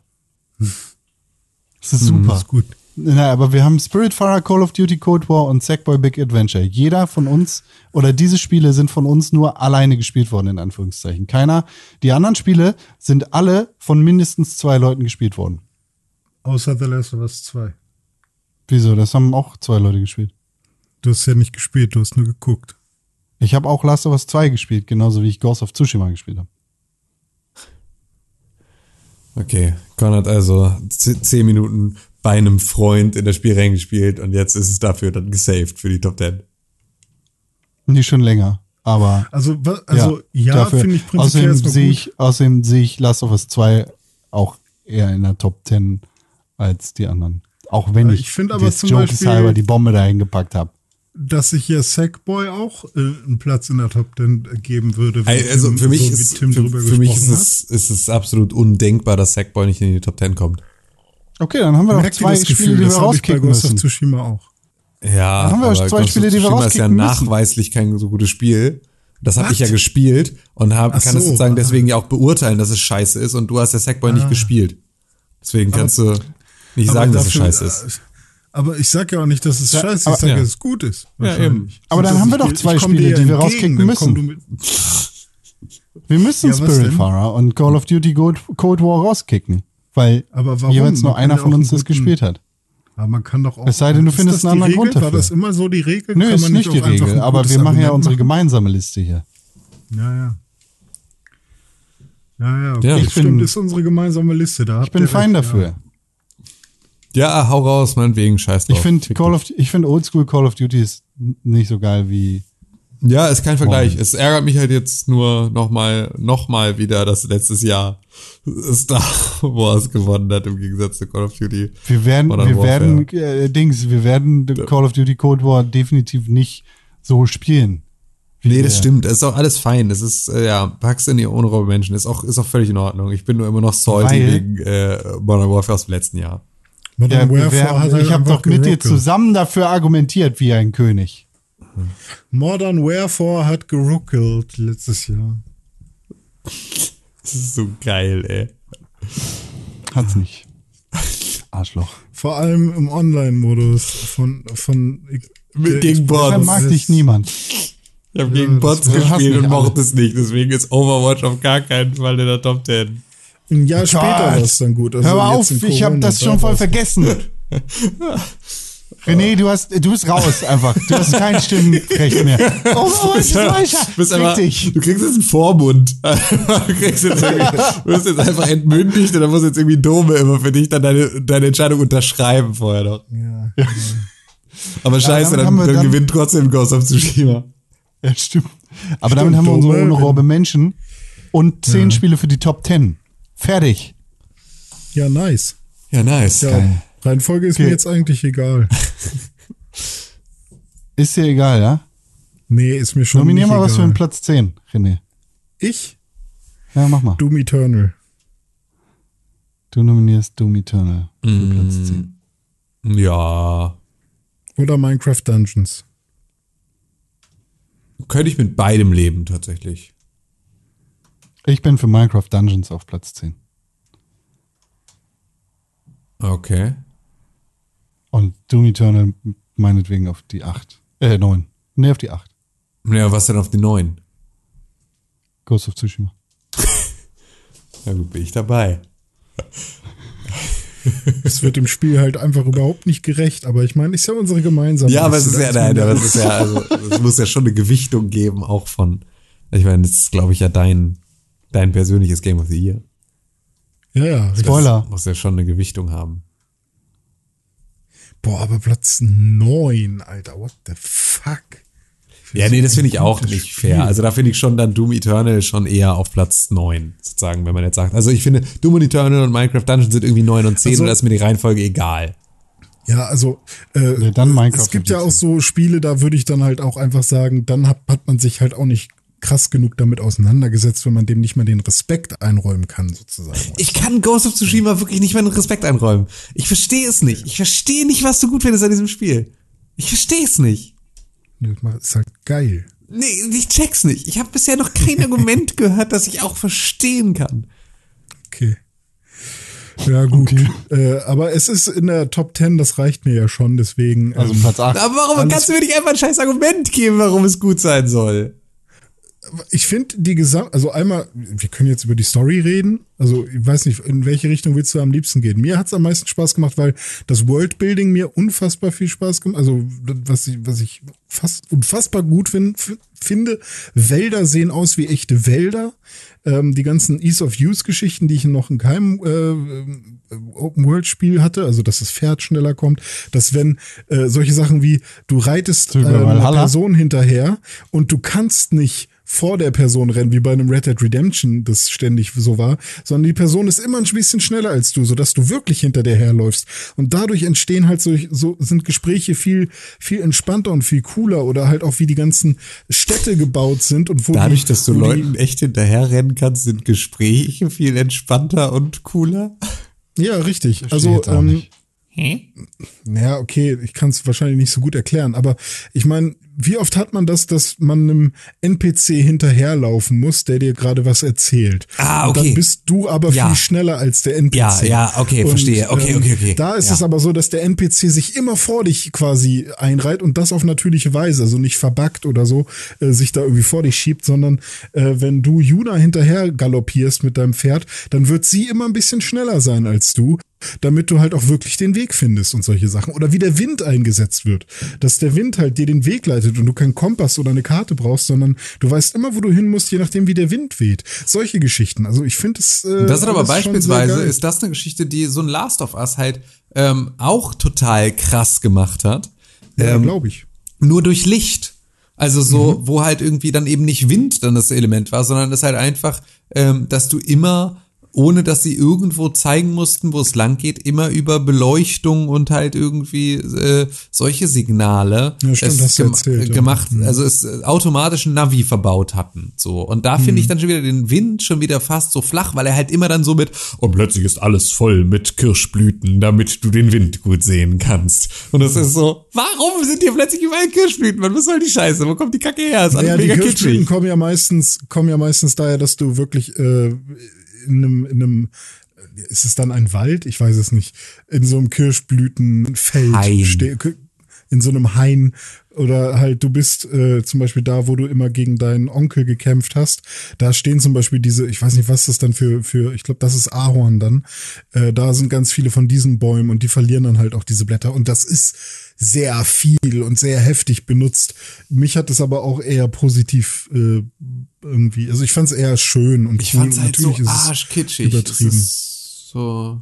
Das ist Hm, super. ist gut. Naja, aber wir haben Spiritfarer, Call of Duty, Cold War und Sackboy Big Adventure. Jeder von uns oder diese Spiele sind von uns nur alleine gespielt worden, in Anführungszeichen. Keiner. Die anderen Spiele sind alle von mindestens zwei Leuten gespielt worden. Außer The Last of Us 2. Wieso? Das haben auch zwei Leute gespielt. Du hast ja nicht gespielt, du hast nur geguckt. Ich habe auch Last of Us 2 gespielt, genauso wie ich Ghost of Tsushima gespielt habe. Okay, Con hat also zehn Minuten bei einem Freund in das Spiel reingespielt und jetzt ist es dafür dann gesaved für die Top 10. Nicht schon länger, aber Also, also ja, dafür- finde ich prinzipiell außerdem sehe ich, außerdem sehe ich Last of Us 2 auch eher in der Top 10 als die anderen. Auch wenn Ja, ich, ich finde aber zum Jokes Beispiel- halber die Bombe dahin gepackt habe. dass sich hier Sackboy auch äh, einen Platz in der Top 10 geben würde. Also Tim- für mich so ist, für, mich ist es, ist es absolut undenkbar, dass Sackboy nicht in die Top 10 kommt. Okay, dann haben wir noch Merkt zwei Spiele, Gefühl? die wir rauskicken Ghost of müssen. Tsushima auch. Ja, haben wir aber zwei Spiele, die wir Tsushima ist ja rauskicken müssen. nachweislich kein so gutes Spiel. Das habe ich ja gespielt und hab, Ach kann es so, sozusagen deswegen ja auch beurteilen, dass es scheiße ist und du hast ja Sackboy Ah. nicht gespielt. Deswegen kannst du nicht sagen, dass es scheiße ist. äh, Aber ich sage ja auch nicht, dass es Ja, scheiße ist. aber- Ich sage, ja. dass es gut ist. Ja, eben. Aber dann haben wir doch zwei Spiele, die wir rauskicken dann müssen. Wir müssen Ja? Spiritfarer und Call of Duty Cold War rauskicken, weil Aber warum? jeweils nur einer ja von uns das gespielt hat. Aber man kann doch auch. Es sei denn, du findest einen anderen Regel? Grund War dafür. das immer so die Regel? Nö, Kann ist man nicht die Regel, aber wir machen ja unsere gemeinsame Liste hier. Ja, ja. Ja, ja, okay. Ja, ich stimmt, bin- ist unsere gemeinsame Liste. Da Ich bin fein dafür. Ja, hau raus, meinetwegen, scheiß drauf. Ich finde Call of, ich finde Oldschool Call of Duty ist nicht so geil wie. Ja, ist kein Vergleich. Moment. Es ärgert mich halt jetzt nur nochmal, nochmal wieder, dass letztes Jahr <laughs> Star Wars gewonnen hat im Gegensatz zu Call of Duty. Wir werden, Modern wir Warfare. werden, äh, Dings, wir werden Call of Duty Cold War definitiv nicht so spielen. Nee, das stimmt. Es ist auch alles fein. Das ist, äh, ja, packst in die unruhe Menschen. Ist auch, ist auch völlig in Ordnung. Ich bin nur immer noch salty Weil- wegen äh, Modern Warfare aus dem letzten Jahr. Modern Ja, wir, Warfare hat ich habe doch mit dir geruckelt. zusammen dafür argumentiert wie ein König. Modern Warfare hat geruckelt letztes Jahr. Das ist so geil, ey. Hat's nicht. Arschloch. Vor allem im Online-Modus von, von Mit der gegen. Bots. Deshalb mag dich niemand. Ich habe gegen das Bots gespielt und mochte es nicht. Deswegen ist Overwatch auf gar keinen Fall in der Top 10. Ein Jahr später Gott. war es dann gut. Also Hör mal jetzt auf, ich habe das da schon voll vergessen. <laughs> René, du hast, du bist raus einfach. Du hast kein Stimmrecht mehr. <laughs> Oh, oh, ist weiter. Du, bist dich. du kriegst jetzt einen Vormund. <laughs> du, kriegst jetzt wirst jetzt einfach entmündigt und dann muss jetzt irgendwie Dome immer für dich dann deine, deine Entscheidung unterschreiben vorher noch. Ja. <laughs> Aber scheiße, dann, dann, dann- gewinnt trotzdem Ghost of Tsushima. Ja, stimmt. Aber damit haben wir unsere unrobe Menschen und zehn Spiele für die Top 10. Fertig. ja, nice. Ja, nice. Ja, Geil. Reihenfolge ist Okay. mir jetzt eigentlich egal. <laughs> Ist dir egal, ja? Nee, ist mir schon Nominier mal was für egal. einen Platz 10, René. Ich? Ja, mach mal. Doom Eternal. Du nominierst Doom Eternal für Mm. Platz 10. Ja. Oder Minecraft Dungeons. Könnte ich mit beidem leben, tatsächlich. Ich bin für Minecraft Dungeons auf Platz 10. Okay. Und Doom Eternal meinetwegen auf die 8. Äh, 9. Nee, auf die 8. Ja, was denn auf die neun? Ghost of Tsushima. <laughs> Ja, gut, bin ich dabei. Es wird dem Spiel halt einfach überhaupt nicht gerecht, aber ich meine, ist ja unsere gemeinsame. Ja, aber es ist ja, nein, aber es ist ja, also, es muss ja schon eine Gewichtung geben, auch von, ich meine, das ist, glaube ich, ja dein, dein persönliches Game of the Year. Ja, ja. Spoiler. Das muss ja schon eine Gewichtung haben. Boah, aber Platz 9, Alter, what the fuck? Ja, nee, das finde ich auch nicht Spiel. fair. Also da finde ich schon dann Doom Eternal schon eher auf Platz 9, sozusagen, wenn man jetzt sagt. Also ich finde, Doom Eternal und Minecraft Dungeons sind irgendwie 9 und 10 Also- und da ist mir die Reihenfolge egal. Ja, also äh, Nee, dann Minecraft es gibt ja auch so Spiele, da würde ich dann halt auch einfach sagen, dann hat, hat man sich halt auch nicht krass genug damit auseinandergesetzt, wenn man dem nicht mal den Respekt einräumen kann, sozusagen. Ich kann Ghost of Tsushima wirklich nicht meinen Respekt einräumen. Ich verstehe es nicht. Ich verstehe nicht, was du gut findest an diesem Spiel. Ich verstehe es nicht. Das ist halt geil. Nee, ich check's nicht. Ich habe bisher noch kein Argument <laughs> gehört, das ich auch verstehen kann. Okay. Ja, gut. Äh, aber es ist in der Top 10, das reicht mir ja schon, deswegen. Also ähm, Platz 8. Aber warum kannst du mir nicht einfach ein scheiß Argument geben, warum es gut sein soll? Ich finde die Gesamt, also einmal, wir können jetzt über die Story reden. Also ich weiß nicht, in welche Richtung willst du am liebsten gehen? Mir hat's am meisten Spaß gemacht, weil das Worldbuilding mir unfassbar viel Spaß gemacht. Also was ich, was ich fast unfassbar gut find, finde. Wälder sehen aus wie echte Wälder. Ähm, die ganzen Ease of Use Geschichten, die ich noch in keinem äh, Open World Spiel hatte, also dass das Pferd schneller kommt, dass wenn äh, solche Sachen wie du reitest äh, einer? Person hinterher und du kannst nicht vor der Person rennen, wie bei einem Red Dead Redemption das ständig so war, sondern die Person ist immer ein bisschen schneller als du, sodass du wirklich hinter der herläufst. Und dadurch entstehen halt so, so sind Gespräche viel, viel entspannter und viel cooler oder halt auch wie die ganzen Städte gebaut sind und wo Dadurch, die, dass du Leuten echt hinterherrennen kannst, sind Gespräche viel entspannter und cooler. Ja, richtig. Verstehe Also, ähm, nicht. Naja, okay, ich kann es wahrscheinlich nicht so gut erklären, aber ich meine, wie oft hat man das, dass man einem NPC hinterherlaufen muss, der dir gerade was erzählt? Ah, Und okay. dann bist du aber Ja. viel schneller als der NPC. Ja, ja, okay, verstehe. Okay, okay, okay. Da ist Ja. es aber so, dass der NPC sich immer vor dich quasi einreiht und das auf natürliche Weise, also nicht verbackt oder so, äh, sich da irgendwie vor dich schiebt, sondern äh, wenn du Juna hinterher galoppierst mit deinem Pferd, dann wird sie immer ein bisschen schneller sein als du damit du halt auch wirklich den Weg findest und solche Sachen. Oder wie der Wind eingesetzt wird. Dass der Wind halt dir den Weg leitet und du keinen Kompass oder eine Karte brauchst, sondern du weißt immer, wo du hin musst, je nachdem, wie der Wind weht. Solche Geschichten. Also ich finde es. Äh, Das ist aber beispielsweise, ist das eine Geschichte, die so ein Last of Us halt ähm, auch total krass gemacht hat. ja, ähm, glaube ich. nur durch Licht. Also so, wo halt irgendwie dann eben nicht Wind dann das Element war, sondern es halt einfach, ähm, dass du immer, ohne dass sie irgendwo zeigen mussten, wo es lang geht, immer über Beleuchtung und halt irgendwie äh, solche Signale Ja, stimmt, es hast du gem erzählt, ja. gemacht, also es äh, automatischen Navi verbaut hatten. So. Und da Mhm. finde ich dann schon wieder den Wind schon wieder fast so flach, weil er halt immer dann so mit, und plötzlich ist alles voll mit Kirschblüten, damit du den Wind gut sehen kannst. Und es ist so, warum sind hier plötzlich überall Kirschblüten? Was soll die Scheiße? Wo kommt die Kacke her? Ist alles Ja, die mega Kirschblüten kitschig. kommen ja meistens, kommen ja meistens daher, dass du wirklich äh, in einem, in einem ist es dann ein Wald? Ich weiß es nicht. In so einem Kirschblütenfeld Hain. in so einem Hain oder halt du bist äh, zum Beispiel da, wo du immer gegen deinen Onkel gekämpft hast. Da stehen zum Beispiel diese, ich weiß nicht, was das dann für, für ich glaube, das ist Ahorn dann. Äh, da sind ganz viele von diesen Bäumen und die verlieren dann halt auch diese Blätter. Und das ist sehr viel und sehr heftig benutzt. Mich hat es aber auch eher positiv äh, irgendwie, also ich fand es eher schön und Ich cool. fand's halt so Natürlich ist es arschkitschig. übertrieben. Es ist so,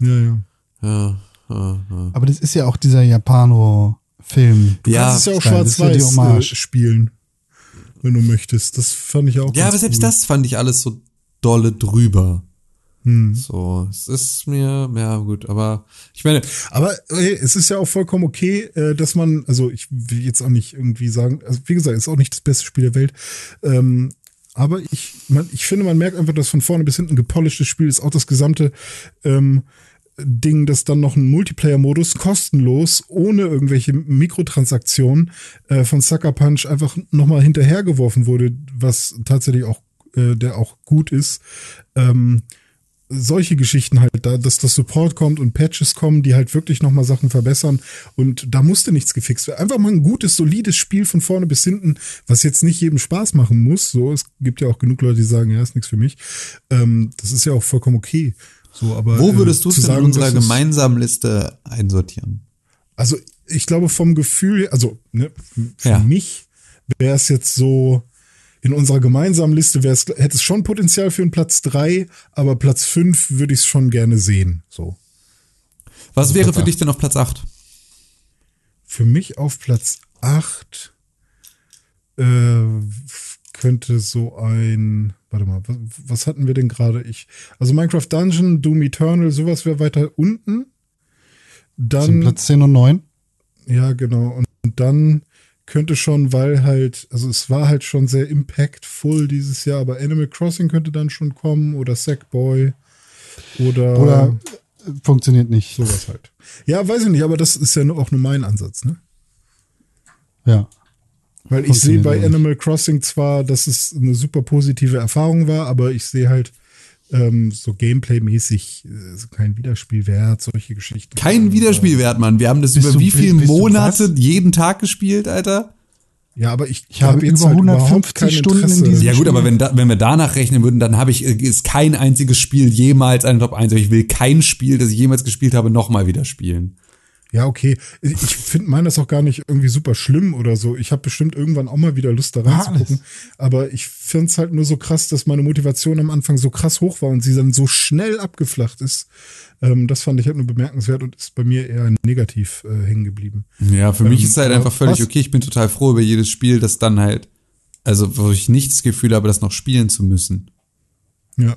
Ja, ja. ja, ja, ja. Aber das ist ja auch dieser Japano-Film. Ja, das ist ja auch. Das ist ja die schwarz-weiß äh, spielen, wenn du möchtest. Das fand ich auch. Ja, ganz aber selbst cool. das fand ich alles so dolle drüber. Hm. So, es ist mir, ja gut, aber ich meine, Aber hey, es ist ja auch vollkommen okay, äh, dass man, also ich will jetzt auch nicht irgendwie sagen, also wie gesagt, ist auch nicht das beste Spiel der Welt. Ähm, aber ich, man, ich finde, man merkt einfach, dass von vorne bis hinten ein gepolischtes Spiel ist. Auch das gesamte ähm, Ding, dass dann noch ein Multiplayer-Modus kostenlos, ohne irgendwelche Mikrotransaktionen äh, von Sucker Punch einfach nochmal hinterhergeworfen wurde, was tatsächlich auch, äh, der auch gut ist. Ähm, solche Geschichten halt, da, dass das Support kommt und Patches kommen, die halt wirklich nochmal Sachen verbessern und da musste nichts gefixt werden. Einfach mal ein gutes, solides Spiel von vorne bis hinten, was jetzt nicht jedem Spaß machen muss. So, es gibt ja auch genug Leute, die sagen, ja, ist nichts für mich. Ähm, das ist ja auch vollkommen okay. So, aber wo würdest du äh, es denn in unserer gemeinsamen Liste einsortieren? Also ich glaube vom Gefühl, also ne, für Ja. mich wäre es jetzt so in unserer gemeinsamen Liste wäre es hätte es schon Potenzial für einen Platz drei, aber Platz fünf würde ich es schon gerne sehen. So. Was wäre Platz für acht. dich denn auf Platz 8? Für mich auf Platz 8 äh, könnte so ein, warte mal, was, was hatten wir denn gerade? Ich, also Minecraft Dungeon, Doom Eternal, sowas wäre weiter unten. Dann, Platz 10 und 9. ja genau, und dann könnte schon, weil halt, also es war halt schon sehr impactful dieses Jahr, aber Animal Crossing könnte dann schon kommen oder Sackboy oder, Oder äh, funktioniert nicht. sowas halt. Ja, weiß ich nicht, aber das ist ja auch nur mein Ansatz, ne? Ja. Weil ich sehe bei. Animal Crossing zwar, dass es eine super positive Erfahrung war, aber ich sehe halt ähm, so Gameplay-mäßig äh, so kein Wiederspielwert, solche Geschichten. Kein Wiederspielwert, Mann. Wir haben das Bist über du- wie viele Monate jeden Tag gespielt, Alter? Ja, aber ich, Ich habe jetzt über halt überhaupt 150 kein Stunden in Interesse. diesem- Ja gut, aber wenn, da, wenn wir danach rechnen würden, dann habe ich äh, ist kein einziges Spiel jemals eine Top 1. Aber ich will kein Spiel, das ich jemals gespielt habe, nochmal wieder spielen. Ja, okay. Ich finde meine das auch gar nicht irgendwie super schlimm oder so. Ich habe bestimmt irgendwann auch mal wieder Lust da reinzugucken. Aber ich finde es halt nur so krass, dass meine Motivation am Anfang so krass hoch war und sie dann so schnell abgeflacht ist. Ähm, das fand ich halt nur bemerkenswert und ist bei mir eher negativ äh, hängen geblieben. Ja, für mich Ähm, ist halt aber einfach völlig was- okay. Ich bin total froh über jedes Spiel, das dann halt, also wo ich nicht das Gefühl habe, das noch spielen zu müssen. Ja.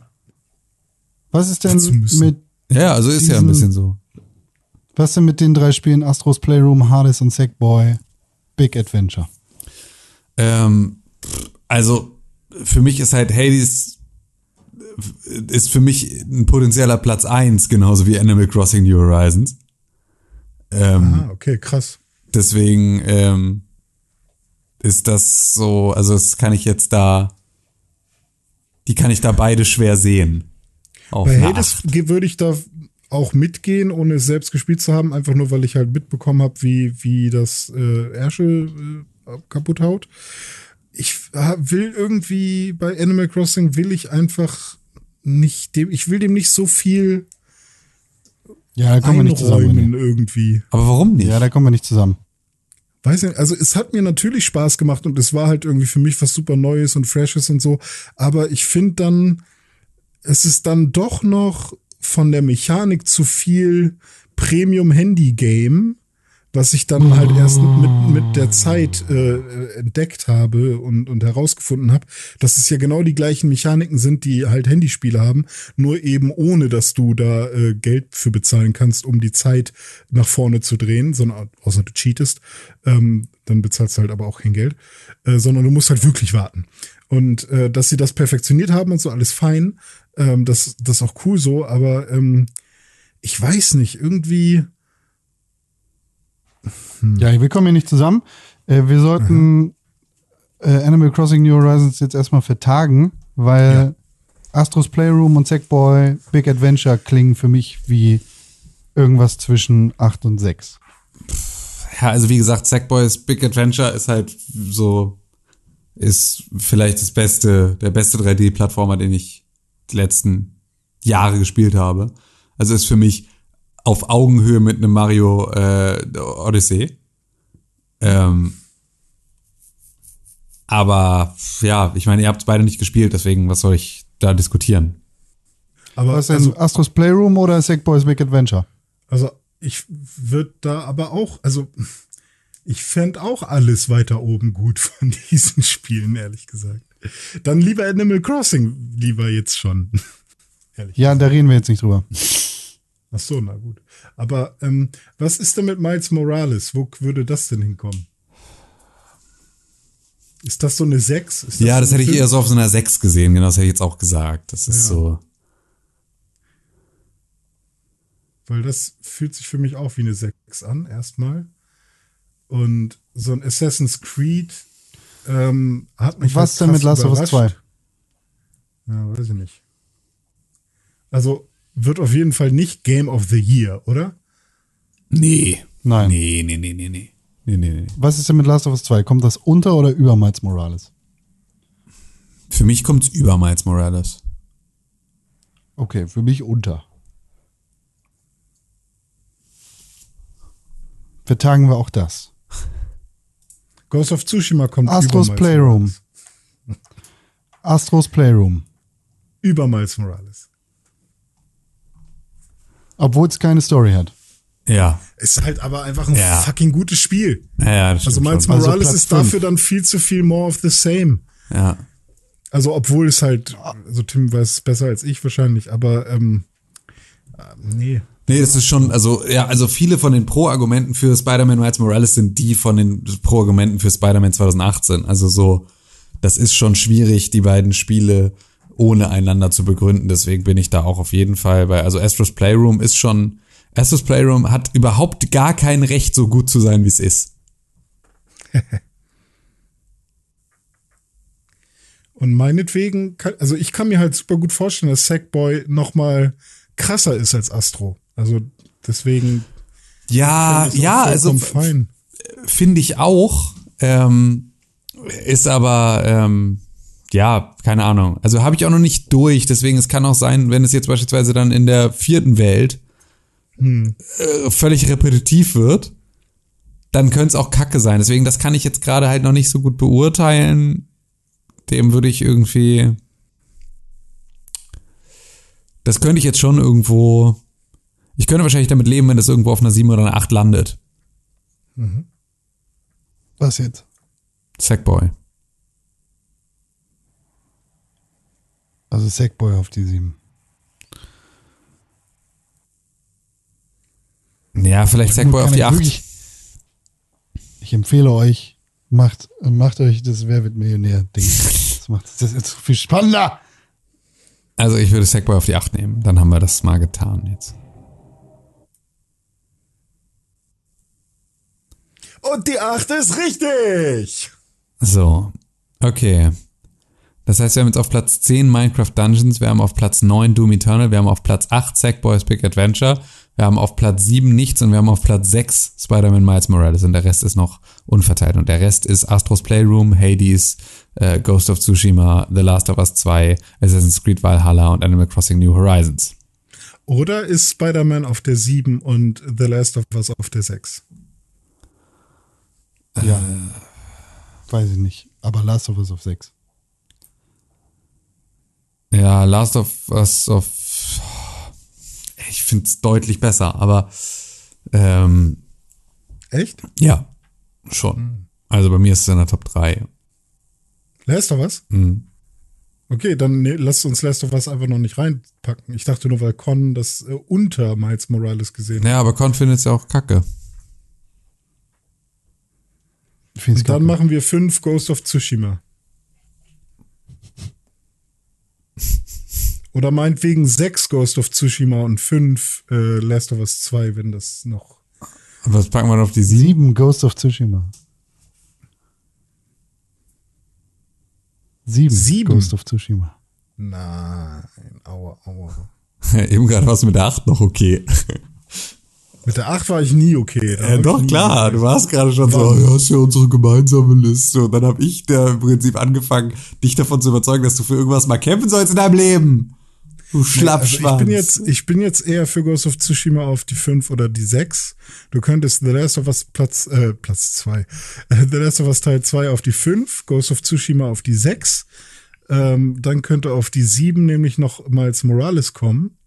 Was ist denn mit Ja, also ist ja ein bisschen so. Was denn mit den drei Spielen Astros Playroom, Hades und Sackboy, Big Adventure? Ähm, also für mich ist halt Hades ist für mich ein potenzieller Platz eins genauso wie Animal Crossing New Horizons. Ähm, Ah, okay, krass. Deswegen ähm, ist das so, also das kann ich jetzt da, die kann ich da beide schwer sehen. Auf Bei Hades würde ich da auch mitgehen, ohne es selbst gespielt zu haben, einfach nur, weil ich halt mitbekommen habe, wie, wie das äh, Ärsche äh, kaputt haut. Ich äh, will irgendwie bei Animal Crossing will ich einfach nicht dem, ich will dem nicht so viel Ja, da kommen wir nicht zusammen. irgendwie. Aber warum nicht? Ja, da kommen wir nicht zusammen. Weiß nicht, also es hat mir natürlich Spaß gemacht und es war halt irgendwie für mich was super Neues und Freshes und so. Aber ich finde dann, es ist dann doch noch von der Mechanik zu viel Premium-Handy-Game, was ich dann halt erst mit, mit der Zeit äh, äh, entdeckt habe und, und herausgefunden habe, dass es ja genau die gleichen Mechaniken sind, die halt Handyspiele haben, nur eben ohne, dass du da äh, Geld für bezahlen kannst, um die Zeit nach vorne zu drehen, sondern außer du cheatest, ähm, dann bezahlst du halt aber auch kein Geld, äh, sondern du musst halt wirklich warten. Und äh, dass sie das perfektioniert haben und so, alles fein, ähm, das, das ist auch cool so, aber ähm, ich weiß nicht, irgendwie. Ja, wir kommen hier nicht zusammen. Äh, wir sollten äh, Animal Crossing New Horizons jetzt erstmal vertagen, weil Astros Playroom und Sackboy Big Adventure klingen für mich wie irgendwas zwischen 8 und 6. Ja, also wie gesagt, Sackboys Big Adventure ist halt so, ist vielleicht das beste, der beste 3D-Plattformer, den ich die letzten Jahre gespielt habe. Also ist für mich auf Augenhöhe mit einem Mario äh, Odyssey. Ähm, aber ja, ich meine, ihr habt beide nicht gespielt, deswegen was soll ich da diskutieren? Aber Was also, Astros Playroom oder Sackboys Big Adventure? also ich würde da aber auch, also ich fänd auch alles weiter oben gut <laughs> von diesen Spielen, ehrlich gesagt. Dann lieber Animal Crossing, lieber jetzt schon. <laughs> ehrlich. Ja, da reden wir jetzt nicht drüber. Ach so, na gut. Aber ähm, was ist denn mit Miles Morales? Wo würde das denn hinkommen? Ist das so eine 6? Ist ja, das so hätte ich eher so auf so einer 6 gesehen, genau, das hätte ich jetzt auch gesagt. Das ist Ja. so. Weil das fühlt sich für mich auch wie eine 6 an, erstmal. Und so ein Assassin's Creed ähm, hat mich Was halt denn mit Last of Us 2? überrascht. Ja, weiß ich nicht. Also wird auf jeden Fall nicht Game of the Year, oder? Nee. Nein. Nee, nee, nee, nee, nee. Nee, nee, nee. Was ist denn mit Last of Us 2? Kommt das unter oder über Miles Morales? Für mich kommt's über Miles Morales. Okay, für mich unter. Vertagen wir auch das. Ghost of Tsushima kommt Astros Playroom. Morales. Astros Playroom. Über Miles Morales. Obwohl es keine Story hat. Ja. Ist halt aber einfach ein Ja. fucking gutes Spiel. Ja, das Also Miles schon. Also Morales Platz ist dafür fünf. dann viel zu viel more of the same. Ja. Also obwohl es halt, also Tim weiß es besser als ich wahrscheinlich, aber ähm, äh, nee. Nee, das ist schon, also, ja, also viele von den Pro-Argumenten für Spider-Man Miles Morales sind die von den Pro-Argumenten für Spider-Man 2018. Also so, das ist schon schwierig, die beiden Spiele ohne einander zu begründen. Deswegen bin ich da auch auf jeden Fall bei, also Astros Playroom ist schon, Astros Playroom hat überhaupt gar kein Recht, so gut zu sein, wie es ist. <laughs> Und meinetwegen, also ich kann mir halt super gut vorstellen, dass Sackboy noch mal krasser ist als Astro. Also deswegen Ja, ja, also fein. finde ich auch. Ähm, ist aber, ähm, ja, keine Ahnung. Also habe ich auch noch nicht durch. Deswegen, es kann auch sein, wenn es jetzt beispielsweise dann in der vierten Welt äh, völlig repetitiv wird, dann könnte es auch Kacke sein. Deswegen, das kann ich jetzt gerade halt noch nicht so gut beurteilen. Dem würde ich irgendwie. Das könnte ich jetzt schon irgendwo. Ich könnte wahrscheinlich damit leben, wenn das irgendwo auf einer 7 oder einer 8 landet. Was jetzt? Sackboy. Also Sackboy auf die 7. Ja, vielleicht Sackboy auf die ich 8. wirklich- Ich empfehle euch, macht, macht euch das Wer wird Millionär-Ding. Das macht das jetzt viel spannender. Also ich würde Sackboy auf die 8 nehmen. Dann haben wir das mal getan jetzt. Und die achte ist richtig. So. Okay. Das heißt, wir haben jetzt auf Platz 10 Minecraft Dungeons, wir haben auf Platz 9 Doom Eternal, wir haben auf Platz 8 Sackboys Big Adventure, wir haben auf Platz 7 nichts und wir haben auf Platz 6 Spider-Man Miles Morales und der Rest ist noch unverteilt. Und der Rest ist Astros Playroom, Hades, äh, Ghost of Tsushima, The Last of Us 2, Assassin's Creed Valhalla und Animal Crossing New Horizons. Oder ist Spider-Man auf der 7 und The Last of Us auf der 6? Ja. Weiß ich nicht. Aber Last of Us auf 6. Ja, Last of Us of. Ich finde es deutlich besser, aber ähm, Echt? ja, schon. Also bei mir ist es in der Top 3. Last of Us? Mhm. Okay, dann nee, lasst uns Last of Us einfach noch nicht reinpacken. Ich dachte nur, weil Con das äh, unter Miles Morales gesehen hat. Ja, aber Con findet es ja auch kacke. Ich find's Und dann kacke. machen wir 5 Ghost of Tsushima. Oder meinetwegen 6 Ghost of Tsushima und 5 äh, Last of Us 2, wenn das noch. Was packen wir noch auf die 7? Sieben Ghost of Tsushima. Sieben, Sieben? Ghost of Tsushima. Nein, aua, aua. <laughs> Eben gerade warst du mit der 8 noch okay. Mit der 8 war ich nie okay. Ja, doch, nie klar. okay. Du warst gerade schon so, ja, ist ja unsere gemeinsame Liste. Und dann habe ich da im Prinzip angefangen, dich davon zu überzeugen, dass du für irgendwas mal kämpfen sollst in deinem Leben. Du Also Schlappschwanz. ich bin jetzt, ich bin jetzt eher für Ghost of Tsushima auf die 5 oder die 6. Du könntest The Last of Us Platz, äh, Platz 2. <laughs> The Last of Us Teil 2 auf die 5, Ghost of Tsushima auf die 6. Ähm, dann könnte auf die 7 nämlich noch Miles Morales kommen.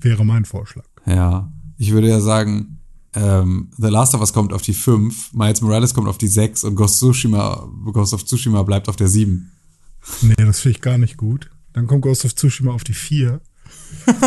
Wäre mein Vorschlag. Ja, ich würde ja sagen, ähm, The Last of Us kommt auf die 5, Miles Morales kommt auf die 6 und Ghost, Tsushima, Ghost of Tsushima bleibt auf der 7. Nee, das finde ich gar nicht gut. Dann kommt Ghost of Tsushima auf die 4. <laughs>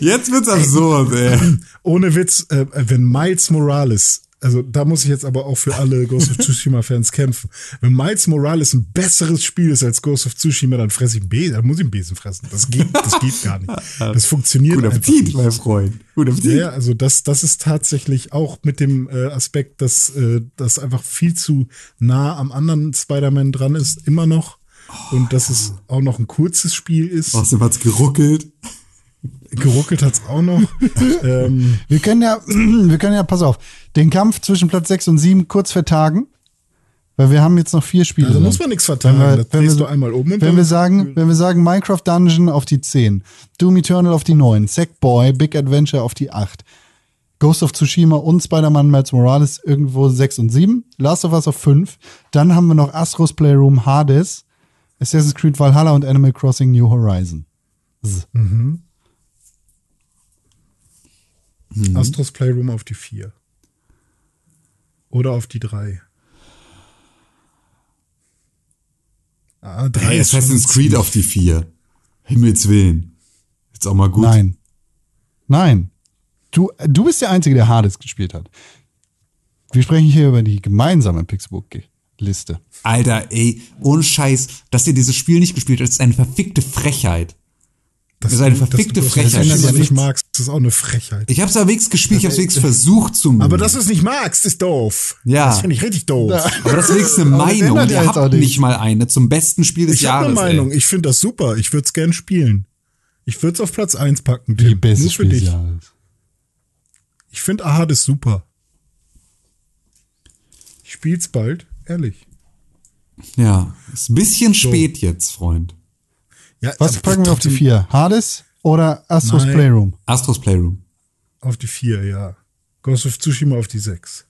Jetzt wird's absurd, ey. <laughs> Ohne Witz, äh, wenn Miles Morales, also da muss ich jetzt aber auch für alle Ghost of Tsushima-Fans kämpfen. Wenn Miles Morales ein besseres Spiel ist als Ghost of Tsushima, dann fresse ich einen Besen, dann muss ich einen Besen fressen. Das geht, das geht gar nicht. Das funktioniert Guten einfach Appetit, nicht. mein Freund. Guten Appetit. Ja, also das, das ist tatsächlich auch mit dem äh, Aspekt, dass äh, das einfach viel zu nah am anderen Spider-Man dran ist, immer noch. Und dass es auch noch ein kurzes Spiel ist. Außerdem hat's geruckelt. Geruckelt hat's auch noch. <laughs> ähm, Wir können ja, <clears throat> wir können ja, pass auf, den Kampf zwischen Platz 6 und 7 kurz vertagen, weil wir haben jetzt noch vier Spiele. also muss man nichts vertagen. Wenn wir- das wenn wir du einmal und Wenn dann- wir sagen, wenn wir sagen Minecraft Dungeon auf die 10, Doom Eternal auf die 9, Sackboy, Big Adventure auf die 8, Ghost of Tsushima und Spider-Man Miles Morales irgendwo 6 und 7, Last of Us auf 5, dann haben wir noch Astros Playroom Hades, Assassin's Creed Valhalla und Animal Crossing New Horizon. Astros Playroom auf die 4. Oder auf die 3. Ah, 3 Hey, ist Assassin's Creed auf die 4. Himmels Willen. Jetzt auch mal gut. Nein. Nein. Du, du bist der Einzige, der Hades gespielt hat. Wir sprechen hier über die gemeinsame Pixelbook-Liste. Alter, ey, ohne Scheiß, dass ihr dieses Spiel nicht gespielt habt, ist eine verfickte Frechheit. Das ist eine verfickte das, Frechheit. Wenn du Das das nicht magst, das ist auch eine Frechheit. Ich hab's ja wenigstens gespielt, ich hab's wenigstens versucht zu mögen. Aber dass du es nicht magst, ist doof. Ja. Das finde ich richtig doof. Aber das ist wenigstens eine <laughs> Aber das Meinung. ändert Ihr habt nicht mal eine zum besten Spiel des Ich habe Jahres. eine Meinung. Ey. Ich finde das super. Ich würde es gern spielen. Ich würde es auf Platz 1 packen. Die beste Nur für Spiel des dich. Jahres. Ich finde Ahad ist super. Ich spiel's bald, ehrlich. Ja, ist ein bisschen spät jetzt, Freund. Ja, Was packen wir auf die vier? Hades oder Astros Nein. Playroom? Astros Playroom. Auf die 4, ja. Ghost of Tsushima auf die 6.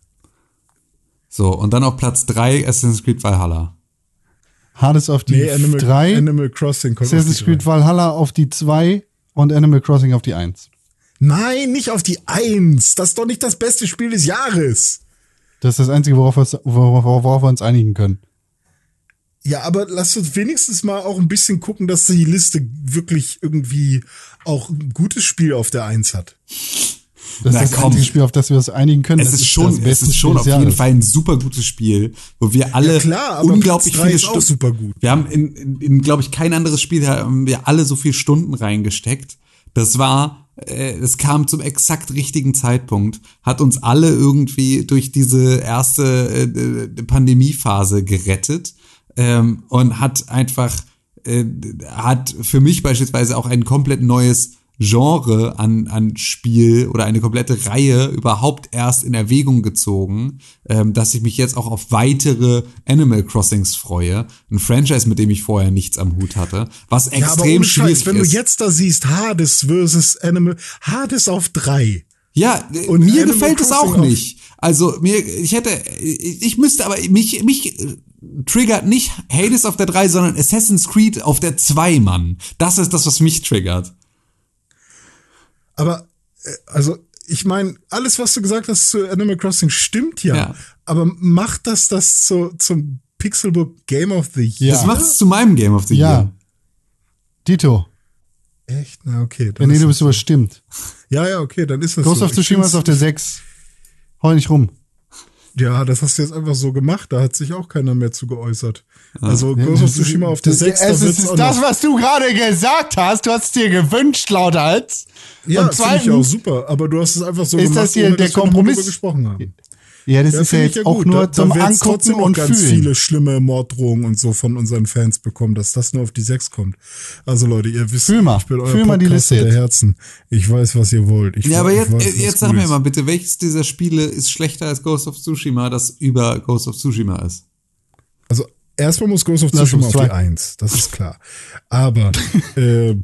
So, und dann auf Platz 3 Assassin's Creed Valhalla. Hades auf die Nee, Animal, drei, Animal Crossing kommt auf Assassin's die Creed drei. Valhalla auf die zwei und Animal Crossing auf die eins. Nein, nicht auf die 1. Das ist doch nicht das beste Spiel des Jahres. Das ist das Einzige, worauf wir, worauf wir uns einigen können. Ja, aber lass uns wenigstens mal auch ein bisschen gucken, dass die Liste wirklich irgendwie auch ein gutes Spiel auf der 1 hat. Das Na ist das komm. einzige Spiel, auf das wir uns einigen können. Es Das ist schon, das es beste ist schon auf jeden Jahres. Fall ein super gutes Spiel, wo wir alle Ja, klar, aber unglaublich viele Stunden. super gut. Wir haben in, in, in glaube ich, kein anderes Spiel haben wir alle so viele Stunden reingesteckt. Das war, äh, es kam zum exakt richtigen Zeitpunkt, hat uns alle irgendwie durch diese erste äh, äh, Pandemiephase gerettet ähm, und hat einfach äh, hat für mich beispielsweise auch ein komplett neues Genre an, an Spiel oder eine komplette Reihe überhaupt erst in Erwägung gezogen, ähm, dass ich mich jetzt auch auf weitere Animal Crossings freue. Ein Franchise, mit dem ich vorher nichts am Hut hatte, was Ja, aber extrem schwierig Scheiß, wenn ist. du jetzt da siehst, Hades versus Animal, Hades auf 3. Ja, Und mir Animal gefällt es Crossing auch auf- nicht. Also mir, ich hätte, ich müsste aber mich, mich triggert nicht Hades auf der 3, sondern Assassin's Creed auf der 2, Mann. Das ist das, was mich triggert. Aber, äh, also, ich meine, alles, was du gesagt hast zu Animal Crossing, stimmt ja. Ja. Aber macht das das zu, zum Pixelbook Game of the Year? Ja. Das macht es zu meinem Game of the Ja. Year. Dito. Echt? Na, okay. Ja, dann nee, du das bist überstimmt. Ja, ja, okay, dann ist das Ghost so. of Tsushima ist auf der 6. Hau nicht rum. Ja, das hast du jetzt einfach so gemacht. Da hat sich auch keiner mehr zu geäußert. Also Ja, Ghost of Tsushima auf der das- 6, da Es ist das, was du gerade gesagt hast. Du hast es dir gewünscht, lauthals. Ja, Und finde ich auch super. Aber du hast es einfach so ist gemacht, das hier ohne der dass wir nochmal Kompromiss? gesprochen haben. Ja, das Ja, ist ja jetzt auch gut. nur da, zum da Angucken trotzdem auch und ganz Fühlen. viele schlimme Morddrohungen und so von unseren Fans bekommen, dass das nur auf die 6 kommt. Also Leute, ihr wisst, Fühl mal. ich bin euer Fühl mal die Liste der jetzt. Herzen. Ich weiß, was ihr wollt. Ich, Ja, aber jetzt, weiß, äh, jetzt sag mir mal bitte, welches dieser Spiele ist schlechter als Ghost of Tsushima, das über Ghost of Tsushima ist? Also erstmal muss Ghost of Tsushima auf die zwei. 1, das ist klar. Aber <laughs> äh,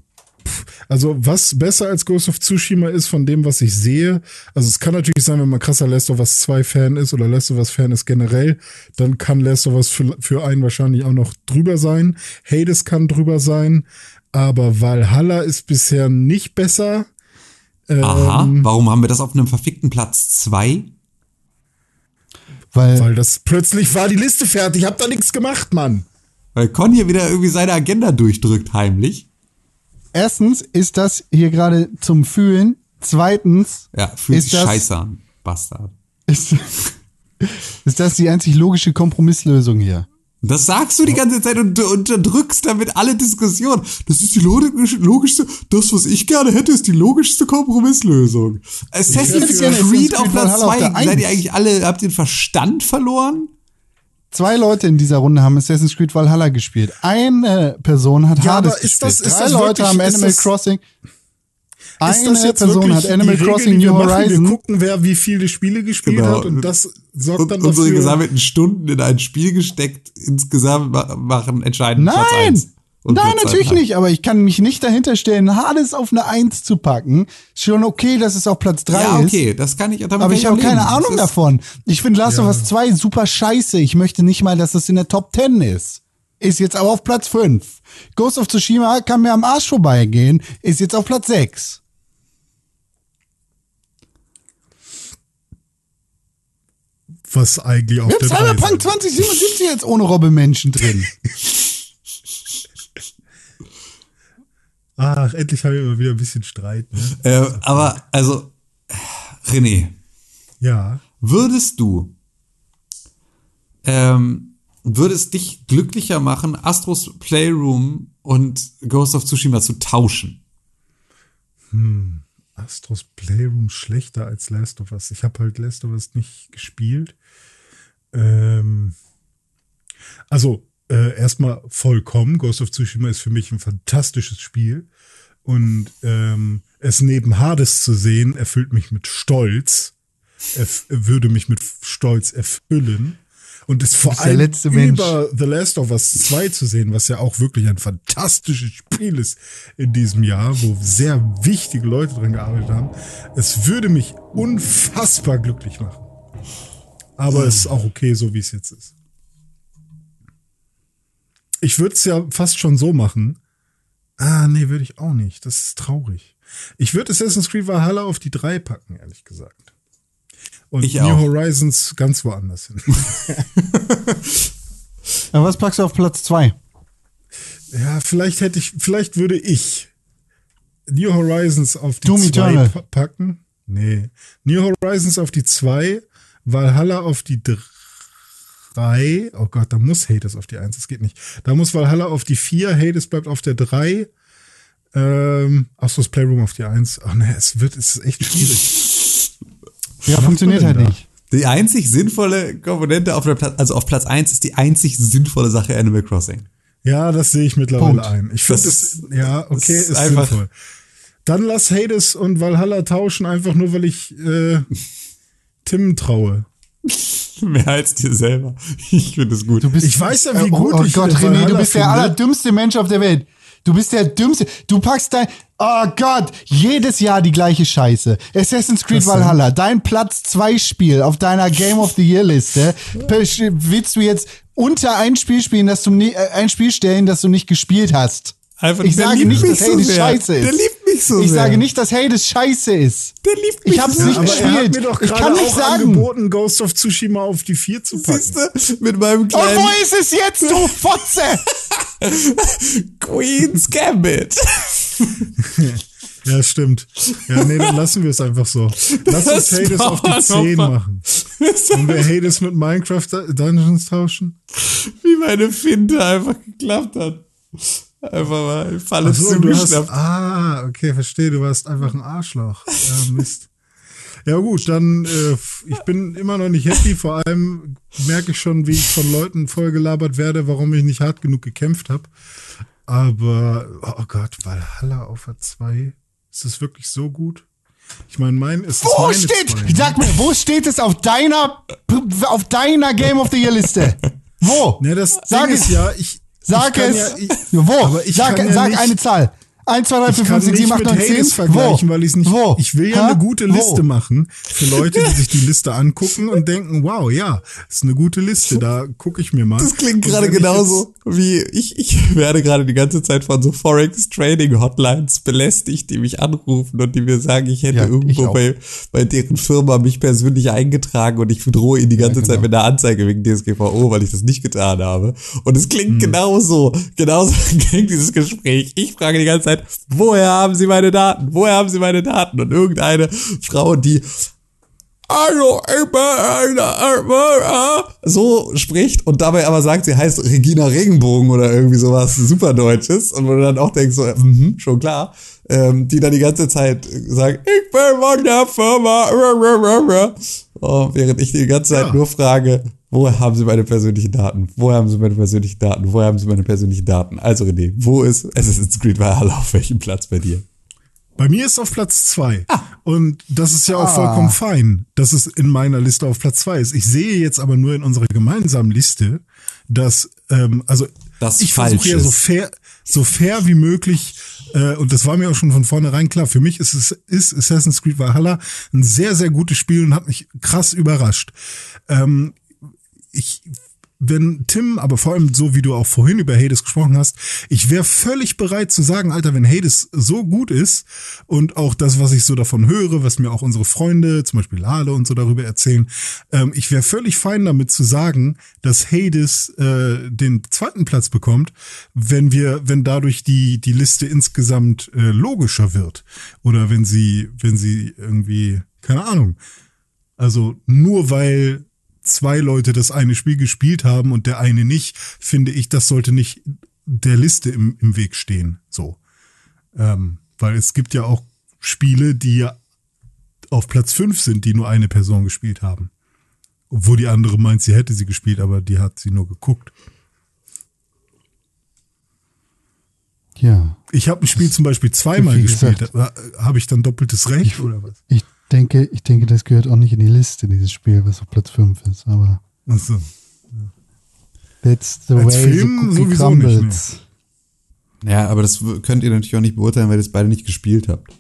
also was besser als Ghost of Tsushima ist von dem, was ich sehe, also es kann natürlich sein, wenn man krasser Last of Us 2 Fan ist oder Last of Us Fan ist generell, dann kann Last of Us für, für einen wahrscheinlich auch noch drüber sein. Hades kann drüber sein, aber Valhalla ist bisher nicht besser. Aha, Ähm, warum haben wir das auf einem verfickten Platz 2? Weil, Weil das plötzlich war die Liste fertig, ich hab da nichts gemacht, Mann. Weil Con hier wieder irgendwie seine Agenda durchdrückt, heimlich. Erstens ist das hier gerade zum Fühlen. Zweitens Ja, fühlt ist sich das, scheiße an, Bastard. Ist, <laughs> ist das die einzig logische Kompromisslösung hier? Das sagst du die ganze Zeit und unterdrückst damit alle Diskussionen. Das ist die logisch- logischste, das, was ich gerne hätte, ist die logischste Kompromisslösung. Assassin's Creed auf Platz Valhalla auf 2. der Seid ihr eigentlich alle, habt ihr den Verstand verloren? Zwei Leute in dieser Runde haben Assassin's Creed Valhalla gespielt. Eine Person hat Ja, Hades aber ist gespielt. das- ist Drei das Leute wirklich- haben Animal das- Crossing. Ist Eine das jetzt Person hat Animal Crossing New machen? Wir gucken, wer wie viele Spiele gespielt Genau. hat und das sorgt Und dann unsere dafür. gesammelten Stunden in ein Spiel gesteckt, insgesamt ma- machen entscheidend Platz Nein! 1. Und Nein, natürlich nicht, aber ich kann mich nicht dahinter stellen, Hades auf eine Eins zu packen. Ist schon okay, dass es auf Platz drei Ja, ist. okay, das kann ich. damit Aber kann ich habe keine Das Ahnung davon. Ich finde Last of Us 2 super scheiße. Ich möchte nicht mal, dass es in der Top 10 ist. Ist jetzt aber auf Platz 5. Ghost of Tsushima kann mir am Arsch vorbeigehen. Ist jetzt auf Platz 6. was eigentlich auf Wir der haben drei Cyberpunk sein. 2077 jetzt ohne Robbe-Menschen drin. <laughs> Ach, endlich haben wir immer wieder ein bisschen Streit. Ne? Äh, aber, also, René, Ja. würdest du, ähm, würde es dich glücklicher machen, Astros Playroom und Ghost of Tsushima zu tauschen? Astros Playroom schlechter als Last of Us. Ich habe halt Last of Us nicht gespielt. Ähm, also, äh, erstmal vollkommen. Ghost of Tsushima ist für mich ein fantastisches Spiel. Und ähm, es neben Hades zu sehen, erfüllt mich mit Stolz. Erf würde mich mit Stolz erfüllen. Und es vor allem Mensch. über The Last of Us 2 zu sehen, was ja auch wirklich ein fantastisches Spiel ist in diesem Jahr, wo sehr wichtige Leute dran gearbeitet haben. Es würde mich unfassbar glücklich machen. Aber es ist auch okay, so wie es jetzt ist. Ich würde es ja fast schon so machen. Ah, nee, würde ich auch nicht. Das ist traurig. Ich würde Assassin's Creed Valhalla auf die 3 packen, ehrlich gesagt. Und Ich New auch. Horizons ganz woanders hin. <laughs> Aber was packst du auf Platz zwei? Ja, vielleicht hätte ich, vielleicht würde ich New Horizons auf die Doom 2 Eternal. pa- packen. Nee. New Horizons auf die 2, Valhalla auf die 3. Oh Gott, da muss Hades auf die 1, das geht nicht. Da muss Valhalla auf die 4, Hades bleibt auf der 3. Ähm, Astros Playroom auf die 1. Ach ne, es wird, es ist echt schwierig. Ja, funktioniert halt da? nicht. Die einzig sinnvolle Komponente auf der Platz, also auf Platz 1 ist die einzig sinnvolle Sache Animal Crossing. Ja, das sehe ich mittlerweile Punkt. ein. Ich finde Das- es, ja, okay, das ist ist, einfach- sinnvoll. Dann lass Hades und Valhalla tauschen, einfach nur, weil ich äh, Tim traue. <laughs> Mehr als dir selber. Ich finde es gut. Du bist, Ich weiß ja, wie oh, gut oh ich Gott, René, du bist der allerdümmste Mensch auf der Welt. Du bist der dümmste. Du packst dein. Oh Gott, jedes Jahr die gleiche Scheiße. Assassin's Creed Was denn? Valhalla, dein Platz 2 Spiel auf deiner Game of the Year Liste. Willst du jetzt unter ein Spiel spielen, dass du nie, äh, ein Spiel stellen, das du nicht gespielt hast? Einfach, ich sage nicht, dass so Hades sehr. scheiße ist. Der liebt mich so ich sehr. sage nicht, dass Hades scheiße ist. Der liebt mich Ich hab's so nicht gespielt. mir doch Ich kann nicht sagen. angeboten, Ghost of Tsushima auf die 4 zu packen. Siehste, mit meinem Und kleinen wo ist es jetzt, du Fotze? <laughs> Queen's Gambit. <laughs> Ja, stimmt. Ja, nee, dann lassen wir es einfach so. Lass uns Hades auf die dauert 10 noch mal. machen. Und wir Hades mit Minecraft Dungeons tauschen? Wie meine Finte einfach geklappt hat. Einfach mal Falle so, hast, zugeschnappt. ah, okay, verstehe, du warst einfach ein Arschloch. <laughs> Ja, Mist. Ja gut, dann, äh, ich bin immer noch nicht happy, vor allem merke ich schon, wie ich von Leuten vollgelabert werde, warum ich nicht hart genug gekämpft habe. Aber, oh Gott, Valhalla auf der 2, ist das wirklich so gut? Ich meine, mein ist es Wo meine steht, zwei, ne? sag mir, wo steht es auf deiner, auf deiner Game of the Year Liste? Wo? Ne, das Sag Ding es. ist ja, ich, Sag es. Ja, ich, wo? ich sag sag eine Zahl. 1, 2, 3, 4, Ich kann 5, 6, 7, nicht 8, mit 9, 10. Hades vergleichen, Wo? weil ich nicht. Wo? Ich will ja Hä? eine gute Wo? Liste machen für Leute, die sich die Liste angucken und denken, wow, ja, ist eine gute Liste. Da gucke ich mir mal. Das klingt gerade wenn ich genauso wie ich, ich werde gerade die ganze Zeit von so Forex Trading Hotlines belästigt, die mich anrufen und die mir sagen, ich hätte Ja, ich irgendwo auch. bei, bei deren Firma mich persönlich eingetragen und ich drohe ihnen die ganze genau. Zeit mit einer Anzeige wegen DSGVO, weil ich das nicht getan habe. Und es Hm. klingt genauso, genauso <laughs> klingt dieses Gespräch. Ich frage die ganze Zeit, woher haben Sie meine Daten? Woher haben Sie meine Daten? Und irgendeine Frau, die also, so spricht und dabei aber sagt, sie heißt Regina Regenbogen oder irgendwie sowas Superdeutsches und wo du dann auch denkst, so, mhm, schon klar, ähm, die dann die ganze Zeit sagt, ich bin von der Firma, oh, während ich die ganze Zeit Ja. nur frage, woher haben sie meine persönlichen Daten? Woher haben sie meine persönlichen Daten? Woher haben sie meine persönlichen Daten? Also René, wo ist Assassin's Creed Valhalla auf welchem Platz bei dir? Bei mir ist auf Platz zwei Ah. Und das ist ja auch vollkommen fein, dass es in meiner Liste auf Platz zwei ist. Ich sehe jetzt aber nur in unserer gemeinsamen Liste, dass, ähm, also Das ich versuche ja so fair, so fair wie möglich, äh, und das war mir auch schon von vornherein klar, für mich ist es ist Assassin's Creed Valhalla ein sehr, sehr gutes Spiel und hat mich krass überrascht. Ähm, ich, wenn Tim, aber vor allem so wie du auch vorhin über Hades gesprochen hast, ich wäre völlig bereit zu sagen, Alter, wenn Hades so gut ist und auch das, was ich so davon höre, was mir auch unsere Freunde, zum Beispiel Lale und so darüber erzählen, ähm, ich wäre völlig fein damit zu sagen, dass Hades äh, den zweiten Platz bekommt, wenn wir, wenn dadurch die die Liste insgesamt äh, logischer wird oder wenn sie, wenn sie irgendwie, keine Ahnung, also nur weil zwei Leute das eine Spiel gespielt haben und der eine nicht, finde ich, das sollte nicht der Liste im, im Weg stehen. So. Ähm, weil es gibt ja auch Spiele, die ja auf Platz 5 sind, die nur eine Person gespielt haben. Obwohl die andere meint, sie hätte sie gespielt, aber die hat sie nur geguckt. Ja. Ich habe ein Spiel zum Beispiel zweimal gespielt. gesagt. Habe ich dann doppeltes Recht oder was? Ich denke, ich denke, das gehört auch nicht in die Liste, dieses Spiel, was auf Platz 5 ist, aber Achso. that's the Als way Film the sowieso nicht, crumbles. Ja, aber das könnt ihr natürlich auch nicht beurteilen, weil ihr es beide nicht gespielt habt.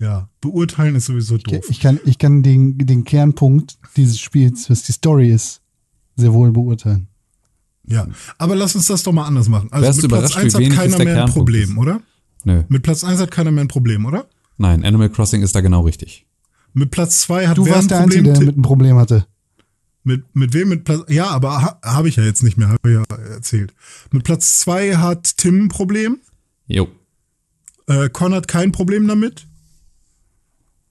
Ja, beurteilen ist sowieso Ich, doof. ich kann, ich kann den, den Kernpunkt dieses Spiels, was die Story ist, sehr wohl beurteilen. Ja, aber lass uns das doch mal anders machen. Also Wärst mit Platz überrascht, 1 wie hat keiner mehr ein Problem, ist? oder? Nö. Mit Platz 1 hat keiner mehr ein Problem, oder? Nein, Animal Crossing ist da genau richtig. Mit Platz 2 hat Du wer warst ein der Einzige, Problem? der Ti- damit ein Problem hatte. Mit, mit wem? Mit Platz, ja, aber ha, habe ich ja jetzt nicht mehr, habe ich ja erzählt. Mit Platz 2 hat Tim ein Problem. Jo. Äh, Con hat kein Problem damit.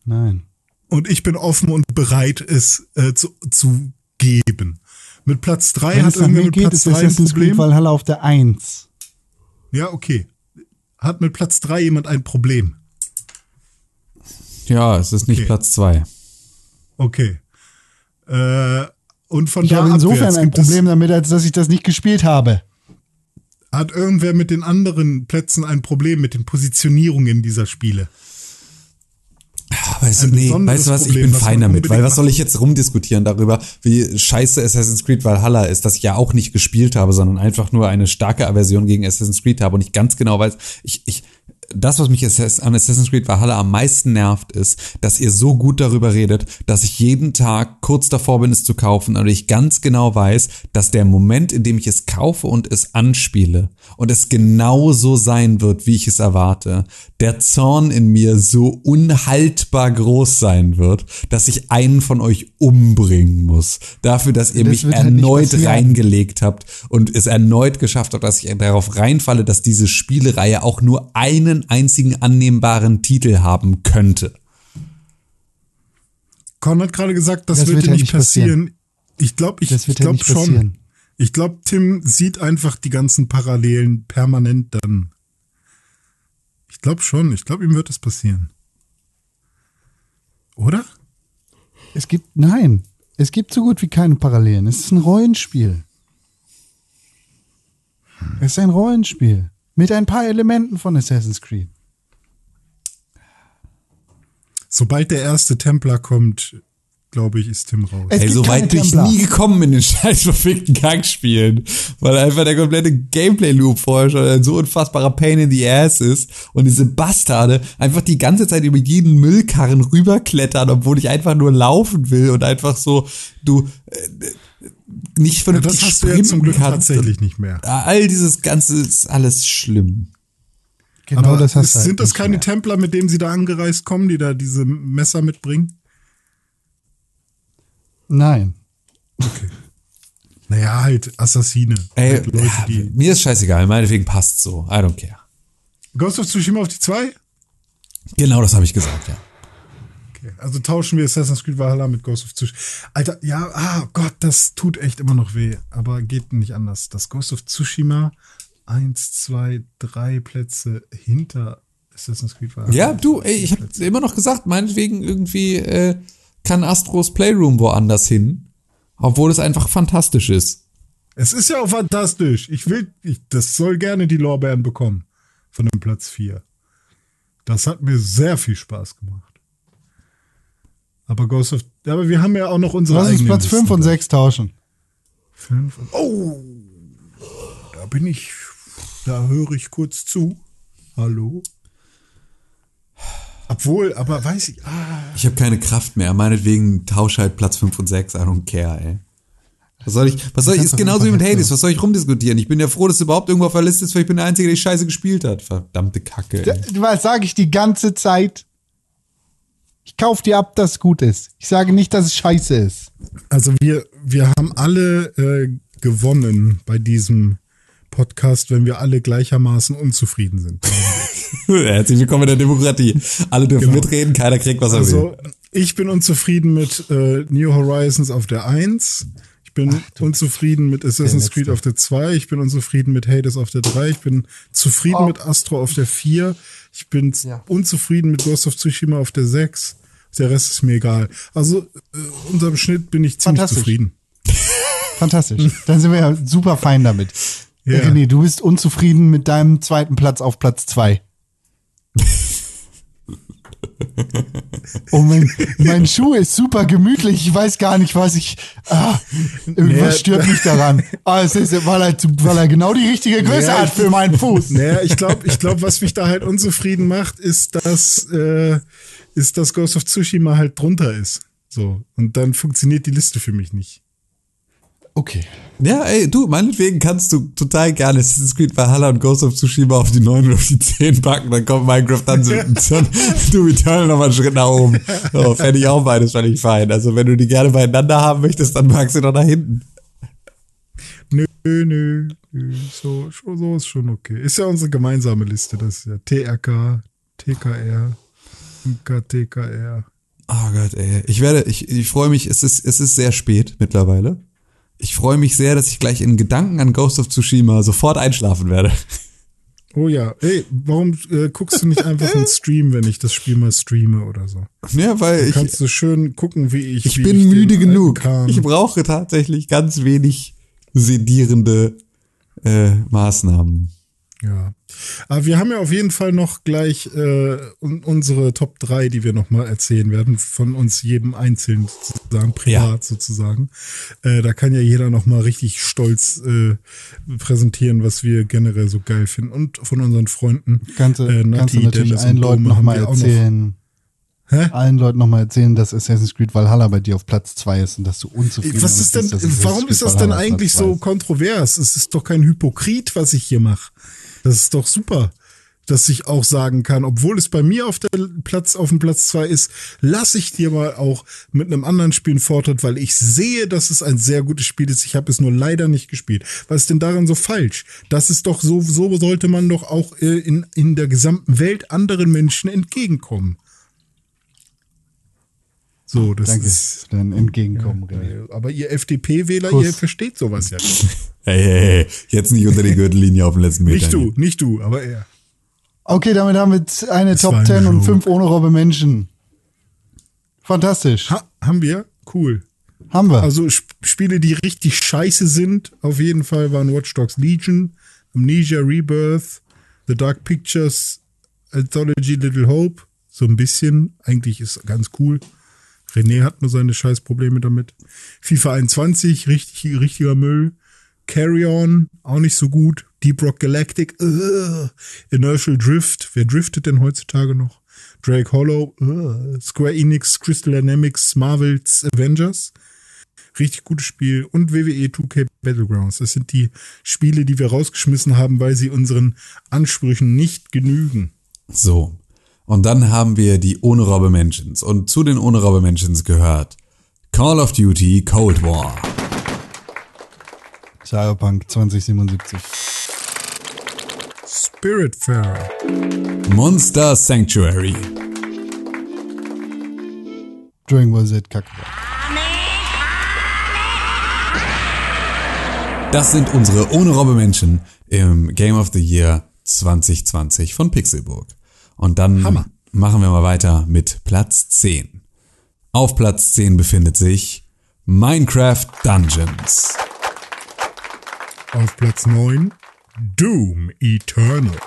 Nein. Und ich bin offen und bereit, es äh, zu, zu geben. Mit Platz 3 Wenn hat mir mit geht, Platz ist 3 ein Assassin's Creed Problem. Valhalla auf der 1. Ja, okay. Hat mit Platz 3 jemand ein Problem? Ja, es ist nicht Okay. Platz zwei. Okay. Äh, und von Ich da habe insofern ein Problem damit, als dass ich das nicht gespielt habe. Hat irgendwer mit den anderen Plätzen ein Problem mit den Positionierungen dieser Spiele? Weißt du, nee, weißt du was, ich Problem, bin was fein damit, weil was soll ich jetzt rumdiskutieren darüber, wie scheiße Assassin's Creed Valhalla ist, das ich ja auch nicht gespielt habe, sondern einfach nur eine starke Aversion gegen Assassin's Creed habe und ich ganz genau weiß, ich, ich, das, was mich an Assassin's Creed Valhalla am meisten nervt, ist, dass ihr so gut darüber redet, dass ich jeden Tag kurz davor bin, es zu kaufen und ich ganz genau weiß, dass der Moment, in dem ich es kaufe und es anspiele und es genau so sein wird, wie ich es erwarte, der Zorn in mir so unhaltbar groß sein wird, dass ich einen von euch umbringen muss. Dafür, dass ihr Das mich halt erneut passieren. reingelegt habt und es erneut geschafft habt, dass ich darauf reinfalle, dass diese Spielereihe auch nur einen einzigen annehmbaren Titel haben könnte. Con hat gerade gesagt, das, Das wird wird ja nicht passieren. passieren. Ich glaube, ich, ich ja glaube nicht schon. passieren. Ich glaube, Tim sieht einfach die ganzen Parallelen permanent dann. Ich glaube schon. Ich glaube, ihm wird das passieren. Oder? Es gibt, nein, es gibt so gut wie keine Parallelen. Es ist ein Rollenspiel. Es ist ein Rollenspiel. Mit ein paar Elementen von Assassin's Creed. Sobald der erste Templar kommt, glaube ich, ist Tim raus. Es Ey, gibt so weit bin ich nie gekommen in den <laughs> scheiß verfickten Gangspielen, weil einfach der komplette Gameplay-Loop vorher schon ein so unfassbarer Pain in the Ass ist und diese Bastarde einfach die ganze Zeit über jeden Müllkarren rüberklettern, obwohl ich einfach nur laufen will und einfach so, du, äh, nicht vernünftig das hast du ja zum Glück tatsächlich nicht mehr. All dieses Ganze ist alles schlimm. Genau Aber das hast ist, du halt sind das keine mehr. Templer, mit denen sie da angereist kommen, die da diese Messer mitbringen? Nein. Naja, halt Assassine. Ey, halt Leute, ja, die. mir ist scheißegal, meinetwegen passt so. I don't care. Ghost of Tsushima auf die 2? Genau das habe ich gesagt, ja. Okay. Also tauschen wir Assassin's Creed Valhalla mit Ghost of Tsushima. Alter, ja, ah Gott, das tut echt immer noch weh. Aber geht nicht anders. Das Ghost of Tsushima eins, zwei, drei Plätze hinter Assassin's Creed Valhalla. Ja, du, ey, ich habe immer noch gesagt, meinetwegen irgendwie äh, kann Astros Playroom woanders hin, obwohl es einfach fantastisch ist. Es ist ja auch fantastisch. Ich will, ich, das soll gerne die Lorbeeren bekommen. Von dem Platz 4. Das hat mir sehr viel Spaß gemacht. Aber Ghost of, aber wir haben ja auch noch unsere Lass uns Platz 5 Listen und da. 6 tauschen. Fünf und, oh, da bin ich, da höre ich kurz zu. Hallo? Obwohl, aber weiß ich, ah, Ich habe keine Kraft mehr, meinetwegen tausch halt Platz 5 und 6, I don't care, ey. Was soll ich, was soll ich, ist genauso wie mit Hades, was soll ich rumdiskutieren? Ich bin ja froh, dass es überhaupt irgendwo auf der Liste ist, weil ich bin der Einzige, der die Scheiße gespielt hat. Verdammte Kacke, ey. Was sage ich die ganze Zeit? Ich kauf dir ab, dass es gut ist. Ich sage nicht, dass es scheiße ist. also wir, wir haben alle äh, gewonnen bei diesem Podcast, wenn wir alle gleichermaßen unzufrieden sind. <laughs> Herzlich willkommen in der Demokratie. Alle dürfen Genau. mitreden, keiner kriegt, was er Also, will. ich bin unzufrieden mit äh, New Horizons auf der 1. Ich bin unzufrieden mit Assassin's Creed auf der 2. Ich bin unzufrieden mit Hades auf der 3. Ich bin zufrieden Oh. mit Astro auf der 4. Ich bin Ja. unzufrieden mit Ghost of Tsushima auf der 6. Der Rest ist mir egal. Also, äh, unterm Schnitt bin ich ziemlich zufrieden. Fantastisch. Dann sind wir ja super fein damit. Ja. René, du bist unzufrieden mit deinem zweiten Platz auf Platz zwei. Oh, mein, mein Schuh ist super gemütlich. Ich weiß gar nicht, was ich. Ah, was stört mich daran? Ah, es ist, weil, er, weil er genau die richtige Größe Ja, hat für meinen Fuß. Naja, ich glaube, ich glaub, was mich da halt unzufrieden macht, ist, dass, äh, ist, dass Ghost of Tsushima halt drunter ist. So. Und dann funktioniert die Liste für mich nicht. Okay. Ja, ey, du, meinetwegen kannst du total gerne Assassin's Creed Valhalla und Ghost of Tsushima auf die 9 oder auf die 10 packen, dann kommt Minecraft dann, so, <laughs> dann du Eternal nochmal einen Schritt nach oben. So, fände ich auch beides völlig fein. Also wenn du die gerne beieinander haben möchtest, dann magst du doch nach hinten. Nö, nö, nö. So, so, so ist schon okay. Ist ja unsere gemeinsame Liste. Das ist ja TRK, TKR, MKTKR. Oh Gott, ey. Ich werde, ich, ich freue mich, es ist, es ist sehr spät mittlerweile. Ich freue mich sehr, dass ich gleich in Gedanken an Ghost of Tsushima sofort einschlafen werde. Oh ja, ey, warum äh, guckst du nicht einfach einen Stream, wenn ich das Spiel mal streame oder so? Ja, weil ich, Kannst du schön gucken, wie ich. ich wie bin den müde genug. Ich brauche tatsächlich ganz wenig sedierende äh, Maßnahmen. Ja. Aber wir haben ja auf jeden Fall noch gleich äh, un unsere Top 3, die wir noch mal erzählen werden, von uns jedem einzeln sozusagen, privat sozusagen. Äh, da kann ja jeder noch mal richtig stolz äh, präsentieren, was wir generell so geil finden. Und von unseren Freunden. Kannst du, äh, kannst Nati, du natürlich Dennis allen Leuten nochmal erzählen. Hä? Allen Leuten nochmal erzählen, dass Assassin's Creed Valhalla bei dir auf Platz zwei ist und dass du unzufrieden Was ist denn, bist, warum ist das denn eigentlich so kontrovers? Es ist doch kein Hypokrit, was ich hier mache. Das ist doch super, dass ich auch sagen kann, obwohl es bei mir auf der Platz, auf dem Platz zwei ist, lasse ich dir mal auch mit einem anderen Spiel einen Vortritt, weil ich sehe, dass es ein sehr gutes Spiel ist. Ich habe es nur leider nicht gespielt. Was ist denn daran so falsch? Das ist doch so, so sollte man doch auch äh, in, in der gesamten Welt anderen Menschen entgegenkommen. So, das Danke ist. für dein Entgegenkommen, René. Aber ihr FDP-Wähler, ihr versteht sowas ja nicht. <laughs> Hey, hey, hey, jetzt nicht unter die Gürtellinie auf den letzten Meter. Nicht du, nicht du, aber er. Okay, damit haben wir eine Das Top ein 10 und fünf ohne Robbe Menschen. Fantastisch. Ha, haben wir? Cool. haben wir. Also Sp Spiele, die richtig scheiße sind, auf jeden Fall waren Watch Dogs Legion, Amnesia Rebirth, The Dark Pictures, Anthology Little Hope, so ein bisschen. Eigentlich ist ganz cool. René hat nur seine scheiß Probleme damit. FIFA 21, richtig, richtiger Müll. Carry On, auch nicht so gut. Deep Rock Galactic, ugh. Inertial Drift, wer driftet denn heutzutage noch? Drake Hollow, ugh. Square Enix, Crystal Dynamics, Marvel's Avengers. Richtig gutes Spiel. Und WWE 2K Battlegrounds. Das sind die Spiele, die wir rausgeschmissen haben, weil sie unseren Ansprüchen nicht genügen. So. Und dann haben wir die ohne Robbe Mentions. Und zu den ohne Robbe Mentions gehört Call of Duty Cold War. Cyberpunk 2077. Spiritfarer, Monster Sanctuary. Dragon Ball Z Kacke. Das sind unsere ohne Robbe Menschen im Game of the Year 2020 von Pixelburg. Und dann Hammer. machen wir mal weiter mit Platz 10. Auf Platz 10 befindet sich Minecraft Dungeons. auf Platz 9 Doom Eternal.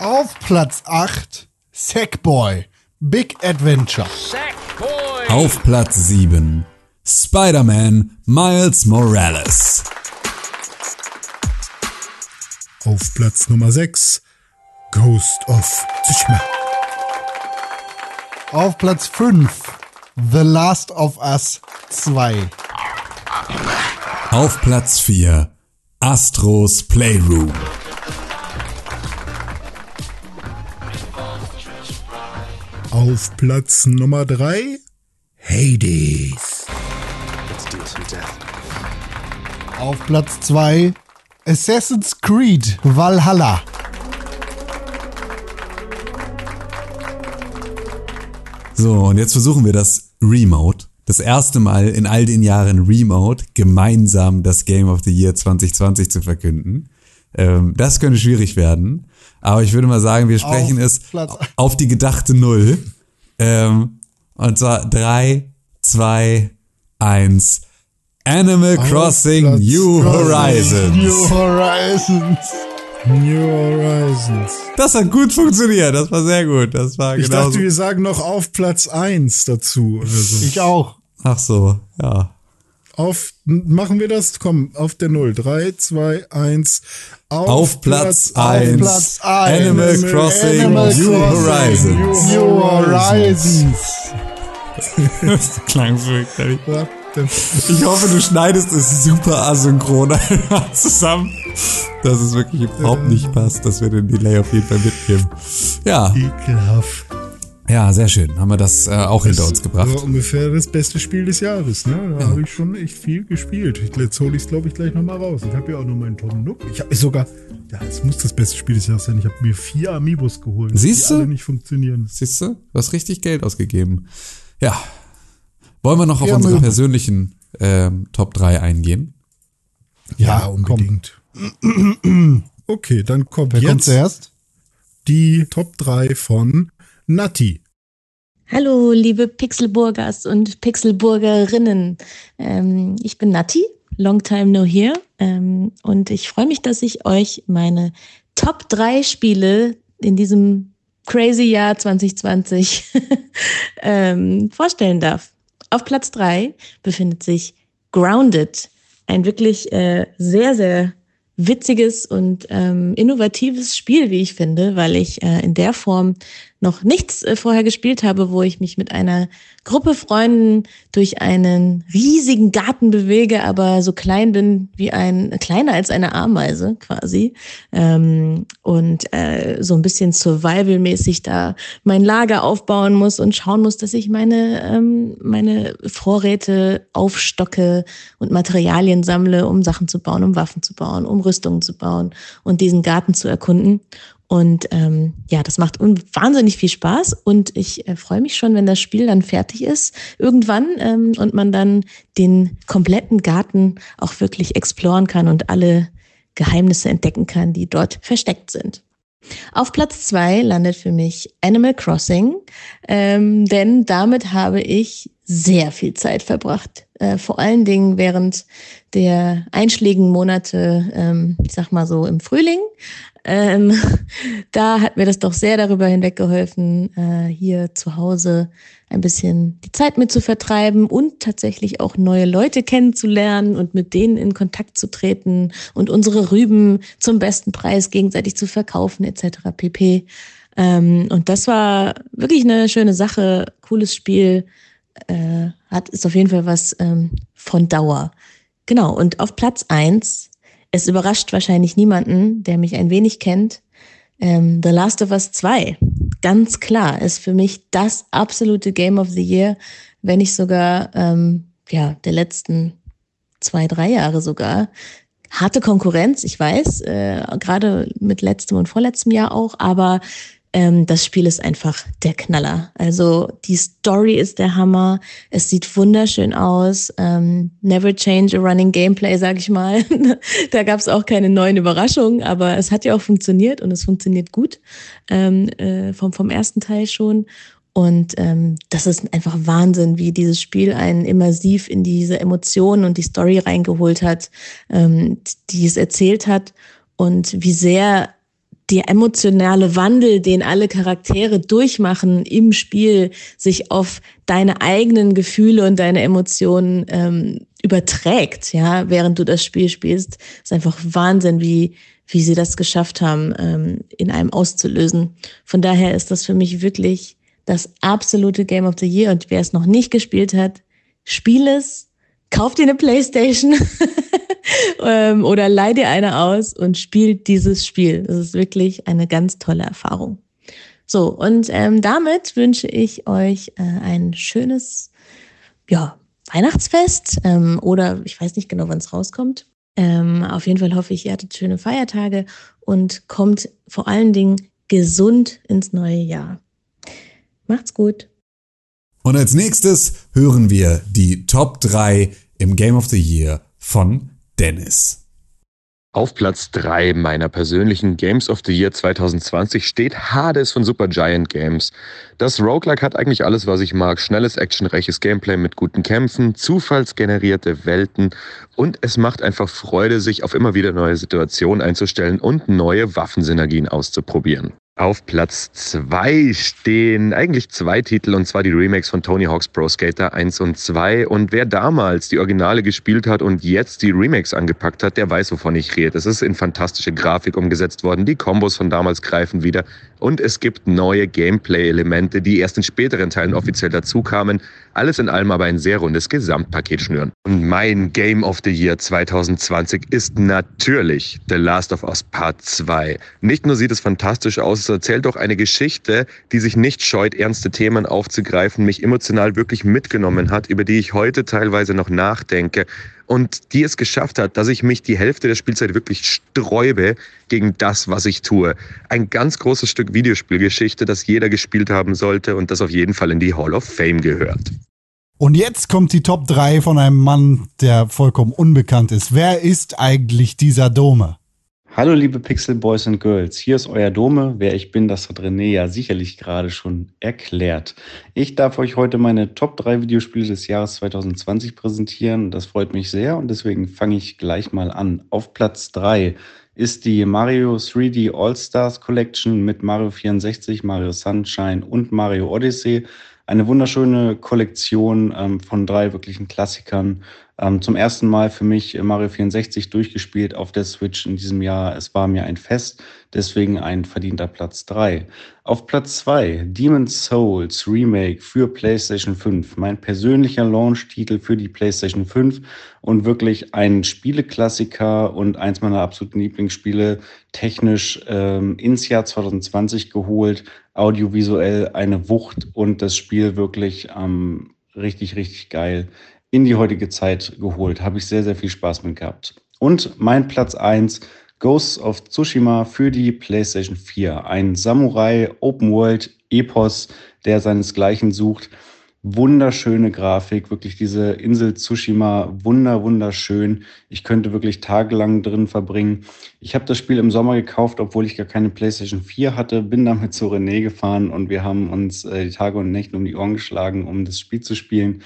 Auf Platz 8 Sackboy. Big Adventure. Auf Platz 7 Spider-Man Miles Morales. Auf Platz Nummer 6 Ghost of Tsushima. Auf Platz 5 The Last of Us 2. Auf Platz 4 Astros Playroom. Auf Platz Nummer 3 Hades. Auf Platz 2 Assassin's Creed Valhalla. So, und jetzt versuchen wir das Remote das erste Mal in all den Jahren Remote gemeinsam das Game of the Year 2020 zu verkünden. Ähm, das könnte schwierig werden. Aber ich würde mal sagen, wir sprechen Auf es Platz- auf die gedachte Null. Ähm, und zwar drei, zwei, eins. Animal Crossing New. Horizons. New Horizons. New Horizons. Das hat gut funktioniert. Das war sehr gut. Das war Ich genau dachte, wir sagen noch auf Platz eins dazu. Oder so. Ich auch. Ach so, ja. Auf, machen wir das? Komm, auf der Null. Drei, zwei, eins. Auf, Auf Platz. Platz eins. Animal Crossing Animal New Crossing. Horizons. New Horizons. <laughs> Das klang. What the Ich hoffe, du schneidest es super asynchron <laughs> zusammen, dass es wirklich überhaupt nicht passt, dass wir den Delay auf jeden Fall mitnehmen. Ja, Ekelhaft. ja, sehr schön. Haben wir das äh, auch hinter uns Das gebracht. war ungefähr das beste Spiel des Jahres, ne? Da habe ich schon echt viel gespielt. Ich- Jetzt hole ich es, glaube ich, gleich nochmal raus. Ich habe ja auch noch meinen Tom Nook. Ich habe sogar, ja, es muss das beste Spiel des Jahres sein. Ich habe mir vier Amiibos geholt, Siehst die du? alle nicht funktionieren. Siehst du? Du hast richtig Geld ausgegeben. Ja. Wollen wir noch auf Ja, unsere persönlichen ähm, Top 3 eingehen? Ja, komm. unbedingt. Okay, dann kommt Wer kommt jetzt zuerst? die Top 3 von Natti. Hallo, liebe Pixelburgers und Pixelburgerinnen. Ähm, ich bin Nati, long time no here. Ähm, und ich freue mich, dass ich euch meine Top 3 Spiele in diesem crazy Jahr 2020 <laughs> ähm, vorstellen darf. Auf Platz 3 befindet sich Grounded, ein wirklich äh, sehr, sehr witziges und ähm, innovatives Spiel, wie ich finde, weil ich äh, in der Form noch nichts äh, vorher gespielt habe, wo ich mich mit einer Gruppe Freunden durch einen riesigen Garten bewege, aber so klein bin wie ein, kleiner als eine Ameise quasi. Ähm, und äh, so ein bisschen survival-mäßig da mein Lager aufbauen muss und schauen muss, dass ich meine, ähm, meine Vorräte aufstocke und Materialien sammle, um Sachen zu bauen, um Waffen zu bauen, um Rüstungen zu bauen und diesen Garten zu erkunden. Und ähm, ja, das macht wahnsinnig viel Spaß und ich äh, freue mich schon, wenn das Spiel dann fertig ist irgendwann ähm, und man dann den kompletten Garten auch wirklich exploren kann und alle Geheimnisse entdecken kann, die dort versteckt sind. Auf Platz zwei landet für mich Animal Crossing, ähm, denn damit habe ich sehr viel Zeit verbracht. Äh, vor allen Dingen während der einschlägigen Monate, ähm, ich sag mal so im Frühling. Ähm, <laughs> da hat mir das doch sehr darüber hinweggeholfen, äh, hier zu Hause ein bisschen die Zeit mit zu vertreiben und tatsächlich auch neue Leute kennenzulernen und mit denen in Kontakt zu treten und unsere Rüben zum besten Preis gegenseitig zu verkaufen etc. pp. Ähm, und das war wirklich eine schöne Sache, cooles Spiel, äh, hat ist auf jeden Fall was ähm, von Dauer. Genau, und auf Platz eins es überrascht wahrscheinlich niemanden, der mich ein wenig kennt. Ähm, The Last of Us 2, ganz klar, ist für mich das absolute Game of the Year, wenn nicht sogar ähm, ja der letzten zwei, drei Jahre sogar. Harte Konkurrenz, ich weiß, äh, gerade mit letztem und vorletztem Jahr auch, aber ähm, das Spiel ist einfach der Knaller. Also die Story ist der Hammer. Es sieht wunderschön aus. Ähm, never change a running Gameplay, sag ich mal. <laughs> da gab es auch keine neuen Überraschungen, aber es hat ja auch funktioniert und es funktioniert gut ähm, äh, vom, vom ersten Teil schon. Und ähm, das ist einfach Wahnsinn, wie dieses Spiel einen immersiv in diese Emotionen und die Story reingeholt hat, ähm, die es erzählt hat und wie sehr der emotionale Wandel, den alle Charaktere durchmachen im Spiel, sich auf deine eigenen Gefühle und deine Emotionen ähm, überträgt, ja, während du das Spiel spielst, ist einfach Wahnsinn, wie wie sie das geschafft haben, ähm, in einem auszulösen. Von daher ist das für mich wirklich das absolute Game of the Year. Und wer es noch nicht gespielt hat, spiel es, kauf dir eine Playstation <laughs> ähm, oder leih dir eine aus und spiel dieses Spiel. Das ist wirklich eine ganz tolle Erfahrung. So, und ähm, damit wünsche ich euch äh, ein schönes ja, Weihnachtsfest ähm, oder ich weiß nicht genau, wann es rauskommt. Ähm, auf jeden Fall hoffe ich, ihr hattet schöne Feiertage und kommt vor allen Dingen gesund ins neue Jahr. Macht's gut. Und als nächstes hören wir die Top 3 im Game of the Year von Dennis. Auf Platz 3 meiner persönlichen Games of the Year 2020 steht Hades von Supergiant Games. Das Roguelike hat eigentlich alles, was ich mag. Schnelles, actionreiches Gameplay mit guten Kämpfen, zufallsgenerierte Welten und es macht einfach Freude, sich auf immer wieder neue Situationen einzustellen und neue Waffensynergien auszuprobieren. Auf Platz 2 stehen eigentlich zwei Titel, und zwar die Remakes von Tony Hawk's Pro Skater 1 und 2. Und wer damals die Originale gespielt hat und jetzt die Remakes angepackt hat, der weiß, wovon ich rede. Es ist in fantastische Grafik umgesetzt worden, die Kombos von damals greifen wieder und es gibt neue Gameplay-Elemente, die erst in späteren Teilen offiziell dazukamen. Alles in allem aber ein sehr rundes Gesamtpaket schnüren. Und mein Game of the Year 2020 ist natürlich The Last of Us Part 2. Nicht nur sieht es fantastisch aus, es erzählt auch eine Geschichte, die sich nicht scheut, ernste Themen aufzugreifen, mich emotional wirklich mitgenommen hat, über die ich heute teilweise noch nachdenke und die es geschafft hat, dass ich mich die Hälfte der Spielzeit wirklich sträube gegen das, was ich tue. Ein ganz großes Stück Videospielgeschichte, das jeder gespielt haben sollte und das auf jeden Fall in die Hall of Fame gehört. Und jetzt kommt die Top 3 von einem Mann, der vollkommen unbekannt ist. Wer ist eigentlich dieser Dome? Hallo liebe Pixel Boys and Girls, hier ist euer Dome. Wer ich bin, das hat René ja sicherlich gerade schon erklärt. Ich darf euch heute meine Top 3 Videospiele des Jahres 2020 präsentieren. Das freut mich sehr und deswegen fange ich gleich mal an. Auf Platz 3 ist die Mario 3D All-Stars Collection mit Mario 64, Mario Sunshine und Mario Odyssey. Eine wunderschöne Kollektion ähm, von drei wirklichen Klassikern ähm, zum ersten Mal für mich Mario 64 durchgespielt auf der Switch in diesem Jahr. Es war mir ein Fest, deswegen ein verdienter Platz 3. Auf Platz 2 Demon's Souls Remake für PlayStation 5. Mein persönlicher Launch-Titel für die PlayStation 5 und wirklich ein Spieleklassiker und eins meiner absoluten Lieblingsspiele technisch ähm, ins Jahr 2020 geholt. Audiovisuell eine Wucht und das Spiel wirklich ähm, richtig, richtig geil in die heutige Zeit geholt. Habe ich sehr, sehr viel Spaß mit gehabt. Und mein Platz 1, Ghosts of Tsushima für die PlayStation 4. Ein Samurai Open World Epos, der seinesgleichen sucht. Wunderschöne Grafik, wirklich diese Insel Tsushima, wunder, wunderschön. Ich könnte wirklich tagelang drin verbringen. Ich habe das Spiel im Sommer gekauft, obwohl ich gar keine PlayStation 4 hatte, bin damit zu René gefahren und wir haben uns äh, die Tage und Nächte um die Ohren geschlagen, um das Spiel zu spielen.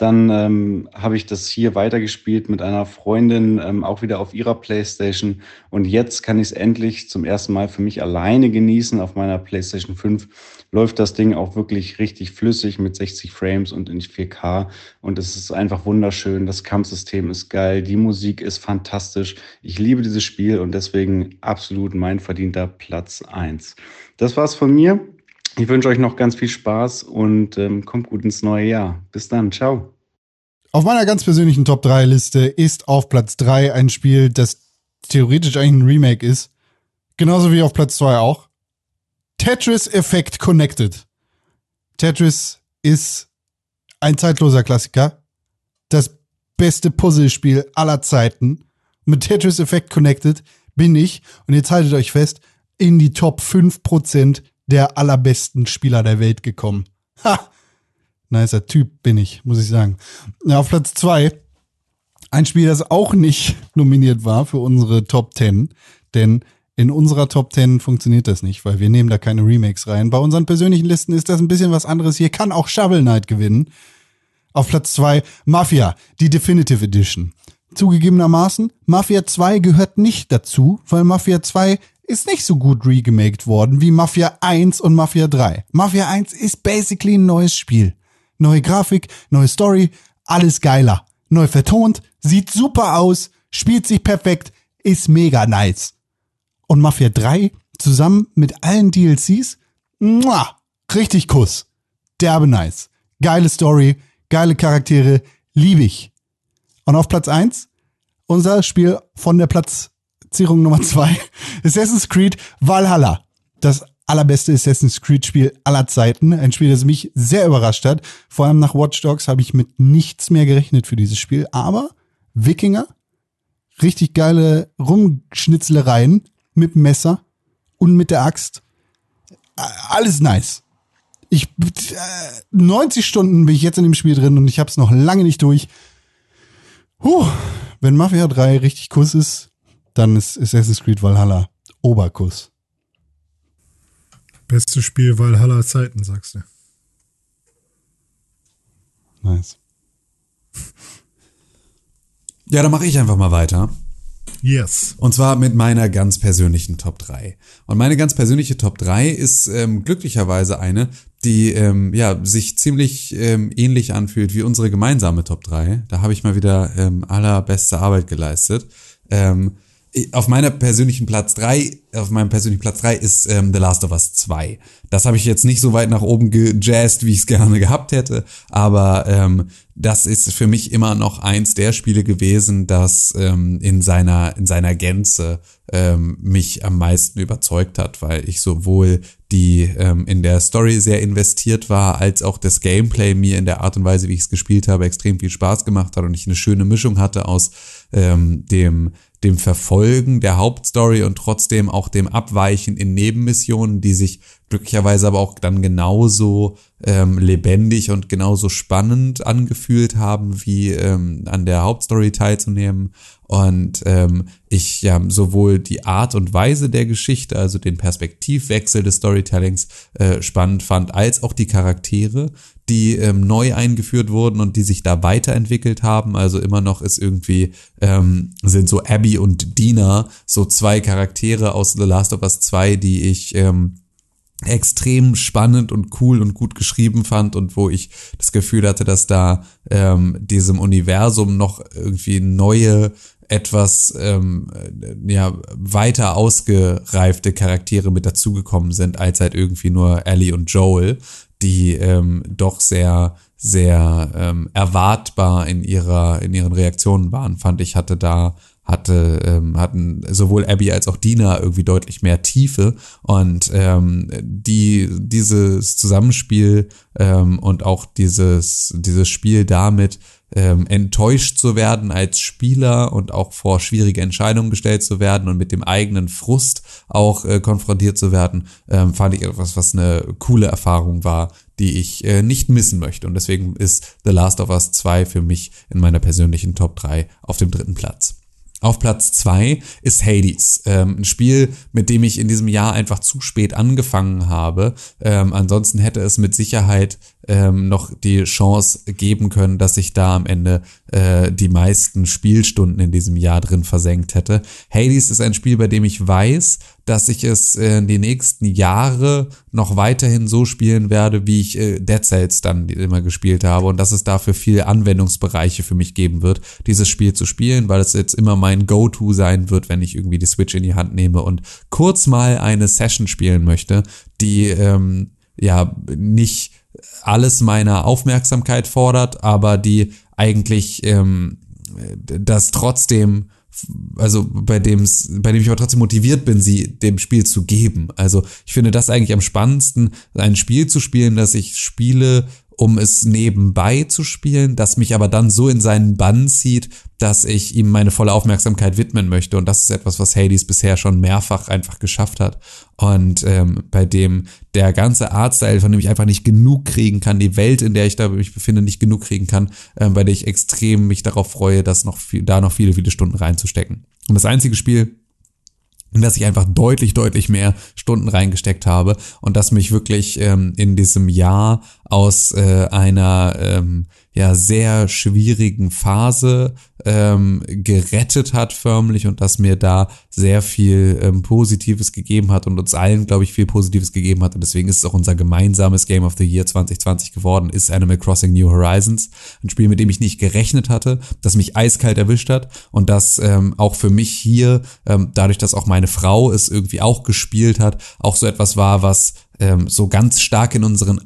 Dann ähm, habe ich das hier weitergespielt mit einer Freundin, ähm, auch wieder auf ihrer Playstation. Und jetzt kann ich es endlich zum ersten Mal für mich alleine genießen auf meiner Playstation 5. Läuft das Ding auch wirklich richtig flüssig mit 60 Frames und in 4K. Und es ist einfach wunderschön. Das Kampfsystem ist geil. Die Musik ist fantastisch. Ich liebe dieses Spiel und deswegen absolut mein verdienter Platz 1. Das war's von mir. Ich wünsche euch noch ganz viel Spaß und ähm, kommt gut ins neue Jahr. Bis dann, ciao. Auf meiner ganz persönlichen Top 3 Liste ist auf Platz 3 ein Spiel, das theoretisch eigentlich ein Remake ist. Genauso wie auf Platz 2 auch. Tetris Effect Connected. Tetris ist ein zeitloser Klassiker. Das beste Puzzlespiel aller Zeiten. Mit Tetris Effect Connected bin ich, und jetzt haltet euch fest, in die Top 5% der allerbesten Spieler der Welt gekommen. Ha! Nicer Typ bin ich, muss ich sagen. Ja, auf Platz zwei ein Spiel, das auch nicht <laughs> nominiert war für unsere Top 10, denn in unserer Top 10 funktioniert das nicht, weil wir nehmen da keine Remakes rein. Bei unseren persönlichen Listen ist das ein bisschen was anderes. Hier kann auch Shovel Knight gewinnen. Auf Platz zwei Mafia, die Definitive Edition. Zugegebenermaßen, Mafia 2 gehört nicht dazu, weil Mafia 2 ist nicht so gut regemaked worden wie Mafia 1 und Mafia 3. Mafia 1 ist basically ein neues Spiel. Neue Grafik, neue Story, alles geiler. Neu vertont, sieht super aus, spielt sich perfekt, ist mega nice. Und Mafia 3 zusammen mit allen DLCs, muah, richtig Kuss. Derbe nice. Geile Story, geile Charaktere, liebe ich. Und auf Platz 1 unser Spiel von der Platz Platzierung Nummer zwei. Assassin's Creed Valhalla. Das allerbeste Assassin's Creed Spiel aller Zeiten. Ein Spiel, das mich sehr überrascht hat. Vor allem nach Watch Dogs habe ich mit nichts mehr gerechnet für dieses Spiel. Aber Wikinger, richtig geile Rumschnitzlereien mit Messer und mit der Axt. Alles nice. Ich, äh, 90 Stunden bin ich jetzt in dem Spiel drin und ich habe es noch lange nicht durch. Puh, wenn Mafia 3 richtig Kuss ist, dann ist Assassin's Creed Valhalla Oberkuss. Bestes Spiel Valhalla Zeiten, sagst du. Nice. Ja, dann mache ich einfach mal weiter. Yes. Und zwar mit meiner ganz persönlichen Top 3. Und meine ganz persönliche Top 3 ist ähm, glücklicherweise eine, die ähm, ja sich ziemlich ähm, ähnlich anfühlt wie unsere gemeinsame Top 3. Da habe ich mal wieder ähm, allerbeste Arbeit geleistet. Ähm, auf meiner persönlichen Platz drei, auf meinem persönlichen Platz drei ist ähm, The Last of Us 2. Das habe ich jetzt nicht so weit nach oben gejazzt, wie ich es <laughs> gerne gehabt hätte, aber ähm, das ist für mich immer noch eins der Spiele gewesen, das ähm, in seiner in seiner Gänze ähm, mich am meisten überzeugt hat, weil ich sowohl die ähm, in der Story sehr investiert war, als auch das Gameplay mir in der Art und Weise, wie ich es gespielt habe, extrem viel Spaß gemacht hat und ich eine schöne Mischung hatte aus ähm, dem dem Verfolgen der Hauptstory und trotzdem auch dem Abweichen in Nebenmissionen, die sich glücklicherweise aber auch dann genauso ähm, lebendig und genauso spannend angefühlt haben, wie ähm, an der Hauptstory teilzunehmen. Und ähm, ich ja sowohl die Art und Weise der Geschichte, also den Perspektivwechsel des Storytellings äh, spannend fand, als auch die Charaktere, die ähm, neu eingeführt wurden und die sich da weiterentwickelt haben. Also immer noch ist irgendwie, ähm, sind so Abby und Dina so zwei Charaktere aus The Last of Us 2, die ich ähm, extrem spannend und cool und gut geschrieben fand und wo ich das Gefühl hatte, dass da ähm, diesem Universum noch irgendwie neue etwas ähm, ja weiter ausgereifte Charaktere mit dazugekommen sind als halt irgendwie nur Ellie und Joel, die ähm, doch sehr sehr ähm, erwartbar in ihrer in ihren Reaktionen waren, fand ich hatte da hatte ähm, hatten sowohl Abby als auch Dina irgendwie deutlich mehr Tiefe und ähm, die dieses Zusammenspiel ähm, und auch dieses dieses Spiel damit ähm, enttäuscht zu werden als Spieler und auch vor schwierige Entscheidungen gestellt zu werden und mit dem eigenen Frust auch äh, konfrontiert zu werden, ähm, fand ich etwas, was eine coole Erfahrung war, die ich äh, nicht missen möchte. Und deswegen ist The Last of Us 2 für mich in meiner persönlichen Top 3 auf dem dritten Platz. Auf Platz zwei ist Hades, ähm, ein Spiel, mit dem ich in diesem Jahr einfach zu spät angefangen habe. Ähm, ansonsten hätte es mit Sicherheit ähm, noch die Chance geben können, dass ich da am Ende äh, die meisten Spielstunden in diesem Jahr drin versenkt hätte. Hades ist ein Spiel, bei dem ich weiß, dass ich es äh, die nächsten Jahre noch weiterhin so spielen werde, wie ich äh, Dead Cells dann immer gespielt habe und dass es dafür viele Anwendungsbereiche für mich geben wird, dieses Spiel zu spielen, weil es jetzt immer mein Go-To sein wird, wenn ich irgendwie die Switch in die Hand nehme und kurz mal eine Session spielen möchte, die ähm, ja nicht alles meiner Aufmerksamkeit fordert, aber die eigentlich ähm, das trotzdem also bei dem bei dem ich aber trotzdem motiviert bin, sie dem Spiel zu geben. Also ich finde das eigentlich am spannendsten, ein Spiel zu spielen, das ich spiele, um es nebenbei zu spielen, das mich aber dann so in seinen Bann zieht, dass ich ihm meine volle Aufmerksamkeit widmen möchte. Und das ist etwas, was Hades bisher schon mehrfach einfach geschafft hat. Und ähm, bei dem der ganze Artstyle, von dem ich einfach nicht genug kriegen kann, die Welt, in der ich da mich befinde, nicht genug kriegen kann, ähm, bei der ich extrem mich darauf freue, das noch viel, da noch viele, viele Stunden reinzustecken. Und das einzige Spiel, in das ich einfach deutlich, deutlich mehr Stunden reingesteckt habe und das mich wirklich ähm, in diesem Jahr aus äh, einer ähm, ja sehr schwierigen Phase ähm, gerettet hat förmlich und das mir da sehr viel ähm, Positives gegeben hat und uns allen, glaube ich, viel Positives gegeben hat. Und deswegen ist es auch unser gemeinsames Game of the Year 2020 geworden, ist Animal Crossing New Horizons, ein Spiel, mit dem ich nicht gerechnet hatte, das mich eiskalt erwischt hat und das ähm, auch für mich hier, ähm, dadurch, dass auch meine Frau es irgendwie auch gespielt hat, auch so etwas war, was ähm, so ganz stark in unseren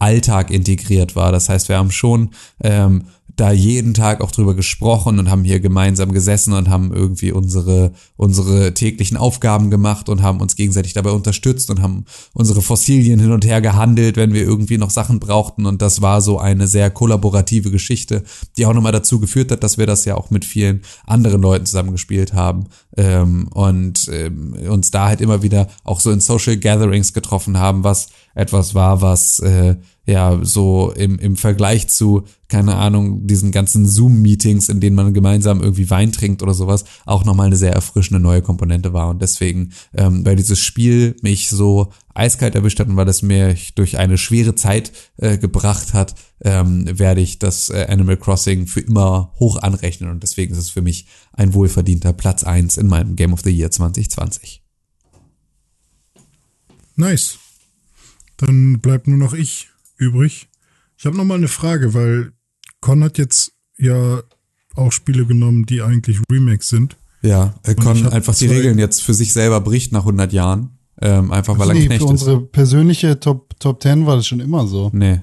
Alltag integriert war. Das heißt, wir haben schon ähm, da jeden Tag auch drüber gesprochen und haben hier gemeinsam gesessen und haben irgendwie unsere, unsere täglichen Aufgaben gemacht und haben uns gegenseitig dabei unterstützt und haben unsere Fossilien hin und her gehandelt, wenn wir irgendwie noch Sachen brauchten. Und das war so eine sehr kollaborative Geschichte, die auch nochmal dazu geführt hat, dass wir das ja auch mit vielen anderen Leuten zusammengespielt haben ähm, und ähm, uns da halt immer wieder auch so in Social Gatherings getroffen haben, was etwas war, was äh, ja so im, im Vergleich zu, keine Ahnung, diesen ganzen Zoom-Meetings, in denen man gemeinsam irgendwie Wein trinkt oder sowas, auch nochmal eine sehr erfrischende neue Komponente war. Und deswegen, ähm, weil dieses Spiel mich so eiskalt erwischt hat und weil es mir durch eine schwere Zeit äh, gebracht hat, ähm, werde ich das äh, Animal Crossing für immer hoch anrechnen. Und deswegen ist es für mich ein wohlverdienter Platz eins in meinem Game of the Year 2020. Nice. Dann bleibt nur noch ich übrig. Ich habe noch mal eine Frage, weil Con hat jetzt ja auch Spiele genommen, die eigentlich Remakes sind. Ja, er Con hab einfach die Regeln jetzt für sich selber bricht nach 100 Jahren. Ähm, einfach weil er ein nee, Knecht für ist. unsere persönliche Top, Top 10 war das schon immer so. Nee,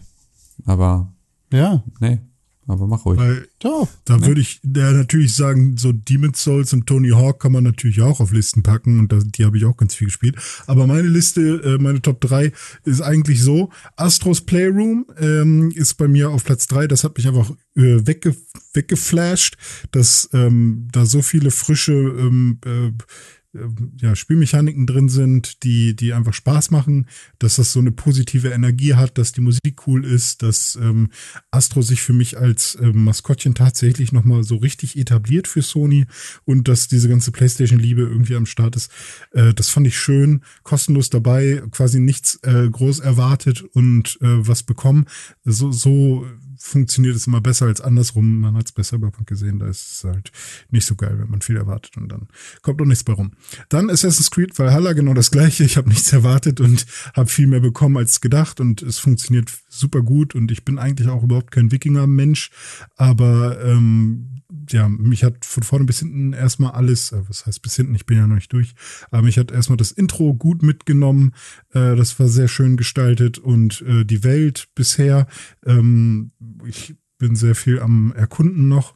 aber, Ja, nee, aber mach ruhig. Weil doch. da würde ich ja, natürlich sagen, so Demon's Souls und Tony Hawk kann man natürlich auch auf Listen packen und da, die habe ich auch ganz viel gespielt. Aber meine Liste, äh, meine Top 3 ist eigentlich so. Astros Playroom ähm, ist bei mir auf Platz 3. Das hat mich einfach äh, wegge weggeflasht, dass ähm, da so viele frische ähm, äh, ja, Spielmechaniken drin sind, die, die einfach Spaß machen, dass das so eine positive Energie hat, dass die Musik cool ist, dass ähm, Astro sich für mich als ähm, Maskottchen tatsächlich nochmal so richtig etabliert für Sony und dass diese ganze Playstation-Liebe irgendwie am Start ist. Äh, das fand ich schön, kostenlos dabei, quasi nichts äh, groß erwartet und äh, was bekommen. So, so funktioniert es immer besser als andersrum. Man hat es bei Cyberpunk gesehen, da ist es halt nicht so geil, wenn man viel erwartet und dann kommt doch nichts bei rum. Dann Assassin's Creed Valhalla, genau das gleiche. Ich habe nichts erwartet und habe viel mehr bekommen als gedacht und es funktioniert super gut und ich bin eigentlich auch überhaupt kein Wikinger-Mensch, aber ähm, ja, mich hat von vorne bis hinten erstmal alles, äh, was heißt bis hinten, ich bin ja noch nicht durch, aber mich hat erstmal das Intro gut mitgenommen, äh, das war sehr schön gestaltet und äh, die Welt bisher, ähm, ich bin sehr viel am Erkunden noch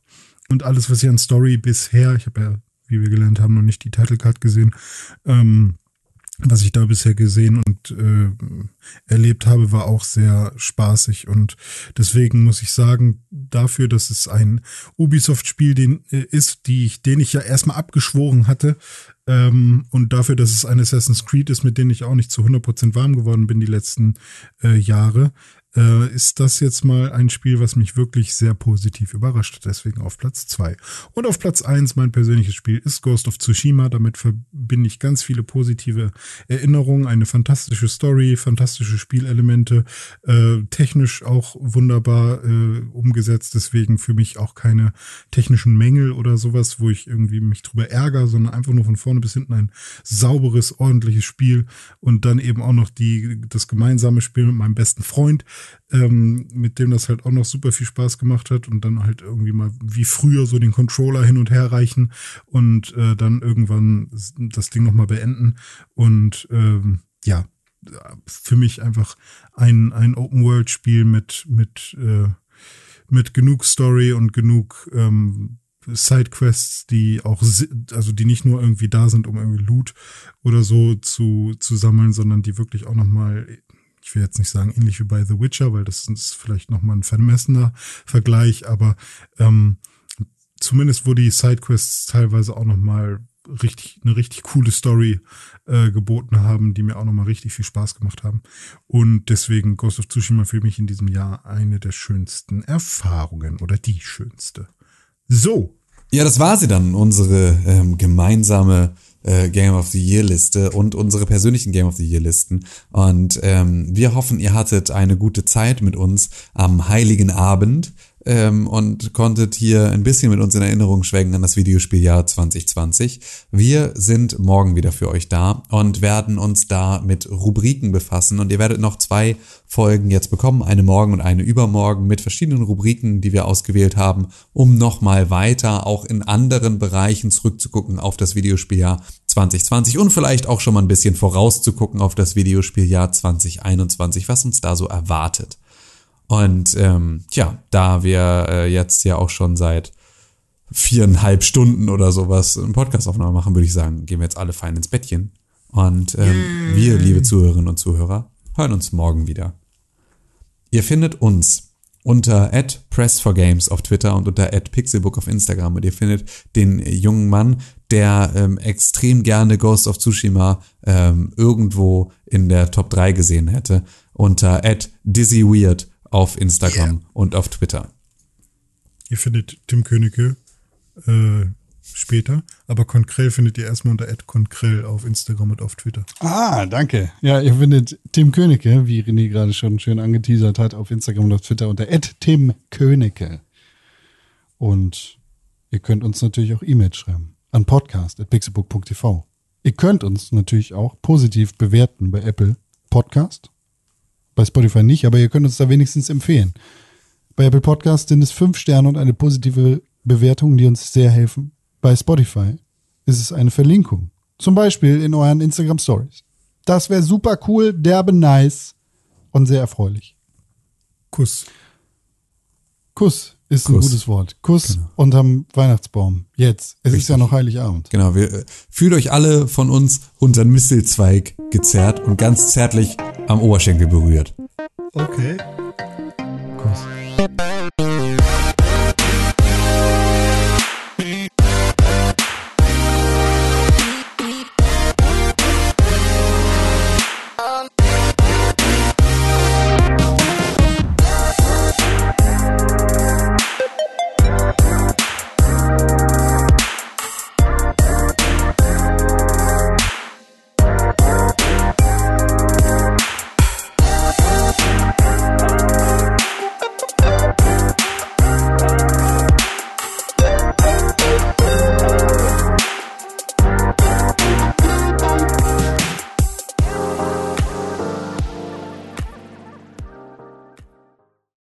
und alles, was ich an Story bisher, ich habe ja, wie wir gelernt haben, noch nicht die Title Card gesehen, ähm, was ich da bisher gesehen und äh, erlebt habe, war auch sehr spaßig. Und deswegen muss ich sagen, dafür, dass es ein Ubisoft-Spiel den, äh, ist, die ich, den ich ja erstmal abgeschworen hatte ähm, und dafür, dass es ein Assassin's Creed ist, mit dem ich auch nicht zu 100% warm geworden bin die letzten äh, Jahre, äh, ist das jetzt mal ein Spiel, was mich wirklich sehr positiv überrascht. Deswegen auf Platz zwei Und auf Platz eins mein persönliches Spiel, ist Ghost of Tsushima. Damit verbinde ich ganz viele positive Erinnerungen. Eine fantastische Story, fantastische Spielelemente, äh, technisch auch wunderbar äh, umgesetzt. Deswegen für mich auch keine technischen Mängel oder sowas, wo ich irgendwie mich drüber ärgere, sondern einfach nur von vorne bis hinten ein sauberes, ordentliches Spiel. Und dann eben auch noch die, das gemeinsame Spiel mit meinem besten Freund ähm, mit dem das halt auch noch super viel Spaß gemacht hat und dann halt irgendwie mal wie früher so den Controller hin und her reichen und äh, dann irgendwann das Ding nochmal beenden. Und ähm, ja, für mich einfach ein, ein Open-World-Spiel mit, mit, äh, mit genug Story und genug ähm, Sidequests, die auch, also die nicht nur irgendwie da sind, um irgendwie Loot oder so zu, zu sammeln, sondern die wirklich auch nochmal ich will jetzt nicht sagen ähnlich wie bei The Witcher, weil das ist vielleicht nochmal ein vermessener Vergleich, aber ähm, zumindest wo die Sidequests teilweise auch nochmal richtig, eine richtig coole Story äh, geboten haben, die mir auch nochmal richtig viel Spaß gemacht haben. Und deswegen Ghost of Tsushima für mich in diesem Jahr eine der schönsten Erfahrungen oder die schönste. So, Ja, das war sie dann, unsere ähm, gemeinsame äh, Game of the Year Liste und unsere persönlichen Game of the Year Listen. Und ähm, wir hoffen, ihr hattet eine gute Zeit mit uns am heiligen Abend ähm, und konntet hier ein bisschen mit uns in Erinnerung schwelgen an das Videospieljahr 2020. Wir sind morgen wieder für euch da und werden uns da mit Rubriken befassen. Und ihr werdet noch zwei Folgen jetzt bekommen, eine morgen und eine übermorgen mit verschiedenen Rubriken, die wir ausgewählt haben, um nochmal weiter auch in anderen Bereichen zurückzugucken auf das Videospieljahr 2020 und vielleicht auch schon mal ein bisschen vorauszugucken auf das Videospieljahr 2021, was uns da so erwartet. Und ähm, ja, da wir äh, jetzt ja auch schon seit viereinhalb Stunden oder sowas eine Podcastaufnahme machen, würde ich sagen, gehen wir jetzt alle fein ins Bettchen. Und ähm, wir, liebe Zuhörerinnen und Zuhörer, hören uns morgen wieder. Ihr findet uns unter @press4games auf Twitter und unter @pixelbook auf Instagram und ihr findet den jungen Mann, der ähm, extrem gerne Ghost of Tsushima ähm, irgendwo in der Top 3 gesehen hätte unter @dizzyweird auf Instagram und auf Twitter. Ihr findet Tim Königke äh, später, aber Konkrell findet ihr erstmal unter @konkrell auf Instagram und auf Twitter. Ah, danke. Ja, ihr findet Tim Königke, wie René gerade schon schön angeteasert hat, auf Instagram und auf Twitter unter Tim Königke. Und ihr könnt uns natürlich auch E-Mails schreiben an podcast.pixelbook.tv. Ihr könnt uns natürlich auch positiv bewerten bei Apple Podcast. Bei Spotify nicht, aber ihr könnt uns da wenigstens empfehlen. Bei Apple Podcast sind es fünf Sterne und eine positive Bewertung, die uns sehr helfen. Bei Spotify ist es eine Verlinkung. Zum Beispiel in euren Instagram Stories. Das wäre super cool, derbe nice und sehr erfreulich. Kuss. Kuss ist ein Kuss. gutes Wort. Kuss Genau. unterm Weihnachtsbaum. Jetzt. Es ist ja noch Heiligabend. Genau, wir äh, fühlt euch alle von uns unter den Mistelzweig gezerrt und ganz zärtlich am Oberschenkel berührt. Okay. Kuss.